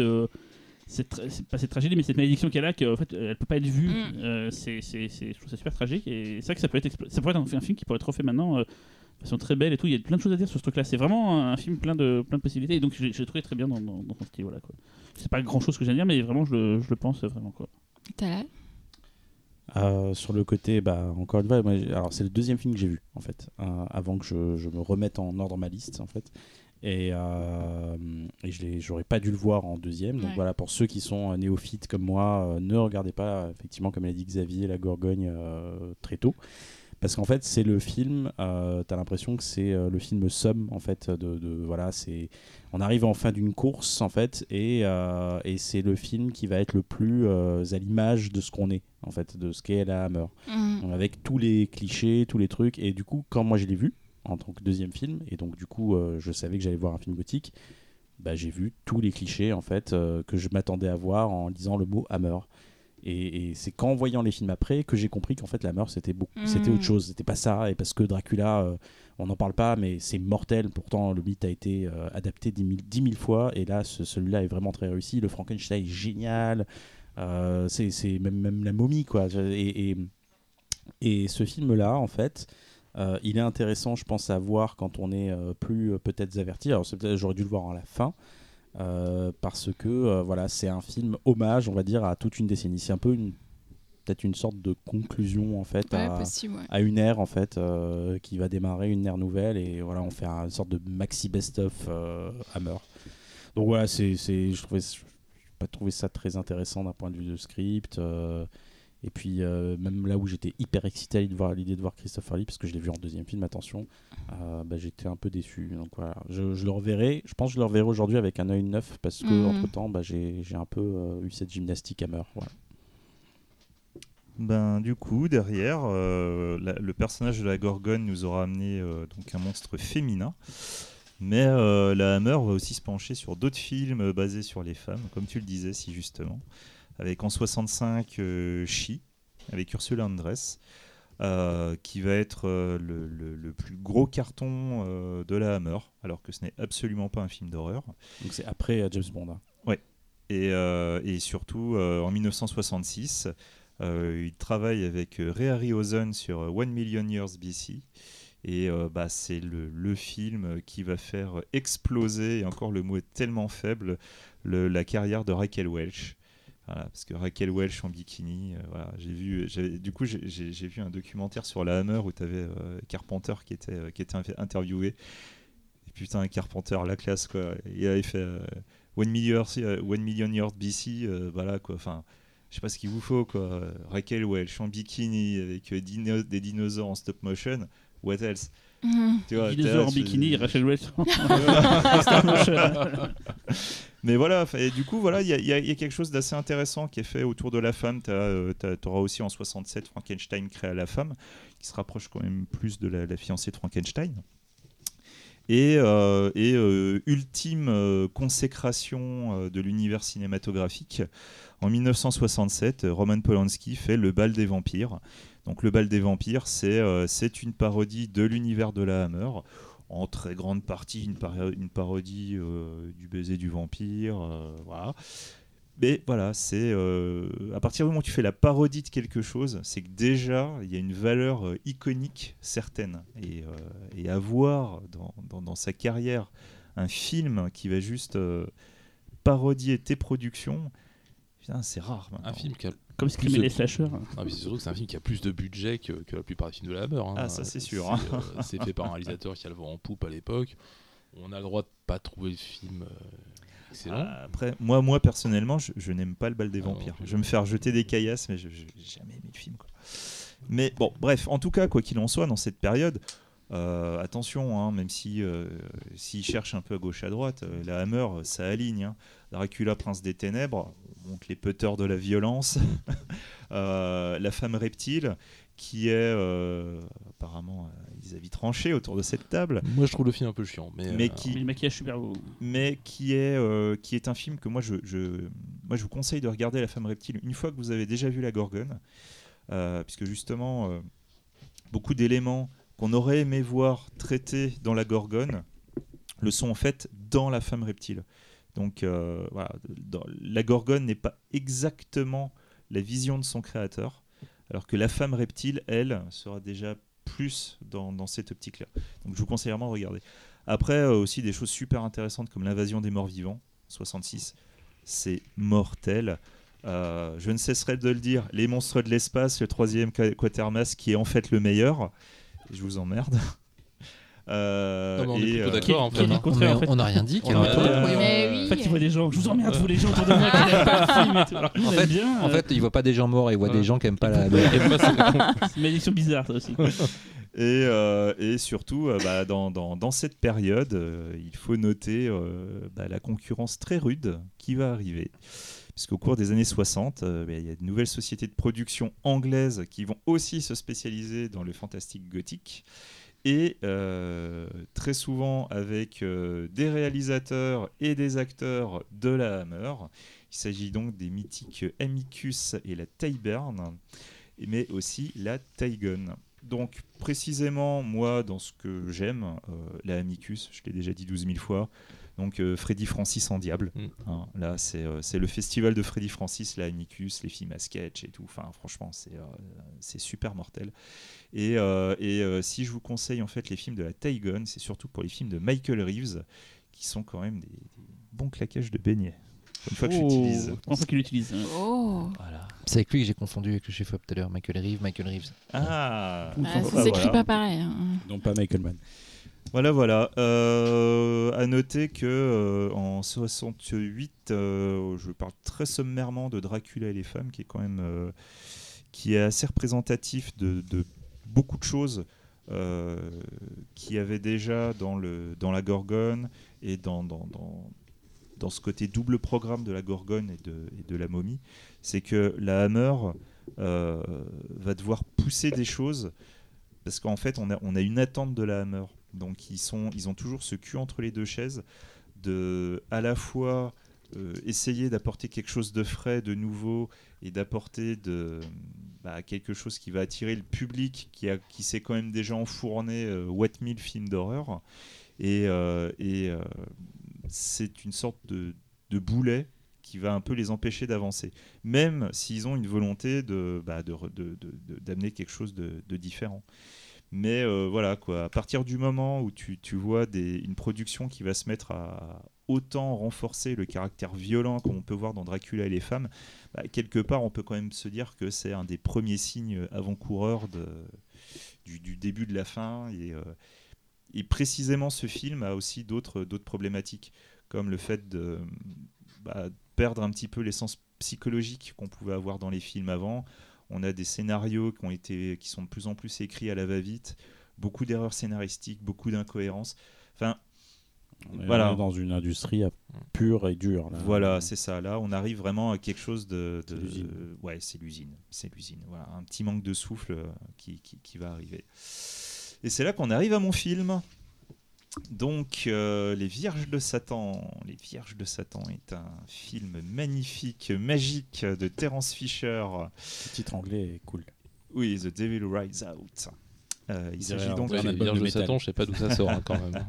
cette, tra- pas cette tragédie, mais cette malédiction qu'elle a, qu'en fait, elle peut pas être vue. Mm. Euh, c'est, c'est, c'est- je trouve ça super tragique. Et c'est vrai que ça peut être, ça pourrait être un, un film qui pourrait être refait maintenant. euh, de façon très belle et tout, il y a plein de choses à dire sur ce truc-là. C'est vraiment un film plein de, plein de possibilités. Et donc, j'ai, j'ai trouvé très bien dans, dans, dans son style. Voilà, quoi. C'est pas grand chose que j'aime dire, mais vraiment, je le, je le pense vraiment. Quoi. Euh, sur le côté, bah, encore une fois, moi, j'ai- alors c'est le deuxième film que j'ai vu en fait, euh, avant que je, je me remette en ordre ma liste en fait. Et, euh, et je j'aurais pas dû le voir en deuxième. Donc Ouais. voilà, pour ceux qui sont euh, néophytes comme moi, euh, ne regardez pas, effectivement, comme l'a dit Xavier, La Gorgogne euh, très tôt. Parce qu'en fait, c'est le film, euh, t'as l'impression que c'est euh, le film somme, en fait, de, de- voilà, c'est, on arrive en fin d'une course, en fait, et, euh, et c'est le film qui va être le plus euh, à l'image de ce qu'on est, en fait, de ce qu'est la Hammer. Mm. Avec tous les clichés, tous les trucs, et du coup, quand moi je l'ai vu, en tant que deuxième film, et donc du coup, euh, je savais que j'allais voir un film gothique, bah, j'ai vu tous les clichés, en fait, euh, que je m'attendais à voir en lisant le mot Hammer. Et, et c'est qu'en voyant les films après que j'ai compris qu'en fait la Hammer c'était beaucoup, c'était Mm. autre chose, c'était pas ça. Et parce que Dracula, euh, on n'en parle pas, mais c'est mortel. Pourtant le mythe a été euh, adapté 10 000, 10 000 fois, et là ce- celui-là est vraiment très réussi. Le Frankenstein est génial. C'est c'est même, même la momie quoi. Et, et, et ce film-là en fait, Euh, il est intéressant, je pense, à voir quand on est euh, plus euh, peut-être averti. Alors, j'aurais dû le voir à la fin. parce que voilà, c'est un film hommage, on va dire, à toute une décennie. C'est un peu une peut-être une sorte de conclusion en fait Ouais, à, possible, ouais. à une ère en fait qui va démarrer une ère nouvelle et voilà on fait une sorte de maxi best-of Hammer. Donc voilà c'est je trouvais pas trouvé ça très intéressant d'un point de vue de script et puis euh, même là où j'étais hyper excité à l'idée de voir l'idée de voir Christopher Lee parce que je l'ai vu en deuxième film attention euh, bah, j'étais un peu déçu donc voilà je, je le reverrai je pense que je le reverrai aujourd'hui avec un œil neuf parce que Mhm. entre temps bah, j'ai un peu euh, eu cette gymnastique Hammer voilà. Ben, du coup, derrière, euh, la- le personnage de la Gorgone nous aura amené euh, donc un monstre féminin. Mais euh, la Hammer va aussi se pencher sur d'autres films basés sur les femmes, comme tu le disais si justement. Avec en 65 euh, She, avec Ursula Andress, euh, qui va être euh, le, le- le plus gros carton euh, de la Hammer, alors que ce n'est absolument pas un film d'horreur. donc c'est après euh, James Bond hein. Et, euh, et surtout, euh, en 1966, euh, il travaille avec euh, Ray Harryhausen sur euh, One Million Years BC. Et euh, bah, c'est le, le film qui va faire exploser, et encore le mot est tellement faible, le- la carrière de Raquel Welch. Voilà, parce que Raquel Welch en bikini, euh, voilà, j'ai vu, du coup j'ai- vu un documentaire sur la Hammer où tu avais Carpenter qui était, euh, qui était interviewé. Et putain, Carpenter, la classe quoi. Il avait fait euh, One Million, euh, One Million Years BC, euh, voilà quoi. Enfin, je sais pas ce qu'il vous faut quoi. Euh, Raquel Welch en bikini avec euh, dino- des dinosaures en stop motion. What else? Mhm. Tu vois, t'es Dinosaure là, en bikini, Rachel Weisz. Mais voilà, et du coup, voilà, il y, a- quelque chose d'assez intéressant qui est fait autour de la femme. Tu auras aussi en 67 Frankenstein créé à la femme, qui se rapproche quand même plus de la, fiancée de Frankenstein. Et, euh, euh, ultime euh, consécration euh, de l'univers cinématographique, en 1967, euh, Roman Polanski fait Le bal des vampires. Donc le bal des vampires, euh, c'est une parodie de l'univers de la Hammer, en très grande partie une, parodie euh, du baiser du vampire, euh, voilà. Mais voilà, c'est euh, à partir du moment où tu fais la parodie de quelque chose, c'est que déjà il y a une valeur iconique certaine. Et, avoir dans, sa carrière un film qui va juste parodier tes productions, c'est rare. Un film qui. Comme ce les slashers. Ah, mais c'est surtout que c'est un film qui a plus de budget que, que la plupart des films de la Hammer. hein. Ah, ça, c'est sûr, C'est, euh, C'est fait par un réalisateur qui a le vent en poupe à l'époque. On a le droit de pas trouver le film euh, excellent. Ah, Après, moi, moi personnellement, je, je n'aime pas le bal des Ah vampires. je vais me faire jeter des caillasses, mais je n'ai jamais aimé le film. quoi. Mais bon, bref, en tout cas, quoi qu'il en soit, dans cette période, euh, attention, hein, même si euh, s'ils cherchent un peu à gauche à droite, euh, la Hammer, ça aligne. hein. Dracula, prince des ténèbres, on montre les peuteurs de la violence. Euh, la femme reptile, qui est euh, apparemment euh, ils avaient tranché autour de cette table Moi, je trouve le film un peu chiant. Mais, Mais euh, qui- Mais le maquillage super beau. mais qui est, euh, qui est un film que moi je, je- moi je vous conseille de regarder La femme reptile une fois que vous avez déjà vu La Gorgone, euh, puisque justement euh, beaucoup d'éléments qu'on aurait aimé voir traités dans La Gorgone le sont en fait dans La femme reptile. Donc euh, voilà, La Gorgone n'est pas exactement la vision de son créateur, alors que La femme reptile, elle, sera déjà plus dans, cette optique-là. Donc je vous conseille vraiment de regarder. Après, euh, aussi des choses super intéressantes comme l'invasion des morts vivants, 66. C'est mortel. Euh, je ne cesserai de le dire, les monstres de l'espace, le troisième qua- quatermass qui est en fait le meilleur. Je vous emmerde. Euh, Non, mais on est et, plutôt euh, en fait, hein. Mais en fait. on n'a rien dit. On a-. Mais oui. En fait, il voit des gens. Je vous emmerde, vous les gens autour de moi qui n'aiment pas le film et tout. Alors que nous, En fait- bien. En euh, fait, il voit pas des gens morts, il voit Ouais. des gens qui aiment pas la. Et moi, c'est- c'est une malédiction bizarre, ça aussi. Et, euh, et surtout, euh, bah, dans, dans- dans cette période, euh, il faut noter euh, bah, la concurrence très rude qui va arriver. Puisqu'au cours des années 60, euh, bah, il y a de nouvelles sociétés de production anglaises qui vont aussi se spécialiser dans le fantastique gothique. Et euh, très souvent avec euh, des réalisateurs et des acteurs de la Hammer. Il s'agit donc des mythiques Amicus et la Tyburn, mais aussi la Tygon. Donc précisément, moi, dans ce que j'aime, euh, la Amicus, je l'ai déjà dit 12 000 fois, Donc euh, Freddy Francis en diable. Mm. Hein, là, c'est euh, c'est le festival de Freddy Francis, la Amicus, les films à sketch et tout. Enfin, franchement, c'est euh, super mortel. Et, euh, et euh, si je vous conseille en fait les films de la Taigon, c'est surtout pour les films de Michael Reeves, qui sont quand même des, des bons claquages de beignets. Une fois que Oh, j'utilise. je pense qu'il l'utilise. hein. Oh Voilà. C'est avec lui que j'ai confondu avec le chef-op tout à l'heure, Michael Reeves, Michael Reeves. Ah, Ah, sans- Ça bah, s'écrit voilà. pas pareil. hein. Non pas Michael Mann. Voilà, voilà. Euh, à noter que euh, en 68, euh, je parle très sommairement de Dracula et les femmes, qui est quand même qui est assez représentatif de, beaucoup de choses qui avait déjà dans le dans la Gorgone et dans ce côté double programme de la Gorgone et de, la momie, c'est que la Hammer va devoir pousser des choses parce qu'en fait on a, on a une attente de la Hammer. Donc ils, sont, ils ont toujours ce cul entre les deux chaises de à la fois euh, essayer d'apporter quelque chose de frais, de nouveau et d'apporter de bah, quelque chose qui va attirer le public qui, a, qui s'est quand même déjà enfourné euh, what mille films d'horreur et, euh, euh, c'est une sorte de, de boulet qui va un peu les empêcher d'avancer, même s'ils ont une volonté de, bah, d'amener quelque chose de différent. Mais euh, voilà, quoi. À partir du moment où tu, tu vois des, une production qui va se mettre à autant renforcer le caractère violent comme on peut voir dans Dracula et les femmes, bah, quelque part, on peut quand même se dire que c'est un des premiers signes avant-coureurs du, du début de la fin. Et, euh, et précisément, ce film a aussi d'autres d'autres problématiques, comme le fait de bah, perdre un petit peu l'essence psychologique qu'on pouvait avoir dans les films avant. On a des scénarios qui, ont été, qui sont de plus en plus écrits à la va-vite, beaucoup d'erreurs scénaristiques, beaucoup d'incohérences. Enfin, On est Voilà. dans une industrie pure et dure. là. voilà, c'est ça. Là, on arrive vraiment à quelque chose de. de- ouais, c'est l'usine. C'est l'usine. Voilà, un petit manque de souffle euh, qui, qui- qui va arriver. Et c'est là qu'on arrive à mon film. Donc, euh, Les Vierges de Satan. Les Vierges de Satan est un film magnifique, magique de Terence Fisher. Le titre anglais est cool. Oui, The Devil Rides Out. Euh, il s'agit donc les Vierges de. Satan, je sais pas d'où ça sort hein, quand même.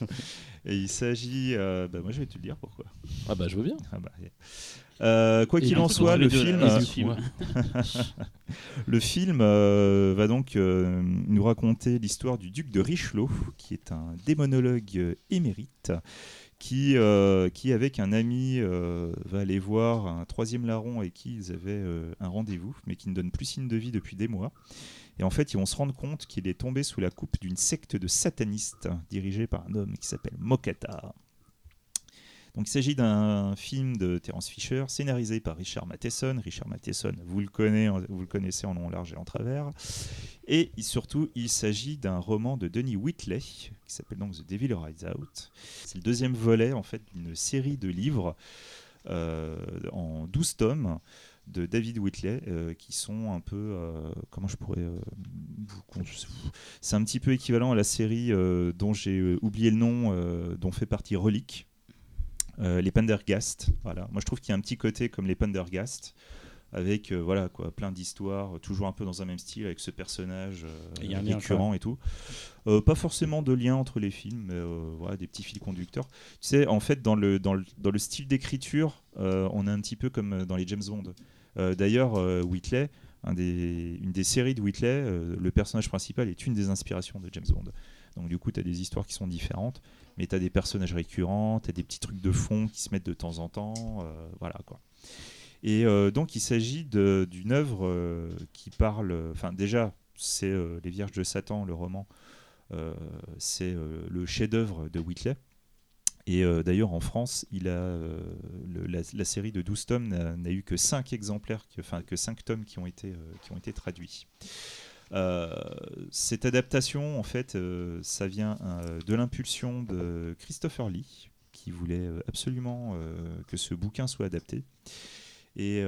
et il s'agit. euh, bah, moi, je vais te le dire pourquoi. Ah bah je veux bien. Ah bah, yeah. Euh, quoi Et qu'il en soit, le film, euh, le film euh, va donc nous raconter l'histoire du duc de Richelieu, qui est un démonologue émérite, qui, qui avec un ami va aller voir un troisième larron avec qui ils avaient un rendez-vous, mais qui ne donne plus signe de vie depuis des mois. Et en fait, ils vont se rendre compte qu'il est tombé sous la coupe d'une secte de satanistes dirigée par un homme qui s'appelle Mokata. Il s'agit d'un film de Terence Fisher, scénarisé par Richard Matheson. Richard Matheson, vous le, connaissez, en long, large et en travers. Et surtout, il s'agit d'un roman de Denis Whitley, qui s'appelle donc The Devil Rides Out. C'est le deuxième volet en fait d'une série de livres euh, en 12 tomes de David Whitley, euh, qui sont un peu, euh, comment je pourrais, c'est un petit peu équivalent à la série dont j'ai oublié le nom, dont fait partie euh, les Pendergast. Voilà, moi je trouve qu'il y a un petit côté comme les Pendergast, avec euh, voilà quoi, plein d'histoires, toujours un peu dans un même style avec ce personnage euh, Et récurrent et tout. Euh, pas forcément de lien entre les films, mais euh, voilà, des petits fils conducteurs. Tu sais, en fait, dans le, dans le, dans le style d'écriture, euh, on est un petit peu comme euh, dans les James Bond. Euh, D'ailleurs, euh, Whitley, un des, une des séries de Whitley, euh, le personnage principal est une des inspirations de James Bond. Donc du coup, tu as des histoires qui sont différentes, mais tu as des personnages récurrents, tu as des petits trucs de fond qui se mettent de temps en temps. euh, voilà quoi. Et euh, donc, il s'agit d'une œuvre euh, qui parle. Enfin, déjà, c'est Les Vierges de Satan, le roman. C'est le chef-d'œuvre de Whitley. Et d'ailleurs, en France, la, série de 12 tomes n'a eu que 5 exemplaires, que- enfin que 5 tomes qui ont été traduits. Euh, cette adaptation, en fait, euh, ça vient euh, de l'impulsion de Christopher Lee, qui voulait absolument que ce bouquin soit adapté. Et,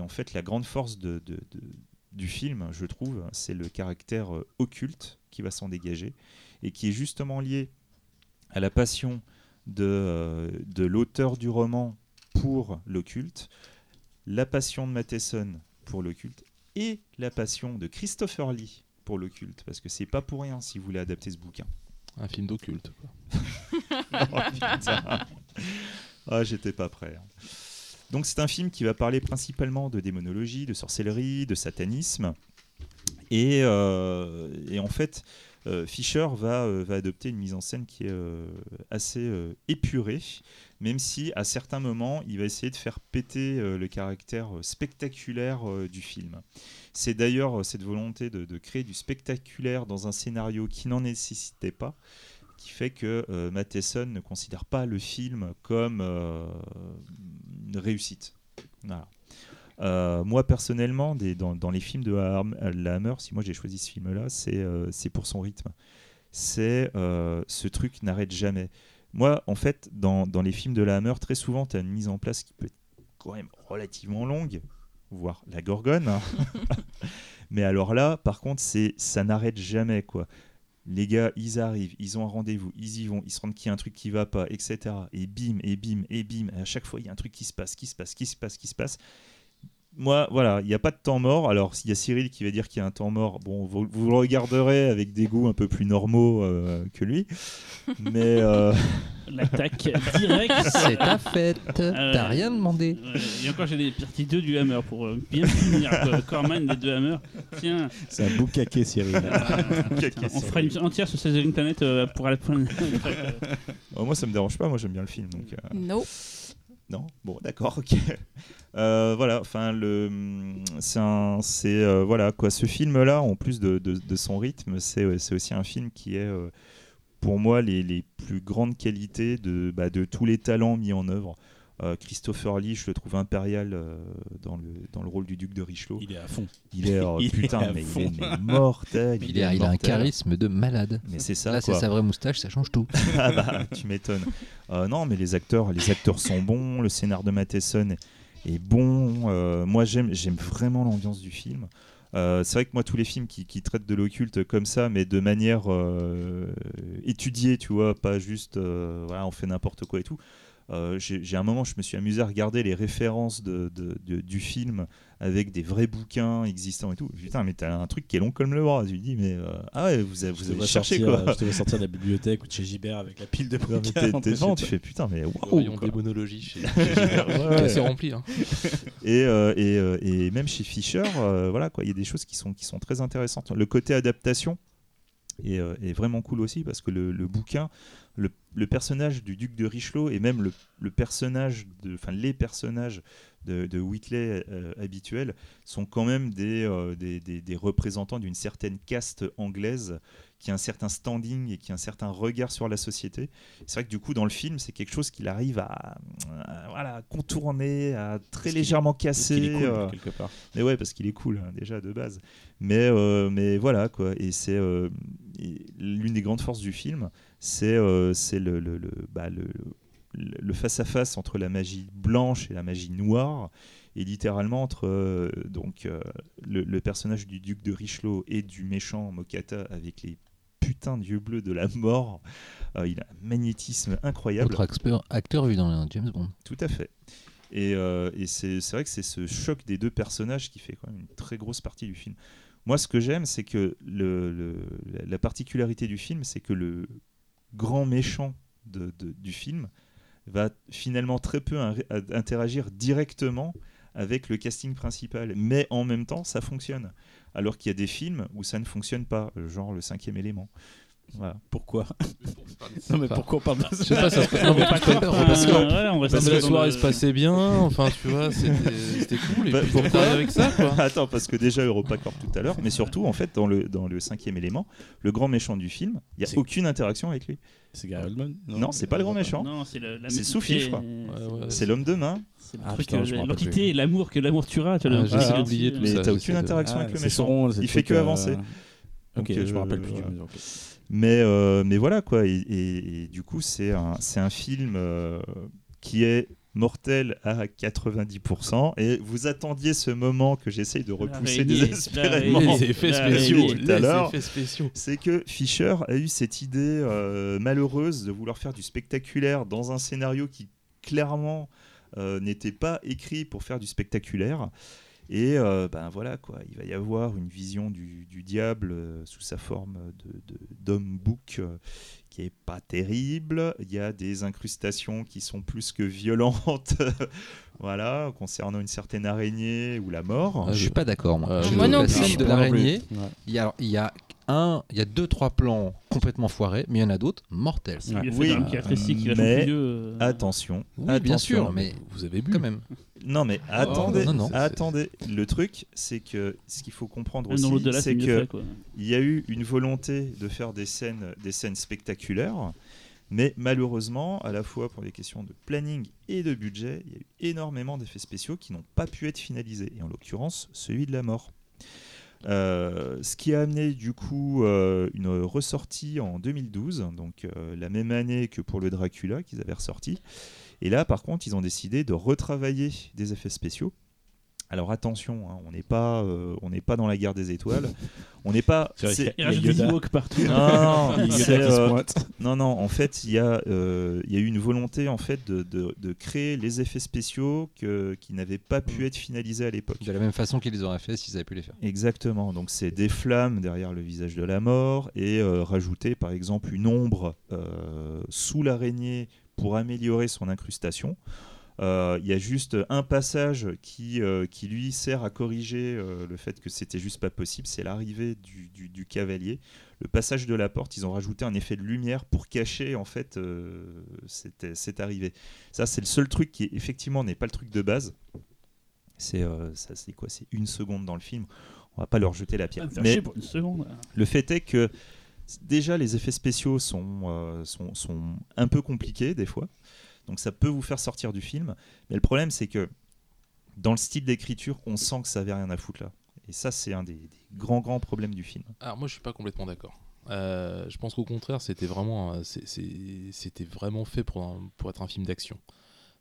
en fait, la grande force du film, je trouve, c'est le caractère occulte qui va s'en dégager et qui est justement lié à la passion de, de l'auteur du roman pour l'occulte, la passion de Matheson pour l'occulte et la passion de Christopher Lee pour l'occulte, parce que c'est pas pour rien si vous voulez adapter ce bouquin. Un film d'occulte. quoi. Oh. Ah, j'étais pas prêt. hein. Donc c'est un film qui va parler principalement de démonologie, de sorcellerie, de satanisme. Et, euh, et en fait, Fisher va, euh, va adopter une mise en scène qui est euh, assez euh, épurée, même si à certains moments, il va essayer de faire péter euh, le caractère euh, spectaculaire euh, du film. C'est d'ailleurs euh, cette volonté de, créer du spectaculaire dans un scénario qui n'en nécessitait pas qui fait que euh, Matheson ne considère pas le film comme euh, une réussite. Voilà. Euh, moi personnellement, dans, les films de Ham- la Hammer, si moi j'ai choisi ce film-là, c'est euh, pour son rythme. C'est euh, ce truc n'arrête jamais. Moi, en fait, dans, dans les films de la Hammer, très souvent, tu as une mise en place qui peut être quand même relativement longue, voire la gorgone. hein. Mais alors là, par contre, c'est ça n'arrête jamais quoi. Les gars, ils arrivent, ils ont un rendez-vous, ils y vont, ils se rendent qu'il y a un truc qui va pas, etc. Et bim, et bim, et bim. À chaque fois, il y a un truc qui se passe, qui se passe, qui se passe, qui se passe. Moi, voilà, il n'y a pas de temps mort. Alors, s'il y a Cyril qui va dire qu'il y a un temps mort, bon, vous, vous le regarderez avec des goûts un peu plus normaux euh, que lui. Mais euh, L'attaque directe. C'est ta fête, t'as rien demandé. Et encore, j'ai des parties 2 du Hammer pour euh, bien finir. Corman, les deux Hammer. Tiens, C'est un boucaquet, Cyril. euh, putain, on fera une entière sur ces Planet euh, pour aller prendre. euh, moi, ça me dérange pas. Moi, j'aime bien le film. Donc, euh, No. Non, bon, d'accord, ok. Euh, voilà, enfin, le, c'est euh, voilà quoi. Ce film-là, en plus de, son rythme, c'est, aussi un film qui est, euh, pour moi, les, les plus grandes qualités de, bah, de tous les talents mis en œuvre. Euh, Christopher Lee, je le trouve impérial euh, dans le dans le rôle du duc de Richelieu. Il est à fond. Il est, euh, il est putain, mais il fond. est mais mortel. Il, a, il a un charisme de malade. Mais c'est ça. Là, c'est sa vraie moustache, ça change tout. ah bah, tu m'étonnes. Euh, non, mais les acteurs, les acteurs sont bons. Le scénar de Matheson est, est bon. Moi, j'aime, j'aime vraiment l'ambiance du film. Euh, c'est vrai que moi, tous les films qui, qui traitent de l'occulte comme ça, mais de manière euh, étudiée, tu vois, pas juste, euh, voilà, on fait n'importe quoi et tout. Euh, j'ai un moment, je me suis amusé à regarder les références de, de- de- du film avec des vrais bouquins existants et tout. Putain, mais t'as un truc qui est long comme le bras. Je lui dis, mais euh, ah ouais, vous vous avez cherché sortir, quoi. euh, Je te vois sortir de la bibliothèque ou de chez Gibert avec la pile de Non, mais bouquins t'es- devant, tu fais putain, mais waouh! rayon quoi. démonologie chez, chez Ouais, Gilbert, qui est assez rempli. hein. Et, euh, et, euh, et même chez Fischer, euh, voilà quoi, il y a des choses qui sont, qui sont très intéressantes. Le côté adaptation est, euh, est vraiment cool aussi parce que le, le bouquin, le, le personnage du duc de Richelieu et même le, le personnage, de, enfin les personnages de, de Whitley euh, habituels sont quand même des, euh, des, des- des représentants d'une certaine caste anglaise qui a un certain standing et qui a un certain regard sur la société. C'est vrai que du coup, dans le film, c'est quelque chose qu'il arrive à, à, voilà, contourner, à très Parce légèrement Parce casser. est cool, euh, quelque part. mais ouais, parce qu'il est cool hein, déjà de base. Mais, euh, mais voilà quoi. Et c'est euh, l'une des grandes forces du film, c'est euh, c'est le, le, le, bah, le, le- le face-à-face entre la magie blanche et la magie noire. Et littéralement entre euh, donc, euh, le, le personnage du duc de Richelieu et du méchant Mokata avec les putains d'yeux bleus de la mort. Euh, il a un magnétisme incroyable. Autre acteur, acteur vu dans James Bond. Tout à fait. Et, et c'est vrai que c'est ce choc des deux personnages qui fait quand même une très grosse partie du film. Moi, ce que j'aime, c'est que le, la particularité du film, c'est que le grand méchant de- du film va finalement très peu in- interagir directement avec le casting principal. Mais en même temps, ça fonctionne. Alors qu'il y a des films où ça ne fonctionne pas, genre le cinquième élément. Voilà. Pourquoi? Non, mais pourquoi on parle de Je sais pas, ça se passe- non, mais Pas parce que- ouais, on reste parce que la le- soirée se passait bien, enfin tu vois, c'était cool. Et Bah, puis pourquoi t'arrives avec ça quoi. Attends, parce que déjà EuropaCorp tout à l'heure, mais surtout en fait dans le, dans le cinquième élément, le grand méchant du film, il n'y a aucune interaction avec lui. C'est Gary Oldman? Non, c'est pas le grand méchant. Non, c'est Sophie, je crois. c'est- Ouais, ouais. C'est l'homme de main, Ah, euh, l'entité l'amour que l'amour tuera. Ah, le- j'ai essayé c'est d'oublier aussi, tout mais ça, t'as j'essaie aucune interaction avec le Ah, méchant. Il fait que euh, avancer. Ok, Donc, je me euh, rappelle plus du. Mais euh, mais voilà quoi. Et, et- et du coup, c'est un, c'est un film euh, qui est mortel à 90%. Et vous attendiez ce moment que j'essaye de repousser désespérément. Les effets spéciaux, tout à l'heure. c'est que Fischer a eu cette idée euh, malheureuse de vouloir faire du spectaculaire dans un scénario qui clairement euh, n'était pas écrit pour faire du spectaculaire. Et euh, ben voilà quoi, il va y avoir une vision du, du diable euh, sous sa forme de, de- d'homme bouc euh, qui est pas terrible. Il y a des incrustations qui sont plus que violentes, voilà, concernant une certaine araignée ou la mort. Ah, je suis pas d'accord, moi. Euh, Je moi non de l'araignée, il y a un, il y a deux, trois plans complètement foirés, mais il y en a d'autres mortels. Il a fait Oui, un qui est rétréci, qui va mais- changer euh, Attention, Oui, bien sûr, mais Vous avez bu quand même. Non mais attendez, non, non. attendez. Le truc, c'est que ce qu'il faut comprendre aussi, c'est que il y a eu une volonté de faire des scènes, des scènes spectaculaires, mais malheureusement, à la fois pour des questions de planning et de budget, il y a eu énormément d'effets spéciaux qui n'ont pas pu être finalisés, et en l'occurrence celui de la mort. Euh, ce qui a amené du coup euh, une ressortie en 2012, donc euh, la même année que pour le Dracula qu'ils avaient ressorti. Et là, par contre, ils ont décidé de retravailler des effets spéciaux. Alors attention, hein, on n'est pas, euh, on n'est pas dans la guerre des étoiles. On n'est pas. C'est Il des partout. non, y a qui se euh, non, non, en fait, il y, a, euh, il y a eu une volonté en fait, de, de- de créer les effets spéciaux que, qui n'avaient pas pu être finalisés à l'époque. De la même façon qu'ils les auraient fait s'ils avaient pu les faire. Exactement, donc c'est des flammes derrière le visage de la mort et euh, rajouter par exemple une ombre euh, sous l'araignée pour améliorer son incrustation. Euh, Il y a juste un passage qui, euh, qui lui sert à corriger euh, le fait que c'était juste pas possible, c'est l'arrivée du, du- du cavalier. Le passage de la porte, ils ont rajouté un effet de lumière pour cacher en fait cette, cette arrivée. Ça c'est le seul truc qui effectivement n'est pas le truc de base. C'est euh, quoi? C'est une seconde dans le film. On va pas leur jeter la pierre. Mais chier pour une seconde. le fait est que déjà les effets spéciaux sont, euh, sont, sont un peu compliqués des fois. Donc ça peut vous faire sortir du film. Mais le problème c'est que dans le style d'écriture, on sent que ça avait rien à foutre là. Et ça c'est un des, des grands grands problèmes du film. Alors moi je suis pas complètement d'accord. Euh, je pense qu'au contraire c'était vraiment c'était vraiment fait pour, un- pour être un film d'action.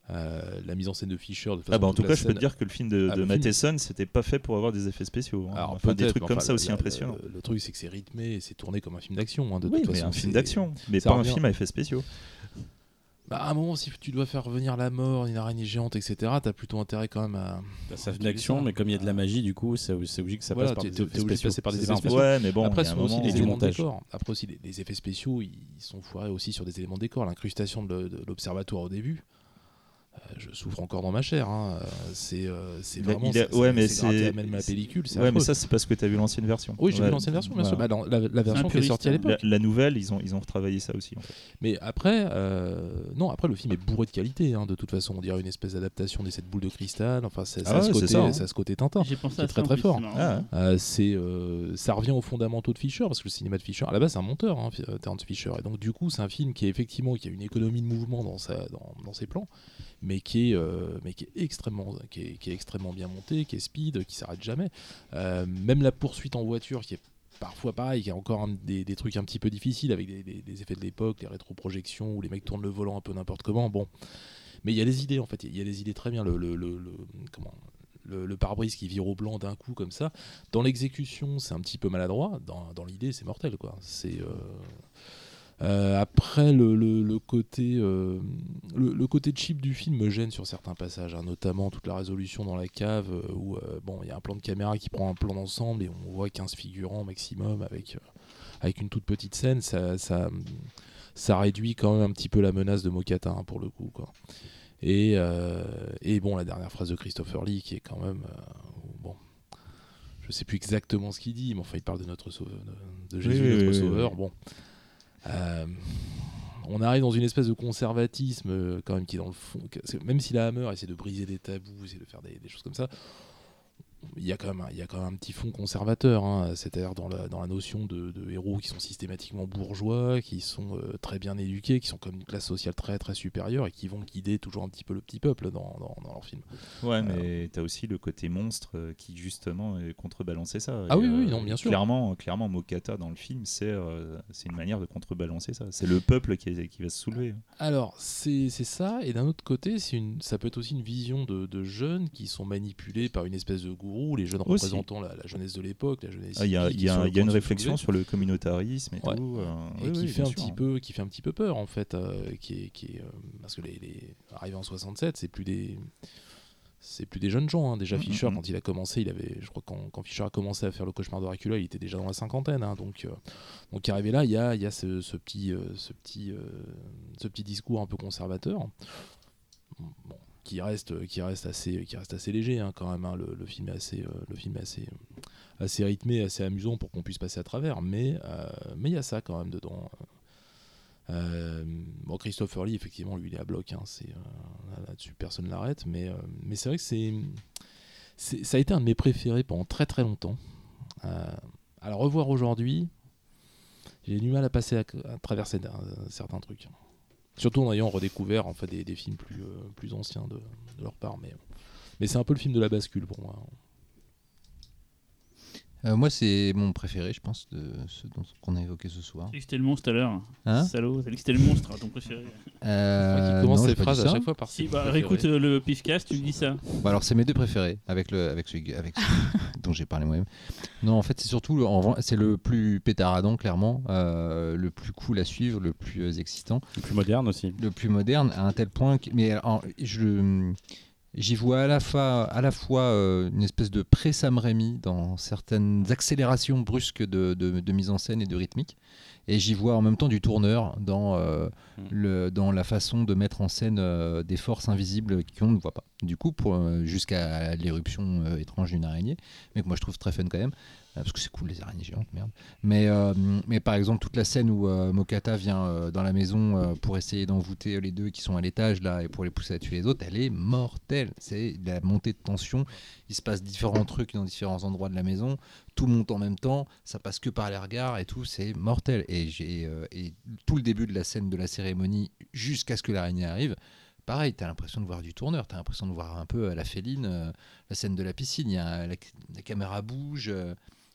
Euh, la mise en scène de Fisher de toute Ah bah façon, en tout cas je peux te dire que le film de, Ah, de Matheson c'était pas fait pour avoir des effets spéciaux. hein. Alors Enfin, des trucs comme enfin, ça aussi impressionnants. Le, le truc c'est que c'est rythmé et c'est tourné comme un film d'action. hein, de Oui toute mais façon, un film d'action, mais pas un film à effets spéciaux. Bah, à un moment, si tu dois faire venir la mort, une araignée géante, etc., t'as plutôt intérêt quand même à. Bah, ça fait d'action, ça. mais comme il y a de la magie, du coup, c'est obligé que ça Voilà, passe par des effets de spéciaux. passer par des effets spéciaux. Ouais mais bon, Après, aussi moment les où- du éléments de montage. décor. Après aussi, les, les effets spéciaux, ils sont foirés aussi sur des éléments de décor. L'incrustation de de l'observatoire au début, je souffre encore dans ma chair. hein. Euh, C'est euh, vraiment. il a- ça- ouais, ça- mais c'est même la pellicule. c'est Ouais mais ça c'est parce que tu as vu l'ancienne version. Oui, j'ai Ouais. vu l'ancienne version, bien sûr. Bah, dans la, la version qui est sortie à hein. l'époque. La, la nouvelle, ils ont, ils ont retravaillé ça aussi. En fait. Mais après, euh, non, après le film est bourré de qualité. hein, de toute façon, on dirait une espèce d'adaptation des sept boules de cristal. Enfin, c'est- ça, Ah a ce ouais, c'est côté, ça, hein. ce côté Tintin. J'ai pensé C'est à très, très fort. c'est. Ah, Euh, c'est, euh, ça revient aux fondamentaux de Fisher parce que le cinéma de Fisher, à la base, c'est un monteur, hein, euh, Terrence Fisher. Et donc, du coup, c'est un film qui est effectivement qui a une économie de mouvement dans, sa, dans, dans ses plans, mais qui est, euh, mais qui est extrêmement, qui est, extrêmement bien monté, qui est speed, qui s'arrête jamais. Euh, même la poursuite en voiture, qui est parfois pareil, qui a encore des, trucs un petit peu difficiles avec des, effets de l'époque, les rétroprojections où les mecs tournent le volant un peu n'importe comment. Bon, mais il y a des idées en fait, il y a des idées très bien. Le, le, le- comment le pare-brise qui vire au blanc d'un coup comme ça. Dans l'exécution, c'est un petit peu maladroit. Dans, dans l'idée, c'est mortel quoi. C'est euh, euh, après le, le- le côté euh, le, le côté cheap du film me gêne sur certains passages, hein, notamment toute la résolution dans la cave euh, où euh, bon il y a un plan de caméra qui prend un plan d'ensemble et on voit 15 figurants maximum avec avec une toute petite scène, ça, ça ça réduit quand même un petit peu la menace de Mokata hein, pour le coup quoi. Et, et bon la dernière phrase de Christopher Lee qui est quand même bon je sais plus exactement ce qu'il dit mais enfin il parle de notre sauveur de, de Jésus Oui, notre oui, sauveur oui. bon on arrive dans une espèce de conservatisme euh, quand même qui est dans le fond. Même si la Hammer essaie de briser des tabous, essaie de faire des choses comme ça, il y a quand même un, il y a quand même un petit fond conservateur, hein, c'est-à-dire dans la, dans la notion de, de héros qui sont systématiquement bourgeois, qui sont euh, très bien éduqués, qui sont comme une classe sociale très très supérieure et qui vont guider toujours un petit peu le petit peuple dans, dans, dans leur film. Ouais, mais tu as aussi le côté monstre euh, qui justement est contrebalancer ça. Ah Et, oui, oui, euh, non, bien sûr. Clairement, clairement Mokata dans le film, c'est euh, c'est une manière de contrebalancer ça. C'est le peuple qui, qui va se soulever. Alors, c'est ça, et d'un autre côté, c'est une, ça peut être aussi une vision de, de jeunes qui sont manipulés par une espèce de les jeunes Aussi. représentant la, la jeunesse de l'époque, la jeunesse. Ah, Il y a, y y une réflexion sur le communautarisme et Ouais. tout. euh, et oui, qui oui, fait un sûr. petit peu qui fait un petit peu peur en fait euh, qui est, qui est, euh, parce que les, les arrivés en 67 c'est plus des c'est plus des jeunes gens. hein. Déjà, Mhm, Fischer, mhm. quand il a commencé, il avait, je crois, quand, quand Fischer a commencé à faire le cauchemar de Dracula, il était déjà dans la cinquantaine. hein. donc, euh, donc, arrivé là, il y a, il y a ce, ce petit, euh, ce, petit, euh, ce petit discours un peu conservateur. Bon, qui reste, qui reste assez, qui reste assez léger hein, quand même. hein. Le, film est assez, euh, le film est assez, assez rythmé, assez amusant pour qu'on puisse passer à travers. Mais, euh, mais il y a ça quand même dedans. Euh, bon, Christopher Lee, effectivement, lui, il est à bloc. hein, là-dessus, personne l'arrête. Mais, mais c'est vrai que c'est, ça a été un de mes préférés pendant très très longtemps. À revoir aujourd'hui, j'ai du mal à passer à, à travers ces- euh, certains trucs. Surtout en ayant redécouvert en des films plus, euh, plus anciens de, de leur part. Mais, mais c'est un peu le film de la bascule pour moi. Euh, moi, c'est mon préféré, je pense, de ceux dont- qu'on a évoqué ce soir. Que c'était le monstre à l'heure. Hein Salaud, t'as dit que c'était le monstre, ton préféré. Euh, qui commence non, ses phrases à ça. chaque fois par Si, bah écoute le pifcast, tu me dis ça. Bah alors c'est mes deux préférés avec le avec celui, avec celui dont j'ai parlé moi-même. Non en fait c'est surtout le- en vrai, c'est le plus pétaradant clairement, euh, le plus cool à suivre, le plus euh, excitant, Le plus moderne aussi. le plus moderne à un tel point que mais alors, je j'y vois à la fois à la fois euh, une espèce de pré Sam Raimi dans certaines accélérations brusques de, de, de mise en scène et de rythmique et j'y vois en même temps du tourneur dans euh, Mm. le, dans la façon de mettre en scène euh, des forces invisibles qu'on ne voit pas. Du coup, jusqu'à l'éruption étrange d'une araignée, mais que moi je trouve très fun quand même, parce que c'est cool les araignées géantes, merde. Mais, euh, mais par exemple, toute la scène où euh, Mokata vient euh, dans la maison euh, pour essayer d'envoûter les deux qui sont à l'étage là et pour les pousser à tuer les autres, elle est mortelle. C'est la montée de tension. Il se passe différents trucs dans différents endroits de la maison. Tout monte en même temps. Ça passe que par les regards et tout. C'est mortel. Et, j'ai, euh, et tout le début de la scène de la cérémonie jusqu'à ce que l'araignée arrive. Pareil, t'as l'impression de voir du tourneur, t'as l'impression de voir un peu euh, la féline, euh, la scène de la piscine, y a, la, la caméra bouge, euh,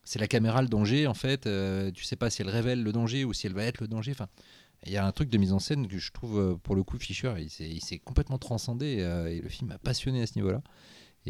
c'est la caméra le danger en fait, euh, tu sais pas si elle révèle le danger ou si elle va être le danger, enfin il y a un truc de mise en scène que je trouve euh, pour le coup Fischer, il s'est, complètement transcendé euh, et le film m'a passionné à ce niveau-là.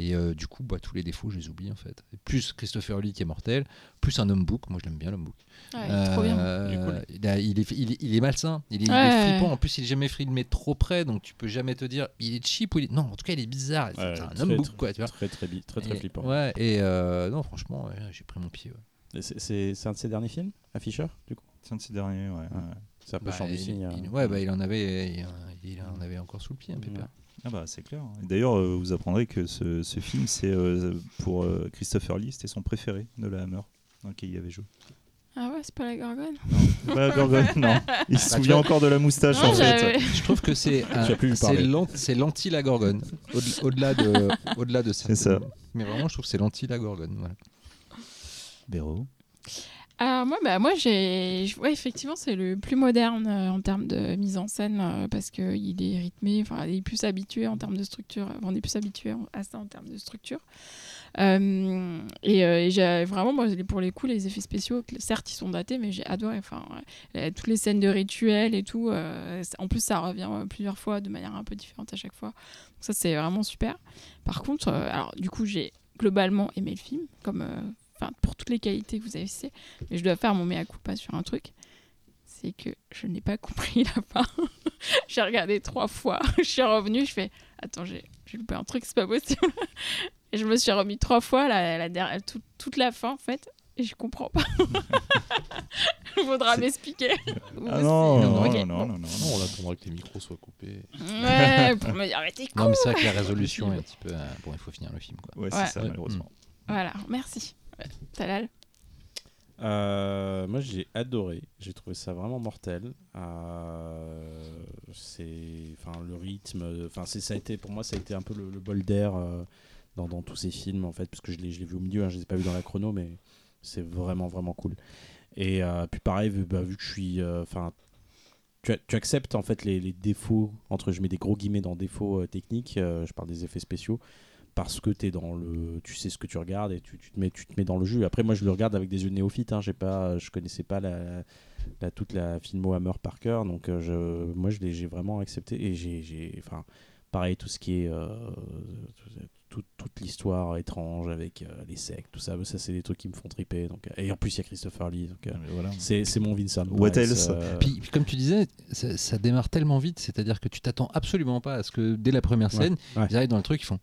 Et euh, du coup, bah, tous les défauts, je les oublie en fait. Plus Christopher Lee qui est mortel, plus un homme book. Moi, je l'aime bien l'homme book. Ouais, trop bien. Euh, Il est il, a- il est, il, est, il est malsain, il est, il est Ouais. flippant. En plus, il est jamais filmé trop près, donc tu peux jamais te dire il est cheap ou il est. Non, en tout cas, il est bizarre. C'est Ouais, un très, homme book, très- quoi, tu vois. Très très très très Et- flippant. Ouais, et euh, non, franchement, ouais, j'ai pris mon pied. C'est c'est- c'est un de ses derniers films, à Fisher, du coup? C'est un de ces derniers, ouais. ouais. C'est un peu Bah, champ du il, signe. il- euh. ouais, bah, il en avait, il, il en avait encore sous le pied, un pépère. Ah bah c'est clair. D'ailleurs, euh, vous apprendrez que ce, ce film, c'est euh, pour euh, Christopher Lee, c'était son préféré de la Hammer, dans lequel il avait joué. Ah ouais, c'est pas la gorgone Pas Gorgon, non. Il se Bah, souvient vois- encore de la moustache Non, en fait. j'avais- Je trouve que c'est un- Tu as pu lui c'est parler. l'an- c'est l'anti la gorgone. Au- Au-delà de, au-delà de C'est ça. Mais vraiment, je trouve que c'est l'anti la gorgone. Voilà. Béro. Alors moi, bah, moi j'ai, ouais, effectivement, c'est le plus moderne euh, en termes de mise en scène euh, parce que il est rythmé, enfin, il est plus habitué en termes de structure. On est plus habitué à ça en termes de structure. Euh, et, j'ai vraiment, moi, pour les coups, les effets spéciaux, certes, ils sont datés, mais j'ai adoré. Enfin, toutes les scènes de rituels et tout. en plus, ça revient plusieurs fois de manière un peu différente à chaque fois. Donc ça, c'est vraiment super. Par contre, alors du coup, j'ai globalement aimé le film, comme, enfin, pour toutes les qualités que vous avez citées. Mais je dois faire mon mea culpa sur un truc. C'est que je n'ai pas compris la fin. j'ai regardé trois fois. je suis revenue. Je fais Attends, j'ai j'ai loupé un truc, c'est pas possible. et je me suis remis trois fois la, la dernière, tout- toute la fin en fait. Et je comprends pas. Il faudra C'est- m'expliquer. Ah non, non, non, non, non, Non, on attendra que les micros soient coupés. Ouais, pour me dire, mais t'es con. Non, mais c'est vrai que la résolution est un petit peu. euh, bon, il faut finir le film. Quoi. Ouais, Ouais. c'est ça, malheureusement. Voilà, merci. Talal. Euh, moi j'ai adoré, j'ai trouvé ça vraiment mortel. Euh, c'est, enfin le rythme, enfin c'est ça a été pour moi ça a été un peu le, bol d'air euh, dans, dans tous ces films en fait parce que je l'ai je l'ai vu au milieu, hein, je les ai pas vus dans la chrono mais c'est vraiment vraiment cool. Et euh, puis pareil vu, bah, vu que je suis, enfin tu, tu acceptes en fait les, les défauts entre je mets des gros guillemets dans défauts techniques, je parle des effets spéciaux parce que es dans le tu sais ce que tu regardes et tu, tu te mets tu te mets dans le jeu. Après moi je le regarde avec des yeux néophytes hein, j'ai pas je connaissais pas la, la- toute la filmo Hammer par cœur. Donc euh, je moi je l'ai j'ai vraiment accepté et j'ai j'ai enfin pareil tout ce qui est euh, tout- toute l'histoire étrange avec euh, les sectes tout ça. Ça c'est des trucs qui me font triper. Donc et en plus il y a Christopher Lee donc euh, Voilà. c'est c'est mon Vincent What Price, else? euh, Puis, puis comme tu disais, ça, ça démarre tellement vite, c'est-à-dire que tu t'attends absolument pas à ce que dès la première Ouais, scène, ouais. ils arrivent dans le truc, ils font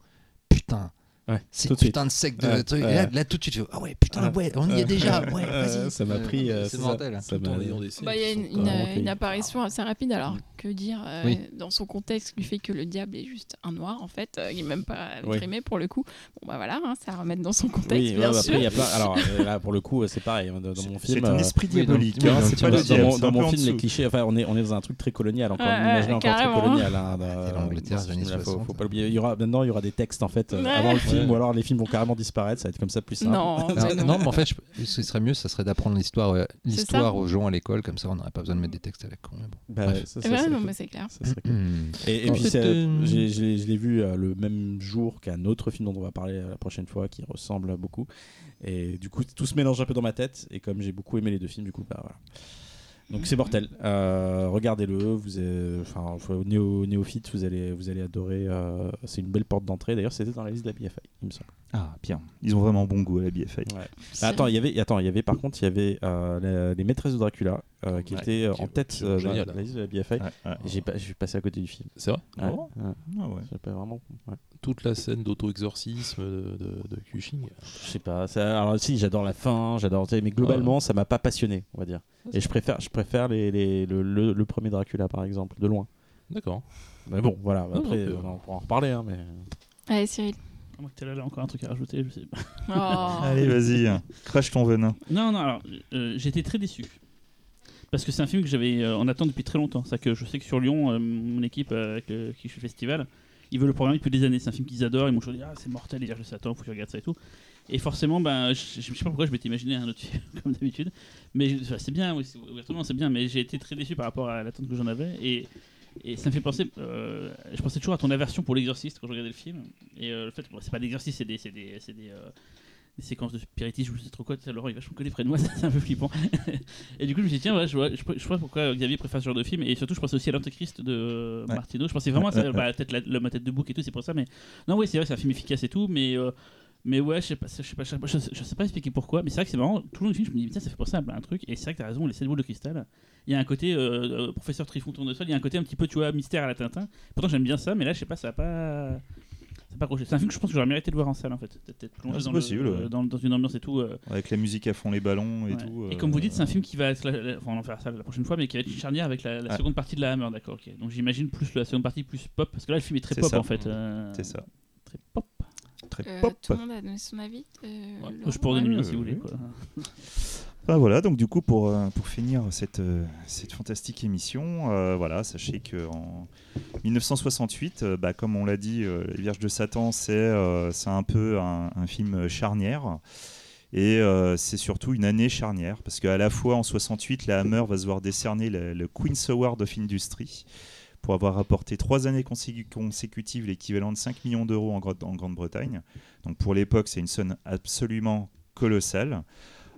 putain. Ouais, C'est tout de suite. putain de sec de Ouais, truc. Là, là, tout de suite, tu fais, ah ouais, putain, Ouais. on y est Euh, déjà. Ouais, euh, vas-y. ça m'a pris, euh, c'est mortel. ça en m'a- Bah, Il y a une, cueilli. apparition assez rapide. Alors, que dire euh, Oui. dans son contexte du fait que le diable est juste un noir, en fait, euh, il n'est même pas Oui. grimé pour le coup. Bon, bah voilà, hein, ça à remettre dans son contexte, Oui, bien bah, sûr. après, il y a plein. Alors euh, là, pour le coup, euh, c'est pareil. hein, Dans, dans mon C'est film, un euh, esprit oui, diabolique, oui, hein, dans- c'est pas le diable. mon, c'est dans un film, les clichés, enfin, on est, on est dans un truc très colonial, encore ouais, encore très hein, C'est l'Angleterre faut, 60. faut pas l'oublier. Il y aura, maintenant, il y aura des textes en fait euh, avant le film, Ouais. ou alors les films vont carrément disparaître. Ça va être comme ça plus simple. Non, mais Non, non. non, mais en fait, je- ce qui serait mieux, ça serait d'apprendre l'histoire euh, l'histoire aux gens à l'école, comme ça on n'aurait pas besoin de mettre des textes à la con. mais bon. Bah, Bref. ça, ça non, mais c'est clair. Ça serait cool. Hmm. Et, et puis, c'est- j'ai- je l'ai vu euh, le même jour qu'un autre film dont on va parler euh, la prochaine fois, qui ressemble beaucoup. Et du coup, tout se mélange un peu dans ma tête. Et comme j'ai beaucoup aimé les deux films, du coup, bah voilà. Donc c'est mortel. Euh, Regardez-le. Vous, enfin, néo, néophyte, vous allez, vous allez adorer. euh, c'est une belle porte d'entrée. D'ailleurs, c'était dans la liste de la BFI, il me semble. Ah, bien. Ils ont vraiment bon goût à la BFI. Ouais. Ah, attends, il y avait, attends, il y avait par contre, il y avait euh, les maîtresses de Dracula euh, qui Ouais, étaient euh, qui- en tête euh, dans génial. la liste de la BFI. Ouais, ouais. Et J'ai pas, je suis passé à côté du film. C'est vrai Ah Ouais, bon ouais. Ah pas vraiment. ouais. Toute la scène d'auto-exorcisme de, de, de Cushing. Je sais pas. ça- alors si, j'adore la fin, j'adore. Mais globalement, ça m'a pas passionné, on va dire. Et je préfère, je préfère les, les- le, le- le premier Dracula, par exemple, de loin. D'accord. Mais bon, voilà. Non, Après, non, on pourra en reparler, hein, mais. Allez, Cyril. À moins que là encore un truc à rajouter, je sais pas. Oh. Allez, vas-y, crache ton venin. Non, non, alors, euh, j'étais très déçu. Parce que c'est un film que j'avais euh, en attente depuis très longtemps. C'est que je sais que sur Lyon, euh, mon équipe euh, avec le- qui je fais le festival, ils veulent le programmer depuis des années. C'est un film qu'ils adorent. Ils m'ont toujours dit Ah, c'est mortel. Et je sais, attends, faut que je regarde ça et tout. Et forcément, ben, je, je sais pas pourquoi je m'étais imaginé un autre film, comme d'habitude. Mais enfin, c'est bien, oui, c'est bien. Mais j'ai été très déçu par rapport à l'attente que j'en avais. Et, et ça me fait penser. euh, je pensais toujours à ton aversion pour l'exorciste quand je regardais le film. Et euh, le fait, bon, c'est pas l'exorciste, c'est des. c'est des, c'est des, euh, des séquences de spiritisme, je sais trop quoi, Laurent il vachement collé près de moi, c'est un peu flippant. et du coup je me suis dit, tiens, ouais, je, vois, je, je vois pourquoi Xavier préfère ce genre de film, et surtout je pensais aussi à l'Antéchrist de Ouais. Martino, je pensais vraiment à ça, bah, peut-être la, l'homme à tête de bouc et tout, c'est pour ça, mais non, oui, c'est vrai, c'est un film efficace et tout, mais. Euh, mais ouais, je sais pas, je sais pas, je sais pas, je sais- je sais pas expliquer pourquoi, mais c'est vrai que c'est vraiment tout le long du film, je me dis, tiens, ça fait penser à un truc, et c'est vrai que t'as raison, les 7 boules de cristal, il y a un côté, euh, euh, professeur Trifon tournesol, il y a un côté un petit peu, tu vois, mystère à la Tintin. Pourtant, j'aime bien ça, mais là, je sais pas, ça a pas. Ça a pas accroché. C'est un film que je pense que j'aurais mérité de voir en salle, en fait. Peut-être plongé Ah, dans, possible, le- ouais. dans, dans une ambiance et tout. euh, Avec la musique à fond les ballons et ouais. tout. Et euh, comme vous dites, c'est un film qui va être. la- la- enfin, on en fera ça la prochaine fois, mais qui va être une charnière avec la, seconde partie de la Hammer, d'accord, ok. Donc j'imagine plus la seconde partie plus pop, parce que là, le film est très pop, ça. en fait. euh, C'est ça. Très pop. Très Euh, pop. tout le monde a donné son avis euh, je pourrais donner le mien ouais, si vous voulez, quoi. Ah, voilà, donc du coup, pour, euh, pour finir cette, cette fantastique émission, euh, voilà, sachez qu'en 1968, euh, bah, comme on l'a dit, euh, Les Vierges de Satan, c'est euh, c'est un peu un, un film charnière. Et euh, c'est surtout une année charnière, parce qu'à la fois en 68, la Hammer va se voir décerner le, le Queen's Award of Industry pour avoir rapporté trois années consécu- consécutives l'équivalent de 5 millions d'euros en, Grande-Bretagne. Donc pour l'époque, c'est une somme absolument colossale.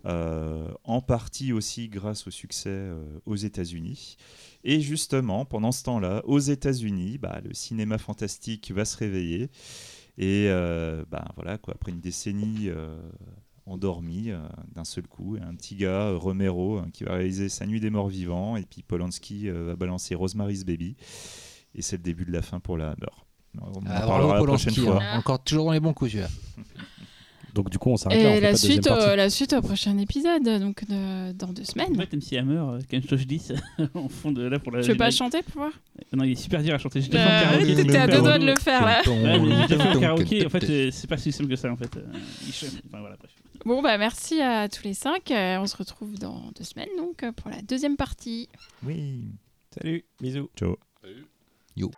Euh, en partie aussi grâce au succès euh, aux États-Unis. Et justement, pendant ce temps-là, aux États-Unis, bah, le cinéma fantastique va se réveiller. Et euh, bah, voilà, après une décennie endormie euh, d'un seul coup, un petit gars, euh, Romero, hein, qui va réaliser Sa nuit des morts vivants, et puis Polanski euh, va balancer Rosemary's Baby. Et c'est le début de la fin pour la Hammer. On en Ah, parlera la prochaine Polanski, fois. hein. Encore toujours dans les bons coups, celui-là. Donc du coup, on s'arrête là. on Et fait la pas suite, euh, la suite au prochain épisode, donc de- dans deux En semaines. fait, MC Hammer, euh, quand je 10 en fond de là pour la. Tu veux pas générique. chanter pour voir? Non, il est super dur à chanter. J'ai déjà fait en Euh, karaoké, T'étais à deux doigts de le faire là. Ouais, mais j'ai déjà fait au karaoké, en fait, euh, c'est pas si simple que ça, en fait. Euh, il chante- Enfin, voilà, bref. Bon, bah merci à tous les cinq. Euh, on se retrouve dans deux semaines donc euh, pour la deuxième partie. Oui. Salut, bisous. Ciao. Yo.